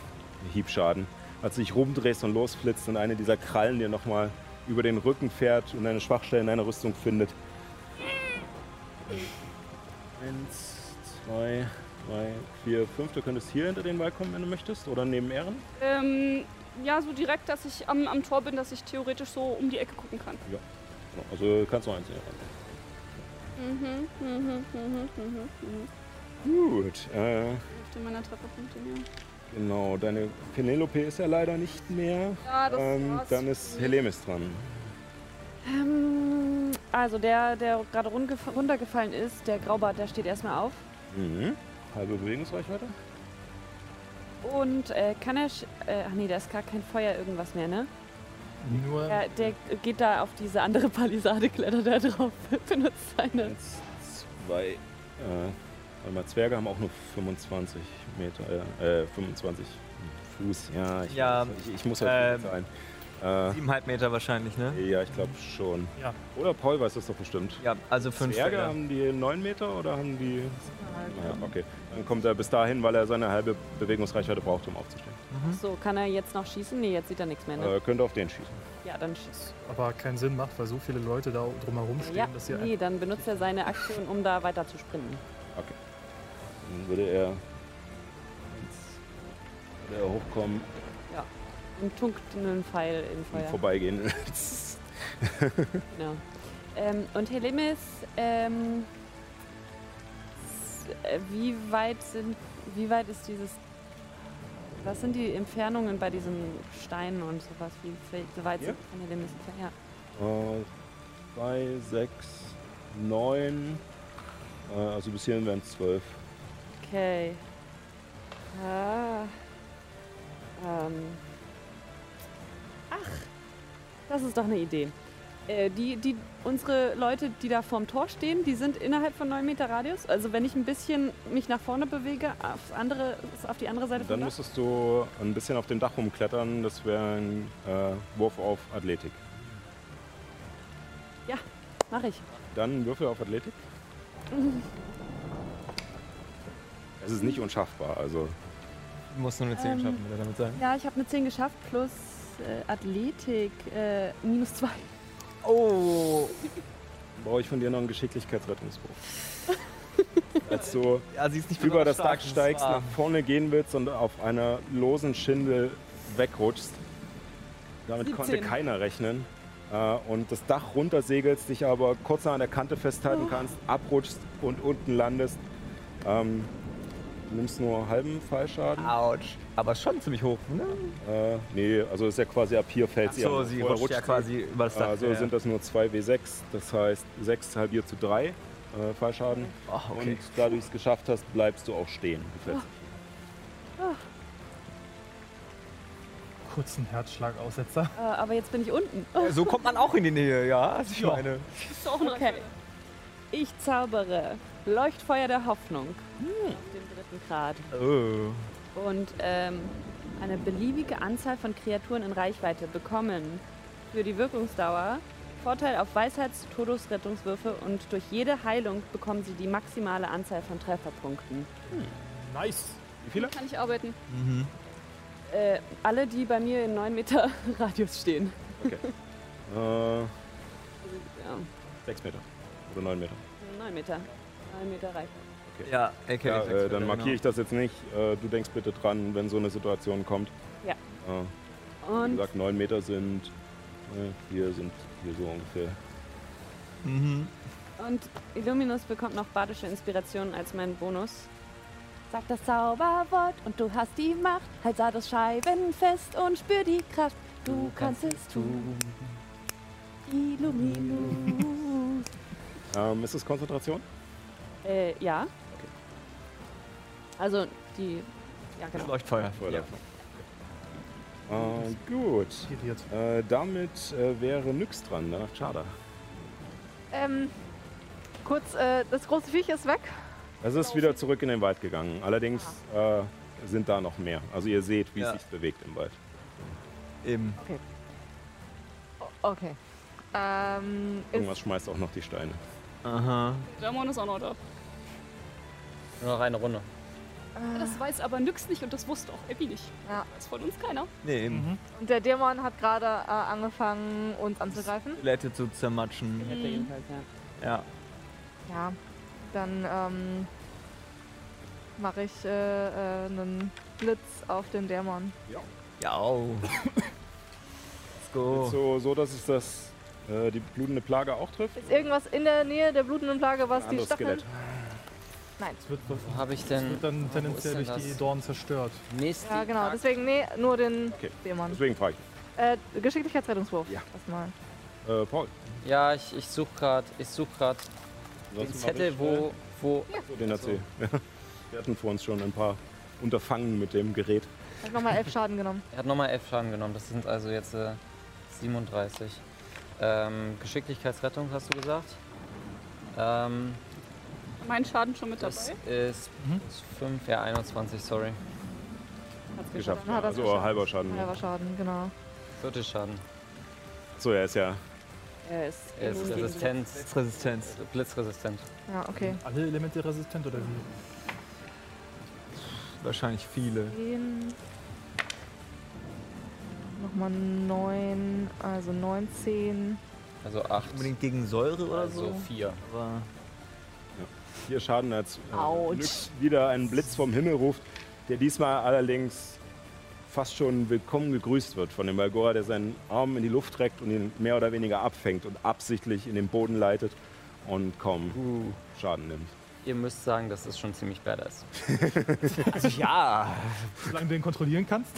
Speaker 1: Hiebschaden. Als du dich rumdrehst und losflitzt und eine dieser Krallen dir nochmal über den Rücken fährt und eine Schwachstelle in deiner Rüstung findet. Eins, zwei, drei, vier, fünf. Du könntest hier hinter den Wall kommen, wenn du möchtest. Oder neben Ehren.
Speaker 5: Ähm, ja, so direkt, dass ich am, am Tor bin, dass ich theoretisch so um die Ecke gucken kann.
Speaker 1: Also kannst du eins nehmen.
Speaker 5: Mhm, mhm, mhm, mhm, mhm.
Speaker 1: Gut. Äh,
Speaker 5: Hälfte meiner Trefferpunkte, ja.
Speaker 1: genau, deine Penelope ist ja leider nicht mehr.
Speaker 5: Ja, das
Speaker 1: Ähm,
Speaker 5: war's.
Speaker 1: dann ist Helemis dran.
Speaker 4: Ähm, also der, der gerade runtergefallen ist, der Graubart, der steht erstmal auf.
Speaker 1: Mhm. Halbe Bewegungsreichweite.
Speaker 4: Und äh, kann er. sch- Äh, ach nee, da ist gar kein Feuer irgendwas mehr, ne?
Speaker 3: Nur
Speaker 4: Der, der geht da auf diese andere [laughs] Palisade, klettert da drauf, [laughs] benutzt seine.
Speaker 1: Eins, zwei, äh, warte mal, Zwerge haben auch nur 25 Meter, äh, äh 25 Fuß. Ja, ich,
Speaker 2: Ja,
Speaker 1: weiß, ich, ich muss halt
Speaker 2: ähm,
Speaker 1: sein. Äh,
Speaker 2: Siebeneinhalb Meter wahrscheinlich, ne?
Speaker 1: ja, ich glaube schon.
Speaker 3: Ja.
Speaker 1: Oder Paul weiß das doch bestimmt.
Speaker 2: Ja, also fünf
Speaker 1: Zwerge
Speaker 2: Felder.
Speaker 1: haben die 9 Meter oder haben die. Naja, okay. Dann kommt er bis dahin, weil er seine halbe Bewegungsreichweite braucht, um aufzustehen.
Speaker 4: So, kann er jetzt noch schießen? Nee, jetzt sieht er nichts mehr, ne?
Speaker 1: Äh, könnte auf den schießen.
Speaker 4: Ja, dann schießt.
Speaker 3: aber keinen Sinn macht, weil so viele Leute da drumherum stehen,
Speaker 4: Ja,
Speaker 3: dass sie
Speaker 4: nee, dann benutzt er seine Aktion, um da weiter zu sprinten.
Speaker 1: Dann würde er. Würde er hochkommen
Speaker 4: Einen Pfeil im Feuer.
Speaker 1: vorbeigehen. [laughs]
Speaker 4: Genau. Ähm, und Helemis, ähm, äh, wie weit sind, wie weit ist dieses, was sind die Entfernungen bei diesen Steinen und sowas? Wie, wie weit sind von Helemis entfernt? Ja.
Speaker 1: Äh, zwei, sechs, neun, Äh, also bis hierhin wären es 12.
Speaker 4: Okay. Ah. Ähm. Ach, das ist doch eine Idee. Äh, die, die, unsere Leute, die da vorm Tor stehen, die sind innerhalb von 9 Meter Radius. Also wenn ich ein bisschen mich nach vorne bewege, aufs andere, auf die andere Seite
Speaker 1: Dann
Speaker 4: vom
Speaker 1: müsstest du ein bisschen auf dem Dach rumklettern. Das wäre ein äh, Wurf auf Athletik.
Speaker 4: Mach ich.
Speaker 1: Dann Würfel auf Athletik. [laughs] Es ist nicht unschaffbar. Also
Speaker 2: Du musst nur eine 10
Speaker 4: Ähm,
Speaker 2: schaffen, will er damit sagen.
Speaker 4: Ja, ich habe eine 10 geschafft plus äh, Athletik äh, minus 2.
Speaker 2: Oh!
Speaker 1: brauche ich von dir noch einen Geschicklichkeitsrettungswurf. [laughs] Als du
Speaker 2: Ja, sie ist nicht
Speaker 1: über das Dach steigst, nach vorne gehen willst und auf einer losen Schindel wegrutschst. Damit konnte
Speaker 4: 17.
Speaker 1: keiner rechnen. Äh, Und das Dach runtersegelst, dich aber kurz an der Kante festhalten kannst, abrutschst und unten landest. Ähm, nimmst nur halben Fallschaden.
Speaker 2: Autsch. Aber schon ziemlich hoch, ne?
Speaker 1: Äh, nee, also ist ja quasi ab hier fällt sie
Speaker 2: So, sie rutscht ja
Speaker 1: rutscht
Speaker 2: quasi über das Dach.
Speaker 1: Also
Speaker 2: ja.
Speaker 1: sind das nur 2W6, das heißt 6 halbiert zu 3 äh, Fallschaden.
Speaker 2: Ach, okay.
Speaker 1: Und da du es geschafft hast, bleibst du auch stehen. befestigt.
Speaker 3: Kurzen Herzschlagaussetzer.
Speaker 4: Äh, aber jetzt bin ich unten.
Speaker 2: Ja, so kommt man auch in die Nähe, ja. Also ich
Speaker 3: Ja.
Speaker 2: meine.
Speaker 5: Ist doch ein
Speaker 4: Okay. Ich zaubere Leuchtfeuer der Hoffnung auf dem dritten Grad.
Speaker 2: Oh.
Speaker 4: Und ähm, eine beliebige Anzahl von Kreaturen in Reichweite bekommen für die Wirkungsdauer Vorteil auf Weisheits-, Todesrettungswürfe und durch jede Heilung bekommen sie die maximale Anzahl von Trefferpunkten.
Speaker 3: Nice.
Speaker 1: Wie viele?
Speaker 5: Kann ich arbeiten.
Speaker 2: Mhm.
Speaker 4: Äh, alle, die bei mir in 9 Meter [laughs] Radius stehen. [laughs]
Speaker 1: Äh,
Speaker 4: Ja,
Speaker 1: 6 Meter. Oder 9 Meter.
Speaker 4: 9 Meter. 9 Meter reicht.
Speaker 2: Ja, okay.
Speaker 1: Ja, äh, dann markiere ich das jetzt nicht. Äh, du denkst bitte dran, wenn so eine Situation kommt.
Speaker 4: Ja.
Speaker 1: Äh, wie
Speaker 4: Und
Speaker 1: gesagt, 9 Meter sind. Äh, hier sind hier so ungefähr.
Speaker 2: Mhm.
Speaker 4: Und Illuminus bekommt noch badische Inspiration als meinen Bonus. Sag das Zauberwort und du hast die Macht. Halt Sardos Scheiben fest und spür die Kraft. Du kannst es tun. Illuminus.
Speaker 1: Ähm, ist es Konzentration?
Speaker 4: Äh, ja. Also die. Ja, genau.
Speaker 2: Leuchtfeuer.
Speaker 1: Feuer
Speaker 2: Ja.
Speaker 1: Äh, gut. Äh, damit äh, wäre Nyx dran, danach Chada.
Speaker 7: Ähm, kurz, äh, das große Viech ist weg.
Speaker 1: Es ist wieder zurück in den Wald gegangen. Allerdings äh, sind da noch mehr. Also ihr seht, wie
Speaker 2: Ja.
Speaker 1: es sich bewegt im Wald.
Speaker 2: Eben.
Speaker 7: O- Okay. Ähm,
Speaker 1: Irgendwas schmeißt auch noch die Steine.
Speaker 2: Aha.
Speaker 5: Dämon ist auch noch da.
Speaker 6: Nur noch eine Runde.
Speaker 5: Das weiß aber Nyx nicht und das wusste auch Epi nicht.
Speaker 7: Ja.
Speaker 5: Das von uns keiner.
Speaker 2: Nee, eben.
Speaker 3: Mhm.
Speaker 7: und der Dämon hat gerade äh, angefangen, uns anzugreifen.
Speaker 2: Skelette zu zermatschen.
Speaker 4: Hätte jedenfalls, ja.
Speaker 2: Ja.
Speaker 7: Ja, dann ähm, mache ich äh, äh, einen Blitz auf den Dämon.
Speaker 2: Ja. oh. Let's go.
Speaker 1: So, so, dass es das, äh, die blutende Plage auch trifft?
Speaker 7: Ist irgendwas in der Nähe der blutenden Plage, was
Speaker 1: Ein
Speaker 7: die Stacheln...
Speaker 1: Skelett.
Speaker 3: Es wird,
Speaker 6: habe ich
Speaker 3: es
Speaker 6: denn.
Speaker 3: wird dann tendenziell
Speaker 6: denn
Speaker 3: durch die
Speaker 6: das?
Speaker 3: Dornen zerstört.
Speaker 6: Nächsten
Speaker 7: Ja, genau. Deswegen, nee, nur den
Speaker 1: Okay.
Speaker 7: Dämon.
Speaker 1: Deswegen frage
Speaker 7: Äh, Geschicklichkeitsrettungswurf.
Speaker 1: Ja.
Speaker 7: Erstmal.
Speaker 1: ich. Äh, Paul.
Speaker 6: Ja, ich, ich suche gerade ich such grad den Zettel,
Speaker 1: ich,
Speaker 6: wo. wo
Speaker 1: so den erzähl. [laughs] Wir hatten vor uns schon ein paar Unterfangen mit dem Gerät.
Speaker 7: Ich hab nochmal elf Schaden genommen. [laughs]
Speaker 6: er hat nochmal 11 Schaden genommen. Das sind also jetzt äh, 37. Ähm, Geschicklichkeitsrettung hast du gesagt. Ähm,
Speaker 5: Mein Schaden schon mit
Speaker 6: das
Speaker 5: dabei.
Speaker 6: ist
Speaker 3: Mhm.
Speaker 6: 5, ja 21, sorry.
Speaker 4: Hat's
Speaker 1: Geschafft.
Speaker 7: Dann hat
Speaker 1: Also
Speaker 7: geschafft.
Speaker 1: halber Schaden.
Speaker 7: Halber Schaden, genau.
Speaker 6: Viertel Schaden.
Speaker 1: So, er ist ja.
Speaker 4: Er ist,
Speaker 6: Er ist resistent,
Speaker 2: Resistenz.
Speaker 6: blitzresistent.
Speaker 7: Ja, okay.
Speaker 3: Alle Elemente resistent oder wie?
Speaker 2: Wahrscheinlich viele.
Speaker 7: 10. Nochmal 9, also 19.
Speaker 6: Also 8.
Speaker 2: Unbedingt gegen Säure oder
Speaker 6: Also
Speaker 2: so.
Speaker 6: 4.
Speaker 2: Aber
Speaker 1: Vier Schaden, als äh, wieder einen Blitz vom Himmel ruft, der diesmal allerdings fast schon willkommen gegrüßt wird von dem Balgora, der seinen Arm in die Luft trägt und ihn mehr oder weniger abfängt und absichtlich in den Boden leitet und kaum Schaden nimmt.
Speaker 6: Ihr müsst sagen, das ist schon ziemlich badass. [laughs]
Speaker 2: also ja.
Speaker 3: Solange du den kontrollieren kannst.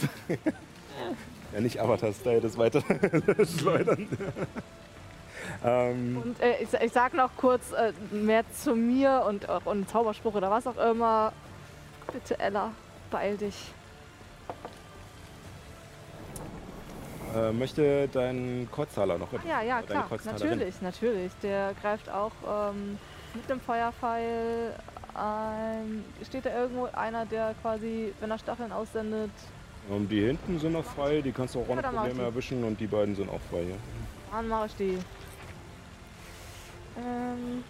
Speaker 1: Ja, nicht Avatar-Style, das weiter schleudern. Ähm,
Speaker 7: Und äh, ich, ich sag noch kurz äh, mehr zu mir und auch einen Zauberspruch oder was auch immer. Bitte, Ella, beeil dich.
Speaker 1: äh, möchte dein Kreuzzahler noch
Speaker 7: Ja, ja, klar, natürlich, natürlich. Der greift auch ähm, mit dem Feuerpfeil. ein. steht da irgendwo einer, der quasi, wenn er Stacheln aussendet,
Speaker 1: Um, die hinten sind noch frei, die kannst du auch ohne Probleme erwischen und die beiden sind auch frei. Ja.
Speaker 7: dann mache ich die. Ähm,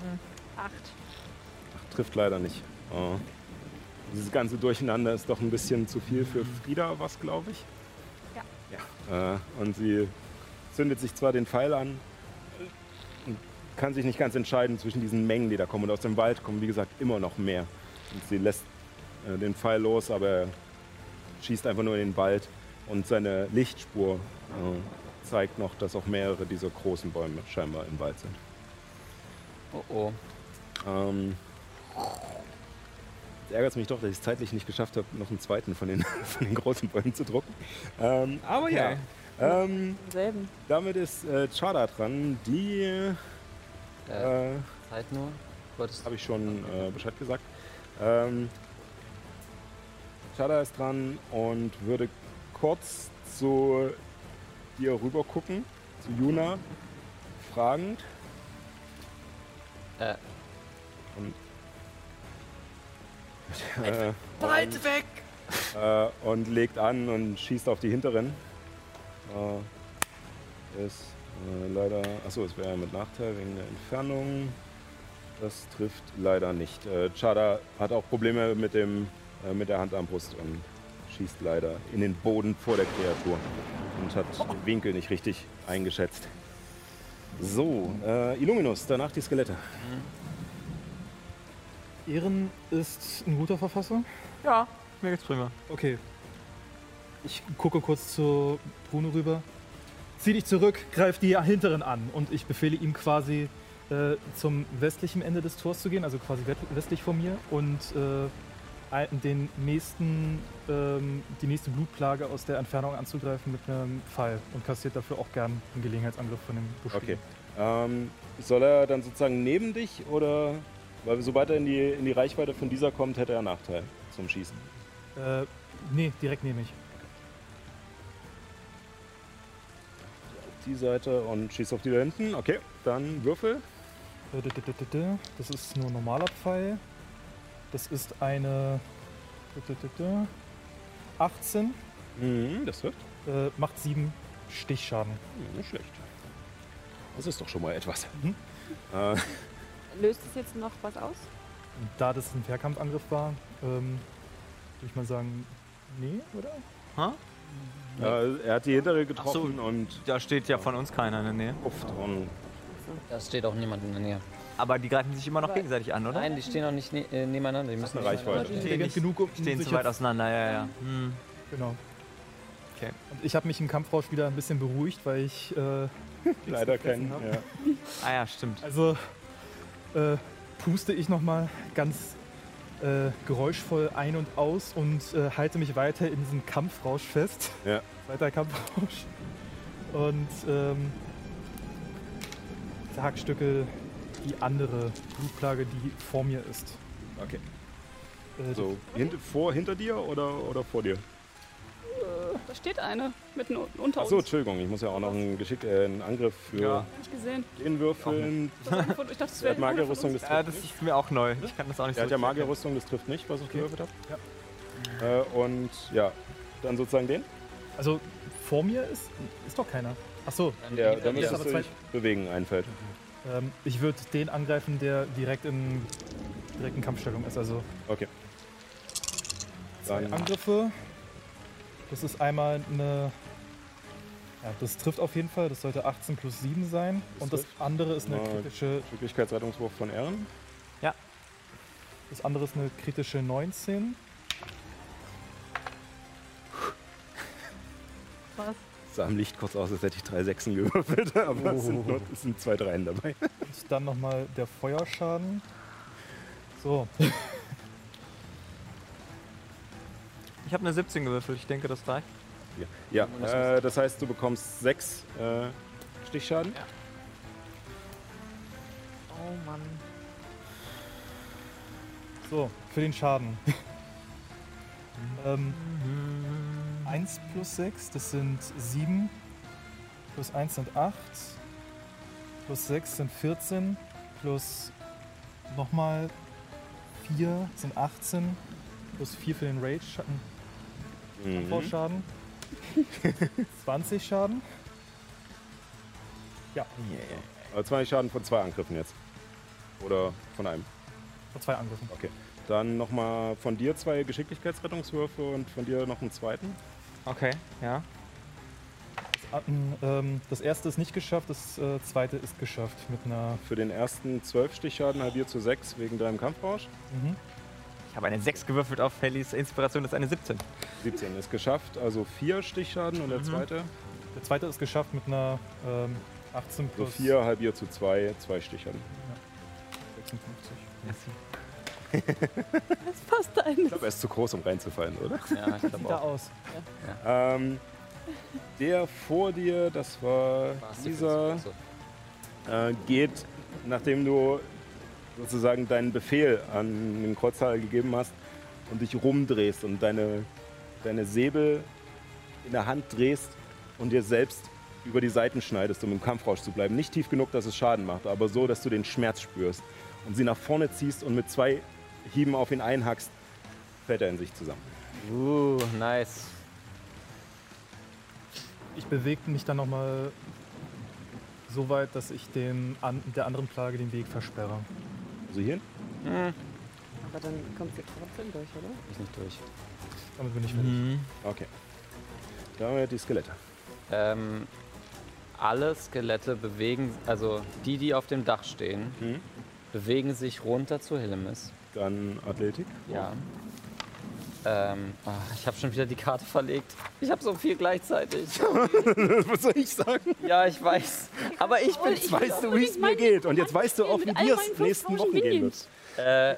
Speaker 7: hm, acht.
Speaker 1: Ach, trifft leider nicht. Oh. Dieses ganze Durcheinander ist doch ein bisschen zu viel für Frieda, was glaube ich.
Speaker 7: Ja.
Speaker 1: ja. Äh, und sie zündet sich zwar den Pfeil an, und kann sich nicht ganz entscheiden zwischen diesen Mengen, die da kommen. Und aus dem Wald kommen, wie gesagt, immer noch mehr. Und sie lässt äh, den Pfeil los, aber er schießt einfach nur in den Wald. Und seine Lichtspur äh, zeigt noch, dass auch mehrere dieser großen Bäume scheinbar im Wald sind.
Speaker 6: Oh oh.
Speaker 1: Ähm, es ärgert mich doch, dass ich es zeitlich nicht geschafft habe, noch einen zweiten von den, [laughs] von den großen Bäumen zu drucken. Ähm, aber ja, ähm,
Speaker 4: Selben.
Speaker 1: damit ist äh, Chada dran. Die
Speaker 6: Äh,
Speaker 1: äh,
Speaker 6: Zeit nur.
Speaker 1: Habe ich schon äh, Bescheid gesagt. Ähm, Chada ist dran und würde kurz zu dir rüber gucken, zu Juna, fragend.
Speaker 6: Äh.
Speaker 1: Und, äh, Weit weg! Äh, und legt an und schießt auf die hinteren. Äh, ist äh, leider. Achso, es wäre mit Nachteil wegen der Entfernung. Das trifft leider nicht. Äh, Chada hat auch Probleme mit, dem, äh, mit der Handarmbrust und schießt leider in den Boden vor der Kreatur und hat den Winkel nicht richtig eingeschätzt. So, äh, Illuminus, danach die Skelette.
Speaker 3: Ehren ist ein guter Verfasser.
Speaker 2: Ja, mir geht's prima.
Speaker 3: Okay. Ich gucke kurz zu Bruno rüber. Zieh dich zurück, greif die hinteren an. Und ich befehle ihm quasi äh, zum westlichen Ende des Tors zu gehen, also quasi westlich von mir. Und äh, den nächsten, ähm, die nächste Blutplage aus der Entfernung anzugreifen mit einem Pfeil. Und kassiert dafür auch gern einen Gelegenheitsangriff von dem Busch.
Speaker 1: Okay. Ähm, soll er dann sozusagen neben dich oder. Weil sobald er in die, in die Reichweite von dieser kommt, hätte er einen Nachteil zum Schießen.
Speaker 3: Äh, nee, direkt nehme ich.
Speaker 1: Die Seite und schießt auf die da hinten. Okay, dann Würfel.
Speaker 3: Äh, Das ist nur ein normaler Pfeil. Das ist eine d- d- d- d- 18,
Speaker 1: Mhm, das trifft.
Speaker 3: äh, macht 7 Stichschaden.
Speaker 1: Hm, nicht schlecht. Das ist doch schon mal etwas.
Speaker 3: Mhm.
Speaker 1: Äh,
Speaker 4: Löst es jetzt noch was aus?
Speaker 3: Da das ein Fernkampfangriff war, ähm, würde ich mal sagen, nee, oder?
Speaker 1: äh, er hat die hintere getroffen und
Speaker 2: Da steht ja von uns keiner in der Nähe.
Speaker 6: Da steht auch niemand in der Nähe.
Speaker 2: Aber die greifen sich immer noch gegenseitig an, oder?
Speaker 6: Nein, die stehen auch nicht ne äh, nebeneinander. Die müssen
Speaker 1: eine Reichweite.
Speaker 6: nicht-
Speaker 3: Intelligent genug, um
Speaker 2: Stehen
Speaker 3: sich
Speaker 2: zu weit auseinander, ja, ja. Hm.
Speaker 3: Genau.
Speaker 2: Okay.
Speaker 3: Und ich habe mich im Kampfrausch wieder ein bisschen beruhigt, weil ich äh, [laughs]
Speaker 1: leider
Speaker 3: gefressen
Speaker 1: kein.
Speaker 3: hab.
Speaker 1: Ja. [laughs]
Speaker 2: Ah ja, stimmt.
Speaker 3: Also äh, puste ich nochmal ganz äh, geräuschvoll ein und aus und äh, halte mich weiter in diesem Kampfrausch fest.
Speaker 1: Ja. [laughs]
Speaker 3: Weiter Kampfrausch. Und ähm, Zerhackstücke die andere Blutplage, die vor mir ist.
Speaker 1: Okay.
Speaker 3: Äh,
Speaker 1: So, hint, vor, hinter dir oder, oder vor dir?
Speaker 5: Da steht eine mitten un- unter
Speaker 1: Achso,
Speaker 5: uns.
Speaker 1: Entschuldigung, ich muss ja auch noch einen, Geschick, äh, einen Angriff für
Speaker 2: Ja.
Speaker 5: Gesehen.
Speaker 1: den würfeln.
Speaker 5: Ich dachte, das
Speaker 1: Er
Speaker 5: wäre
Speaker 1: hat Magierrüstung, das
Speaker 2: Ja,
Speaker 1: trifft
Speaker 2: das ist mir auch neu. Ich kann das auch nicht
Speaker 1: Er hat ja
Speaker 2: so
Speaker 1: Magierrüstung, das trifft nicht, was ich gewürfelt habe. Äh, und ja, dann sozusagen den.
Speaker 3: Also vor mir ist, ist doch keiner. Achso,
Speaker 1: Ja, dann müsstest du dich bewegen, ein Feld.
Speaker 3: Ähm, ich würde den angreifen, der direkt in, direkt in Kampfstellung ist. Also
Speaker 1: Okay.
Speaker 3: zwei
Speaker 1: Dann-
Speaker 3: Angriffe. Das ist einmal eine. Ja, das trifft auf jeden Fall. Das sollte 18 plus 7 sein.
Speaker 1: Das
Speaker 3: Und das
Speaker 1: trifft.
Speaker 3: andere ist eine
Speaker 1: Mal-
Speaker 3: kritische.
Speaker 1: Geschicklichkeitsrettungswurf von Ehren.
Speaker 3: Das andere ist eine kritische 19.
Speaker 7: Was?
Speaker 1: Sah am Licht kurz aus, als hätte ich drei Sechsen gewürfelt, [laughs] aber es, sind nur, es sind zwei Dreien dabei.
Speaker 3: Und dann nochmal der Feuerschaden. So,
Speaker 2: Ich habe eine 17 gewürfelt, ich denke, das reicht.
Speaker 1: Ja, äh, das heißt, du bekommst sechs äh, Stichschaden.
Speaker 7: Oh Mann.
Speaker 3: So, für den Schaden. [laughs] ähm, 1 plus 6, das sind 7. Plus 1 sind 8. Plus 6 sind 14. Plus nochmal 4 sind 18. Plus 4 für den Rage-Schaden.
Speaker 1: Mhm.
Speaker 3: Vorschaden. [laughs] 20 Schaden.
Speaker 1: Also 20 Schaden von zwei Angriffen jetzt. Oder von einem.
Speaker 3: Vor zwei Angriffen.
Speaker 1: Okay. Dann nochmal von dir zwei Geschicklichkeitsrettungswürfe und von dir noch einen zweiten.
Speaker 2: Okay, ja.
Speaker 3: Das, ähm, das erste ist nicht geschafft, das äh, zweite ist geschafft mit einer.
Speaker 1: Für den ersten 12 Stichschaden halbiert zu 6 wegen deinem Kampfrausch.
Speaker 3: Mhm.
Speaker 2: Ich habe eine 6 gewürfelt auf Fellys Inspiration, das ist eine 17.
Speaker 1: 17 ist geschafft, also 4 Stichschaden und der
Speaker 2: Mhm.
Speaker 1: zweite.
Speaker 3: Der zweite ist geschafft mit einer ähm, 18
Speaker 1: So
Speaker 3: plus
Speaker 1: 4 halbiert zu 2, 2 Stichschaden.
Speaker 3: 56.
Speaker 4: Das passt
Speaker 1: Ich
Speaker 4: eigentlich.
Speaker 1: glaube, er ist zu groß, um reinzufallen, oder?
Speaker 2: Ja, ich
Speaker 3: Sieht da
Speaker 2: glaube auch.
Speaker 3: aus.
Speaker 1: Ähm, der vor dir, das war dieser, äh, geht, nachdem du sozusagen deinen Befehl an den Kreuzhaler gegeben hast und dich rumdrehst und deine, deine Säbel in der Hand drehst und dir selbst über die Seiten schneidest, um im Kampfrausch zu bleiben. Nicht tief genug, dass es Schaden macht, aber so, dass du den Schmerz spürst und sie nach vorne ziehst und mit zwei Hieben auf ihn einhackst, fällt er in sich zusammen.
Speaker 6: Uh, nice.
Speaker 3: Ich bewege mich dann nochmal so weit, dass ich dem an, der anderen Plage den Weg versperre.
Speaker 1: Also hier?
Speaker 4: Aber dann kommt sie trotzdem durch, oder?
Speaker 6: Ich nicht durch.
Speaker 3: Damit bin ich fertig.
Speaker 1: Okay. Da haben wir die Skelette.
Speaker 6: Ähm, alle Skelette bewegen, also die, die auf dem Dach stehen,
Speaker 1: Mhm.
Speaker 6: bewegen sich runter zu Hillemis.
Speaker 1: Dann Athletik.
Speaker 6: Ja. Ähm, ah, ich habe schon wieder die Karte verlegt. Ich habe so viel gleichzeitig. [laughs]
Speaker 1: Was soll ich sagen?
Speaker 6: ja, ich weiß. Aber ich bin.
Speaker 1: Jetzt weißt du, wie es mir geht. Und jetzt weißt du auch, wie dir es nächsten Wochen gehen wird.
Speaker 6: Äh,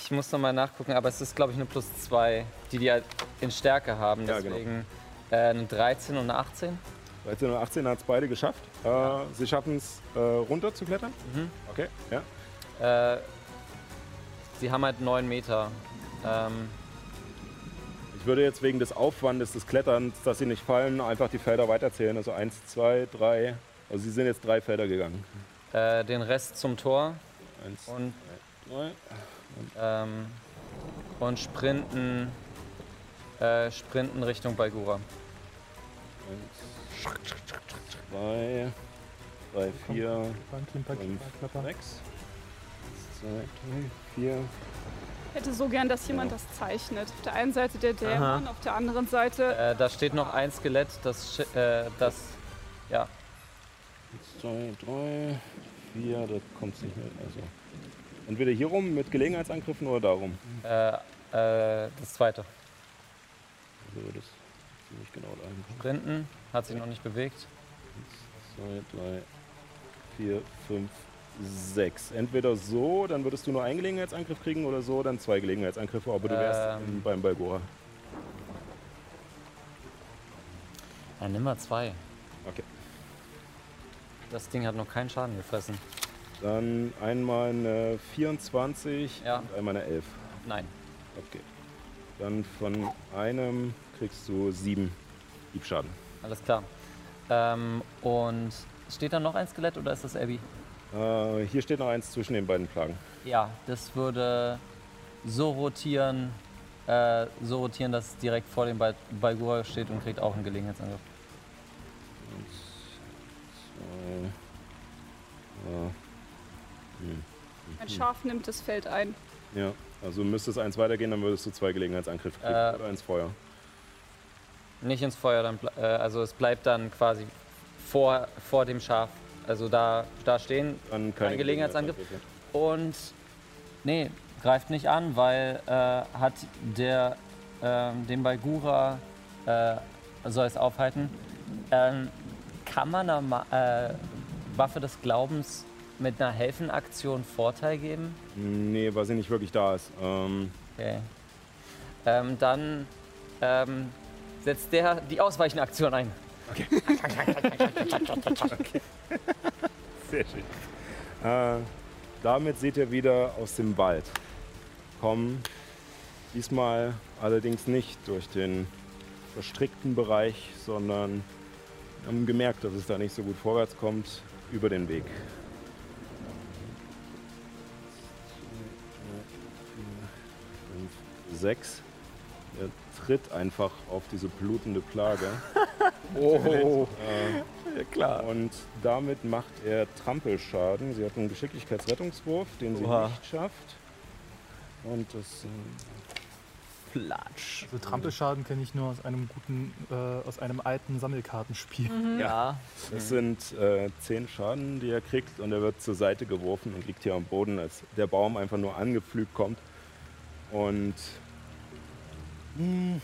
Speaker 6: ich muss noch mal nachgucken, aber es ist, glaube ich, eine plus zwei, die die halt in Stärke haben.
Speaker 1: Ja, genau.
Speaker 6: Deswegen äh, eine 13 und eine 18.
Speaker 1: 13 und 18 hat es beide geschafft. Äh, sie schaffen es, äh, runter zu klettern.
Speaker 6: Mhm.
Speaker 1: Okay, ja.
Speaker 6: Sie haben halt 9 Meter. Ähm,
Speaker 1: Ich würde jetzt wegen des Aufwandes des Kletterns, dass sie nicht fallen, einfach die Felder weiterzählen. Also 1, 2, 3. Also sie sind jetzt drei Felder gegangen.
Speaker 6: äh, den Rest zum Tor
Speaker 1: 1,
Speaker 6: und,
Speaker 1: 3.
Speaker 6: ähm, und sprinten, äh, sprinten Richtung Balgura.
Speaker 1: 2, 3, 4,
Speaker 3: Beim Klimper,
Speaker 1: Fünf.
Speaker 3: Klapper.
Speaker 1: 6. 2, 3, 4.
Speaker 5: Ich hätte so gern, dass jemand das zeichnet. Auf der einen Seite der Dämon, auf der anderen Seite.
Speaker 6: Äh, da steht noch ein Skelett, das, äh, das ja,
Speaker 1: 2, 3, 4, da kommt es nicht mehr. Also entweder hier rum mit Gelegenheitsangriffen oder darum.
Speaker 6: äh, äh, das zweite.
Speaker 1: Also das ziemlich genau kommt.
Speaker 6: Sprinten, hat sich noch nicht bewegt.
Speaker 1: 2, 3, 4, 5, 6. Entweder so, dann würdest du nur einen Gelegenheitsangriff kriegen oder so, dann zwei Gelegenheitsangriffe, aber du wärst
Speaker 6: Ähm.
Speaker 1: beim Balgora.
Speaker 6: Ja, nimm mal zwei.
Speaker 1: Okay.
Speaker 6: Das Ding hat noch keinen Schaden gefressen.
Speaker 1: Dann einmal eine 24
Speaker 6: Ja.
Speaker 1: und einmal eine 11.
Speaker 6: Nein.
Speaker 1: Okay. Dann von einem kriegst du sieben Diebschaden.
Speaker 6: Alles klar. Ähm, und steht da noch ein Skelett oder ist das Abby?
Speaker 1: Äh, hier steht noch eins zwischen den beiden Plagen.
Speaker 6: Ja, das würde so rotieren, äh, so rotieren, dass es direkt vor dem Balgura steht und kriegt auch einen Gelegenheitsangriff.
Speaker 1: Eins, zwei, ja. Hm.
Speaker 5: Ein Schaf nimmt das Feld ein.
Speaker 1: Ja, also müsste es eins weitergehen, dann würdest du zwei Gelegenheitsangriffe kriegen
Speaker 6: Äh,
Speaker 1: oder ins Feuer.
Speaker 6: Nicht ins Feuer, dann, äh, also es bleibt dann quasi vor, vor dem Schaf. Also da, da stehen ein Gelegenheitsangriff. Und nee, greift nicht an, weil äh, hat der ähm, den Balgura äh, soll es aufhalten. Ähm, kann man einer Ma äh, Waffe des Glaubens mit einer Helfenaktion Vorteil geben?
Speaker 1: Nee, weil sie nicht wirklich da ist. Ähm,
Speaker 6: Okay. Ähm, dann ähm, setzt der die Ausweichenaktion ein.
Speaker 1: Sehr schön. Äh, damit seht ihr wieder aus dem Wald kommen. Diesmal allerdings nicht durch den verstrickten Bereich, sondern haben gemerkt, dass es da nicht so gut vorwärts kommt, über den Weg. Fünf, Sechs. Er tritt einfach auf diese blutende Plage. [laughs]
Speaker 2: Oh,
Speaker 1: Äh,
Speaker 2: ja, klar.
Speaker 1: und damit macht er Trampelschaden. Sie hat einen Geschicklichkeitsrettungswurf, den sie
Speaker 2: Oha.
Speaker 1: nicht schafft. Und das
Speaker 2: Platsch.
Speaker 3: Also Trampelschaden kenne ich nur aus einem guten, äh, aus einem alten Sammelkartenspiel.
Speaker 2: Ja.
Speaker 1: Das sind äh, zehn Schaden, die er kriegt und er wird zur Seite geworfen und liegt hier am Boden, als der Baum einfach nur angepflügt kommt. Und und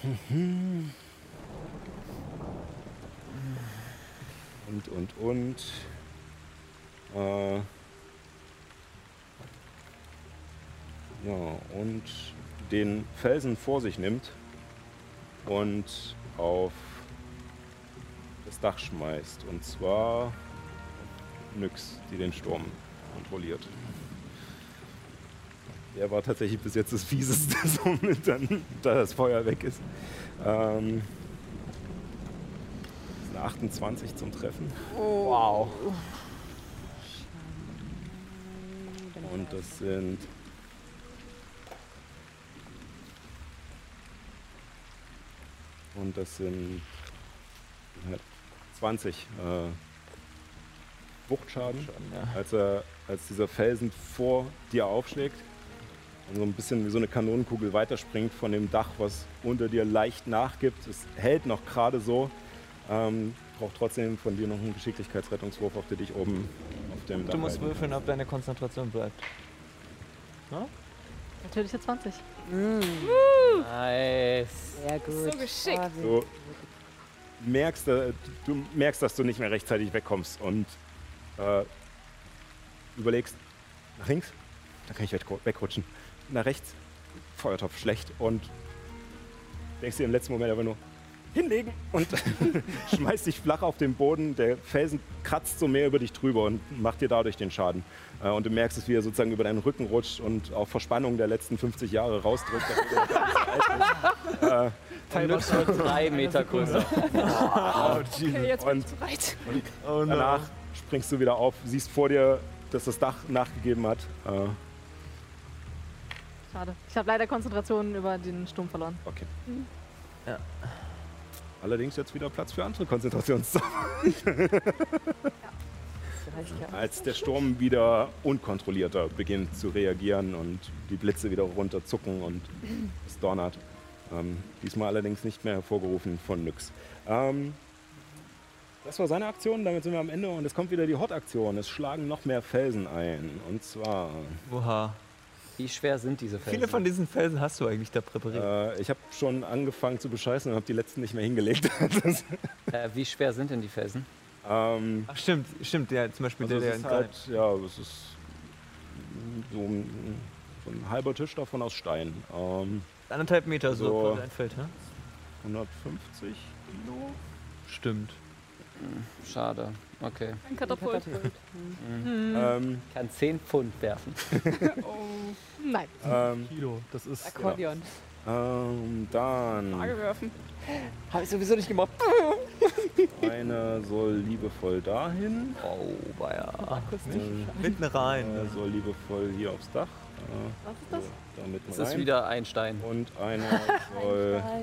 Speaker 1: und und äh, ja und den Felsen vor sich nimmt und auf das Dach schmeißt. Und zwar Nyx, die den Sturm kontrolliert. Der war tatsächlich bis jetzt das Fieseste, [laughs] somit dann, da das Feuer weg ist. Ähm, ist eine 28 zum Treffen.
Speaker 2: Wow.
Speaker 1: Und das sind. Und das sind äh, 20 äh, Wuchtschaden,
Speaker 2: Ja.
Speaker 1: als, er, als dieser Felsen vor dir aufschlägt so ein bisschen wie so eine Kanonenkugel weiterspringt von dem Dach, was unter dir leicht nachgibt. Es hält noch gerade so, ähm, braucht trotzdem von dir noch einen Geschicklichkeitsrettungswurf, auf der dich oben auf dem Dach
Speaker 2: Du musst
Speaker 1: halten.
Speaker 2: würfeln, ob deine Konzentration bleibt.
Speaker 7: Natürliche 20.
Speaker 6: Nice.
Speaker 4: Sehr gut.
Speaker 5: So geschickt.
Speaker 4: Ah,
Speaker 1: Du merkst, äh, du merkst, dass du nicht mehr rechtzeitig wegkommst und äh, überlegst, nach links, da kann ich weg- wegrutschen. Nach rechts, Feuertopf schlecht und denkst dir im letzten Moment aber nur, hinlegen und [laughs] schmeißt dich flach auf den Boden. Der Felsen kratzt so mehr über dich drüber und macht dir dadurch den Schaden. Äh, Und du merkst es, wie er sozusagen über deinen Rücken rutscht und auf Verspannung der letzten 50 Jahre rausdrückt. [laughs]
Speaker 6: Und Nyx wird drei Meter größer. [laughs]
Speaker 5: Okay, jetzt bin
Speaker 1: Und-
Speaker 5: ich bereit.
Speaker 2: Oh
Speaker 1: Danach springst du wieder auf, siehst vor dir, dass das Dach nachgegeben hat. Äh,
Speaker 7: Schade. Ich habe leider Konzentration über den Sturm verloren.
Speaker 1: okay.
Speaker 2: Ja.
Speaker 1: Allerdings jetzt wieder Platz für andere Konzentrationszauber.
Speaker 4: ja.
Speaker 1: Als der Sturm wieder unkontrollierter beginnt zu reagieren und die Blitze wieder runterzucken und es donnert. Ähm, diesmal allerdings nicht mehr hervorgerufen von Nyx. Ähm, das war seine Aktion, damit sind wir am Ende und es kommt wieder die Hot-Aktion. Es schlagen noch mehr Felsen ein. Und zwar,
Speaker 2: Oha.
Speaker 6: Wie schwer sind diese Felsen?
Speaker 2: Viele von diesen Felsen hast du eigentlich da präpariert.
Speaker 1: äh, ich habe schon angefangen zu bescheißen und habe die letzten nicht mehr hingelegt. das, [laughs]
Speaker 6: Äh, wie schwer sind denn die Felsen?
Speaker 1: ähm,
Speaker 2: Ach stimmt, stimmt, ja, zum Beispiel
Speaker 1: Also
Speaker 2: der, der
Speaker 1: ist halt, ja, es ist so ein, so ein halber Tisch davon aus Stein. Ähm,
Speaker 2: anderthalb Meter so,
Speaker 1: So.
Speaker 2: quasi ein Feld, ne?
Speaker 1: 150 Kilo.
Speaker 2: Stimmt.
Speaker 6: Schade. Okay.
Speaker 5: Ein Katapult.
Speaker 1: Ähm,
Speaker 6: Kann 10 Pfund werfen. [laughs]
Speaker 7: Nein.
Speaker 1: ähm,
Speaker 3: Kilo, das ist
Speaker 4: Akkordeon.
Speaker 1: ähm, dann
Speaker 5: Frage werfen.
Speaker 6: Habe ich sowieso nicht gemacht. [laughs]
Speaker 1: einer soll liebevoll dahin,
Speaker 2: Oh, war ja.
Speaker 4: Akustisch.
Speaker 2: Mitten rein.
Speaker 1: einer soll liebevoll hier aufs Dach. Äh,
Speaker 7: Was ist das?
Speaker 1: da mitten
Speaker 6: Es ist wieder ein Stein.
Speaker 1: Und einer [laughs] soll
Speaker 3: ja,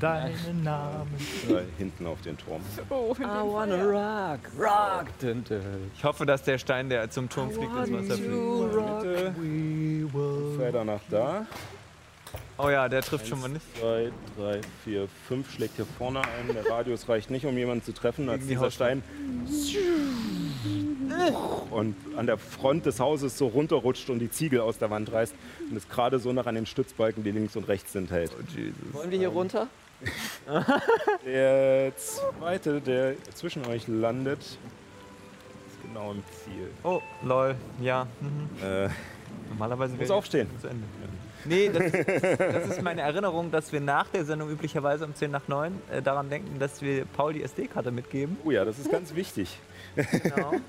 Speaker 3: deinen Namen.
Speaker 1: da hinten auf den Turm.
Speaker 5: Oh,
Speaker 6: I wanna rock, rock.
Speaker 2: Ich hoffe, dass der Stein, der zum Turm fliegt, ins Wasser fliegt.
Speaker 3: Will.
Speaker 1: Felder nach da.
Speaker 2: Oh ja, der trifft schon mal nicht.
Speaker 1: 2, 3, 4, 5 schlägt hier vorne ein. Der Radius reicht nicht, um jemanden zu treffen, als dieser. Stein und an der Front des Hauses so runterrutscht und die Ziegel aus der Wand reißt und es gerade so noch an den Stützbalken, die links und rechts sind, hält.
Speaker 2: Oh Jesus.
Speaker 6: Wollen wir hier runter? [laughs]
Speaker 1: Der zweite, der zwischen euch landet, ist genau im Ziel.
Speaker 2: Oh, lol. Ja. Mhm.
Speaker 1: Äh,
Speaker 2: Normalerweise
Speaker 1: Muss aufstehen.
Speaker 2: zu Ende. Nee, das, das ist meine Erinnerung, dass wir nach der Sendung üblicherweise um 10 nach 9 äh, daran denken, dass wir Paul die SD-Karte mitgeben.
Speaker 1: Oh ja, das ist ganz wichtig.
Speaker 2: Genau. [laughs]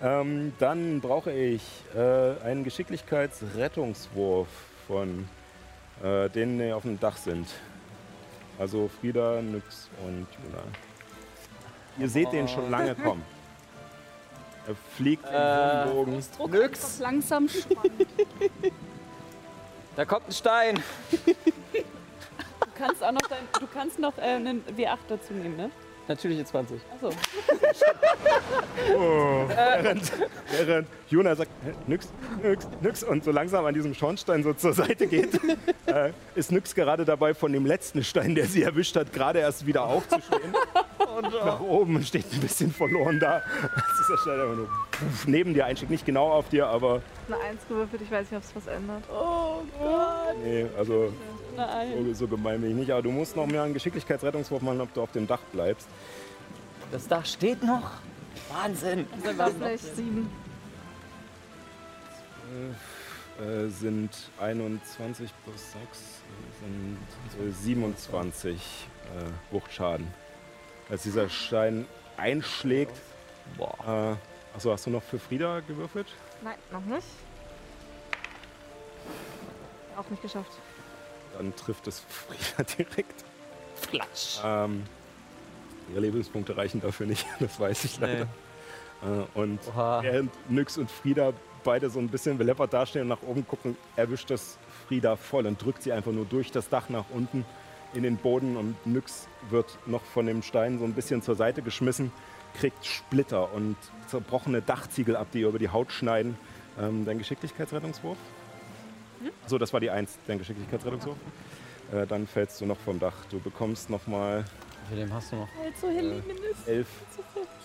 Speaker 1: Ähm, dann brauche ich äh, einen Geschicklichkeitsrettungswurf von äh, denen, die auf dem Dach sind. Also Frieda, Nyx und Juna. Ihr seht den schon lange kommen. Er fliegt im
Speaker 6: Äh,
Speaker 1: Bogen.
Speaker 5: Druck
Speaker 6: Nix.
Speaker 5: langsam. [laughs]
Speaker 6: Da kommt ein Stein.
Speaker 4: Du kannst auch noch, dein, du kannst noch äh, einen W8 dazu nehmen, ne?
Speaker 6: Natürliche 20.
Speaker 4: Achso.
Speaker 1: Während [laughs] Juna sagt, "Hä, Nyx, Nyx, Nyx und so langsam an diesem Schornstein so zur Seite geht, [laughs] äh, ist Nyx gerade dabei, von dem letzten Stein, der sie erwischt hat, gerade erst wieder aufzustehen. [laughs] Nach oben und steht ein bisschen verloren da. Als dieser Stein einfach nur puff, neben dir einschlägt. Nicht genau auf dir, aber
Speaker 7: Eine Eins gewürfelt, ich weiß nicht, ob es was ändert.
Speaker 4: Oh Gott.
Speaker 1: nee, also
Speaker 4: Nein.
Speaker 1: so, so gemein bin ich nicht. Aber du musst noch mehr einen Geschicklichkeitsrettungswurf machen, ob du auf dem Dach bleibst.
Speaker 6: Das Dach steht noch. Wahnsinn.
Speaker 7: Ich weiß nicht, sieben.
Speaker 1: Äh, sind 21 plus 6 sind äh, 27 äh, Wuchtschaden. Als dieser Stein einschlägt.
Speaker 2: Boah.
Speaker 1: Äh, achso, hast du noch für Frieda gewürfelt?
Speaker 7: Nein, noch nicht. Auch nicht geschafft.
Speaker 1: Dann trifft es [laughs] Frieda direkt. Flatsch. Ähm, ihre Lebenspunkte reichen dafür nicht, [laughs] das weiß ich leider. Äh, und
Speaker 6: Oha.
Speaker 1: während Nyx und Frieda beide so ein bisschen beleppert dastehen und nach oben gucken, erwischt das Frieda voll und drückt sie einfach nur durch das Dach nach unten in den Boden und Nyx wird noch von dem Stein so ein bisschen zur Seite geschmissen, kriegt Splitter und zerbrochene Dachziegel ab, die ihr über die Haut schneiden. Ähm, dein Geschicklichkeitsrettungswurf? So, das war die Eins, dein Geschicklichkeitsrettungswurf. Äh, dann fällst du noch vom Dach. Du bekommst nochmal
Speaker 6: Wie viel dem hast du noch?
Speaker 4: So hin, mindestens.
Speaker 1: elf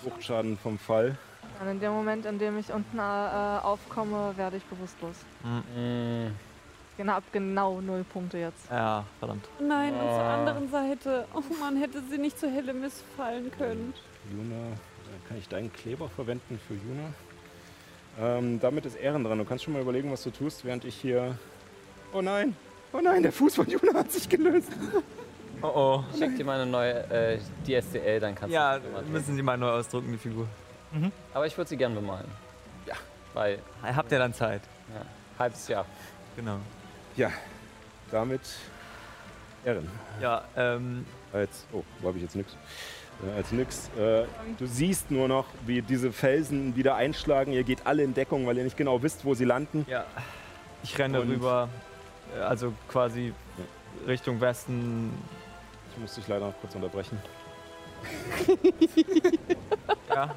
Speaker 1: Wuchtschaden vom Fall.
Speaker 7: Und in dem Moment, in dem ich unten äh, aufkomme, werde ich bewusstlos.
Speaker 6: Mm,
Speaker 7: Genau, ab genau null Punkte jetzt.
Speaker 2: Ja, verdammt.
Speaker 4: Nein, und zur
Speaker 6: Ah.
Speaker 4: anderen Seite. Oh Mann, hätte sie nicht zu helle missfallen können.
Speaker 1: Juna, äh, kann ich deinen Kleber verwenden für Juna? Ähm, damit ist Ehren dran. Du kannst schon mal überlegen, was du tust, während ich hier. Oh nein! Oh nein, der Fuß von Juna hat sich gelöst.
Speaker 2: Oh oh.
Speaker 6: ich schick dir mal eine neue äh, DSDL, dann kannst
Speaker 2: Ja,
Speaker 6: du mal
Speaker 2: müssen Sie mal neu ausdrucken, die Figur.
Speaker 6: Aber ich würde sie gern bemalen. Ja. Weil,
Speaker 2: Habt ihr dann Zeit?
Speaker 6: ja, halbes Jahr.
Speaker 2: Genau.
Speaker 1: Ja, damit Ehren.
Speaker 2: Ja, ähm,
Speaker 1: Als, oh, wo habe ich jetzt nix? Als nix. Äh, du siehst nur noch, wie diese Felsen wieder einschlagen. Ihr geht alle in Deckung, weil ihr nicht genau wisst, wo sie landen.
Speaker 2: ja. Ich renne
Speaker 1: Und-
Speaker 2: rüber, äh, also quasi Richtung Westen.
Speaker 1: Ich muss dich leider noch kurz unterbrechen. [laughs]
Speaker 2: Ja.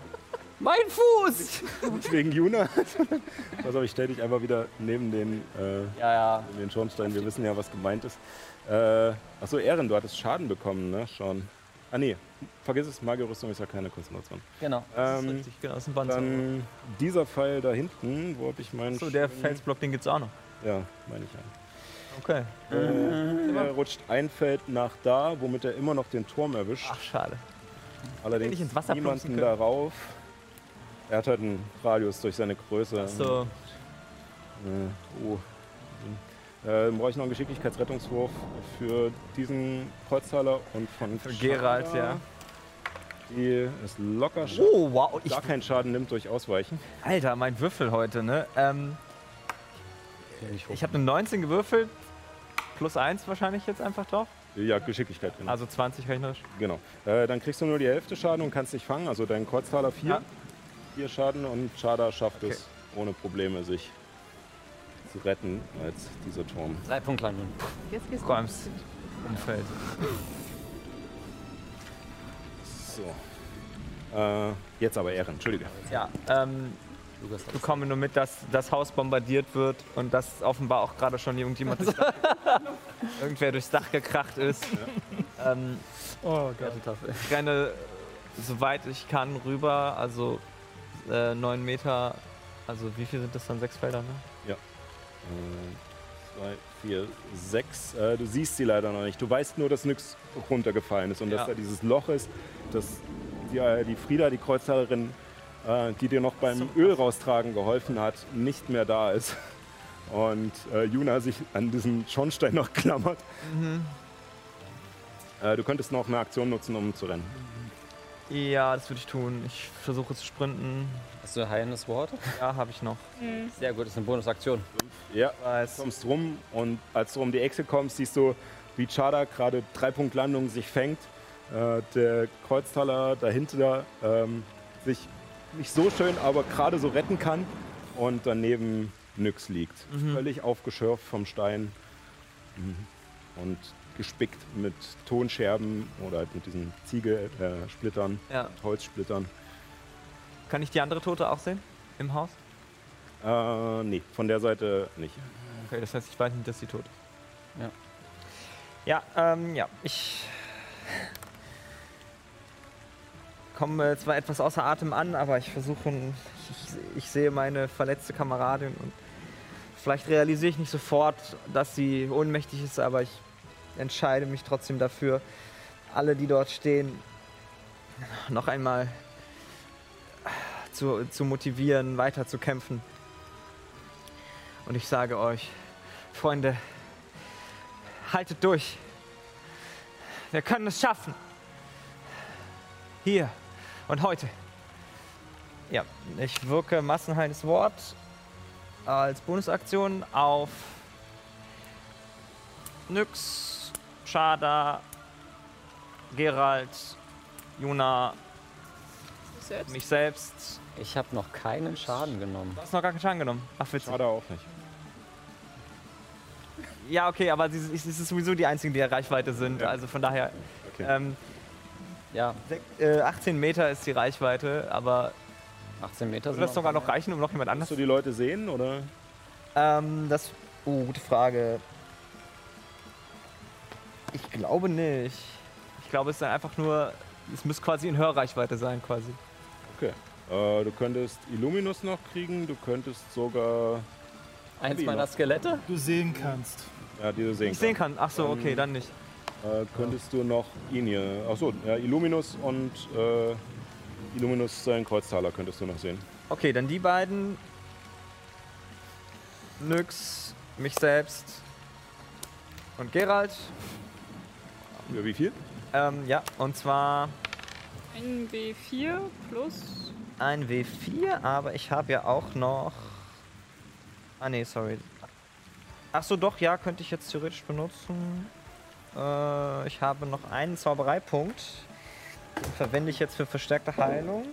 Speaker 6: Mein Fuß!
Speaker 1: Nicht wegen Juna. [laughs] Auf, ich stell dich einfach wieder neben den, äh,
Speaker 6: Ja, ja.
Speaker 1: neben den Schornstein. Wir wissen ja, was gemeint ist. Äh, achso, Ehren, du hattest Schaden bekommen, ne? Schon. Ah, nee. Vergiss es, Magierrüstung ist ja keine Konzentration.
Speaker 6: Genau.
Speaker 2: Das ist
Speaker 1: Ähm,
Speaker 2: richtig, genau, das ist ein Panzer.
Speaker 1: dann dieser Pfeil da hinten, wo hab ich meinen.
Speaker 2: So, der Felsblock, den gibt's auch noch.
Speaker 1: Ja, meine ich ja.
Speaker 2: Okay.
Speaker 1: Äh, er rutscht ein Feld nach da, womit er immer noch den Turm erwischt.
Speaker 2: Ach, schade.
Speaker 1: Allerdings
Speaker 2: nicht ins Wasser
Speaker 1: niemanden darauf. Er hat halt einen Radius durch seine Größe.
Speaker 2: Ach so,
Speaker 1: Äh, oh. Äh, dann brauche ich noch einen Geschicklichkeitsrettungswurf für diesen Kreuzteiler und von
Speaker 2: Für Gerald, ja.
Speaker 1: Die ist locker schafft,
Speaker 2: Oh, wow. Ich,
Speaker 1: gar keinen Schaden nimmt durch Ausweichen.
Speaker 2: Alter, mein Würfel heute, ne? Ähm, ich habe eine 19 gewürfelt. Plus 1 wahrscheinlich jetzt einfach drauf.
Speaker 1: Ja, Geschicklichkeit, genau.
Speaker 2: Also 20 rechnerisch.
Speaker 1: genau. Äh, dann kriegst du nur die Hälfte Schaden und kannst dich fangen. Also dein Kreuzteiler 4.
Speaker 2: Ja.
Speaker 1: 4 Schaden und Chada schafft
Speaker 2: Okay.
Speaker 1: es ohne Probleme, sich zu retten als dieser Turm.
Speaker 6: Drei Punktlandung.
Speaker 7: Jetzt gehst du.
Speaker 2: Räumst Umfeld.
Speaker 1: So. Äh, jetzt aber Ehren, Entschuldige.
Speaker 2: Ja, ähm,
Speaker 6: Lukas,
Speaker 2: ich bekomme nur mit, dass das Haus bombardiert wird und dass offenbar auch gerade schon irgendjemand durchs Dach, [laughs] irgendwer durchs Dach gekracht ist. Ähm,
Speaker 3: Oh Gott.
Speaker 6: Tafel.
Speaker 2: ich renne soweit ich kann rüber, also äh, 9 Meter. Also wie viel sind das dann? Sechs Felder, ne?
Speaker 1: Äh, zwei, vier, sechs. Äh, du siehst sie leider noch nicht. Du weißt nur, dass nichts runtergefallen ist und
Speaker 2: Ja.
Speaker 1: dass da dieses Loch ist, dass die, äh, die Frieda, die Kreuzteilerin, äh, die dir noch beim Öl raustragen geholfen hat, nicht mehr da ist. Und äh, Juna sich an diesen Schornstein noch klammert.
Speaker 2: Mhm.
Speaker 1: Äh, du könntest noch eine Aktion nutzen, um zu rennen.
Speaker 2: Ja, das würde ich tun. Ich versuche zu sprinten.
Speaker 6: Hast du heilendes Wort?
Speaker 2: Ja, habe ich noch.
Speaker 6: Sehr gut, das ist eine Bonusaktion.
Speaker 1: Ja,
Speaker 2: Weiß.
Speaker 1: du kommst rum und als du um die Echse kommst, siehst du, wie Chada gerade drei Punkt Landung sich fängt. Äh, der Kreuztaler dahinter ähm, sich nicht so schön, aber gerade so retten kann und daneben Nyx liegt. Völlig aufgeschürft vom Stein Mhm. und gespickt mit Tonscherben oder halt mit diesen Ziegelsplittern, äh,
Speaker 2: Ja.
Speaker 1: Holzsplittern.
Speaker 2: Kann ich die andere Tote auch sehen? Im Haus?
Speaker 1: Äh, nee, von der Seite nicht.
Speaker 2: Okay, das heißt, ich weiß nicht, dass sie tot ist.
Speaker 6: Ja.
Speaker 2: Ja, ähm, ja. Ich komme zwar etwas außer Atem an, aber ich versuche, ich, ich sehe meine verletzte Kameradin und vielleicht realisiere ich nicht sofort, dass sie ohnmächtig ist, aber ich entscheide mich trotzdem dafür, alle, die dort stehen, noch einmal zu, zu motivieren, weiter zu kämpfen. Und ich sage euch, Freunde, haltet durch. Wir können es schaffen. Hier und heute. Ja, ich wirke massenheiles Wort als Bonusaktion auf Nyx, Shada, Gerald, Juna,
Speaker 5: Selbst?
Speaker 2: mich selbst.
Speaker 6: Ich habe noch keinen Schaden genommen.
Speaker 2: Du hast noch gar keinen Schaden genommen. Ach, witzig.
Speaker 1: Chada auch nicht.
Speaker 2: Ja, okay, aber sie, es ist sowieso die einzigen, die in Reichweite sind.
Speaker 1: Ja.
Speaker 2: Also von daher,
Speaker 1: Okay.
Speaker 2: ähm,
Speaker 6: Ja,
Speaker 2: sech- äh, 18 Meter ist die Reichweite, aber
Speaker 6: 18 Meter sind
Speaker 2: würde das sogar noch reichen, um noch jemand anders
Speaker 1: Kannst du die Leute sehen oder?
Speaker 2: Ähm, das. Oh, gute Frage. Ich glaube nicht. Ich glaube, es ist einfach nur. Es muss quasi in Hörreichweite sein, quasi.
Speaker 1: Okay. Äh, du könntest Illuminus noch kriegen, du könntest sogar,
Speaker 6: Eins meiner
Speaker 1: noch?
Speaker 6: Skelette?
Speaker 3: Du sehen kannst.
Speaker 1: ja, die du sehen
Speaker 2: Ich sehen
Speaker 1: kannst.
Speaker 2: kann. Ach so, okay,
Speaker 1: Ähm,
Speaker 2: dann nicht.
Speaker 1: Äh, könntest du noch ihn hier, achso, ja, Illuminus und äh, Illuminus seinen Kreuztaler könntest du noch sehen.
Speaker 2: Okay, dann die beiden. Nyx, mich selbst und Gerald.
Speaker 1: Über wie viel?
Speaker 2: Ähm, ja, und zwar
Speaker 5: Ein W4 plus.
Speaker 2: ein W4, aber ich habe ja auch noch. Ah, nee, sorry. Ach so, doch, ja, könnte ich jetzt theoretisch benutzen. Äh, ich habe noch einen Zaubereipunkt. Den verwende ich jetzt für verstärkte Heilung.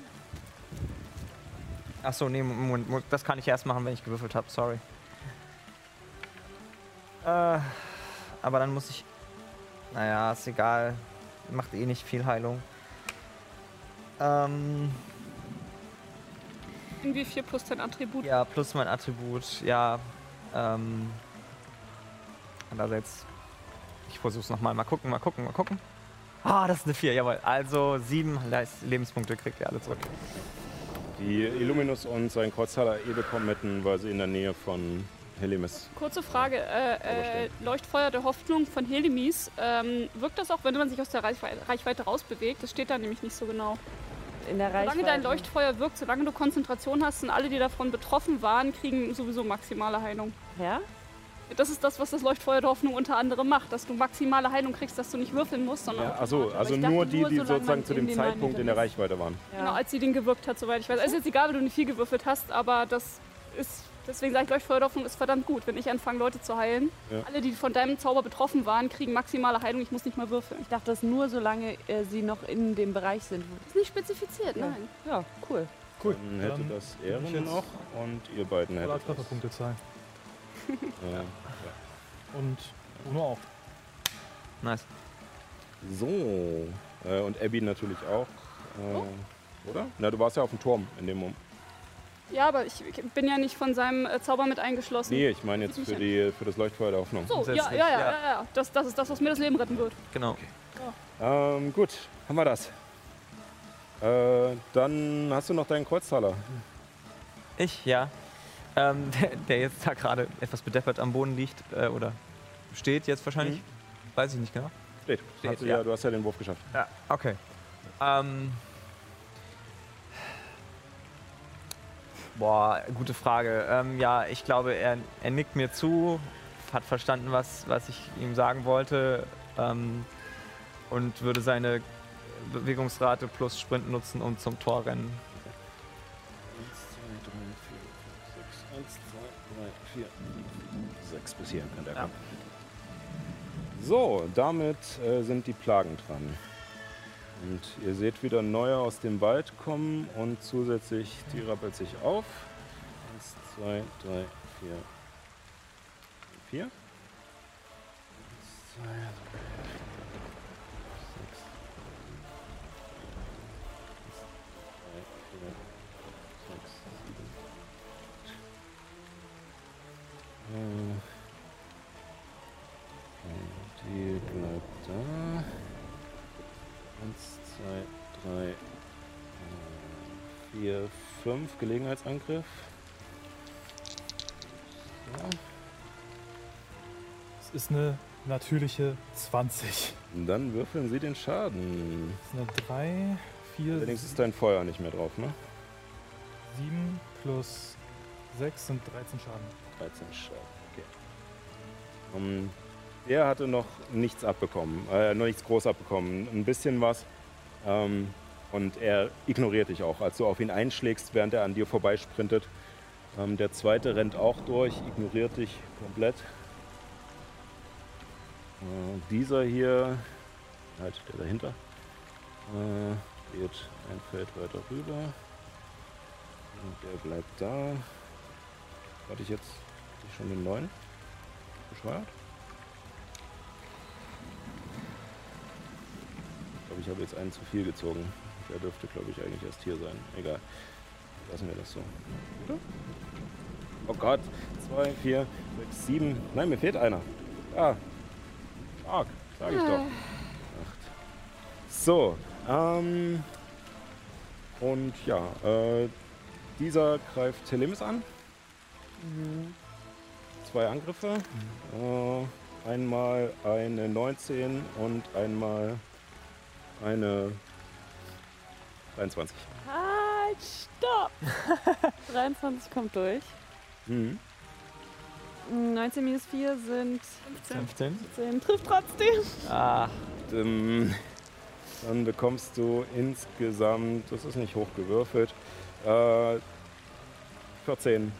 Speaker 2: Ach so, nee, Moment, Moment, das kann ich erst machen, wenn ich gewürfelt habe, sorry. Äh, aber dann muss ich. Naja, ist egal. Macht eh nicht viel Heilung. Ähm.
Speaker 5: Ein W4 plus dein Attribut.
Speaker 2: Ja, plus mein Attribut, ja. Ähm. Andererseits. Ich versuch's nochmal. Mal gucken, mal gucken, mal gucken. Ah, das ist eine 4, jawohl. Also sieben Leis- Lebenspunkte kriegt ihr alle zurück.
Speaker 1: Die Illuminus und sein Kreuztaler eh bekommen hätten, weil sie in der Nähe von Helimis.
Speaker 5: Kurze Frage. Äh, äh, Leuchtfeuer der Hoffnung von Helimis. Ähm, wirkt das auch, wenn man sich aus der Reichweite, rausbewegt? Das steht da nämlich nicht so genau.
Speaker 4: In der Reichweite.
Speaker 5: Solange dein Leuchtfeuer wirkt, solange du Konzentration hast und alle, die davon betroffen waren, kriegen sowieso maximale Heilung.
Speaker 4: Ja?
Speaker 5: Das ist das, was das Leuchtfeuer der Hoffnung unter anderem macht, dass du maximale Heilung kriegst, dass du nicht würfeln musst, sondern
Speaker 1: Ja, also, also nur die, die
Speaker 5: solange
Speaker 1: sozusagen zu dem Zeitpunkt in der. Reichweite waren.
Speaker 5: Genau, als sie den gewirkt hat, soweit ich weiß. Also ist jetzt egal, wenn du nicht viel gewürfelt hast, aber das ist. Deswegen sage ich, Leuchtfeuer der Hoffnung ist verdammt gut. Wenn ich anfange, Leute zu heilen,
Speaker 1: Ja.
Speaker 5: alle, die von deinem Zauber betroffen waren, kriegen maximale Heilung. Ich muss nicht mal würfeln.
Speaker 4: Ich dachte das nur, solange äh, sie noch in dem Bereich sind.
Speaker 5: Ist nicht spezifiziert,
Speaker 4: Ja.
Speaker 5: nein.
Speaker 4: Ja, cool.
Speaker 3: Cool.
Speaker 1: Dann hätte
Speaker 3: Dann
Speaker 1: das Ehren noch und ihr beiden hättet das.
Speaker 3: Trefferpunkte zahlen. [laughs]
Speaker 1: Ja.
Speaker 3: Und Uno auch.
Speaker 2: Nice.
Speaker 1: So, äh, und Abby natürlich auch. Äh, Oder? Na, du warst ja auf dem Turm in dem Moment.
Speaker 5: Ja, aber ich bin ja nicht von seinem äh, Zauber mit eingeschlossen.
Speaker 1: Nee, ich meine jetzt für, die, für das Leuchtfeuer der Hoffnung.
Speaker 5: So, ja, ja, ja,
Speaker 2: ja.
Speaker 5: ja, ja. Das, das ist das, was mir das Leben retten wird.
Speaker 2: Genau.
Speaker 1: Ähm, gut, haben wir das. Äh, dann hast du noch deinen Kreuztaler.
Speaker 2: Ich, ja. Ähm, [laughs] der, der jetzt da gerade etwas bedeppert am Boden liegt, äh, oder steht jetzt wahrscheinlich. Weiß ich nicht genau.
Speaker 1: Steht.
Speaker 2: Steht,
Speaker 1: Hast du,
Speaker 2: ja.
Speaker 1: ja. du hast ja den Wurf geschafft.
Speaker 2: Ja, okay. Ähm. Boah, gute Frage. Ähm, ja, ich glaube, er, er nickt mir zu, hat verstanden, was, was ich ihm sagen wollte ähm, und würde seine Bewegungsrate plus Sprint nutzen, um zum Tor rennen.
Speaker 1: 1, 2, 3, 4, 5, 6, 1, 2, 3, 4, 6 bis hier kann der kommen. So, damit äh, sind die Plagen dran. Und ihr seht wieder neue aus dem Wald kommen und zusätzlich, die rappelt sich auf. 1, 2, 3, 4, 4. 1, 2, 3, 6. 3, 4, 6, 7. Äh, die bleibt da. Drei, äh, vier, fünf. Gelegenheitsangriff. So.
Speaker 3: Es ist eine natürliche 20.
Speaker 1: Und dann würfeln Sie den Schaden.
Speaker 3: Das ist eine 3, 4,
Speaker 1: Allerdings ist dein Feuer nicht mehr drauf, ne?
Speaker 3: 7 plus 6 sind 13 Schaden.
Speaker 1: 13 Schaden, okay. Um, er hatte noch nichts abbekommen, äh, noch nichts groß abbekommen. Ein bisschen was. Ähm, und er ignoriert dich auch, als du auf ihn einschlägst, während er an dir vorbeisprintet. Ähm, der zweite rennt auch durch, ignoriert dich komplett. Äh, dieser hier, halt der dahinter, äh, geht ein Feld weiter rüber. Und der bleibt da. Hatte ich jetzt hatte ich schon den neuen? Bescheuert? Glaube, ich habe jetzt einen zu viel gezogen. Der dürfte, glaube ich, eigentlich erst hier sein. Egal. Lassen wir das so. Oder? Oh Gott. Zwei, vier, sechs, sieben. Nein, mir fehlt einer. Ah. Stark. Sag ich doch. Acht. So. Ähm. Und ja, äh, dieser greift Telemis an. Zwei Angriffe. Äh, einmal eine 19 und einmal eine 23.
Speaker 4: Halt, stopp! [laughs] 23 kommt durch.
Speaker 1: Mhm.
Speaker 4: 19 minus 4 sind
Speaker 2: 15.
Speaker 4: 10. Trifft trotzdem.
Speaker 2: Ah,
Speaker 1: Ähm, dann bekommst du insgesamt, das ist nicht hoch gewürfelt, äh, 14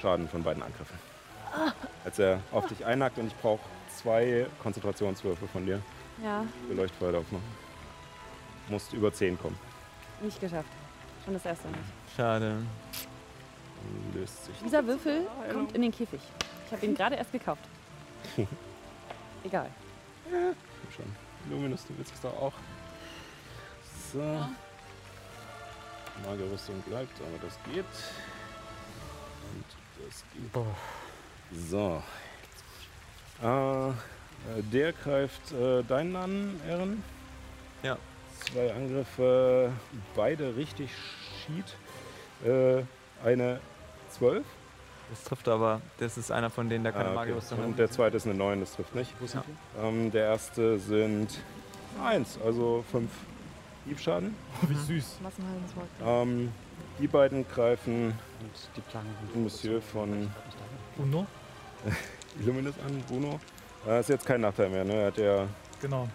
Speaker 1: Schaden von beiden Angriffen. Als er auf dich einhackt und ich brauche zwei Konzentrationswürfe von dir
Speaker 4: Ja,
Speaker 1: für Leuchtfeueraufnahme. Musst über 10 kommen.
Speaker 4: nicht geschafft. Schon das erste nicht.
Speaker 2: schade.
Speaker 1: Dann löst sich.
Speaker 4: Dieser Würfel kommt in den Käfig. Ich habe ihn [laughs] gerade erst gekauft. Egal.
Speaker 1: Komm schon. Luminous, du willst es doch auch. So. Magerrüstung bleibt, aber das geht. Und das geht. So. Äh, der greift äh, deinen an, Ehren.
Speaker 2: Ja.
Speaker 1: Zwei Angriffe, beide richtig schied. Äh, eine 12.
Speaker 2: Das trifft aber, das ist einer von denen, der keine
Speaker 1: Ah, okay.
Speaker 2: Magierrüstung
Speaker 1: Und
Speaker 2: hat.
Speaker 1: der zweite ist eine 9, das trifft nicht.
Speaker 2: Ja.
Speaker 1: Ähm, der erste sind 1, also 5 Hiebschaden.
Speaker 3: Wie süß.
Speaker 7: Massenheilendes Wort.
Speaker 1: Ähm, die beiden greifen
Speaker 6: Und die
Speaker 1: den Monsieur von
Speaker 3: Uno? [laughs]
Speaker 1: Illuminus an, Bruno. Äh, ist jetzt kein Nachteil mehr, ne? Er hat ja,
Speaker 3: Genau.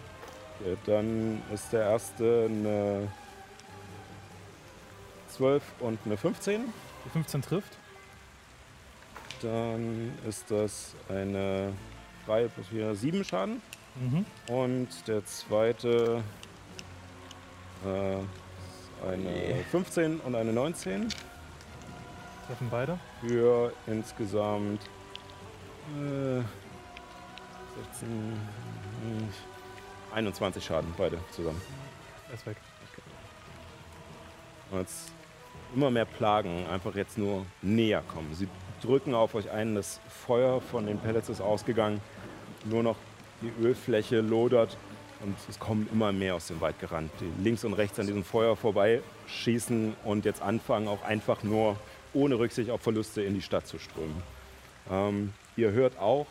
Speaker 1: Okay, dann ist der erste eine 12 und eine 15.
Speaker 3: Die 15 trifft.
Speaker 1: Dann ist das eine 3 plus 4, 7 Schaden.
Speaker 3: Mhm.
Speaker 1: Und der zweite äh, eine 15 und eine 19
Speaker 3: Treffen beide.
Speaker 1: für insgesamt äh, 16, äh, 21 Schaden, beide zusammen.
Speaker 3: Er ist weg.
Speaker 1: Und jetzt immer mehr Plagen einfach jetzt nur näher kommen. Sie drücken auf euch ein, das Feuer von den Pellets ist ausgegangen, nur noch die Ölfläche lodert und es kommen immer mehr aus dem Wald gerannt, die links und rechts an diesem Feuer vorbeischießen und jetzt anfangen auch einfach nur ohne Rücksicht auf Verluste in die Stadt zu strömen. Ähm, ihr hört auch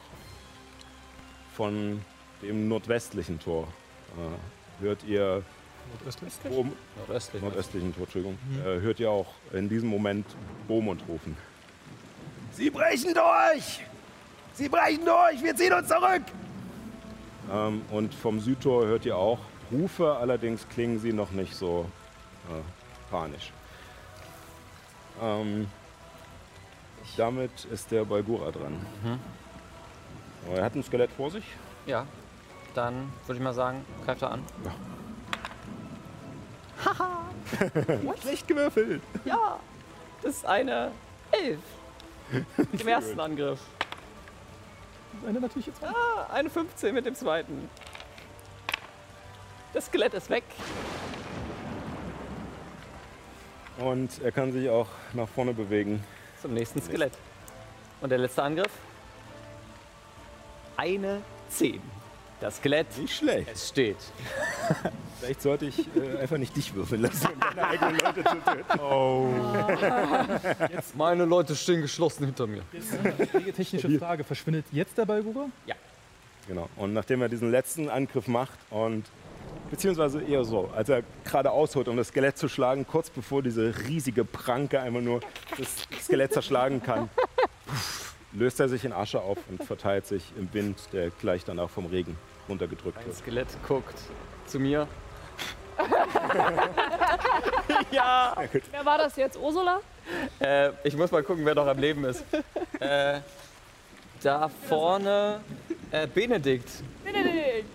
Speaker 1: von dem nordwestlichen Tor, äh, hört ihr
Speaker 8: Nordöstlich?
Speaker 1: Bohm,
Speaker 6: Nordöstlich.
Speaker 1: nordöstlichen Tor, Entschuldigung, äh, hört ihr auch in diesem Moment Beaumont rufen. Sie brechen durch! Sie brechen durch! Wir ziehen uns zurück! Ähm, und vom Südtor hört ihr auch Rufe, allerdings klingen sie noch nicht so äh, panisch. Ähm, damit ist der Balgura dran. Aber er hat ein Skelett vor sich.
Speaker 6: Ja, dann würde ich mal sagen, greift er an. [laughs]
Speaker 1: Schlecht gewürfelt.
Speaker 6: Ja, das ist eine Elf. [laughs] Im ersten Angriff.
Speaker 3: Eine natürliche Zahl.
Speaker 6: Ah, eine 15 mit dem zweiten. Das Skelett ist weg.
Speaker 1: Und er kann sich auch nach vorne bewegen.
Speaker 6: Zum nächsten Skelett. Und der letzte Angriff? Eine 10. Das Skelett,
Speaker 1: Nicht schlecht.
Speaker 6: es steht. [laughs]
Speaker 1: Vielleicht sollte ich äh, einfach nicht dich würfeln lassen, um deine eigenen Leute zu töten.
Speaker 6: Meine Leute stehen geschlossen hinter mir.
Speaker 3: Jetzt eine technische Frage. Verschwindet jetzt der Balgura?
Speaker 1: Genau. Und nachdem er diesen letzten Angriff macht und beziehungsweise eher so, als er gerade ausholt, um das Skelett zu schlagen, kurz bevor diese riesige Pranke einmal nur das Skelett zerschlagen kann, [laughs] löst er sich in Asche auf und verteilt sich im Wind, der gleich danach vom Regen runtergedrückt
Speaker 6: Ein
Speaker 1: wird.
Speaker 6: Skelett guckt zu mir. [laughs] ja,
Speaker 5: Wer war das jetzt? Ursula?
Speaker 6: äh, ich muss mal gucken, wer noch am Leben ist. [laughs] Äh, da vorne äh, Benedikt.
Speaker 4: Benedikt.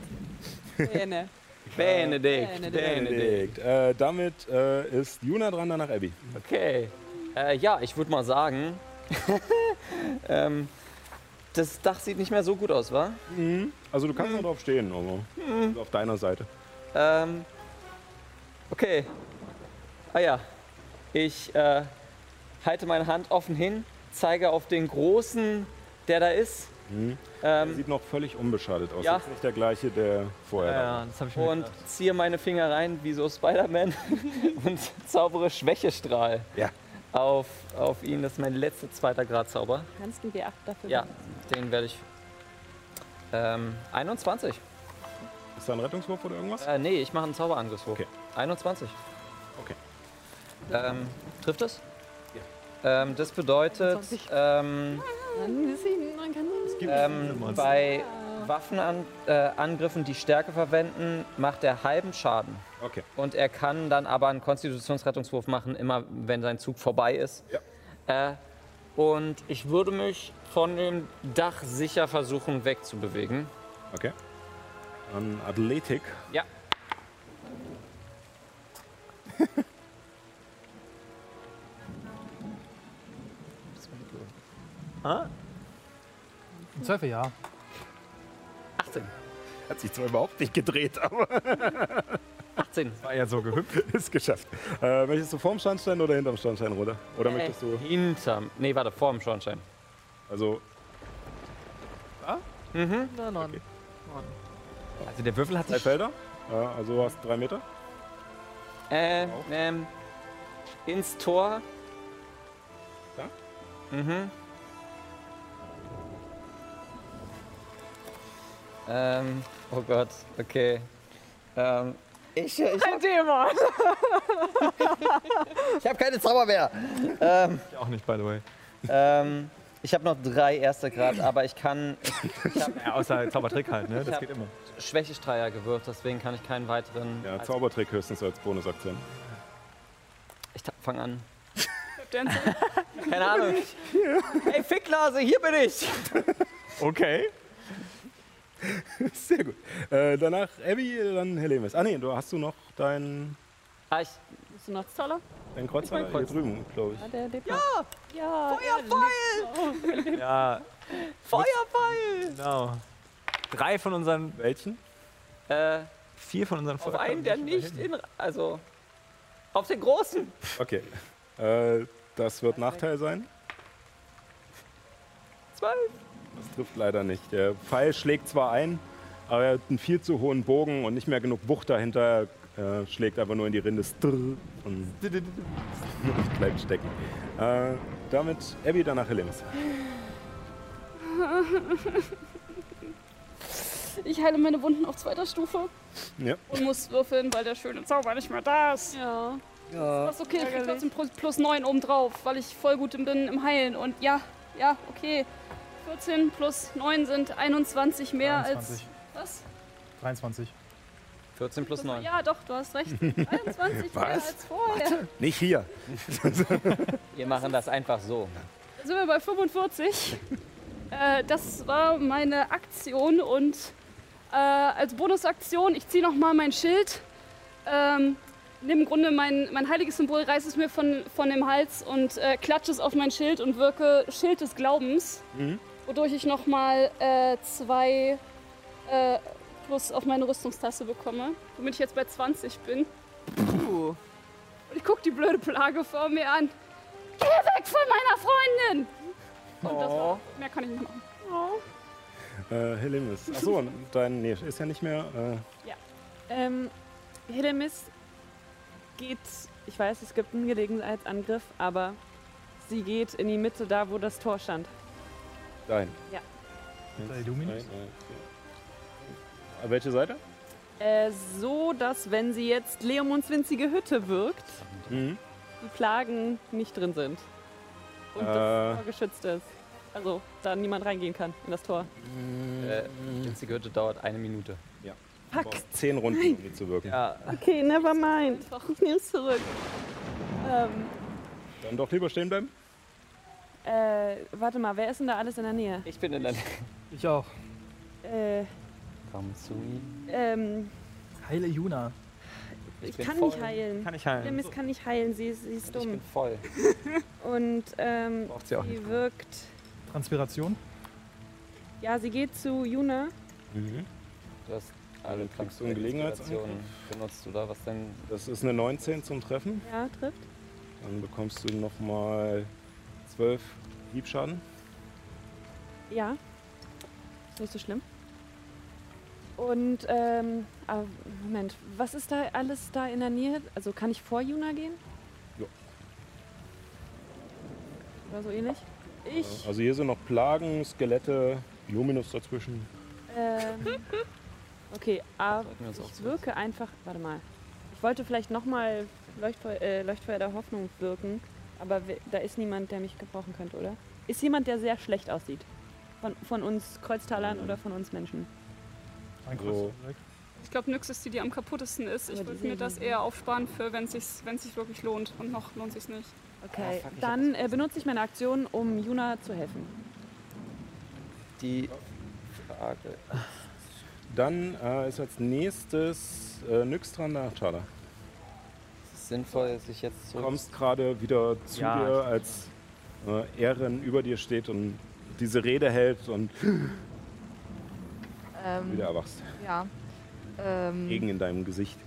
Speaker 4: Bene. [laughs]
Speaker 6: Benedikt.
Speaker 4: Benedikt.
Speaker 6: Benedikt.
Speaker 1: Äh, damit äh, ist Juna dran, danach Abby.
Speaker 6: Okay. Äh, ja, ich würde mal sagen, ähm, das Dach sieht nicht mehr so gut aus, wa?
Speaker 1: Also du kannst noch drauf stehen, aber auf deiner Seite.
Speaker 6: Ähm, okay. Ah ja. Ich äh, halte meine Hand offen hin, zeige auf den großen, der da ist.
Speaker 1: Er
Speaker 6: Ähm,
Speaker 1: sieht noch völlig unbeschadet aus.
Speaker 6: Ja.
Speaker 1: Ist nicht der gleiche, der vorher da war.
Speaker 2: Ja, das habe ich mir
Speaker 6: und
Speaker 2: gedacht.
Speaker 6: ziehe meine Finger rein wie so Spider-Man [laughs] und zaubere Schwächestrahl
Speaker 1: Ja.
Speaker 6: Auf, auf ihn. Das ist mein letzter zweiter Grad Zauber.
Speaker 4: Kannst du einen B8 dafür
Speaker 6: Ja, den werde ich. Ähm, 21.
Speaker 1: Ist da ein Rettungswurf oder irgendwas?
Speaker 6: Äh, nee, ich mache einen Zauberangriffswurf.
Speaker 1: Okay.
Speaker 6: 21.
Speaker 1: Okay.
Speaker 6: Ähm, trifft es? Ja. Ähm, das bedeutet,
Speaker 7: 21.
Speaker 6: ähm,
Speaker 4: Dann ist ihn, man kann
Speaker 6: ähm, bei Waffenangriffen, äh, die Stärke verwenden, macht er halben Schaden.
Speaker 1: Okay.
Speaker 6: Und er kann dann aber einen Konstitutionsrettungswurf machen, immer wenn sein Zug vorbei ist. Ja. Äh, und ich würde mich von dem Dach sicher versuchen wegzubewegen.
Speaker 1: Okay. An Athletik.
Speaker 6: Ja.
Speaker 3: Im Zweifel ja.
Speaker 6: 18.
Speaker 1: Hat sich zwar überhaupt nicht gedreht, aber [laughs]
Speaker 6: 18.
Speaker 2: War ja so gehüpft.
Speaker 1: ist geschafft. Äh, möchtest du vorm Schornstein oder hinterm Schornstein, Oder? Oder möchtest du.
Speaker 6: Hinterm. Nee, warte, vor dem Schornstein.
Speaker 1: Also,
Speaker 7: Nein, nein.
Speaker 2: Also der Würfel hat
Speaker 1: drei
Speaker 2: sich
Speaker 1: Felder? Ja, also du hast drei Meter?
Speaker 6: Äh, ähm, ins Tor.
Speaker 1: Da?
Speaker 6: Mhm. Ähm, oh Gott, okay. Ähm, ich, ich,
Speaker 7: Ein Dämon! [laughs]
Speaker 6: ich habe keine Zauber mehr. ähm,
Speaker 2: auch nicht, by the way.
Speaker 6: ähm, ich habe noch drei erster Grad, aber ich kann ich, ich habe
Speaker 2: Ja, außer Zaubertrick halt, ne?
Speaker 6: Ich
Speaker 2: Das
Speaker 6: hab-
Speaker 2: geht immer.
Speaker 6: Schwächestreier gewürft, deswegen kann ich keinen weiteren.
Speaker 1: Ja,
Speaker 6: als-
Speaker 1: Zaubertrick höchstens als Bonusaktion.
Speaker 6: ich fange an. [laughs] Keine Ahnung. Hey, Ficklase, hier bin ich.
Speaker 2: Okay. [laughs]
Speaker 1: Sehr gut. Äh, danach Abby, dann Helemis. Ah nee, du hast du noch deinen
Speaker 6: Ah, ich,
Speaker 4: Bist du noch Zoller?
Speaker 1: dein Kreuzer
Speaker 6: mein
Speaker 1: hier drüben, glaube ich.
Speaker 4: Ja, der lebt ja. Ja.
Speaker 6: Feuerpfeil! [laughs]
Speaker 2: Ja,
Speaker 6: Feuerpfeil!
Speaker 2: genau. Drei von unseren,
Speaker 1: Welchen?
Speaker 6: Äh,
Speaker 2: vier von unseren
Speaker 6: auf einen, der nicht in. Also. Auf den großen.
Speaker 1: Okay. Äh, das wird Nachteil sein.
Speaker 6: Zwölf.
Speaker 1: Das trifft leider nicht. Der Pfeil schlägt zwar ein, aber er hat einen viel zu hohen Bogen und nicht mehr genug Wucht dahinter. Er schlägt einfach nur in die Rinde Strr und [laughs] bleibt stecken. Äh, damit Abby, danach Helemis. [laughs]
Speaker 5: Ich heile meine Wunden auf zweiter Stufe
Speaker 1: Ja.
Speaker 5: und muss würfeln, weil der schöne Zauber nicht mehr da ist.
Speaker 4: Ja.
Speaker 5: Das ist okay, ich krieg trotzdem plus- plus 9 oben drauf, weil ich voll gut bin im Heilen. Und ja, ja, okay. 14 plus 9 sind 21 mehr
Speaker 3: 23.
Speaker 5: als. Was?
Speaker 3: 23.
Speaker 6: 14 plus 9.
Speaker 5: Ja, doch, du hast recht. [laughs] 21 mehr
Speaker 1: Was?
Speaker 5: als vorher.
Speaker 1: Nicht hier. [laughs]
Speaker 6: Wir machen das einfach so.
Speaker 5: Da sind wir bei 45. äh, das war meine Aktion und äh, als Bonusaktion, ich ziehe nochmal mein Schild. Ähm, nehme im Grunde mein, mein heiliges Symbol, reiße es mir von, von dem Hals und äh, klatsche es auf mein Schild und wirke Schild des Glaubens,
Speaker 1: Mhm.
Speaker 5: Wodurch ich nochmal äh, zwei äh, plus auf meine Rüstungstasse bekomme, womit ich jetzt bei 20 bin.
Speaker 2: Uh.
Speaker 5: Und ich gucke die blöde Plage vor mir an. Geh weg von meiner Freundin! Und das war, mehr kann ich nicht machen.
Speaker 1: Äh, Helemis. Achso, und dein. Nee, ist ja nicht mehr. Äh,
Speaker 4: Ähm, Helemis geht, ich weiß, es gibt einen Gelegenheitsangriff, aber sie geht in die Mitte da, wo das Tor stand.
Speaker 1: Dein.
Speaker 4: Ja.
Speaker 1: Eins,
Speaker 3: Der Illuminus?
Speaker 1: vier. Äh, Welche Seite?
Speaker 4: Äh, so, dass wenn sie jetzt Leomunds winzige Hütte wirkt,
Speaker 1: Mhm.
Speaker 4: die Plagen nicht drin sind. Und
Speaker 1: Äh.
Speaker 4: das Tor geschützt ist. Also, da niemand reingehen kann in das Tor.
Speaker 6: Äh, die Hütte dauert eine Minute.
Speaker 1: Du brauchst zehn Runden, um die zu wirken.
Speaker 6: Ja,
Speaker 4: Okay, never mind. Ich nehme es zurück. Ähm,
Speaker 1: Dann doch lieber stehen bleiben.
Speaker 4: Äh, warte mal, wer ist denn da alles in der Nähe?
Speaker 6: ich bin in der Nähe.
Speaker 3: Ich auch.
Speaker 4: Äh,
Speaker 6: Komm zu ihm.
Speaker 4: ähm,
Speaker 3: Heile Juna.
Speaker 4: ich,
Speaker 6: bin
Speaker 4: kann
Speaker 6: voll.
Speaker 4: nicht heilen.
Speaker 2: Kann ich heilen.
Speaker 4: Helemis kann nicht heilen, sie ist, sie ist
Speaker 6: Ich
Speaker 4: dumm.
Speaker 6: bin voll. [laughs]
Speaker 4: Und ähm,
Speaker 2: Braucht sie auch nicht.
Speaker 4: sie wirkt.
Speaker 3: Transpiration.
Speaker 4: Ja, sie geht zu Juna.
Speaker 1: Mhm.
Speaker 6: Du hast alle? Inspirationen. Benutzt du da was denn?
Speaker 1: Das ist eine 19 zum Treffen.
Speaker 4: Ja, trifft.
Speaker 1: Dann bekommst du nochmal 12 Hiebschaden.
Speaker 4: Ja. Ist nicht so schlimm. Und, ähm, aber Moment, was ist da alles da in der Nähe? Also kann ich vor Juna gehen?
Speaker 1: Ja.
Speaker 4: Oder so ähnlich? Ich,
Speaker 1: Also hier sind noch Plagen, Skelette, Luminus dazwischen.
Speaker 4: ähm, [laughs] okay, aber ich wirke einfach, warte mal. Ich wollte vielleicht nochmal Leuchtfeuer, äh, Leuchtfeuer der Hoffnung wirken, aber da ist niemand, der mich gebrauchen könnte, oder? Ist jemand, der sehr schlecht aussieht? Von, von uns Kreuztalern oder von uns Menschen?
Speaker 3: Ein
Speaker 1: So.
Speaker 5: Ich glaube, Nyx ist die, die am kaputtesten ist. Ich würde mir das eher aufsparen für, wenn es sich, wenn sich wirklich lohnt. Und noch lohnt sich nicht.
Speaker 4: Okay,
Speaker 6: Ah,
Speaker 4: dann äh, benutze ich meine Aktion, um Juna zu helfen.
Speaker 6: Die Frage.
Speaker 1: Dann äh, ist als nächstes äh, Nyx dran nach Chala.
Speaker 6: Sinnvoll, sich jetzt
Speaker 1: Du
Speaker 6: zurück.
Speaker 1: kommst gerade wieder zu
Speaker 2: Ja,
Speaker 1: dir, als äh, Ehren über dir steht und diese Rede hält und
Speaker 7: Ähm,
Speaker 1: wieder erwachst.
Speaker 7: Ja. Ähm,
Speaker 1: Regen in deinem Gesicht.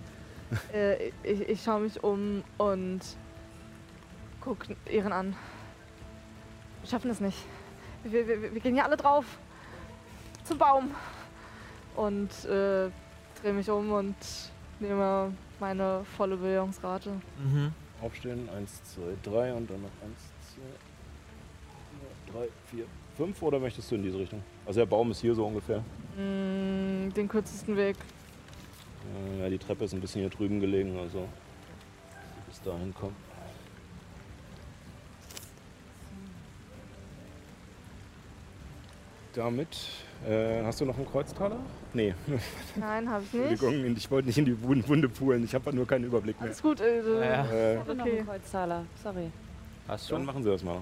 Speaker 7: äh, ich ich schaue mich um und guck Ehren an. Wir schaffen es nicht. Wir, wir, wir gehen hier alle drauf. Zum Baum. Und äh, drehe mich um und nehme meine volle Bewegungsrate.
Speaker 2: Mhm.
Speaker 1: Aufstehen, 1, 2, 3 und dann noch 1, 2, 3, 4, 5 oder möchtest du in diese Richtung? Also der Baum ist hier so ungefähr.
Speaker 7: Mm, den kürzesten Weg.
Speaker 1: Äh, ja, die Treppe ist ein bisschen hier drüben gelegen, also bis dahin kommen. Damit äh, hast du noch einen Kreuztaler? Nee, [laughs]
Speaker 7: Nein, habe ich nicht.
Speaker 1: Entschuldigung, ich wollte nicht in die Wund- Wunde pulen, ich habe nur keinen Überblick mehr.
Speaker 7: Alles gut. Äh,
Speaker 2: Ja.
Speaker 1: Äh,
Speaker 4: Ich noch
Speaker 7: Okay.
Speaker 4: ein Kreuzzahler, sorry.
Speaker 6: Hast du?
Speaker 1: dann machen Sie das mal.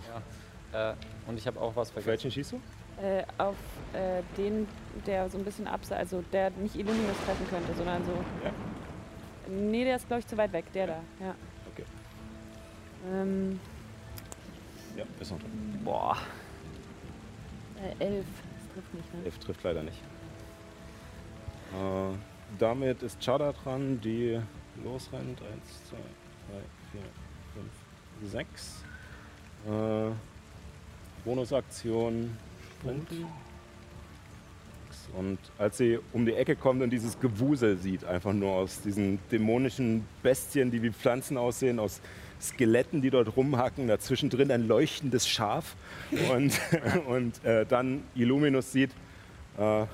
Speaker 6: Äh, und ich habe auch was
Speaker 1: Auf
Speaker 6: vergessen.
Speaker 1: welchen schießt du?
Speaker 4: Äh, auf äh, den, der so ein bisschen abseits, also der nicht Illuminus treffen könnte, sondern so.
Speaker 1: Ja.
Speaker 4: Nee, der ist glaube ich zu weit weg, der da, ja.
Speaker 1: Okay.
Speaker 4: Ähm,
Speaker 1: Ja, ist noch drin.
Speaker 2: Boah.
Speaker 4: äh, elf. Trifft nicht, ne?
Speaker 1: 11 trifft leider nicht. Äh, damit ist Chada dran, die losrennt. 1, 2, 3, 4, 5, 6. Äh, Bonusaktion Sprint. Und als sie um die Ecke kommt und dieses Gewusel sieht, einfach nur aus diesen dämonischen Bestien, die wie Pflanzen aussehen, aus Skeletten, die dort rumhacken, dazwischen drin ein leuchtendes Schaf und, [laughs] und äh, dann Illuminus sieht, äh,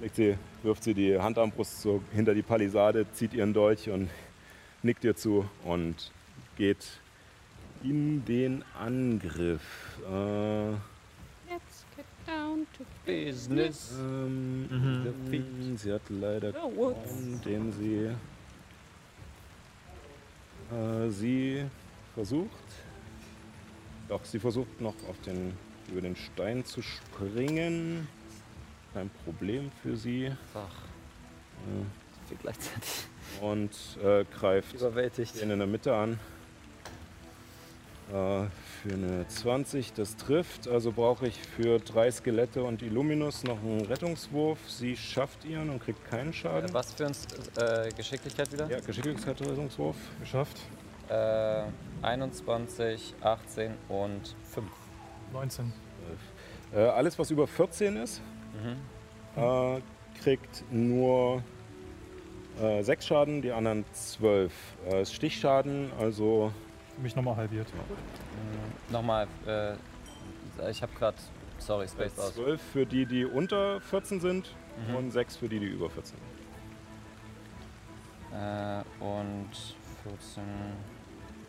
Speaker 1: legt sie, wirft sie die Handarmbrust so hinter die Palisade, zieht ihren Dolch und nickt ihr zu und geht in den Angriff. Äh,
Speaker 5: Let's get down to
Speaker 6: Business.
Speaker 1: ähm, sie hat leider keinen, den sie. Äh, sie versucht. Doch, sie versucht noch auf den, über den Stein zu springen. Kein Problem für sie.
Speaker 6: Ach,
Speaker 1: Äh,
Speaker 6: viel gleichzeitig.
Speaker 1: und äh, greift
Speaker 6: Überwältigt.
Speaker 1: den in der Mitte an. Äh, für eine 20, das trifft. Also brauche ich für drei Skelette und Illuminus noch einen Rettungswurf. Sie schafft ihren und kriegt keinen Schaden.
Speaker 6: Äh, was für uns äh, Geschicklichkeit wieder?
Speaker 1: Ja, Geschicklichkeitsrettungswurf.
Speaker 3: Geschafft.
Speaker 6: Äh, 21, 18 und 5.
Speaker 3: 19.
Speaker 1: Äh, alles, was über 14 ist,
Speaker 6: Mhm.
Speaker 1: äh, kriegt nur äh, 6 Schaden, die anderen 12. Äh, ist Stichschaden, also
Speaker 3: mich nochmal halbiert.
Speaker 6: Nochmal, äh, ich habe gerade, sorry, Space aus.
Speaker 1: 12 für die, die unter 14 sind
Speaker 6: Mhm.
Speaker 1: und 6 für die, die über 14 sind.
Speaker 6: Äh, und 14.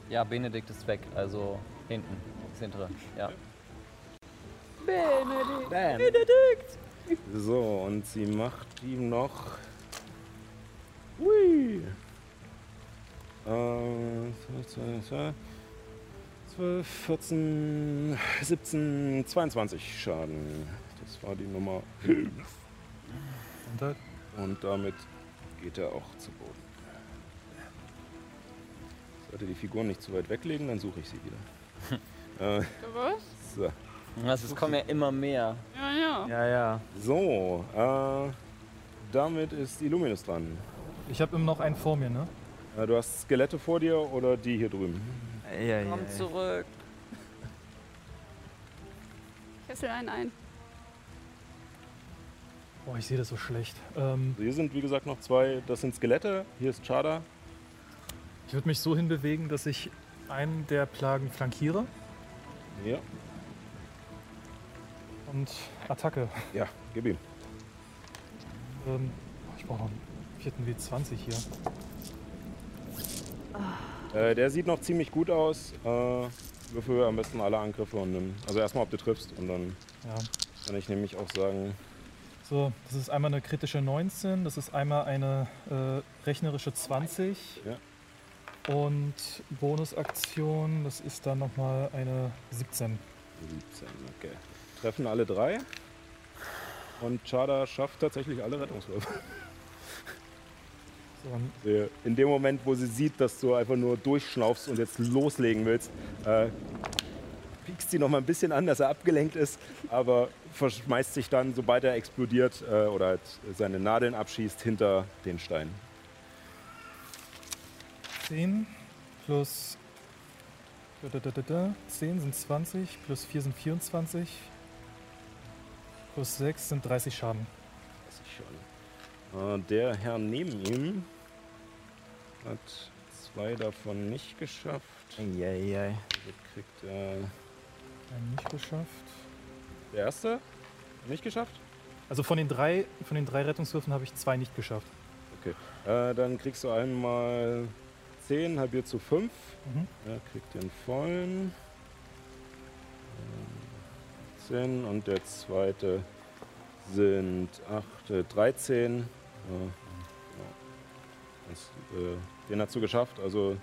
Speaker 6: Ja, Benedikt ist weg, also hinten, das hintere. Ja.
Speaker 1: So, und sie macht ihm noch. Hui! Äh, 12, 14, 17, 22 Schaden. Das war die Nummer 5.
Speaker 3: Und.
Speaker 1: Und damit geht er auch zu Boden. Sollte die Figur nicht zu weit weglegen, dann suche ich sie wieder. [laughs] äh,
Speaker 5: Was?
Speaker 1: so.
Speaker 6: Also es kommen ja immer mehr.
Speaker 5: Ja, ja.
Speaker 2: Ja, ja.
Speaker 1: so, äh, damit ist Illuminus dran.
Speaker 3: Ich habe immer noch einen vor mir, ne?
Speaker 1: Äh, du hast Skelette vor dir oder die hier drüben?
Speaker 2: Ja, ja,
Speaker 6: Komm
Speaker 2: ja.
Speaker 6: zurück.
Speaker 5: Kessel ein ein.
Speaker 3: Boah, ich sehe das so schlecht. Ähm,
Speaker 1: Also hier sind wie gesagt noch zwei, das sind Skelette, hier ist Chada.
Speaker 3: ich würde mich so hinbewegen, dass ich einen der Plagen flankiere
Speaker 1: Ja,
Speaker 3: und Attacke.
Speaker 1: ja, gib ihm.
Speaker 3: Ähm, ich brauche noch einen vierten W20 hier.
Speaker 1: Äh, der sieht noch ziemlich gut aus. Äh, würfel am besten alle Angriffe und nimm. Also erstmal, ob du triffst und dann
Speaker 3: Ja.
Speaker 1: kann ich nämlich auch sagen,
Speaker 3: So, das ist einmal eine kritische 19, das ist einmal eine äh, rechnerische 20.
Speaker 1: Ja.
Speaker 3: Und Bonusaktion, das ist dann nochmal eine 17.
Speaker 1: 17, okay. Treffen alle drei. Und Chada schafft tatsächlich alle Rettungswürfe. [laughs]
Speaker 3: So,
Speaker 1: Sie- In dem Moment, wo sie sieht, dass du einfach nur durchschnaufst und jetzt loslegen willst, äh, piekst sie noch mal ein bisschen an, dass er abgelenkt ist, aber verschmeißt sich dann, sobald er explodiert äh, oder halt seine Nadeln abschießt, hinter den Stein.
Speaker 3: 10 plus da, da, da, da, da. 10 sind 20, plus 4 sind 24, plus 6 sind 30 Schaden.
Speaker 1: Äh, der Herr neben ihm hat zwei davon nicht geschafft.
Speaker 2: Eieiei.
Speaker 1: Also kriegt er
Speaker 3: Einen nicht geschafft.
Speaker 1: der erste nicht geschafft?
Speaker 3: Also von den drei, von den drei Rettungswürfen habe ich zwei nicht geschafft.
Speaker 1: Äh, dann kriegst du einmal 10 halbiert zu 5.
Speaker 3: Mhm.
Speaker 1: Er kriegt den vollen. Ähm, 10 und der zweite sind 8, äh, 13. Äh, ja. das, äh, den hast du geschafft, also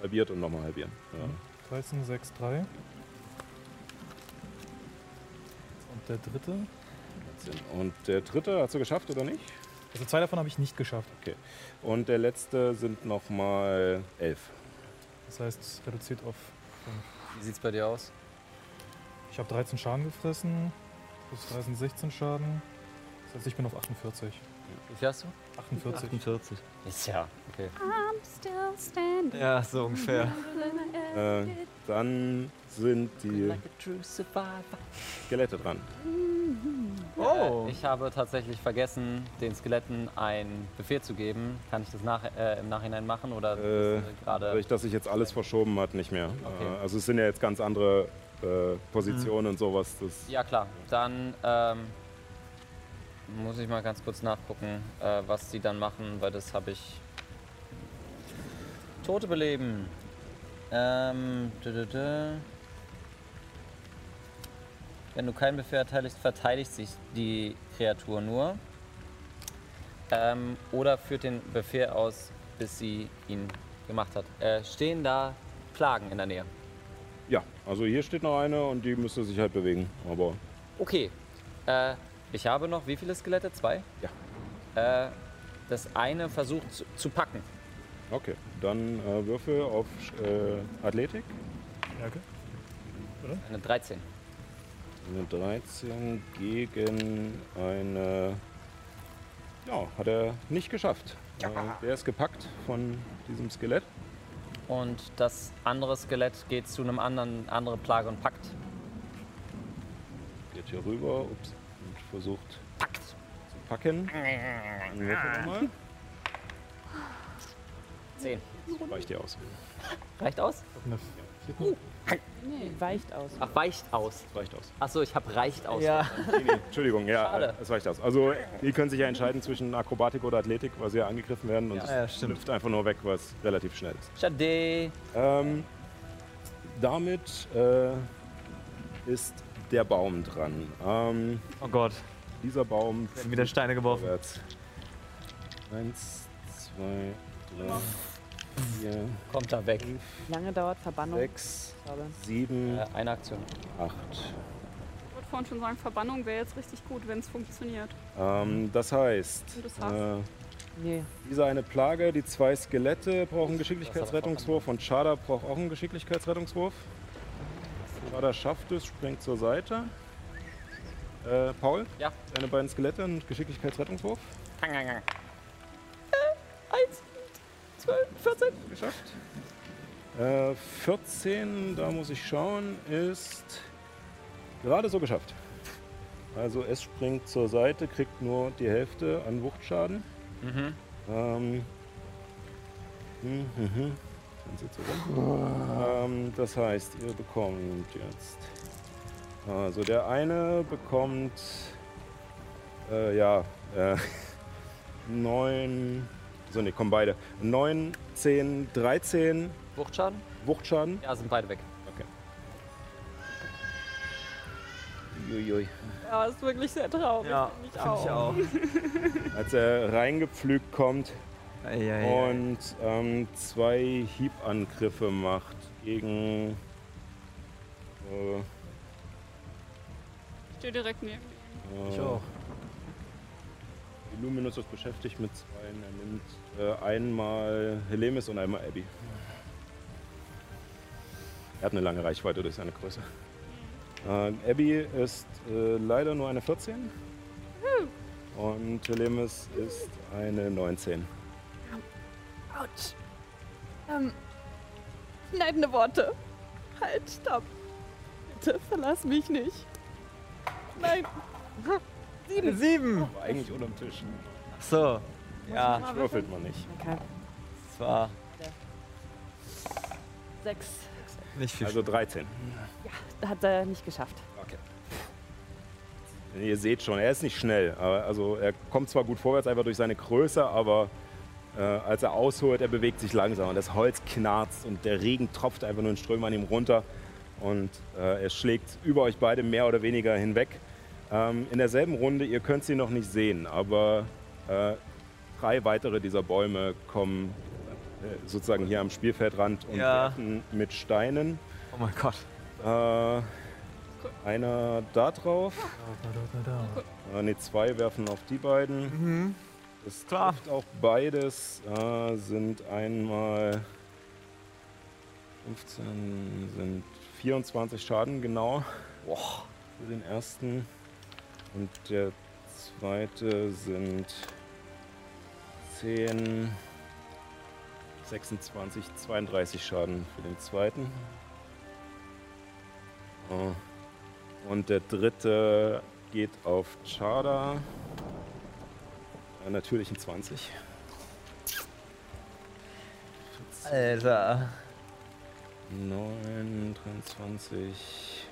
Speaker 1: halbiert und nochmal halbieren. Ja.
Speaker 3: 13, 6, 3. Und der dritte.
Speaker 1: 13. Und der dritte hast du geschafft oder nicht?
Speaker 3: Also zwei davon habe ich nicht geschafft.
Speaker 1: Und der letzte sind nochmal 11.
Speaker 3: Das heißt, es reduziert auf 5.
Speaker 6: Wie sieht's bei dir aus?
Speaker 3: Ich habe 13 Schaden gefressen. Plus 13, 16 Schaden. Das heißt, ich bin auf 48.
Speaker 6: Wie viel hast du?
Speaker 3: 48.
Speaker 2: 48.
Speaker 6: Ist ja, okay.
Speaker 5: I'm still standing.
Speaker 2: Ja, so ungefähr.
Speaker 1: Äh, dann sind die. Skelette dran.
Speaker 2: Oh.
Speaker 6: Äh, ich habe tatsächlich vergessen, den Skeletten einen Befehl zu geben. Kann ich das nach, äh, im Nachhinein machen oder
Speaker 1: Äh,
Speaker 6: gerade?
Speaker 1: Dadurch, dass sich jetzt alles verschoben hat, nicht mehr.
Speaker 6: Okay.
Speaker 1: Äh, Also es sind ja jetzt ganz andere äh, Positionen und sowas. Das,
Speaker 6: Ja klar, dann ähm, muss ich mal ganz kurz nachgucken, äh, was sie dann machen, weil das habe ich. Tote beleben. Ähm, dü -dü -dü. Wenn du keinen Befehl erteiligst, verteidigt sich die Kreatur nur. Ähm, oder führt den Befehl aus, bis sie ihn gemacht hat. Äh, stehen da Plagen in der Nähe?
Speaker 1: Ja, also hier steht noch eine und die müsste sich halt bewegen. Aber
Speaker 6: Okay. Äh, ich habe noch wie viele Skelette? Zwei?
Speaker 1: Ja.
Speaker 6: Äh, das eine versucht zu, zu packen.
Speaker 1: okay, dann äh, Würfel auf äh, Athletik.
Speaker 3: Stärke.
Speaker 6: Eine 13.
Speaker 1: Eine 13 gegen eine. Ja, hat er nicht geschafft. Äh, der ist gepackt von diesem Skelett.
Speaker 6: Und das andere Skelett geht zu einem anderen, andere Plage und packt.
Speaker 1: Geht hier rüber ups, versucht zu packen. Würfel nochmal.
Speaker 6: 10.
Speaker 1: Das reicht dir aus.
Speaker 6: Reicht aus?
Speaker 3: Eine
Speaker 4: Nee, weicht aus.
Speaker 6: Ach, weicht aus.
Speaker 1: Reicht aus.
Speaker 6: Achso, ich habe reicht aus.
Speaker 2: Ja.
Speaker 1: Nee, nee, Entschuldigung, ja,
Speaker 6: Schade.
Speaker 1: es reicht aus. Also, die können sich ja entscheiden zwischen Akrobatik oder Athletik, weil sie ja angegriffen werden und
Speaker 6: Ja,
Speaker 1: es
Speaker 2: ja,
Speaker 1: lüpft einfach nur weg, was relativ schnell ist.
Speaker 6: Schade.
Speaker 1: Ähm, damit äh, ist der Baum dran. Ähm,
Speaker 2: Oh Gott,
Speaker 1: dieser Baum
Speaker 2: werden wieder Steine geworfen.
Speaker 1: vorwärts. Eins, zwei, drei, vier,
Speaker 6: Kommt da weg.
Speaker 4: Wie lange dauert Verbannung?
Speaker 1: sechs, sieben,
Speaker 6: Äh, eine Aktion.
Speaker 1: acht.
Speaker 5: Ich wollte vorhin schon sagen, Verbannung wäre jetzt richtig gut, wenn es funktioniert.
Speaker 1: Ähm, das heißt,
Speaker 5: Und das hast.
Speaker 1: äh,
Speaker 4: Nee.
Speaker 1: diese eine Plage, die zwei Skelette brauchen einen Geschicklichkeitsrettungswurf und Chada braucht auch einen Geschicklichkeitsrettungswurf. Chada schafft es, springt zur Seite. Äh, Paul,
Speaker 6: Ja.
Speaker 1: deine beiden Skelette, einen Geschicklichkeitsrettungswurf.
Speaker 6: Eins, zwölf, 14.
Speaker 1: geschafft. Äh, 14, da muss ich schauen, ist gerade so geschafft. Also es springt zur Seite, kriegt nur die Hälfte an Wuchtschaden.
Speaker 6: Mhm.
Speaker 1: Ähm, hm, hm, Sind sie zurück? Ähm, das heißt, ihr bekommt jetzt. Also der eine bekommt äh, ja äh, [laughs] 9. So, ne, kommen beide. 9, 10, 13
Speaker 6: Wuchtschaden?
Speaker 1: Wuchtschaden.
Speaker 6: Ja, sind beide weg.
Speaker 1: Uiui.
Speaker 4: Ja, ist wirklich sehr traurig.
Speaker 2: Ja,
Speaker 4: find
Speaker 2: finde ich auch.
Speaker 1: Als er reingepflügt kommt
Speaker 2: Eieiei.
Speaker 1: und ähm, zwei Hiebangriffe macht gegen. Äh,
Speaker 5: Ich stehe direkt neben ihm.
Speaker 1: äh,
Speaker 2: Ich auch.
Speaker 1: Illuminus ist beschäftigt mit zwei. Er nimmt äh, einmal Helemis und einmal Abby. Er hat eine lange Reichweite durch seine Größe. Äh, Abby ist äh, leider nur eine 14. Und Helemis ist eine 19.
Speaker 4: Autsch. Ähm, schneidende Worte. Halt, stopp. Bitte verlass mich nicht. Nein. Sieben.
Speaker 2: Sieben.
Speaker 1: War eigentlich unterm Tisch.
Speaker 2: Ach so. Ja,
Speaker 1: Das würfelt man nicht.
Speaker 4: Okay.
Speaker 2: das war
Speaker 4: Sechs.
Speaker 2: nicht viel.
Speaker 1: Also 13.
Speaker 4: Hat er nicht geschafft.
Speaker 1: Okay. Ihr seht schon, er ist nicht schnell. aber- Also er kommt zwar gut vorwärts, einfach durch seine Größe, aber äh, als er ausholt, er bewegt sich langsam. Und das Holz knarzt und der Regen tropft einfach nur in Strömen an ihm runter. Und äh, er schlägt über euch beide mehr oder weniger hinweg. Ähm, in derselben Runde, ihr könnt sie noch nicht sehen, aber äh, drei weitere dieser Bäume kommen äh, sozusagen hier am Spielfeldrand und
Speaker 2: Ja.
Speaker 1: werfen mit Steinen.
Speaker 2: oh mein Gott.
Speaker 1: Äh, einer da drauf.
Speaker 3: Da, da, da, da.
Speaker 1: Äh, ne, zwei werfen auf die beiden.
Speaker 2: Mhm.
Speaker 1: Das
Speaker 2: Klar.
Speaker 1: trifft auch beides. Äh, sind einmal 15, sind 24 Schaden genau. Für den ersten. Und der zweite sind 10, 26, 32 Schaden für den zweiten. Äh, Und der dritte geht auf Chada. Natürlich ein 20.
Speaker 2: Alter.
Speaker 1: 9, 23,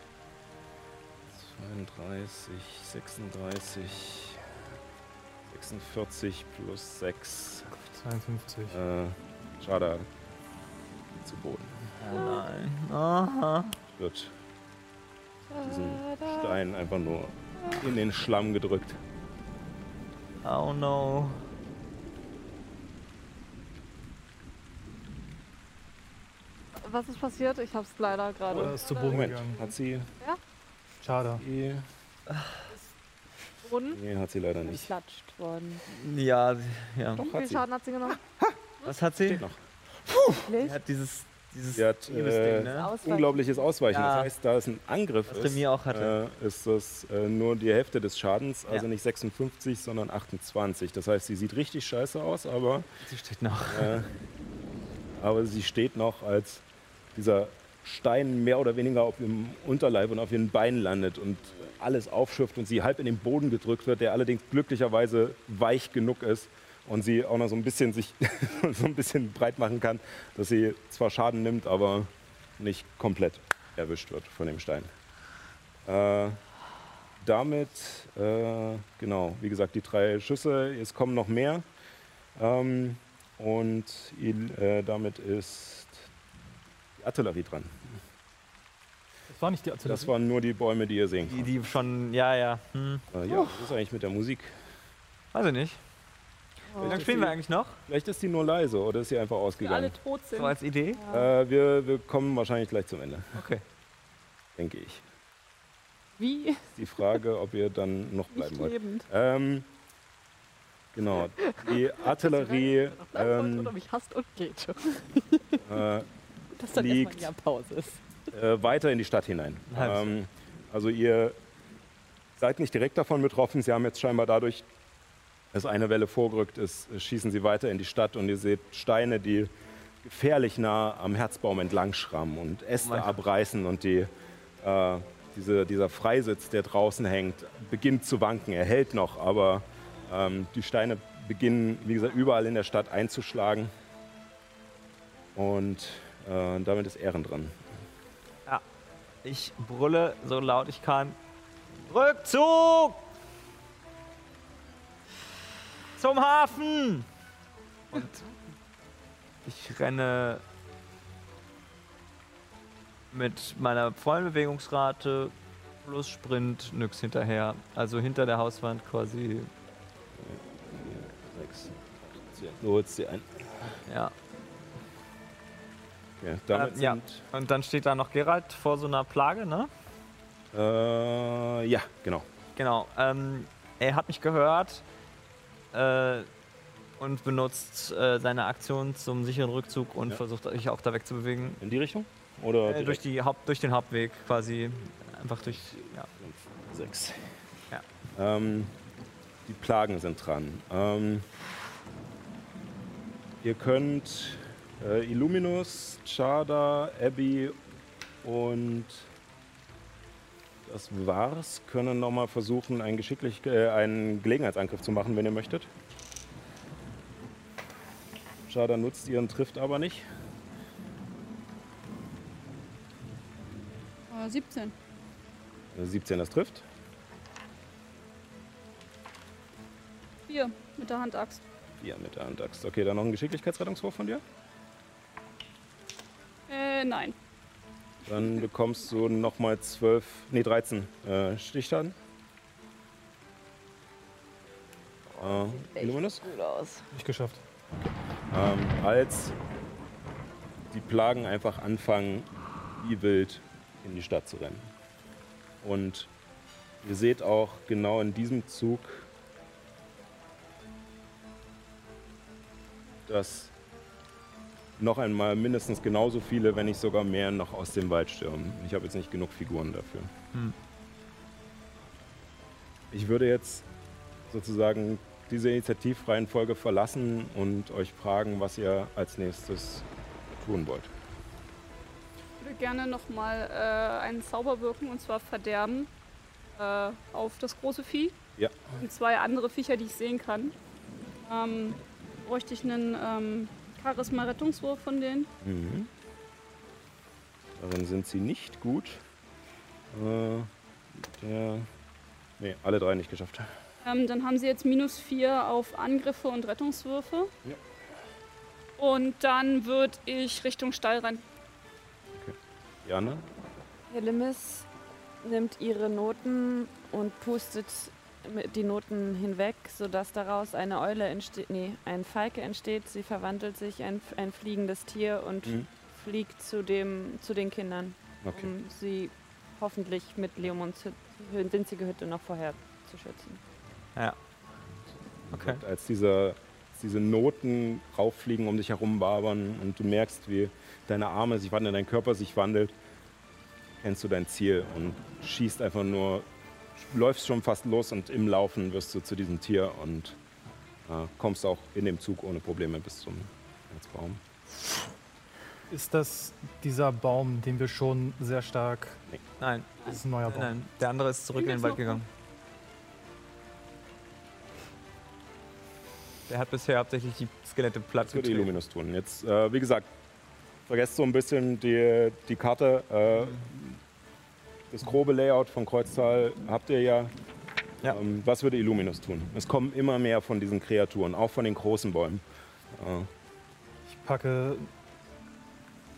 Speaker 1: 32, 36, 46 plus 6.
Speaker 3: 52.
Speaker 1: Äh, Schade. Zu Boden.
Speaker 2: Oh nein. Aha.
Speaker 1: Wird diesen Stein einfach nur in den Schlamm gedrückt.
Speaker 2: Oh no.
Speaker 7: Was ist passiert? Ich hab's leider gerade.
Speaker 3: Oder ist zu Boden
Speaker 1: Moment,
Speaker 3: gegangen.
Speaker 1: hat sie.
Speaker 3: Schade.
Speaker 1: die-
Speaker 7: Boden.
Speaker 1: Nee, hat sie leider nicht.
Speaker 4: Geklatscht worden.
Speaker 2: Ja, ja.
Speaker 1: Doch,
Speaker 7: Wie viel
Speaker 1: sie.
Speaker 7: Schaden hat sie genommen?
Speaker 2: Was hat sie?
Speaker 1: Steht noch.
Speaker 2: Sie hat dieses, dieses
Speaker 1: Sie hat äh,
Speaker 2: ne?
Speaker 4: Ausweichen.
Speaker 1: unglaubliches Ausweichen.
Speaker 2: Ja.
Speaker 1: Das heißt, da es ein Angriff
Speaker 2: Was
Speaker 1: ist,
Speaker 2: Remy auch hatte.
Speaker 1: äh, ist das äh, nur die Hälfte des Schadens. Also
Speaker 2: Ja.
Speaker 1: nicht 56, sondern 28. Das heißt, sie sieht richtig scheiße aus, aber,
Speaker 2: Sie steht noch.
Speaker 1: äh, aber sie steht noch, als dieser Stein mehr oder weniger auf ihrem Unterleib und auf ihren Beinen landet und alles aufschürft und sie halb in den Boden gedrückt wird, der allerdings glücklicherweise weich genug ist und sie auch noch so ein bisschen sich [laughs] so ein bisschen breit machen kann, dass sie zwar Schaden nimmt, aber nicht komplett erwischt wird von dem Stein. Äh, damit, äh, genau, wie gesagt, die drei Schüsse, es kommen noch mehr. Ähm, und äh, damit ist die Artillerie dran.
Speaker 3: Das war nicht die Artillerie.
Speaker 1: Das waren nur die Bäume, die ihr sehen
Speaker 2: Die,
Speaker 1: könnt.
Speaker 2: die schon, ja, ja. Hm.
Speaker 1: Äh, ja, was ist eigentlich mit der Musik?
Speaker 2: Weiß ich nicht. Wie lange spielen wir eigentlich noch?
Speaker 1: Vielleicht ist die nur leise oder ist sie einfach
Speaker 5: Wir alle
Speaker 1: ausgegangen?
Speaker 5: tot sind.
Speaker 2: So als Idee?
Speaker 1: Äh, wir, wir kommen wahrscheinlich gleich zum Ende,
Speaker 2: Okay.
Speaker 1: denke ich.
Speaker 4: Wie?
Speaker 1: Ist die Frage, ob ihr dann noch bleiben
Speaker 4: Nicht
Speaker 1: wollt.
Speaker 4: lebend.
Speaker 1: Ähm, genau, die [laughs] Artillerie ähm,
Speaker 4: Oder mich hasst und geht. [laughs]
Speaker 1: äh, [laughs]
Speaker 4: Dass dann
Speaker 1: liegt-
Speaker 4: erstmal Pause ist.
Speaker 1: äh, weiter in die Stadt hinein. Ähm, also ihr seid nicht direkt davon betroffen. Sie haben jetzt scheinbar dadurch, dass eine Welle vorgerückt ist, schießen sie weiter in die Stadt und ihr seht Steine, die gefährlich nah am Herzbaum entlang schrammen und Äste
Speaker 2: Gott.
Speaker 1: abreißen und die, äh, diese, dieser Freisitz, der draußen hängt, beginnt zu wanken. Er hält noch, aber ähm, die Steine beginnen, wie gesagt, überall in der Stadt einzuschlagen. Und äh, damit ist Ehren dran.
Speaker 2: Ich brülle so laut ich kann. Rückzug! Zum Hafen! Und ich renne mit meiner vollen Bewegungsrate plus Sprint nix hinterher. Also hinter der Hauswand quasi.
Speaker 1: Sechs. Du holst sie ein.
Speaker 2: Ja.
Speaker 1: Okay, damit
Speaker 2: Ähm, ja. Und dann steht da noch Gerald vor so einer Plage, ne?
Speaker 1: Äh, ja, genau.
Speaker 2: Genau. Ähm, er hat mich gehört äh, und benutzt äh, seine Aktion zum sicheren Rückzug und
Speaker 1: Ja.
Speaker 2: versucht sich auch da wegzubewegen.
Speaker 1: In die Richtung? Oder
Speaker 2: Äh, durch, die Haupt, durch den Hauptweg quasi. Einfach durch. Ja.
Speaker 1: Sechs.
Speaker 2: Ja.
Speaker 1: Ähm, die Plagen sind dran. Ähm, ihr könnt äh, Illuminus, Chada, Abby und das war's. Können nochmal versuchen, einen, geschicklich, äh, einen Gelegenheitsangriff zu machen, wenn ihr möchtet. Chada nutzt ihren, trifft aber nicht.
Speaker 5: Äh, 17.
Speaker 1: Äh, 17, das trifft.
Speaker 5: 4 mit der Handaxt.
Speaker 1: 4 mit der Handaxt. Okay, dann noch ein Geschicklichkeitsrettungswurf von dir.
Speaker 5: Äh, nein.
Speaker 1: Dann bekommst du nochmal 12, nee 13 äh, Stichschaden. Äh, Illuminus?
Speaker 4: Gut aus.
Speaker 3: Nicht geschafft.
Speaker 1: Ähm, als die Plagen einfach anfangen, wie wild in die Stadt zu rennen. Und ihr seht auch genau in diesem Zug, dass noch einmal mindestens genauso viele, wenn nicht sogar mehr, noch aus dem Wald stürmen. Ich habe jetzt nicht genug Figuren dafür.
Speaker 2: Hm.
Speaker 1: Ich würde jetzt sozusagen diese Initiativreihenfolge verlassen und euch fragen, was ihr als nächstes tun wollt.
Speaker 5: Ich würde gerne nochmal äh, einen Zauber wirken, und zwar Verderben, äh, auf das große Vieh.
Speaker 1: Ja.
Speaker 5: Und zwei andere Viecher, die ich sehen kann. Ähm, bräuchte ich einen ähm, Charisma-Rettungswurf von denen.
Speaker 1: Mhm. Darin sind sie nicht gut. Äh, der, nee, alle drei nicht geschafft.
Speaker 5: Ähm, dann haben sie jetzt minus 4 auf Angriffe und Rettungswürfe.
Speaker 1: Ja.
Speaker 5: Und dann würde ich Richtung Stall rein.
Speaker 1: Jana?
Speaker 4: Helemis nimmt ihre Noten und pustet die Noten hinweg, sodass daraus eine Eule entsteht, nee, ein Falke entsteht. Sie verwandelt sich in ein fliegendes Tier und
Speaker 1: Mhm.
Speaker 4: fliegt zu, dem, zu den Kindern,
Speaker 1: Okay.
Speaker 4: um sie hoffentlich mit Leomonds Hü- winzige Hütte noch vorher zu schützen.
Speaker 2: Ja. Okay.
Speaker 1: Und als diese, diese Noten rauffliegen, um dich herum wabern und du merkst, wie deine Arme sich wandeln, dein Körper sich wandelt, kennst du dein Ziel und schießt einfach nur, läufst schon fast los und im Laufen wirst du zu diesem Tier und äh, kommst auch in dem Zug ohne Probleme bis zum Herzbaum.
Speaker 3: Ist das dieser Baum, den wir schon sehr stark.
Speaker 2: Nein,
Speaker 3: Das ist ein neuer Baum.
Speaker 2: nein. Der andere ist zurück in den Wald gegangen. Der hat bisher hauptsächlich die Skelette platt
Speaker 1: Das wird. Illuminus tun. Jetzt, äh, wie gesagt, vergesst so ein bisschen die, die Karte. Äh, das grobe Layout von Kreuztal habt ihr ja.
Speaker 2: Ja.
Speaker 1: Ähm, was würde Illuminus tun? Es kommen immer mehr von diesen Kreaturen, auch von den großen Bäumen. Äh,
Speaker 3: Ich packe,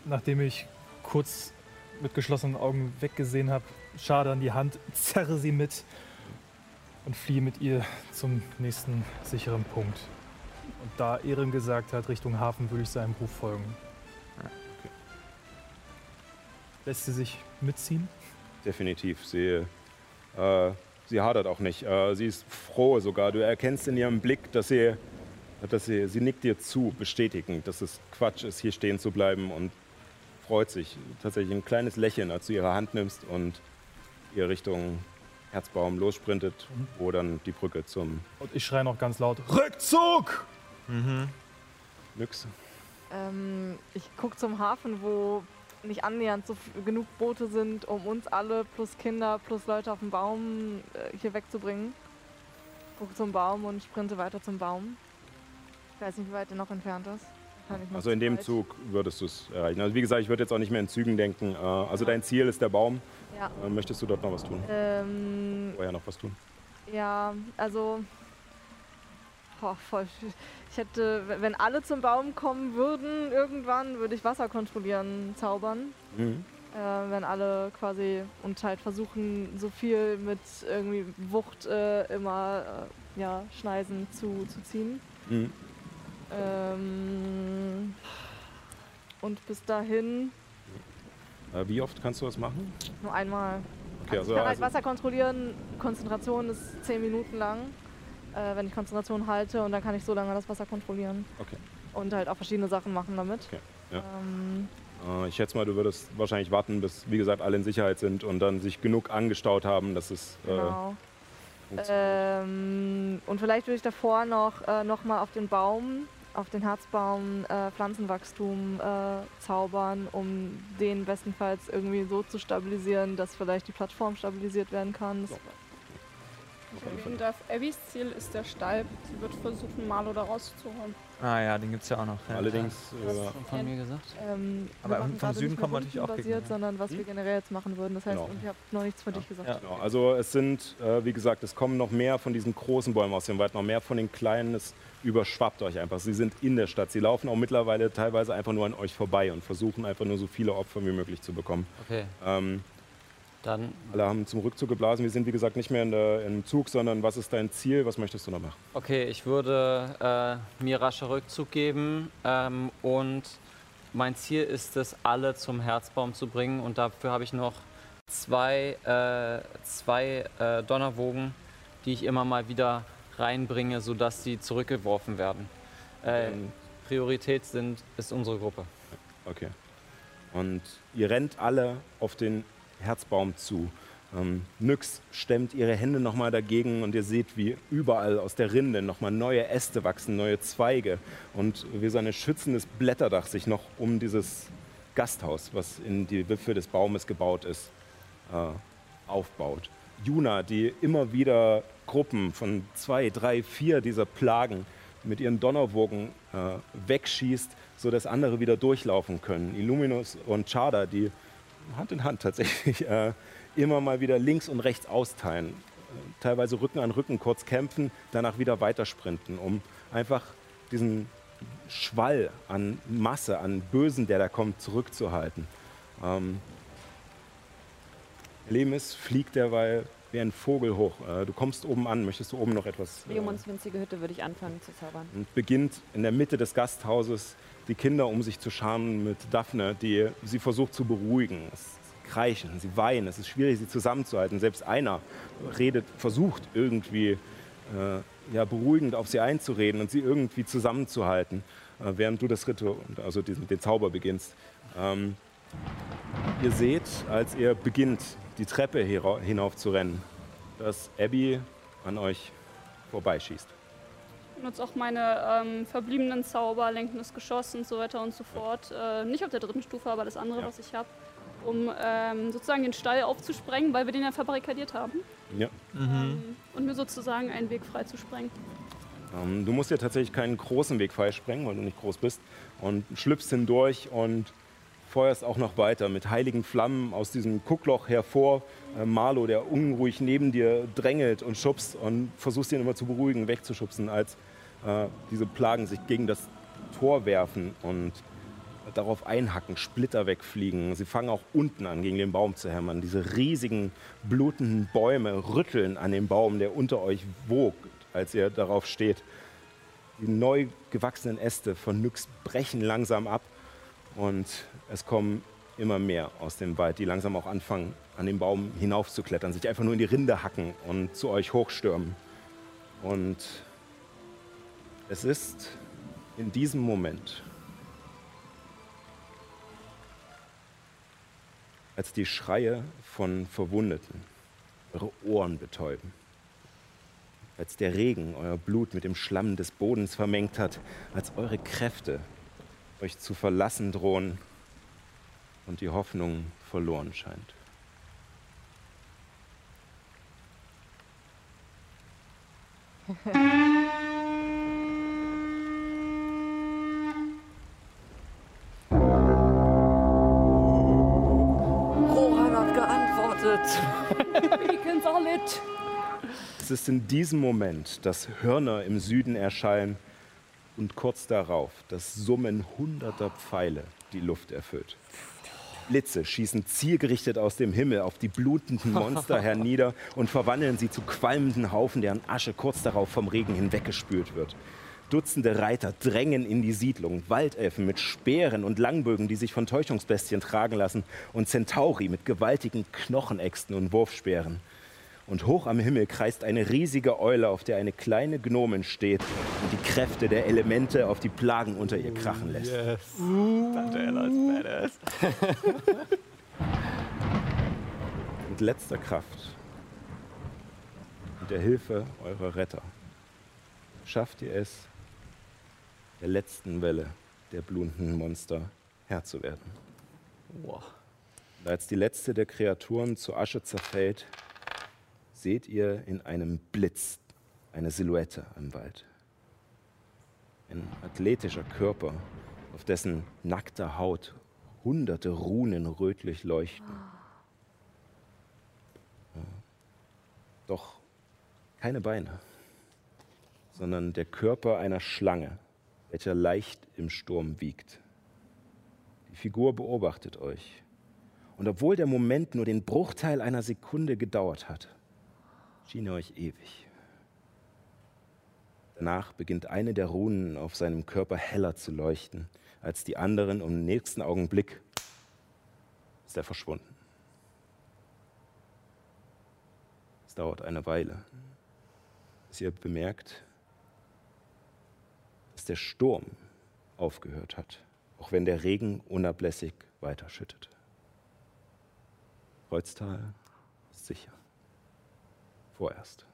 Speaker 3: nachdem ich kurz mit geschlossenen Augen weggesehen habe, Schade an die Hand, [laughs] zerre sie mit und fliehe mit ihr zum nächsten sicheren Punkt. Und da Ehren gesagt hat, Richtung Hafen würde ich seinem Ruf folgen. Lässt sie sich mitziehen?
Speaker 1: Definitiv. Sie, äh, sie hadert auch nicht. Äh, sie ist froh sogar. Du erkennst in ihrem Blick, dass sie, dass sie, sie nickt dir zu, bestätigend, dass es Quatsch ist, hier stehen zu bleiben und freut sich. Tatsächlich ein kleines Lächeln, als du ihre Hand nimmst und ihr Richtung Herzbaum lossprintet, wo dann die Brücke zum
Speaker 3: Und ich schreie noch ganz laut: Rückzug!
Speaker 1: Nyx.
Speaker 7: Ähm, ich gucke zum Hafen, wo nicht annähernd so genug Boote sind, um uns alle plus Kinder plus Leute auf dem Baum äh, hier wegzubringen. Gucke zum Baum und sprinte weiter zum Baum. Ich weiß nicht, wie weit der noch entfernt ist.
Speaker 1: Also in dem
Speaker 7: weit.
Speaker 1: Zug würdest du es erreichen. Also wie gesagt, ich würde jetzt auch nicht mehr in Zügen denken. Äh, also dein Ziel ist der Baum.
Speaker 7: Ja.
Speaker 1: Äh, möchtest du dort noch was tun?
Speaker 7: Ähm,
Speaker 1: Vorher noch was tun?
Speaker 7: Ja, also. Boah, voll. Ich hätte, wenn alle zum Baum kommen würden, irgendwann würde ich Wasser kontrollieren, zaubern.
Speaker 1: Mhm.
Speaker 7: Äh, wenn alle quasi und halt versuchen, so viel mit irgendwie Wucht äh, immer äh, ja, Schneisen zu, zu ziehen.
Speaker 1: Mhm.
Speaker 7: Ähm, und bis dahin
Speaker 1: Äh, wie oft kannst du das machen?
Speaker 7: nur einmal.
Speaker 1: Okay,
Speaker 7: also ich kann halt Wasser kontrollieren, Konzentration ist 10 Minuten lang, äh, wenn ich Konzentration halte und dann kann ich so lange das Wasser kontrollieren.
Speaker 1: Okay.
Speaker 7: Und halt auch verschiedene Sachen machen damit.
Speaker 1: Okay, ja.
Speaker 7: Ähm,
Speaker 1: Äh, ich schätze mal, du würdest wahrscheinlich warten, bis, wie gesagt, alle in Sicherheit sind und dann sich genug angestaut haben, dass es. Äh,
Speaker 7: genau. Ähm, und vielleicht würde ich davor noch, äh, noch mal auf den Baum, auf den Herzbaum äh, Pflanzenwachstum zaubern, um den bestenfalls irgendwie so zu stabilisieren, dass vielleicht die Plattform stabilisiert werden kann. Das,
Speaker 5: Erwähnen darf, Abbys Ziel ist der Stall. Sie wird versuchen, Malo da rauszuholen.
Speaker 2: Ah ja, den gibt's ja auch noch. Ja.
Speaker 1: Allerdings. Äh,
Speaker 6: Schon von mir gesagt?
Speaker 7: ähm,
Speaker 2: Aber
Speaker 7: wir
Speaker 2: vom Süden
Speaker 7: nicht
Speaker 2: kommen
Speaker 7: mehr
Speaker 2: natürlich auch
Speaker 7: rundenbasiert,
Speaker 2: Gegner, ja.
Speaker 7: sondern was wir generell jetzt machen würden. Das heißt,
Speaker 1: Genau.
Speaker 7: und ich habe noch nichts von dich gesagt.
Speaker 2: Ja.
Speaker 1: Genau. Also es sind, äh, wie gesagt, es kommen noch mehr von diesen großen Bäumen aus dem Wald, noch mehr von den kleinen. Es überschwappt euch einfach. Sie sind in der Stadt. Sie laufen auch mittlerweile teilweise einfach nur an euch vorbei und versuchen einfach nur so viele Opfer wie möglich zu bekommen.
Speaker 6: Okay,
Speaker 1: Ähm,
Speaker 6: dann
Speaker 1: alle haben zum Rückzug geblasen. Wir sind, wie gesagt, nicht mehr in der, im Zug, sondern was ist dein Ziel? Was möchtest du noch machen?
Speaker 6: Okay, ich würde äh, mir rascher Rückzug geben ähm, und mein Ziel ist es, alle zum Herzbaum zu bringen und dafür habe ich noch zwei, äh, zwei äh, Donnerwogen, die ich immer mal wieder reinbringe, sodass sie zurückgeworfen werden. Äh,
Speaker 1: Ähm,
Speaker 6: Priorität sind, ist unsere Gruppe.
Speaker 1: Okay. Und ihr rennt alle auf den Herzbaum zu. Ähm, Nyx stemmt ihre Hände nochmal dagegen und ihr seht, wie überall aus der Rinde nochmal neue Äste wachsen, neue Zweige und wie so ein schützendes Blätterdach sich noch um dieses Gasthaus, was in die Wipfel des Baumes gebaut ist, äh, aufbaut. Juna, die immer wieder Gruppen von zwei, drei, vier dieser Plagen mit ihren Donnerwogen äh, wegschießt, sodass andere wieder durchlaufen können. Illuminus und Chada, die Hand in Hand tatsächlich äh, immer mal wieder links und rechts austeilen. teilweise Rücken an Rücken kurz kämpfen, danach wieder weitersprinten, um einfach diesen Schwall an Masse, an Bösen, der da kommt, zurückzuhalten. Ähm, Lemis fliegt derweil wie ein Vogel hoch. Äh, du kommst oben an, möchtest du oben noch etwas.
Speaker 4: Äh, Leomons winzige Hütte würde ich anfangen zu zaubern.
Speaker 1: Und beginnt in der Mitte des Gasthauses die Kinder um sich zu scharen mit Daphne, die sie versucht zu beruhigen. Es kreischen, sie weinen, es ist schwierig, sie zusammenzuhalten. Selbst einer redet, versucht irgendwie äh, ja, beruhigend auf sie einzureden und sie irgendwie zusammenzuhalten, äh, während du das Ritual, also diesen, den Zauber beginnst. Ähm, ihr seht, als ihr beginnt, die Treppe hinauf zu rennen, dass Abby an euch vorbeischießt.
Speaker 5: Ich nutze auch meine ähm, verbliebenen Zauber, lenkendes Geschoss und so weiter und so fort. Äh, nicht auf der dritten Stufe, aber das andere, ja. was ich habe, um ähm, sozusagen den Stall aufzusprengen, weil wir den ja verbarrikadiert haben.
Speaker 1: Ja.
Speaker 5: Mhm. Und mir sozusagen einen Weg frei zu sprengen.
Speaker 1: Ähm, du musst ja tatsächlich keinen großen Weg frei sprengen, weil du nicht groß bist. Und schlüpfst hindurch und feuerst auch noch weiter mit heiligen Flammen aus diesem Guckloch hervor. Äh, Marlo, der unruhig neben dir drängelt und schubst und versuchst ihn immer zu beruhigen, wegzuschubsen, als äh, diese Plagen sich gegen das Tor werfen und darauf einhacken, Splitter wegfliegen. Sie fangen auch unten an, gegen den Baum zu hämmern. Diese riesigen, blutenden Bäume rütteln an dem Baum, der unter euch wogt, als ihr darauf steht. Die neu gewachsenen Äste von Nyx brechen langsam ab und es kommen immer mehr aus dem Wald, die langsam auch anfangen, an den Baum hinaufzuklettern, sich einfach nur in die Rinde hacken und zu euch hochstürmen. Und es ist in diesem Moment, als die Schreie von Verwundeten eure Ohren betäuben. Als der Regen euer Blut mit dem Schlamm des Bodens vermengt hat, als eure Kräfte euch zu verlassen drohen und die Hoffnung verloren scheint. [laughs] [laughs] Es ist in diesem Moment, dass Hörner im Süden erscheinen und kurz darauf das Summen hunderter Pfeile die Luft erfüllt. Blitze schießen zielgerichtet aus dem Himmel auf die blutenden Monster hernieder und verwandeln sie zu qualmenden Haufen, deren Asche kurz darauf vom Regen hinweggespült wird. Dutzende Reiter drängen in die Siedlung, Waldelfen mit Speeren und Langbögen, die sich von Täuschungsbestien tragen lassen, und Centauri mit gewaltigen Knochenäxten und Wurfspeeren. Und hoch am Himmel kreist eine riesige Eule, auf der eine kleine Gnomen steht und die Kräfte der Elemente auf die Plagen unter ihr krachen lässt. Yes. Ist badass. [laughs] Mit letzter Kraft und der Hilfe eurer Retter schafft ihr es, der letzten Welle der blutenden Monster Herr zu werden. Wow. Und als die letzte der Kreaturen zu Asche zerfällt, seht ihr in einem Blitz eine Silhouette im Wald. Ein athletischer Körper, auf dessen nackter Haut hunderte Runen rötlich leuchten. Doch keine Beine, sondern der Körper einer Schlange, welcher leicht im Sturm wiegt. Die Figur beobachtet euch. Und obwohl der Moment nur den Bruchteil einer Sekunde gedauert hat, schien er euch ewig. Danach beginnt eine der Runen auf seinem Körper heller zu leuchten als die anderen und im nächsten Augenblick ist er verschwunden. Es dauert eine Weile, bis ihr bemerkt, der Sturm aufgehört hat, auch wenn der Regen unablässig weiterschüttet. Kreuztal ist sicher vorerst.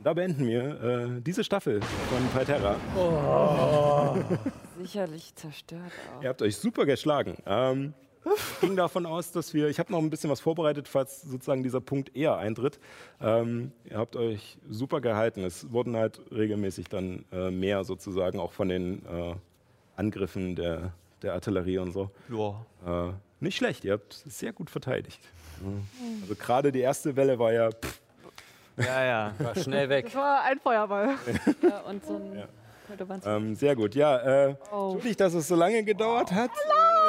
Speaker 1: Da beenden wir äh, diese Staffel von Palterra.
Speaker 4: Oh. Sicherlich zerstört auch.
Speaker 1: Ihr habt euch super geschlagen. Ähm, [laughs] ging davon aus, dass wir, ich habe noch ein bisschen was vorbereitet, falls sozusagen dieser Punkt eher eintritt. Ähm, ihr habt euch super gehalten. Es wurden halt regelmäßig dann äh, mehr sozusagen auch von den äh, Angriffen der, der Artillerie und so. Ja. Äh, nicht schlecht, ihr habt sehr gut verteidigt. Also gerade die erste Welle war ja. Pff,
Speaker 2: Ja, ja. [laughs]
Speaker 6: War schnell weg.
Speaker 7: Das war ein Feuerball. [laughs]
Speaker 4: Ja, und so ein Költebanz.
Speaker 1: ähm, sehr gut. Ja, äh,
Speaker 7: Oh.
Speaker 1: entschuldigt, dass es so lange gedauert hat.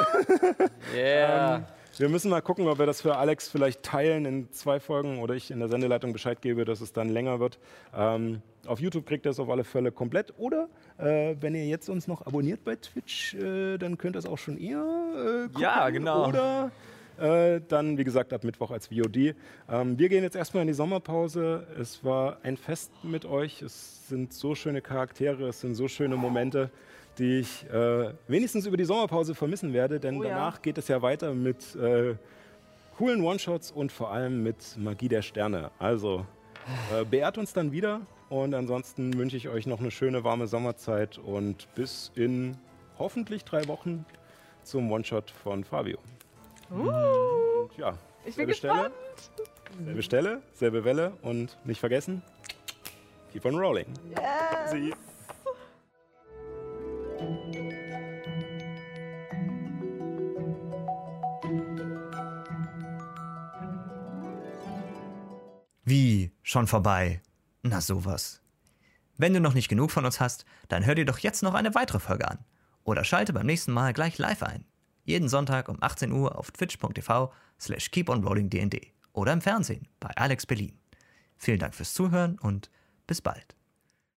Speaker 1: [laughs]
Speaker 6: Yeah.
Speaker 1: Wir müssen mal gucken, ob wir das für Alex vielleicht teilen in zwei Folgen oder ich in der Sendeleitung Bescheid gebe, dass es dann länger wird. Ähm, auf YouTube kriegt ihr es auf alle Fälle komplett. Oder äh, wenn ihr jetzt uns noch abonniert bei Twitch, äh, dann könnt ihr es auch schon eher äh, gucken.
Speaker 2: Ja, genau.
Speaker 1: Oder äh, dann, wie gesagt, ab Mittwoch als VOD. Ähm, wir gehen jetzt erstmal in die Sommerpause. Es war ein Fest mit euch. Es sind so schöne Charaktere, es sind so schöne Momente, die ich äh, wenigstens über die Sommerpause vermissen werde, denn
Speaker 7: Oh ja.
Speaker 1: danach geht es ja weiter mit äh, coolen One-Shots und vor allem mit Magie der Sterne. Also äh, beehrt uns dann wieder und ansonsten wünsche ich euch noch eine schöne warme Sommerzeit und bis in hoffentlich drei Wochen zum One-Shot von Fabio. Und ja,
Speaker 7: Uh. Ich bin
Speaker 1: selbe Stelle, selbe Stelle, selbe Welle und nicht vergessen, keep on rolling. Sie.
Speaker 9: Wie? Schon vorbei? Na sowas. Wenn du noch nicht genug von uns hast, dann hör dir doch jetzt noch eine weitere Folge an. Oder schalte beim nächsten Mal gleich live ein. Jeden Sonntag um 18 Uhr auf twitch.tv slash keeponrollingdnd oder im Fernsehen bei Alex Berlin. Vielen Dank fürs Zuhören und bis bald.